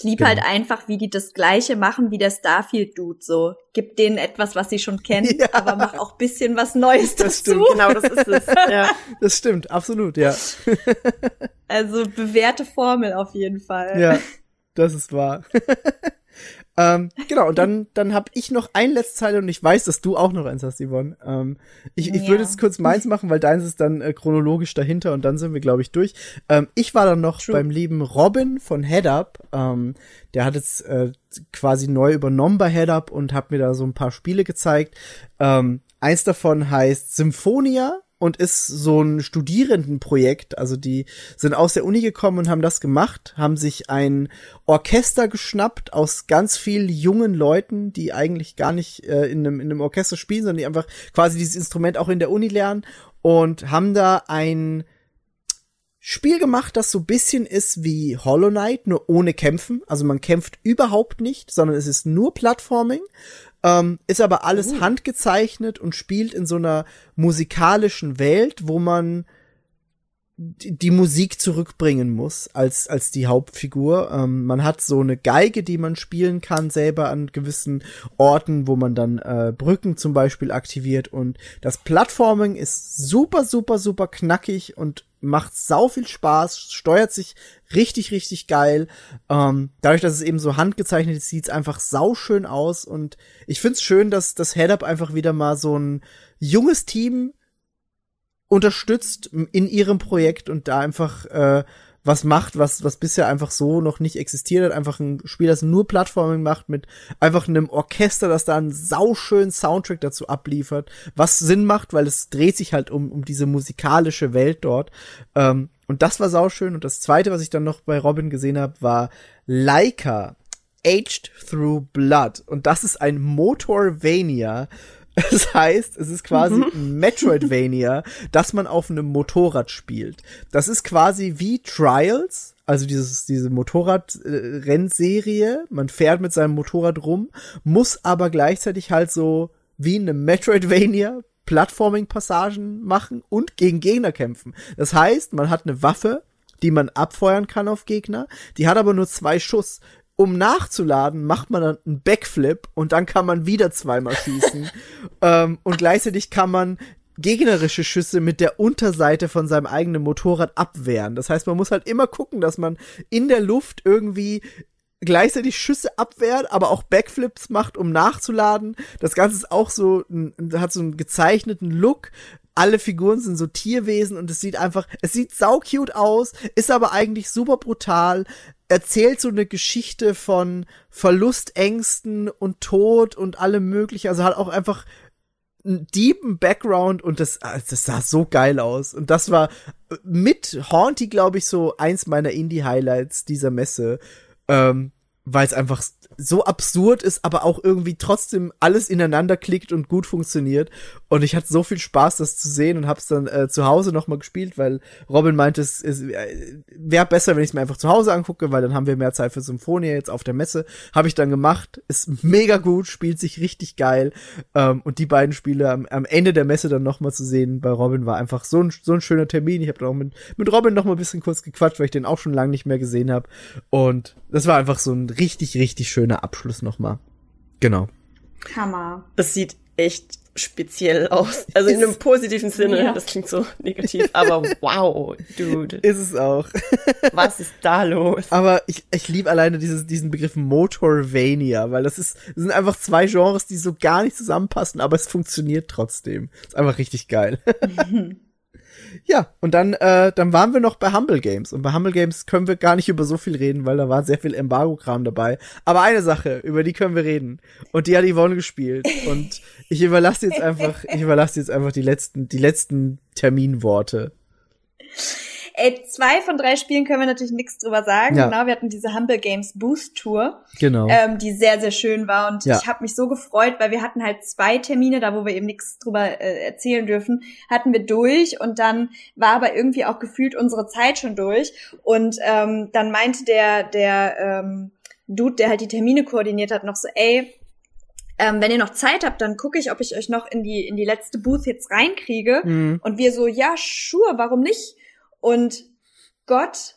D: Ich liebe
B: Genau.
D: halt einfach, wie die das Gleiche machen wie der Starfield-Dude, so. Gib denen etwas, was sie schon kennen,
B: Ja.
D: aber mach auch bisschen was Neues
B: Das
D: dazu.
B: stimmt.
C: Genau, das ist es. Ja.
B: Das stimmt, absolut, ja.
D: Also bewährte Formel auf jeden Fall.
B: Ja, das ist wahr. ähm, genau, und dann, dann habe ich noch ein letztes Teil und ich weiß, dass du auch noch eins hast, Yvonne. Ähm, ich ich
D: Ja.
B: würde jetzt kurz meins machen, weil deins ist dann äh, chronologisch dahinter und dann sind wir, glaube ich, durch. Ähm, ich war dann noch
C: True.
B: beim lieben Robin von Head Up. Ähm, der hat jetzt äh, quasi neu übernommen bei Head Up und hat mir da so ein paar Spiele gezeigt. Ähm, eins davon heißt Symphonia und ist so ein Studierendenprojekt. Also die sind aus der Uni gekommen und haben das gemacht, haben sich ein Orchester geschnappt aus ganz vielen jungen Leuten, die eigentlich gar nicht äh, in, einem, in einem Orchester spielen, sondern die einfach quasi dieses Instrument auch in der Uni lernen und haben da ein Spiel gemacht, das so bisschen ist wie Hollow Knight, nur ohne Kämpfen. Also man kämpft überhaupt nicht, sondern es ist nur Plattforming. Ähm, ist aber alles handgezeichnet und spielt in so einer musikalischen Welt, wo man die Musik zurückbringen muss als als die Hauptfigur. Ähm, man hat so eine Geige, die man spielen kann selber an gewissen Orten, wo man dann äh, Brücken zum Beispiel aktiviert und das Plattforming ist super super super knackig und macht sau viel Spaß, steuert sich richtig richtig geil. Ähm, dadurch, dass es eben so handgezeichnet ist, sieht's einfach sau schön aus und ich find's schön, dass das Head-Up einfach wieder mal so ein junges Team unterstützt in ihrem Projekt und da einfach äh, was macht, was was bisher einfach so noch nicht existiert hat, einfach ein Spiel, das nur Plattforming macht mit einfach einem Orchester, das da einen sauschönen Soundtrack dazu abliefert, was Sinn macht, weil es dreht sich halt um um diese musikalische Welt dort. Ähm, und das war sauschön und das zweite, was ich dann noch bei Robin gesehen habe, war Leica Aged Through Blood und das ist ein Motorvania. Das heißt, es ist quasi ein Metroidvania, das man auf einem Motorrad spielt. Das ist quasi wie Trials, also dieses, diese Motorradrennserie. Man fährt mit seinem Motorrad rum, muss aber gleichzeitig halt so wie in einem Metroidvania Plattforming-Passagen machen und gegen Gegner kämpfen. Das heißt, man hat eine Waffe, die man abfeuern kann auf Gegner, die hat aber nur zwei Schuss. Um nachzuladen, macht man dann einen Backflip und dann kann man wieder zweimal schießen. ähm, und gleichzeitig kann man gegnerische Schüsse mit der Unterseite von seinem eigenen Motorrad abwehren. Das heißt, man muss halt immer gucken, dass man in der Luft irgendwie gleichzeitig Schüsse abwehrt, aber auch Backflips macht, um nachzuladen. Das Ganze ist auch so, hat so einen gezeichneten Look. Alle Figuren sind so Tierwesen und es sieht einfach, es sieht sau cute aus, ist aber eigentlich super brutal, erzählt so eine Geschichte von Verlustängsten und Tod und allem mögliche, also halt auch einfach einen deepen Background und das, ah, das sah so geil aus. Und das war mit Haunty, glaube ich, so eins meiner Indie-Highlights dieser Messe ähm, weil es einfach so absurd ist, aber auch irgendwie trotzdem alles ineinander klickt und gut funktioniert. Und ich hatte so viel Spaß, das zu sehen und hab's dann äh, zu Hause nochmal gespielt, weil Robin meinte, es, es äh, wäre besser, wenn ich es mir einfach zu Hause angucke, weil dann haben wir mehr Zeit für Symphonia jetzt auf der Messe. Habe ich dann gemacht. Ist mega gut, spielt sich richtig geil. Ähm, und die beiden Spiele am, am Ende der Messe dann nochmal zu sehen bei Robin war einfach so ein, so ein schöner Termin. Ich habe dann auch mit, mit Robin nochmal ein bisschen kurz gequatscht, weil ich den auch schon lange nicht mehr gesehen habe. Und das war einfach so ein richtig, richtig schöner Abschluss nochmal. Genau.
D: Hammer.
C: Das sieht echt speziell aus. Also in einem positiven Sinne.
D: Ja.
C: Das klingt so negativ. Aber wow, dude.
B: Ist es auch.
C: Was ist da los?
B: Aber ich, ich liebe alleine dieses, diesen Begriff Motorvania, weil das ist, das sind einfach zwei Genres, die so gar nicht zusammenpassen, aber es funktioniert trotzdem. Ist einfach richtig geil. ja, und dann, äh, dann waren wir noch bei Humble Games. Und bei Humble Games können wir gar nicht über so viel reden, weil da war sehr viel Embargo-Kram dabei. Aber eine Sache, über die können wir reden. Und die hat Yvonne gespielt. Und ich überlasse jetzt einfach, ich überlasse jetzt einfach die letzten, die letzten Terminworte.
D: Ey, zwei von drei Spielen können wir natürlich nichts drüber sagen.
B: Ja.
D: Genau, wir hatten diese Humble Games Boost Tour,
B: Genau.
D: ähm, die sehr, sehr schön war. Und
B: Ja.
D: ich habe mich so gefreut, weil wir hatten halt zwei Termine, da wo wir eben nichts drüber äh, erzählen dürfen, hatten wir durch und dann war aber irgendwie auch gefühlt unsere Zeit schon durch. Und ähm, dann meinte der, der ähm, Dude, der halt die Termine koordiniert hat, noch so, ey, ähm, wenn ihr noch Zeit habt, dann gucke ich, ob ich euch noch in die, in die letzte Booth jetzt reinkriege.
B: Mhm.
D: Und wir so, ja, sure, warum nicht? Und Gott,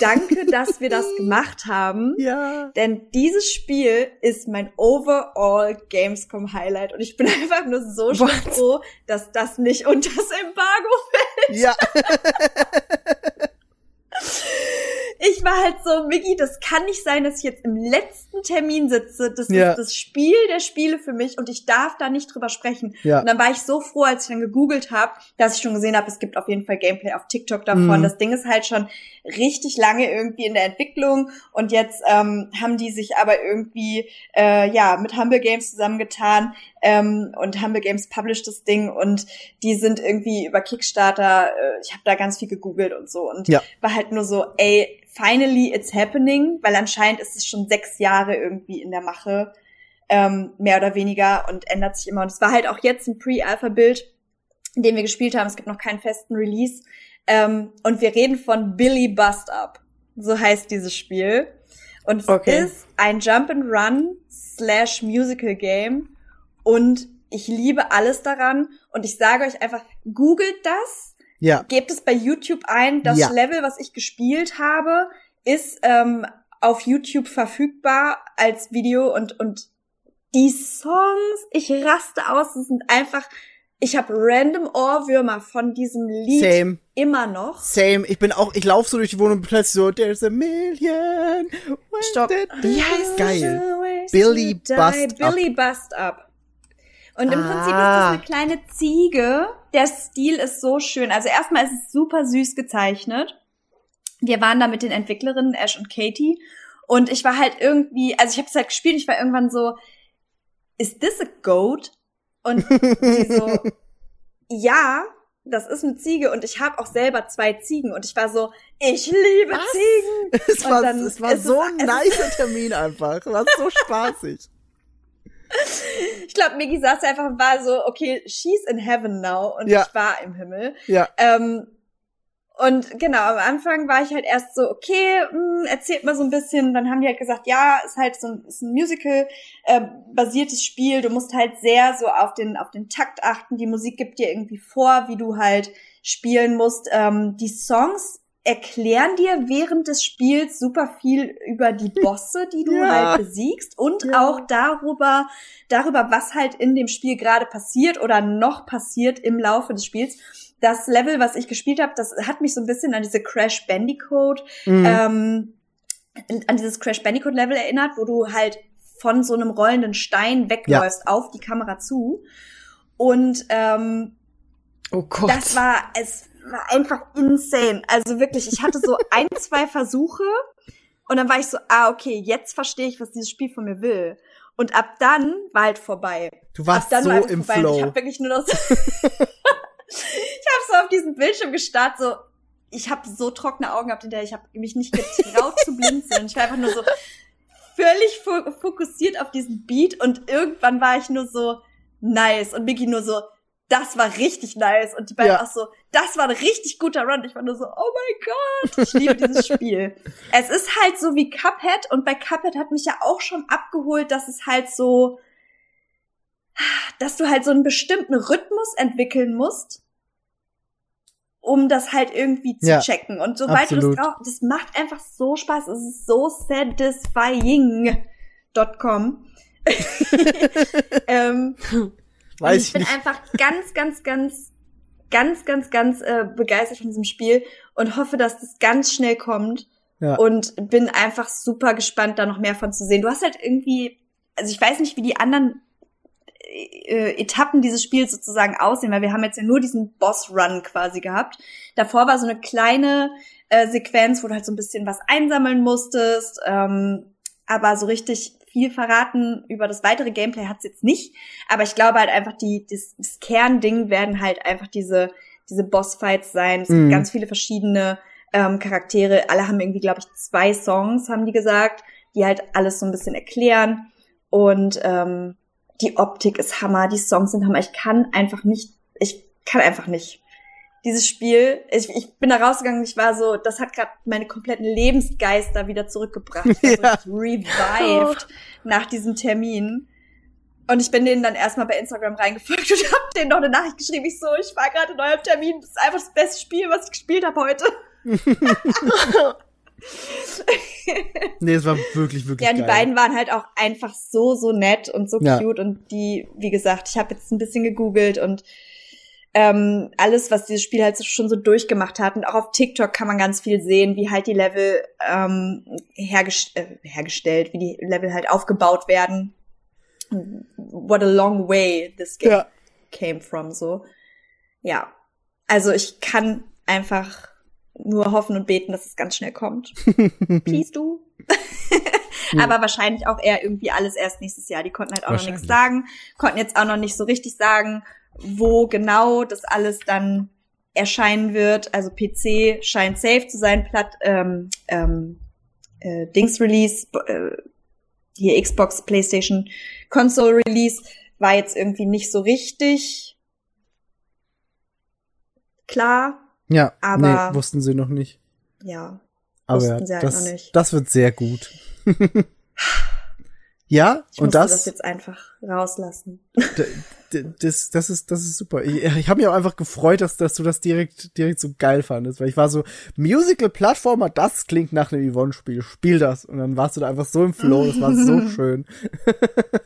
D: danke, dass wir das gemacht haben.
B: Ja.
D: Denn dieses Spiel ist mein overall Gamescom Highlight. Und ich bin einfach nur so froh, dass das nicht unter das Embargo
B: Ja.
D: Ich war halt so, Miggi, das kann nicht sein, dass ich jetzt im letzten Termin sitze. Das
B: Ja.
D: ist das Spiel der Spiele für mich und ich darf da nicht drüber sprechen.
B: Ja.
D: Und dann war ich so froh, als ich dann gegoogelt habe, dass ich schon gesehen habe, es gibt auf jeden Fall Gameplay auf TikTok davon.
B: Mhm.
D: Das Ding ist halt schon richtig lange irgendwie in der Entwicklung und jetzt ähm, haben die sich aber irgendwie äh, ja mit Humble Games zusammengetan ähm, und Humble Games published das Ding und die sind irgendwie über Kickstarter. Äh, ich habe da ganz viel gegoogelt und so und
B: Ja.
D: war halt nur so, ey, finally it's happening, weil anscheinend ist es schon sechs Jahre irgendwie in der Mache, ähm, mehr oder weniger und ändert sich immer. Und es war halt auch jetzt ein Pre-Alpha-Bild, in dem wir gespielt haben. Es gibt noch keinen festen Release. Ähm, und wir reden von Billy Bust Up. So heißt dieses Spiel. Und es
C: Okay.
D: ist ein Jump and Run slash Musical Game. Und ich liebe alles daran. Und ich sage euch einfach, googelt das
B: Ja.
D: gebt es bei YouTube ein. Das
B: Ja.
D: Level, was ich gespielt habe, ist ähm, auf YouTube verfügbar als Video und und die Songs, ich raste aus, es sind einfach, ich habe random Ohrwürmer von diesem Lied
B: Same.
D: immer noch.
B: Same. Ich bin auch, ich laufe so durch die Wohnung und plötzlich so, there's a million.
D: Stopp. Wie heißt
B: Geil. Billy Bust Up.
D: Billy Bust Up. Und im Prinzip ist
C: Ah.
D: das eine kleine Ziege. Der Stil ist so schön. Also erstmal ist es super süß gezeichnet. Wir waren da mit den Entwicklerinnen Ash und Katie und ich war halt irgendwie, also ich habe es halt gespielt, ich war irgendwann so, is this a goat? Und sie so, ja, das ist eine Ziege und ich habe auch selber zwei Ziegen und ich war so, ich liebe Ziegen.
B: Es
D: Und
B: war,
D: dann
B: es war
D: ist
B: so
D: es-
B: ein
D: es
B: nicer Termin einfach. Es war so spaßig.
D: Ich glaube, Miggy saß einfach und war so, okay, she's in heaven now und
B: Ja.
D: ich war im Himmel.
B: Ja.
D: Ähm, und genau, am Anfang war ich halt erst so, okay, mh, erzählt mal so ein bisschen. Dann haben die halt gesagt, ja, ist halt so ein, ist ein Musical-basiertes Spiel. Du musst halt sehr so auf den, auf den Takt achten. Die Musik gibt dir irgendwie vor, wie du halt spielen musst. Ähm, die Songs erklären dir während des Spiels super viel über die Bosse, die du
B: Ja.
D: halt besiegst und
B: Ja.
D: auch darüber, darüber, was halt in dem Spiel gerade passiert oder noch passiert im Laufe des Spiels. Das Level, was ich gespielt habe, das hat mich so ein bisschen an diese Crash Bandicoot,
B: Mhm.
D: ähm, an dieses Crash Bandicoot Level erinnert, wo du halt von so einem rollenden Stein wegläufst auf die Kamera zu. Und ähm,
C: Oh Gott.
D: das war, es einfach insane. Also wirklich, ich hatte so ein, zwei Versuche und dann war ich so, ah, okay, jetzt verstehe ich, was dieses Spiel von mir will. Und ab dann war halt vorbei.
B: Du warst so
D: war
B: im
D: vorbei. Und Ich
B: Flow.
D: habe wirklich nur noch so, ich habe so auf diesen Bildschirm gestarrt, so, ich habe so trockene Augen gehabt hinterher, ich habe mich nicht getraut zu blinzeln. Ich war einfach nur so völlig fo fokussiert auf diesen Beat und irgendwann war ich nur so, nice. Und Mickey nur so, das war richtig nice. Und die beiden
B: Ja.
D: auch so, das war ein richtig guter Run. Ich war nur so, oh mein Gott, ich liebe dieses Spiel. Es ist halt so wie Cuphead und bei Cuphead hat mich ja auch schon abgeholt, dass es halt so, dass du halt so einen bestimmten Rhythmus entwickeln musst, um das halt irgendwie zu
B: Ja,
D: checken. Und sobald du das drauf, das macht einfach so Spaß. Es ist so satisfying.com. ähm,
B: Weiß
D: ich
B: ich
D: bin
B: nicht.
D: einfach ganz, ganz, ganz, ganz, ganz, ganz äh, begeistert von diesem Spiel und hoffe, dass das ganz schnell kommt.
B: Ja.
D: Und bin einfach super gespannt, da noch mehr von zu sehen. Du hast halt irgendwie, also ich weiß nicht, wie die anderen äh, Etappen dieses Spiels sozusagen aussehen, weil wir haben jetzt ja nur diesen Boss-Run quasi gehabt. Davor war so eine kleine äh, Sequenz, wo du halt so ein bisschen was einsammeln musstest, ähm, aber so richtig viel verraten über das weitere Gameplay hat's jetzt nicht. Aber ich glaube halt einfach, die, das, das Kernding werden halt einfach diese, diese Bossfights sein. Es
B: Mhm.
D: gibt ganz viele verschiedene ähm, Charaktere. Alle haben irgendwie, glaube ich, zwei Songs, haben die gesagt, die halt alles so ein bisschen erklären. Und ähm, die Optik ist Hammer, die Songs sind Hammer. Ich kann einfach nicht, ich kann einfach nicht. Dieses Spiel, ich, ich bin da rausgegangen, ich war so, das hat gerade meine kompletten Lebensgeister wieder zurückgebracht. Ich war
B: Ja.
D: revived nach diesem Termin. Und ich bin denen dann erstmal bei Instagram reingefolgt und hab denen noch eine Nachricht geschrieben. Ich so, ich war gerade in eurem Termin, das ist einfach das beste Spiel, was ich gespielt habe heute.
B: Nee, es war wirklich, wirklich
D: Ja, die
B: geil.
D: beiden waren halt auch einfach so, so nett und so
B: Ja.
D: cute. Und die, wie gesagt, ich habe jetzt ein bisschen gegoogelt und ähm, alles, was dieses Spiel halt schon so durchgemacht hat. Und auch auf TikTok kann man ganz viel sehen, wie halt die Level ähm, hergest äh, hergestellt, wie die Level halt aufgebaut werden. What a long way this game
B: Ja.
D: came from, so. Ja. Also ich kann einfach nur hoffen und beten, dass es ganz schnell kommt. Please du. Aber wahrscheinlich auch eher irgendwie alles erst nächstes Jahr. Die konnten halt auch noch nichts sagen, konnten jetzt auch noch nicht so richtig sagen, wo genau das alles dann erscheinen wird. Also PC scheint safe zu sein, Platt, ähm, ähm, äh, Dings Release, äh, hier Xbox, PlayStation, Console Release war jetzt irgendwie nicht so richtig klar.
B: Ja,
D: Aber-
B: nee, wussten sie noch nicht.
D: Ja,
B: Aber
D: Wussten
B: ja,
D: sie halt
B: das, das wird sehr gut. ja,
D: ich
B: und das,
D: das jetzt einfach rauslassen.
B: Das, das ist, das ist super. Ich, ich habe mich auch einfach gefreut, dass, dass du das direkt, direkt so geil fandest, weil ich war so, Musical-Plattformer, das klingt nach einem Yvonne-Spiel, spiel das. Und dann warst du da einfach so im Flow, das war so schön.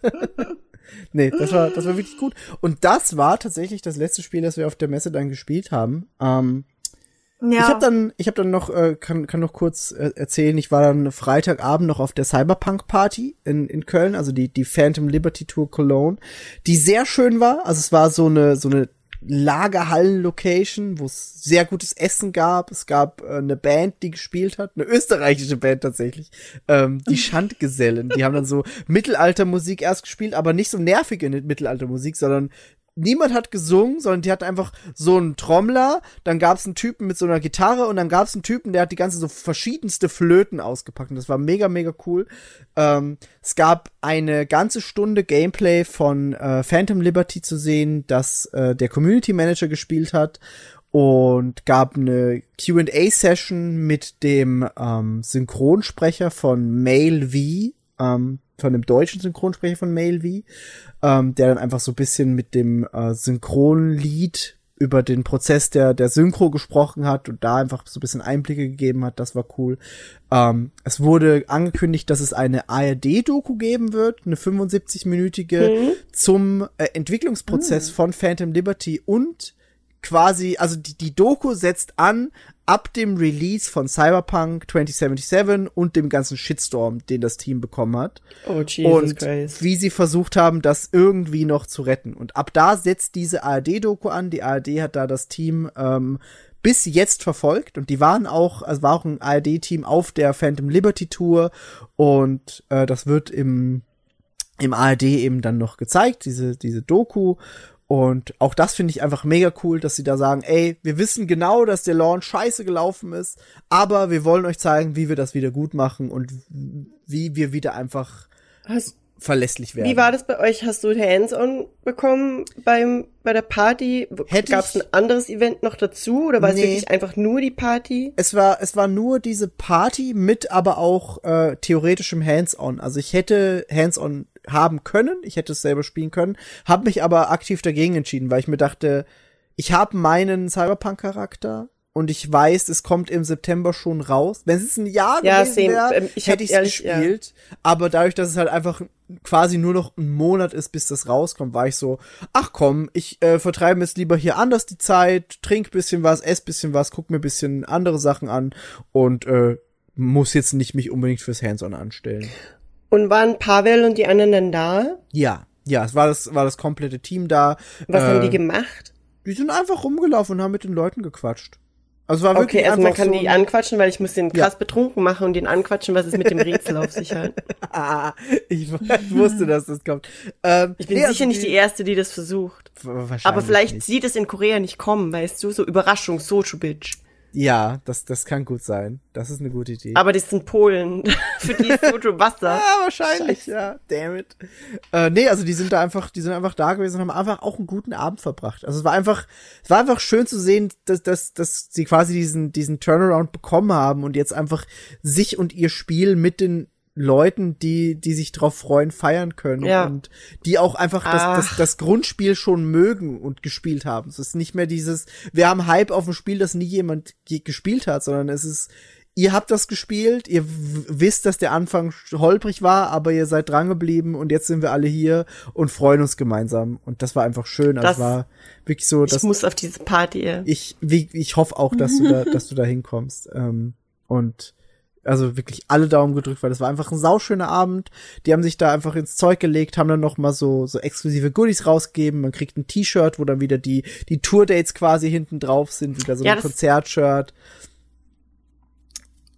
B: nee, das war, das war wirklich gut. Und das war tatsächlich das letzte Spiel, das wir auf der Messe dann gespielt haben. Ähm,
D: Ja.
B: Ich habe dann, ich habe dann noch, äh, kann, kann noch kurz äh, erzählen. Ich war dann Freitagabend noch auf der Cyberpunk Party in, in Köln, also die die Phantom Liberty Tour Cologne, die sehr schön war. Also es war so eine so eine Lagerhallen-Location, wo es sehr gutes Essen gab. Es gab äh, eine Band, die gespielt hat, eine österreichische Band tatsächlich, ähm, die Schandgesellen. Die haben dann so Mittelaltermusik erst gespielt, aber nicht so nervige Mittelaltermusik, sondern niemand hat gesungen, sondern die hatten einfach so einen Trommler, dann gab es einen Typen mit so einer Gitarre und dann gab es einen Typen, der hat die ganze so verschiedenste Flöten ausgepackt und das war mega, mega cool. Ähm, es gab eine ganze Stunde Gameplay von äh, Phantom Liberty zu sehen, das äh, der Community Manager gespielt hat und gab eine Q&A-Session mit dem ähm, Synchronsprecher von Mail V, ähm, von dem deutschen Synchronsprecher von Mail V, ähm, der dann einfach so ein bisschen mit dem äh, Synchronlied über den Prozess der, der Synchro gesprochen hat und da einfach so ein bisschen Einblicke gegeben hat. Das war cool. Ähm, es wurde angekündigt, dass es eine ARD-Doku geben wird, eine 75-minütige zum äh, Entwicklungsprozess von Phantom Liberty und quasi, also die, die Doku setzt an ab dem Release von Cyberpunk 2077 und dem ganzen Shitstorm, den das Team bekommen hat
C: Oh, Jesus
B: und
C: Christ.
B: wie sie versucht haben, das irgendwie noch zu retten. Und ab da setzt diese ARD-Doku an. Die ARD hat da das Team ähm, bis jetzt verfolgt und die waren auch, also war auch ein ARD-Team auf der Phantom Liberty Tour und äh, das wird im im ARD eben dann noch gezeigt, diese diese Doku und auch das finde ich einfach mega cool, dass sie da sagen, ey, wir wissen genau, dass der Launch scheiße gelaufen ist, aber wir wollen euch zeigen, wie wir das wieder gut machen und wie wir wieder einfach
C: Hast,
B: verlässlich werden.
C: Wie war das bei euch? Hast du Hands-on bekommen beim, bei der Party? Gab es ein anderes Event noch dazu oder war es
B: Nee.
C: wirklich einfach nur die Party?
B: Es war, es war nur diese Party mit aber auch äh, theoretischem Hands-on. Also ich hätte Hands-on haben können, ich hätte es selber spielen können, habe mich aber aktiv dagegen entschieden, weil ich mir dachte, ich habe meinen Cyberpunk-Charakter und ich weiß, es kommt im September schon raus. Wenn es ein Jahr
C: Ja,
B: gewesen wäre,
C: Ähm, ich
B: hätte ich es
C: ehrlich- ja.
B: gespielt. Aber dadurch, dass es halt einfach quasi nur noch ein Monat ist, bis das rauskommt, war ich so, ach komm, ich äh, vertreibe jetzt lieber hier anders die Zeit, trink bisschen was, ess bisschen was, guck mir bisschen andere Sachen an und äh, muss jetzt nicht mich unbedingt fürs Hands-on anstellen.
C: Und waren Pavel und die anderen dann da?
B: Ja, ja, es war das, war das komplette Team da.
C: Was
B: äh,
C: haben die gemacht?
B: Die sind einfach rumgelaufen und haben mit den Leuten gequatscht. Also war wirklich
C: Okay, also man kann
B: so
C: die anquatschen, weil ich muss den krass betrunken machen und den anquatschen, was es mit dem Rätsel auf sich hat.
B: Ah, ich wusste, dass das kommt. Ähm,
C: Ich bin
B: nee,
C: sicher
B: also
C: nicht die Erste, die das versucht.
B: Wahrscheinlich
C: Aber vielleicht
B: nicht.
C: sieht es in Korea nicht kommen, weißt du? So Überraschung, Social Bitch.
B: Ja, das, das kann gut sein. Das ist eine gute Idee.
C: Aber das sind Polen. Für die ist Sojo Wasser.
B: ja, wahrscheinlich, ja. Damn it. Äh, nee, also die sind da einfach, die sind einfach da gewesen und haben einfach auch einen guten Abend verbracht. Also es war einfach, es war einfach schön zu sehen, dass, dass, dass sie quasi diesen, diesen Turnaround bekommen haben und jetzt einfach sich und ihr Spiel mit den Leuten, die, die sich drauf freuen, feiern können
C: Ja.
B: und die auch einfach das, das,
C: Ach.
B: das Grundspiel schon mögen und gespielt haben. Es ist nicht mehr dieses, wir haben Hype auf ein Spiel, das nie jemand je gespielt hat, sondern es ist, ihr habt das gespielt, ihr wisst, dass der Anfang holprig war, aber ihr seid dran geblieben und jetzt sind wir alle hier und freuen uns gemeinsam. Und das war einfach schön. Also
C: Das-
B: war wirklich so,
C: Ich muss auf diese Party.
B: ich, wie, ich hoffe auch, dass du da, dass du da hinkommst. Ähm, und also wirklich alle Daumen gedrückt, weil das war einfach ein sauschöner Abend. Die haben sich da einfach ins Zeug gelegt, haben dann noch mal so so exklusive Goodies rausgegeben. Man kriegt ein T-Shirt, wo dann wieder die die Tour-Dates quasi hinten drauf sind, wieder so
C: Ja,
B: ein Konzertshirt.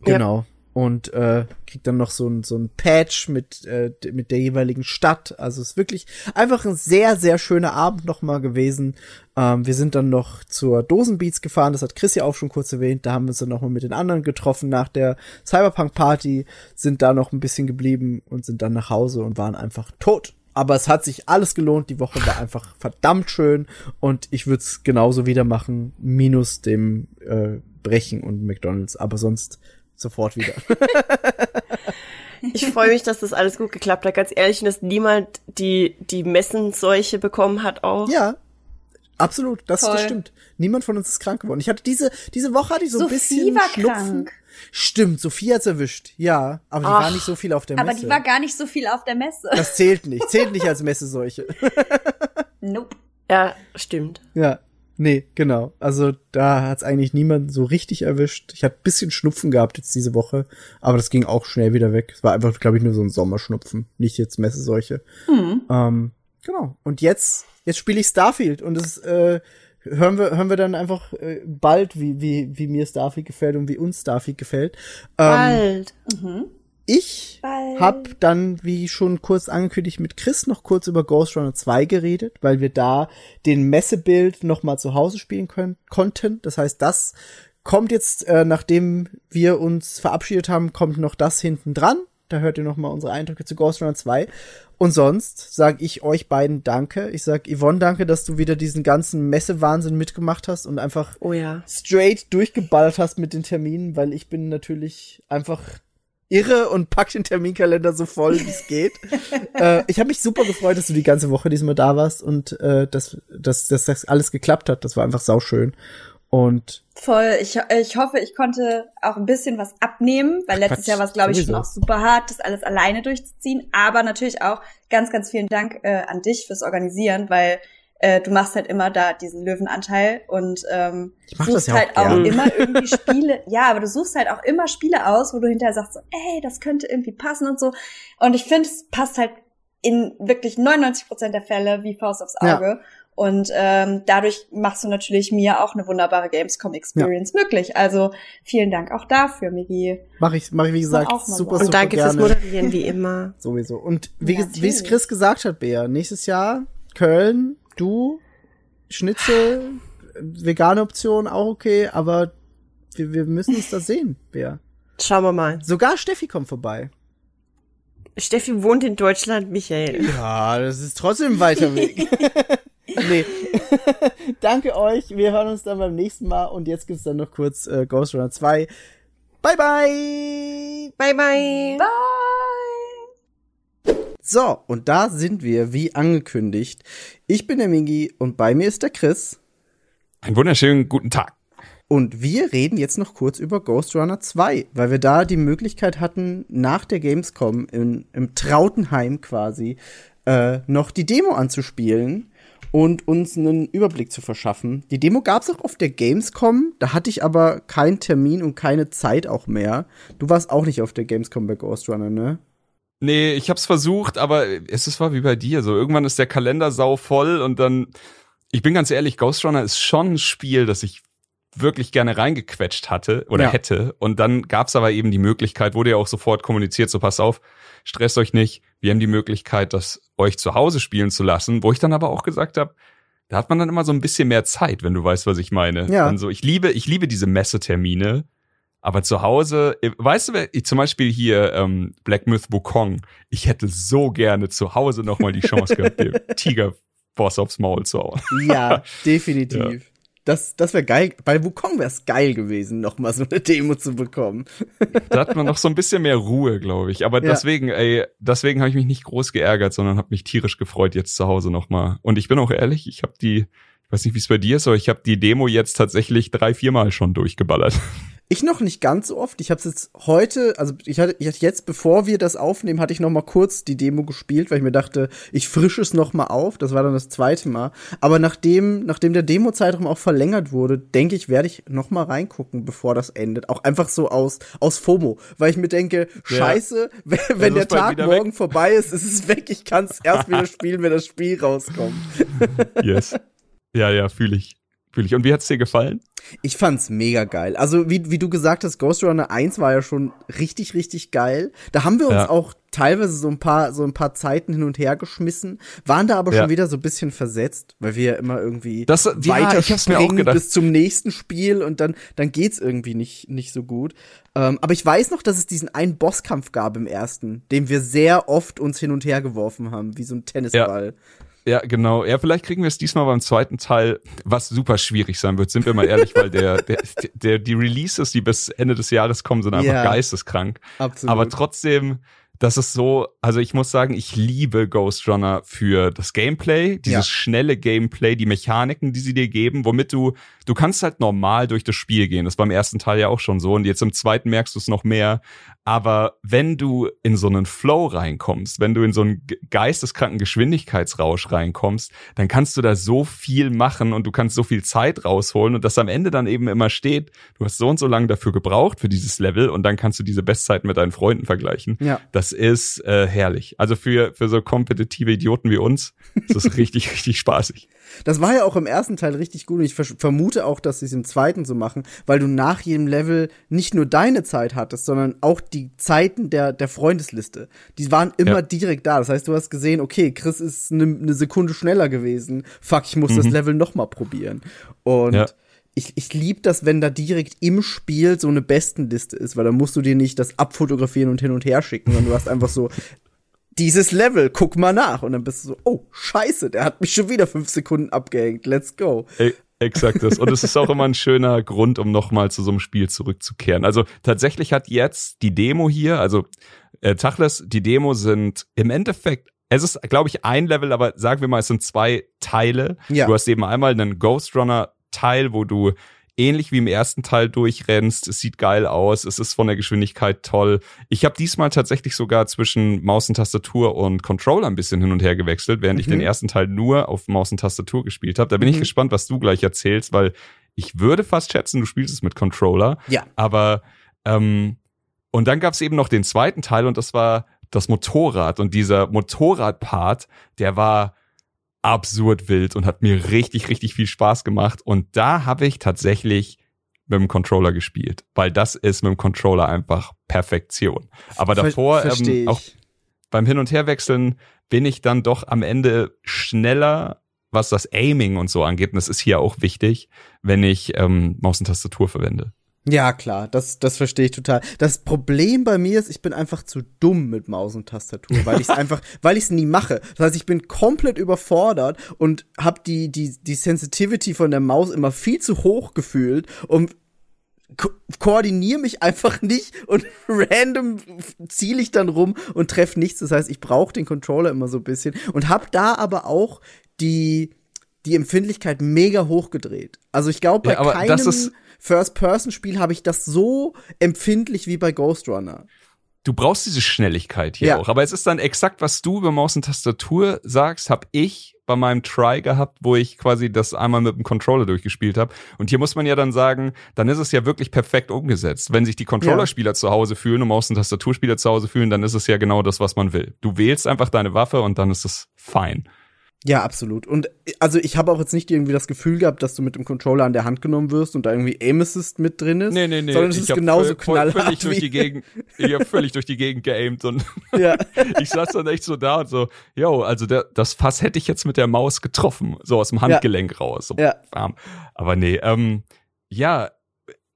C: Ja.
B: Und äh, kriegt dann noch so ein, so ein Patch mit, äh, mit der jeweiligen Stadt. Also es ist wirklich einfach ein sehr, sehr schöner Abend nochmal gewesen. Ähm, wir sind dann noch zur Dosenbeats gefahren, das hat Chris ja auch schon kurz erwähnt. Da haben wir uns dann nochmal mit den anderen getroffen nach der Cyberpunk-Party, sind da noch ein bisschen geblieben und sind dann nach Hause und waren einfach tot. Aber es hat sich alles gelohnt. Die Woche war einfach verdammt schön und ich würde es genauso wieder machen, minus dem äh, Brechen und McDonalds. Aber sonst sofort wieder.
C: Ich freue mich, dass das alles gut geklappt hat. Ganz ehrlich, und dass niemand die, die Messenseuche bekommen hat auch.
B: Ja, absolut. Das, das stimmt. Niemand von uns ist krank geworden. Ich hatte diese, diese Woche hatte ich so ein
D: Sophie
B: bisschen
D: war
B: Schnupfen.
D: krank.
B: Stimmt, Sophie hat's erwischt. Ja, aber die
C: Ach.
B: war nicht so viel auf der
D: Aber
B: Messe.
D: die war gar nicht so viel auf der Messe.
B: das zählt nicht. Zählt nicht als Messeseuche.
D: Nope.
C: Ja, stimmt.
B: ja. Nee, genau. Also da hat's eigentlich niemanden so richtig erwischt. Ich ein bisschen Schnupfen gehabt jetzt diese Woche, aber das ging auch schnell wieder weg. Es war einfach, glaube ich, nur so ein Sommerschnupfen, nicht jetzt Messeseuche.
D: Hm.
B: Ähm, genau. Und jetzt, jetzt spiele ich Starfield und es äh, hören wir, hören wir dann einfach äh, bald, wie, wie, wie mir Starfield gefällt und wie uns Starfield gefällt. Ähm,
C: Bald.
B: Ich
D: Bald.
B: hab dann, wie schon kurz angekündigt, mit Chris noch kurz über Ghost Runner 2 geredet, weil wir da den Messebild noch mal zu Hause spielen können, konnten. Das heißt, das kommt jetzt, äh, nachdem wir uns verabschiedet haben, kommt noch das hinten dran. Da hört ihr noch mal unsere Eindrücke zu Ghost Runner 2. Und sonst sage ich euch beiden Danke. Ich sag Yvonne Danke, dass du wieder diesen ganzen Messewahnsinn mitgemacht hast und einfach
C: Oh ja.
B: straight durchgeballert hast mit den Terminen, weil ich bin natürlich einfach irre und pack den Terminkalender so voll, wie es geht. äh, ich habe mich super gefreut, dass du die ganze Woche diesmal da warst und äh, dass, dass, dass das alles geklappt hat. Das war einfach sauschön. Und
D: Voll. Ich, ich hoffe, ich konnte auch ein bisschen was abnehmen, weil letztes
B: Quatsch,
D: Jahr war es, glaube ich, schon auch super hart, das alles alleine durchzuziehen. Aber natürlich auch ganz, ganz vielen Dank äh, an dich fürs Organisieren, weil äh, du machst halt immer da diesen Löwenanteil und ähm,
B: Ich mach das
D: suchst
B: ja auch
D: halt auch
B: gern.
D: immer irgendwie Spiele. Ja, aber du suchst halt auch immer Spiele aus, wo du hinterher sagst so, ey, das könnte irgendwie passen und so. Und ich finde, es passt halt in wirklich 99 Prozent der Fälle wie Faust aufs
B: Ja.
D: Auge. Und ähm, dadurch machst du natürlich mir auch eine wunderbare Gamescom Experience möglich. Also vielen Dank auch dafür, Migi.
B: mache ich, mache ich wie gesagt
D: auch
B: super, super
C: Und danke
B: gerne.
C: fürs Moderieren, wie immer.
B: Sowieso. Und wie,
D: Ja,
B: wie es. Chris gesagt hat, Bea, nächstes Jahr Köln, du, Schnitzel, vegane Option auch okay, aber wir, wir müssen uns da sehen, Bea.
C: Schauen wir mal.
B: Sogar Steffi kommt vorbei.
C: Steffi wohnt in Deutschland, Michael.
B: Ja, das ist trotzdem ein weiter Weg. nee. Danke euch. Wir hören uns dann beim nächsten Mal. Und jetzt gibt's dann noch kurz äh, Ghost Runner 2. Bye, bye.
C: Bye, bye.
B: So, und da sind wir, wie angekündigt. Ich bin der Mingi und bei mir ist der Chris.
E: Einen wunderschönen guten Tag.
B: Und wir reden jetzt noch kurz über Ghost Runner 2, weil wir da die Möglichkeit hatten, nach der Gamescom in, im Trautenheim quasi äh, noch die Demo anzuspielen und uns einen Überblick zu verschaffen. Die Demo gab's auch auf der Gamescom, da hatte ich aber keinen Termin und keine Zeit auch mehr. Du warst auch nicht auf der Gamescom bei Ghost Runner, ne?
E: Nee, ich hab's versucht, aber es ist war wie bei dir. So irgendwann ist der Kalender sau voll und dann. Ich bin ganz ehrlich, Ghost Runner ist schon ein Spiel, das ich wirklich gerne reingequetscht hatte oder
B: Ja.
E: hätte. Und dann gab's aber eben die Möglichkeit, wurde ja auch sofort kommuniziert, so pass auf, stresst euch nicht. Wir haben die Möglichkeit, das euch zu Hause spielen zu lassen, wo ich dann aber auch gesagt habe, da hat man dann immer so ein bisschen mehr Zeit, wenn du weißt, was ich meine.
B: Ja.
E: Dann so, ich liebe, ich liebe diese Messetermine, aber zu Hause, äh, weißt du, ich, zum Beispiel hier ähm, Black Myth Wukong, ich hätte so gerne zu Hause nochmal die Chance gehabt, dem Tiger-Boss aufs Maul zu hauen.
B: Ja, definitiv. Das, das wäre geil. Bei Wukong wäre es geil gewesen, noch mal so eine Demo zu bekommen.
E: Da hat man noch so ein bisschen mehr Ruhe, glaube ich. Aber
B: Ja.
E: deswegen, ey, deswegen habe ich mich nicht groß geärgert, sondern habe mich tierisch gefreut jetzt zu Hause nochmal. Und ich bin auch ehrlich, ich habe die, ich weiß nicht, wie es bei dir ist, aber ich habe die Demo jetzt tatsächlich drei, viermal schon durchgeballert.
B: Ich noch nicht ganz so oft. Ich habe es jetzt heute, also ich hatte, ich hatte jetzt, bevor wir das aufnehmen, hatte ich noch mal kurz die Demo gespielt, weil ich mir dachte, ich frische es noch mal auf. Das war dann das zweite Mal. Aber nachdem, nachdem der Demo-Zeitraum auch verlängert wurde, denke ich, werde ich noch mal reingucken, bevor das endet. Auch einfach so aus aus FOMO, weil ich mir denke, Scheiße, wenn, wenn der Tag morgen vorbei ist, ist es weg. Ich kann es erst wieder spielen, wenn das Spiel rauskommt.
E: Yes. ja, ja, fühle ich. Fühle ich. Und wie hat's dir gefallen?
B: Ich fand's mega geil. Also, wie, wie du gesagt hast, Ghost Runner 1 war ja schon richtig, richtig geil. Da haben wir uns
E: Ja.
B: auch teilweise so ein paar, so ein paar Zeiten hin und her geschmissen, waren da aber
E: Ja.
B: schon wieder so ein bisschen versetzt, weil wir ja immer irgendwie
E: Das- ja,
B: weiter
E: ich hab's mir auch
B: springen
E: gedacht.
B: bis zum nächsten Spiel und dann, dann geht's irgendwie nicht, nicht so gut. Ähm, aber ich weiß noch, dass es diesen einen Bosskampf gab im ersten, dem wir sehr oft uns hin und her geworfen haben, wie so ein Tennisball.
E: Ja, genau. Ja, vielleicht kriegen wir es diesmal beim zweiten Teil, was super schwierig sein wird, sind wir mal ehrlich, weil der, der, der, die Releases, die bis Ende des Jahres kommen, sind einfach
B: Ja.
E: geisteskrank.
B: Absolut.
E: Aber trotzdem, das ist so, also ich muss sagen, ich liebe Ghost Runner für das Gameplay, dieses
B: Ja.
E: schnelle Gameplay, die Mechaniken, die sie dir geben, womit du, du kannst halt normal durch das Spiel gehen. Das war im ersten Teil ja auch schon so und jetzt im zweiten merkst du es noch mehr. Aber wenn du in so einen Flow reinkommst, wenn du in so einen ge- geisteskranken Geschwindigkeitsrausch reinkommst, dann kannst du da so viel machen und du kannst so viel Zeit rausholen und das am Ende dann eben immer steht, du hast so und so lange dafür gebraucht für dieses Level und dann kannst du diese Bestzeiten mit deinen Freunden vergleichen.
B: Ja.
E: Das ist äh, herrlich. Also für, für so kompetitive Idioten wie uns ist das richtig, richtig spaßig.
B: Das war ja auch im ersten Teil richtig gut und ich vermute auch, dass sie es im zweiten so machen, weil du nach jedem Level nicht nur deine Zeit hattest, sondern auch die Zeiten der, der Freundesliste. Die waren immer
E: Ja.
B: direkt da. Das heißt, du hast gesehen, okay, Chris ist eine ne Sekunde schneller gewesen. Fuck, ich muss das Level noch mal probieren. Und
E: Ja.
B: Ich, ich lieb das, wenn da direkt im Spiel so eine Bestenliste ist, weil da musst du dir nicht das abfotografieren und hin und her schicken, sondern du hast einfach so dieses Level, guck mal nach. Und dann bist du so, oh, scheiße, der hat mich schon wieder fünf Sekunden abgehängt. Let's go.
E: E exakt das. Und es ist auch immer ein schöner Grund, um nochmal zu so einem Spiel zurückzukehren. Also tatsächlich hat jetzt die Demo hier, also äh, Tachles, die Demo sind im Endeffekt, es ist, glaube ich, ein Level, aber sagen wir mal, es sind zwei Teile.
B: Ja.
E: Du hast eben einmal einen Ghost Runner Teil, wo du ähnlich wie im ersten Teil durchrennst. Es sieht geil aus. Es ist von der Geschwindigkeit toll. Ich habe diesmal tatsächlich sogar zwischen Maus und Tastatur und Controller ein bisschen hin und her gewechselt, während ich
B: Mhm.
E: den ersten Teil nur auf Maus und Tastatur gespielt habe. Da bin ich
B: Mhm.
E: gespannt, was du gleich erzählst, weil ich würde fast schätzen, du spielst es mit Controller.
B: Ja.
E: Aber ähm, und dann gab es eben noch den zweiten Teil und das war das Motorrad. Und dieser Motorrad-Part, der war absurd wild und hat mir richtig, richtig viel Spaß gemacht. Und da habe ich tatsächlich mit dem Controller gespielt, weil das ist mit dem Controller einfach Perfektion. Aber davor, ähm, auch beim Hin- und Herwechseln, bin ich dann doch am Ende schneller, was das Aiming und so angeht. Und das ist hier auch wichtig, wenn ich ähm, Maus und Tastatur verwende.
B: Ja, klar, das, das verstehe ich total. Das Problem bei mir ist, ich bin einfach zu dumm mit Maus und Tastatur, weil ich es einfach, weil ich es nie mache. Das heißt, ich bin komplett überfordert und habe die, die, die Sensitivity von der Maus immer viel zu hoch gefühlt und ko koordiniere mich einfach nicht und random ziele ich dann rum und treffe nichts. Das heißt, ich brauche den Controller immer so ein bisschen und habe da aber auch die die Empfindlichkeit mega hochgedreht. Also ich glaube, bei
E: Ja, aber
B: keinem
E: das ist-
B: First-Person-Spiel habe ich das so empfindlich wie bei Ghost Runner.
E: Du brauchst diese Schnelligkeit hier
B: Ja.
E: auch. Aber es ist dann exakt, was du über Maus und Tastatur sagst, habe ich bei meinem Try gehabt, wo ich quasi das einmal mit dem Controller durchgespielt habe. Und hier muss man ja dann sagen, dann ist es ja wirklich perfekt umgesetzt. Wenn sich die Controllerspieler zu Hause fühlen und Maus- und Tastaturspieler zu Hause fühlen, dann ist es ja genau das, was man will. Du wählst einfach deine Waffe und dann ist es fein.
B: Ja, absolut. Und äh, also ich habe auch jetzt nicht irgendwie das Gefühl gehabt, dass du mit dem Controller an der Hand genommen wirst und da irgendwie Aim Assist mit drin ist. Sondern es ist genauso knallhart.
E: Völlig durch die Gegend, ich habe völlig durch die Gegend geaimt und
B: ja.
E: ich saß dann echt so da und so, yo, also der, das Fass hätte ich jetzt mit der Maus getroffen, so aus dem Handgelenk raus. So
B: Ja.
E: bam. Aber nee, ähm, ja,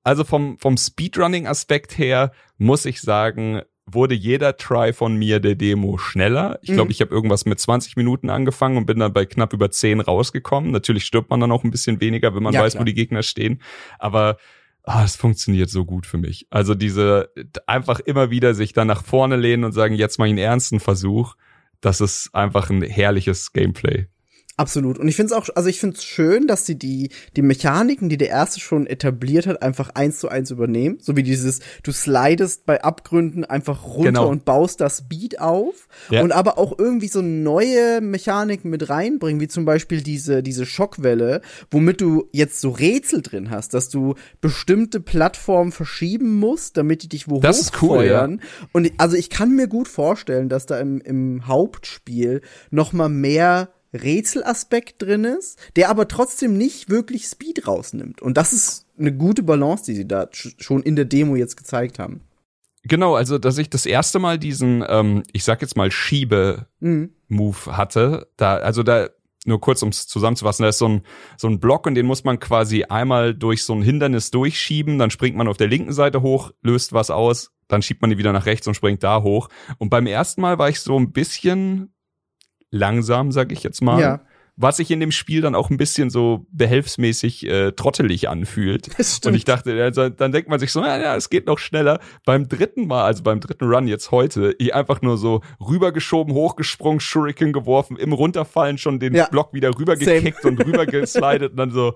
E: also vom, vom Speedrunning-Aspekt her muss ich sagen, wurde jeder Try von mir der Demo schneller. Ich glaube,
B: Mhm.
E: ich habe irgendwas mit 20 Minuten angefangen und bin dann bei knapp über 10 rausgekommen. Natürlich stirbt man dann auch ein bisschen weniger, wenn man
B: Ja,
E: weiß,
B: klar.
E: wo die Gegner stehen. Aber ah, es funktioniert so gut für mich. Also diese einfach immer wieder sich dann nach vorne lehnen und sagen, jetzt mal einen ernsten Versuch. Das ist einfach ein herrliches Gameplay.
B: Absolut. Und ich finde es auch, also ich finde es schön, dass sie die, die Mechaniken, die der erste schon etabliert hat, einfach eins zu eins übernehmen. So wie dieses, du slidest bei Abgründen einfach runter
E: Genau.
B: und baust das Speed auf.
E: Ja.
B: Und aber auch irgendwie so neue Mechaniken mit reinbringen, wie zum Beispiel diese, diese Schockwelle, womit du jetzt so Rätsel drin hast, dass du bestimmte Plattformen verschieben musst, damit die dich wo
E: Das ist cool,
B: hochfeuern. Und also ich kann mir gut vorstellen, dass da im, im Hauptspiel noch mal mehr Rätselaspekt drin ist, der aber trotzdem nicht wirklich Speed rausnimmt. Und das ist eine gute Balance, die sie da sch- schon in der Demo jetzt gezeigt haben.
E: Genau, also dass ich das erste Mal diesen, ähm, ich sag jetzt mal Schiebe
B: Mhm.
E: Move hatte. Da, also da, nur kurz, um es zusammenzufassen, da ist so ein, so ein Block und den muss man quasi einmal durch so ein Hindernis durchschieben, dann springt man auf der linken Seite hoch, löst was aus, dann schiebt man die wieder nach rechts und springt da hoch. Und beim ersten Mal war ich so ein bisschen langsam, sag ich jetzt mal.
B: Ja.
E: Was sich in dem Spiel dann auch ein bisschen so behelfsmäßig äh, trottelig anfühlt. Und ich dachte, also, dann denkt man sich so, ja, ja, es geht noch schneller. Beim dritten Mal, also beim dritten Run jetzt heute, ich einfach nur so rübergeschoben, hochgesprungen, Shuriken geworfen, im Runterfallen schon den
B: Ja.
E: Block wieder rübergekickt und rübergeslidet und dann so,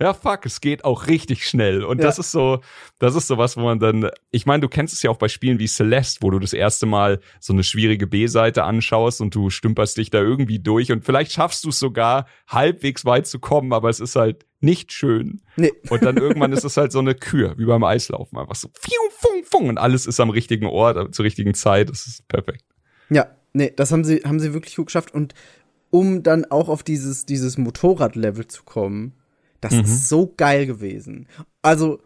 E: ja, fuck, es geht auch richtig schnell. Und
B: Ja.
E: das ist so, das ist so was, wo man dann, ich meine, du kennst es ja auch bei Spielen wie Celeste, wo du das erste Mal so eine schwierige B-Seite anschaust und du stümperst dich da irgendwie durch und vielleicht schaffst du es sogar, halbwegs weit zu kommen, aber es ist halt nicht schön.
B: Nee.
E: Und dann irgendwann ist es halt so eine Kür, wie beim Eislaufen. Einfach so, fiu, fung, fung, und alles ist am richtigen Ort, äh, zur richtigen Zeit. Das ist perfekt.
B: Ja, nee, das haben sie, haben sie wirklich gut geschafft. Und um dann auch auf dieses, dieses Motorrad-Level zu kommen, das
E: Mhm.
B: ist so geil gewesen. Also,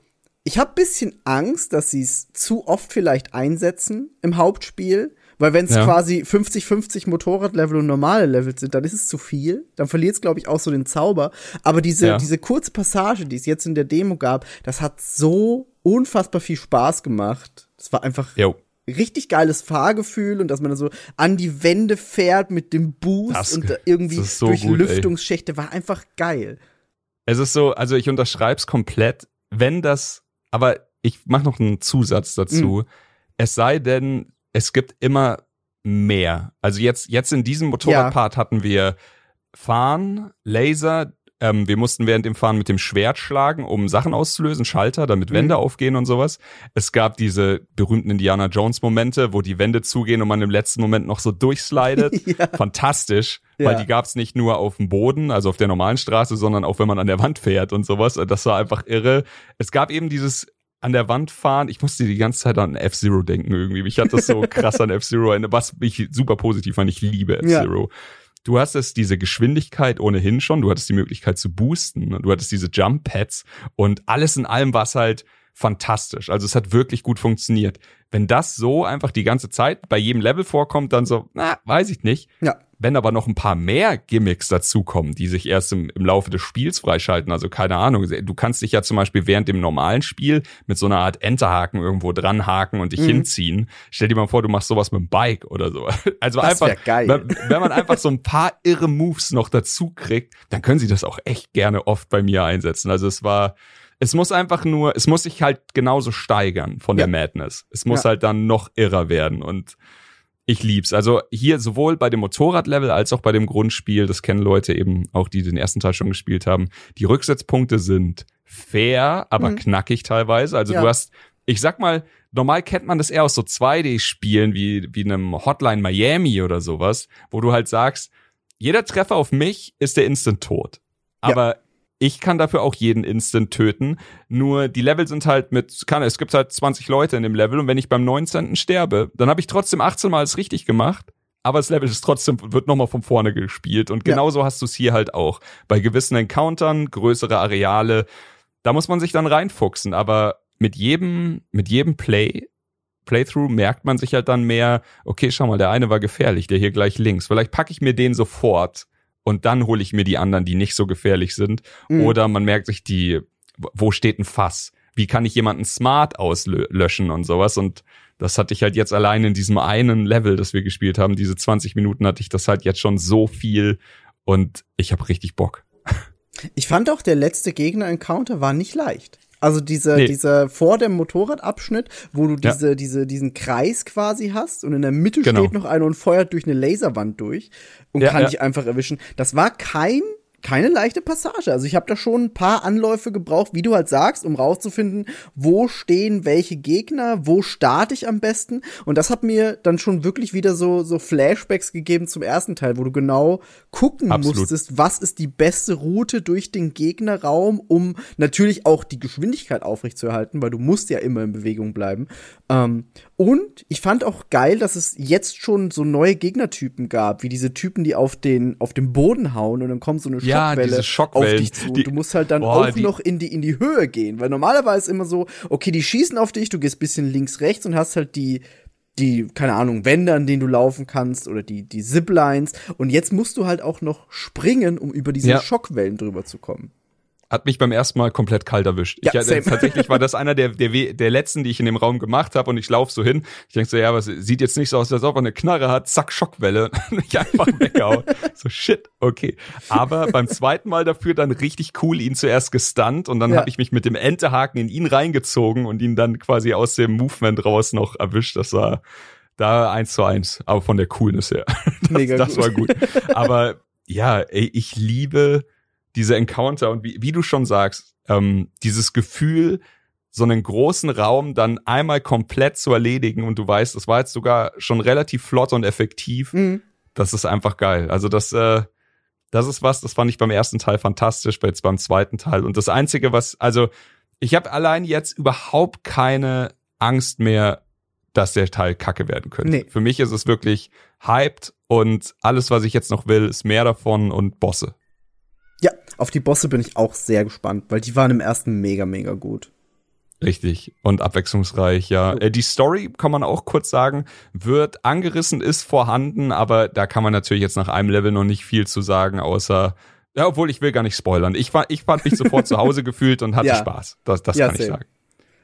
B: ich habe bisschen Angst, dass sie es zu oft vielleicht einsetzen im Hauptspiel. Weil wenn es
E: Ja.
B: quasi 50-50 Motorradlevel und normale Levels sind, dann ist es zu viel. Dann verliert es, glaube ich, auch so den Zauber. Aber diese,
E: Ja.
B: diese kurze Passage, die es jetzt in der Demo gab, das hat so unfassbar viel Spaß gemacht. Das war einfach
E: Jo.
B: richtig geiles Fahrgefühl und dass man dann so an die Wände fährt mit dem Boost
E: Das-
B: und da irgendwie
E: so
B: durch
E: gut, ey.
B: Lüftungsschächte war einfach geil.
E: Es ist so, also ich unterschreib's komplett, wenn das, aber ich mache noch einen Zusatz dazu. Es sei denn, es gibt immer mehr. Also jetzt, jetzt in diesem Motorradpart hatten wir Fahren, Laser, ähm, wir mussten während dem Fahren mit dem Schwert schlagen, um Sachen auszulösen, Schalter, damit Wände
B: Mhm.
E: aufgehen und sowas. Es gab diese berühmten Indiana Jones Momente, wo die Wände zugehen und man im letzten Moment noch so durchslidet.
B: ja.
E: Fantastisch,
B: Ja.
E: weil die gab's nicht nur auf dem Boden, also auf der normalen Straße, sondern auch wenn man an der Wand fährt und sowas. Das war einfach irre. Es gab eben dieses an der Wand fahren. Ich musste die ganze Zeit an F-Zero denken irgendwie. Mich hat das so krass an F-Zero erinnert, was mich super positiv fand. Ich liebe
B: Ja.
E: Du hast es diese Geschwindigkeit ohnehin schon. Du hattest die Möglichkeit zu boosten. Du hattest diese Jump Pads und alles in allem war es halt fantastisch. Also es hat wirklich gut funktioniert. Wenn das so einfach die ganze Zeit bei jedem Level vorkommt, dann so, na, weiß ich nicht.
B: Ja.
E: Wenn aber noch ein paar mehr Gimmicks dazukommen, die sich erst im, im Laufe des Spiels freischalten, also keine Ahnung, du kannst dich ja zum Beispiel während dem normalen Spiel mit so einer Art Enterhaken irgendwo dranhaken und dich
B: Mhm.
E: hinziehen. Stell dir mal vor, du machst sowas mit dem Bike oder so. Also
B: Das
E: einfach,
B: geil.
E: Wenn, wenn man einfach so ein paar irre Moves noch dazu kriegt, dann können sie das auch echt gerne oft bei mir einsetzen. Also es war, es muss einfach nur, es muss sich halt genauso steigern von der
B: Ja.
E: Madness. Es muss
B: Ja.
E: halt dann noch irrer werden und ich lieb's. Also hier sowohl bei dem Motorradlevel als auch bei dem Grundspiel, das kennen Leute eben auch, die den ersten Teil schon gespielt haben. Die Rücksetzpunkte sind fair, aber
B: Mhm.
E: knackig teilweise. Also
B: Ja.
E: du hast, ich sag mal, normal kennt man das eher aus so 2D-Spielen wie, wie einem Hotline Miami oder sowas, wo du halt sagst, jeder Treffer auf mich ist der Instant tot. Aber ich kann dafür auch jeden Instant töten. Nur die Level sind halt mit, kann, es gibt halt 20 Leute in dem Level und wenn ich beim 19. sterbe, dann habe ich trotzdem 18 Mal es richtig gemacht. Aber das Level ist trotzdem, wird nochmal von vorne gespielt. Und
B: Ja.
E: genauso hast du es hier halt auch. Bei gewissen Encountern, größere Areale, da muss man sich dann reinfuchsen. Aber mit jedem, mit jedem Play, Playthrough merkt man sich halt dann mehr, okay, schau mal, der eine war gefährlich, der hier gleich links. Vielleicht packe ich mir den sofort und dann hole ich mir die anderen, die nicht so gefährlich sind.
B: Mhm.
E: Oder man merkt sich die, wo steht ein Fass? Wie kann ich jemanden smart auslöschen und sowas? Und das hatte ich halt jetzt allein in diesem einen Level, das wir gespielt haben, diese 20 Minuten hatte ich das halt jetzt schon so viel und ich habe richtig Bock.
B: Ich fand auch, der letzte Gegner-Encounter war nicht leicht. Also dieser,
E: Nee.
B: dieser vor dem Motorradabschnitt, wo du
E: Ja.
B: diese, diese, diesen Kreis quasi hast und in der Mitte
E: Genau.
B: steht noch einer und feuert durch eine Laserwand durch und
E: Ja,
B: kann
E: ja.
B: dich einfach erwischen. Das war kein keine leichte Passage. Also ich habe da schon ein paar Anläufe gebraucht, wie du halt sagst, um rauszufinden, wo stehen welche Gegner, wo starte ich am besten. Und das hat mir dann schon wirklich wieder so, so Flashbacks gegeben zum ersten Teil, wo du genau gucken
E: Absolut.
B: musstest, was ist die beste Route durch den Gegnerraum, um natürlich auch die Geschwindigkeit aufrechtzuerhalten, weil du musst ja immer in Bewegung bleiben. Ähm, und ich fand auch geil, dass es jetzt schon so neue Gegnertypen gab, wie diese Typen, die auf den, auf den Boden hauen und dann kommt so eine
E: Ja,
B: Schockwelle auf dich zu.
E: die-
B: du musst halt dann
E: Boah,
B: auch
E: die-
B: noch in die, in die Höhe gehen, weil normalerweise immer so, okay, die schießen auf dich, du gehst bisschen links, rechts und hast halt die, die, keine Ahnung, Wände, an denen du laufen kannst oder die, die Ziplines. Und jetzt musst du halt auch noch springen, um über diese
E: Ja.
B: Schockwellen drüber zu kommen.
E: Hat mich beim ersten Mal komplett kalt erwischt.
B: Ja,
E: ich,
B: same.
E: tatsächlich war das einer der, der, der letzten, die ich in dem Raum gemacht habe und ich laufe so hin. Ich denk so, ja, was sieht jetzt nicht so aus, als ob er eine Knarre hat, zack, Schockwelle. Und ich einfach weggehauen. so, shit, okay. Aber beim zweiten Mal dafür dann richtig cool ihn zuerst gestunt und dann
B: Ja.
E: habe ich mich mit dem Entehaken in ihn reingezogen und ihn dann quasi aus dem Movement raus noch erwischt. Das war da eins zu eins, aber von der Coolness her. Das,
B: Mega
E: das
B: gut.
E: war gut. Aber ja, ey, ich liebe diese Encounter und wie, wie du schon sagst, ähm, dieses Gefühl, so einen großen Raum dann einmal komplett zu erledigen und du weißt, das war jetzt sogar schon relativ flott und effektiv.
B: Mhm.
E: Das ist einfach geil. Also das, äh, das ist was, das fand ich beim ersten Teil fantastisch, bei- jetzt beim zweiten Teil. Und das Einzige, was, also ich habe allein jetzt überhaupt keine Angst mehr, dass der Teil kacke werden könnte.
B: Nee.
E: Für mich ist es wirklich hyped und alles, was ich jetzt noch will, ist mehr davon und Bosse.
B: Ja, auf die Bosse bin ich auch sehr gespannt, weil die waren im ersten mega, mega gut.
E: Richtig. Und abwechslungsreich, ja. Äh, Die Story, kann man auch kurz sagen, wird angerissen, ist vorhanden, aber da kann man natürlich jetzt nach einem Level noch nicht viel zu sagen, außer, ja, obwohl ich will gar nicht spoilern. Ich, war, ich fand mich sofort zu Hause gefühlt und hatte
B: Ja.
E: Spaß. Das, das
B: Ja,
E: kann ich
B: same.
E: sagen.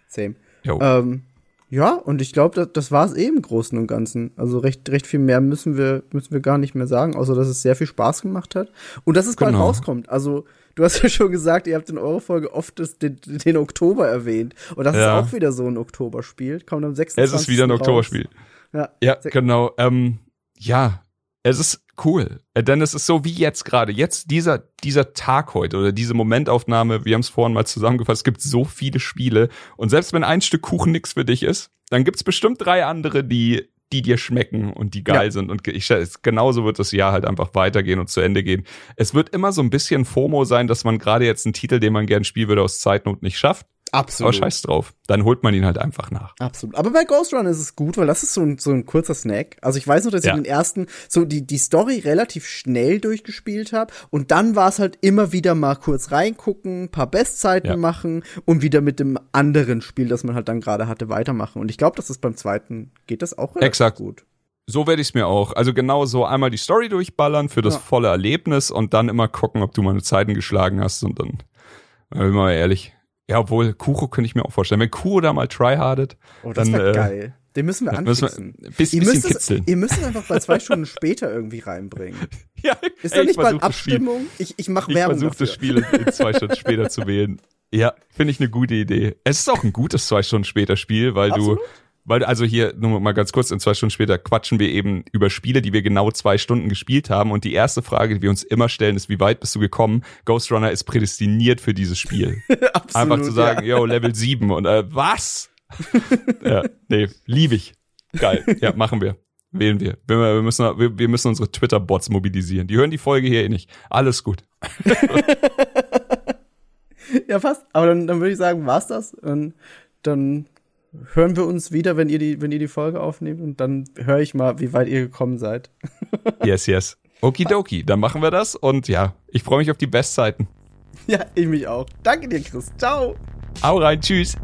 B: Same. Ähm, ja, und ich glaube, das, das war es eh im Großen und Ganzen. Also recht, recht viel mehr müssen wir, müssen wir gar nicht mehr sagen, außer dass es sehr viel Spaß gemacht hat. Und dass es bald
E: Genau.
B: rauskommt. Also, du hast ja schon gesagt, ihr habt in eurer Folge oft das, den, den Oktober erwähnt. Und das
E: Ja.
B: ist auch wieder so ein Oktoberspiel. Kommt am 26.
E: Es ist wieder ein. Oktoberspiel.
B: Ja.
E: Ja, genau. Ähm, ja, es ist cool. Äh, Denn es ist so wie jetzt gerade. Jetzt dieser, dieser Tag heute oder diese Momentaufnahme, wir haben es vorhin mal zusammengefasst, es gibt so viele Spiele. Und selbst wenn ein Stück Kuchen nix für dich ist, dann gibt's bestimmt drei andere, die die dir schmecken und die geil
B: Ja.
E: sind. Und ich, genauso wird das Jahr halt einfach weitergehen und zu Ende gehen. Es wird immer so ein bisschen FOMO sein, dass man gerade jetzt einen Titel, den man gern spielen würde, aus Zeitnot nicht schafft. Aber
B: Absolut.
E: scheiß drauf. Dann holt man ihn halt einfach nach.
B: Absolut. Aber bei Ghost Run ist es gut, weil das ist so ein, so ein kurzer Snack. Also ich weiß noch, dass
E: Ja.
B: ich den ersten, so die, die Story relativ schnell durchgespielt habe. Und dann war es halt immer wieder mal kurz reingucken, paar Bestzeiten
E: Ja.
B: machen und wieder mit dem anderen Spiel, das man halt dann gerade hatte, weitermachen. Und ich glaube, dass es beim zweiten geht das auch relativ
E: Exakt.
B: gut.
E: So werde ich es mir auch. Also genau so einmal die Story durchballern für das
B: Ja.
E: volle Erlebnis und dann immer gucken, ob du mal eine Zeiten geschlagen hast und dann, äh, bin mal ehrlich. Ja, obwohl, Kuro könnte ich mir auch vorstellen. Wenn Kuro da mal tryhardet,
B: Oh, das
E: dann
B: wäre
E: äh,
B: geil. Den müssen wir
E: dann müssen wir
B: anfixen.
E: bisschen,
B: Ihr müsst, es,
E: kitzeln.
B: ihr müsst es einfach bei zwei Stunden später irgendwie reinbringen.
E: Ja,
B: Ist
E: ey,
B: da nicht
E: ich
B: bald Abstimmung? Ich, ich mache
E: Ich
B: Werbung
E: versuche
B: dafür.
E: das Spiel in zwei Stunden später zu wählen. Ja, finde ich eine gute Idee. Es ist auch ein gutes zwei Stunden später Spiel, weil
B: Absolut.
E: du, weil also hier nur mal ganz kurz in zwei Stunden später quatschen wir eben über Spiele, die wir genau zwei Stunden gespielt haben. Und die erste Frage, die wir uns immer stellen, ist: Wie weit bist du gekommen? Ghost Runner ist prädestiniert für dieses Spiel.
B: Absolut,
E: Einfach zu sagen,
B: ja.
E: yo, Level 7 und äh, was? ja, nee, lieb ich. Geil. Ja, machen wir. Wählen wir. Wir, wir, müssen, wir, müssen unsere Twitter-Bots mobilisieren. Die hören die Folge hier eh nicht. Alles gut.
B: Ja, fast. Aber dann, dann würde ich sagen, war's das. Und dann hören wir uns wieder, wenn ihr die, wenn ihr die Folge aufnehmt. Und dann höre ich mal, wie weit ihr gekommen seid.
E: Yes, yes. Okidoki, dann machen wir das. Und ja, ich freue mich auf die Bestzeiten.
B: Ja, ich mich auch. Danke dir, Chris. Ciao.
E: Hau rein, tschüss.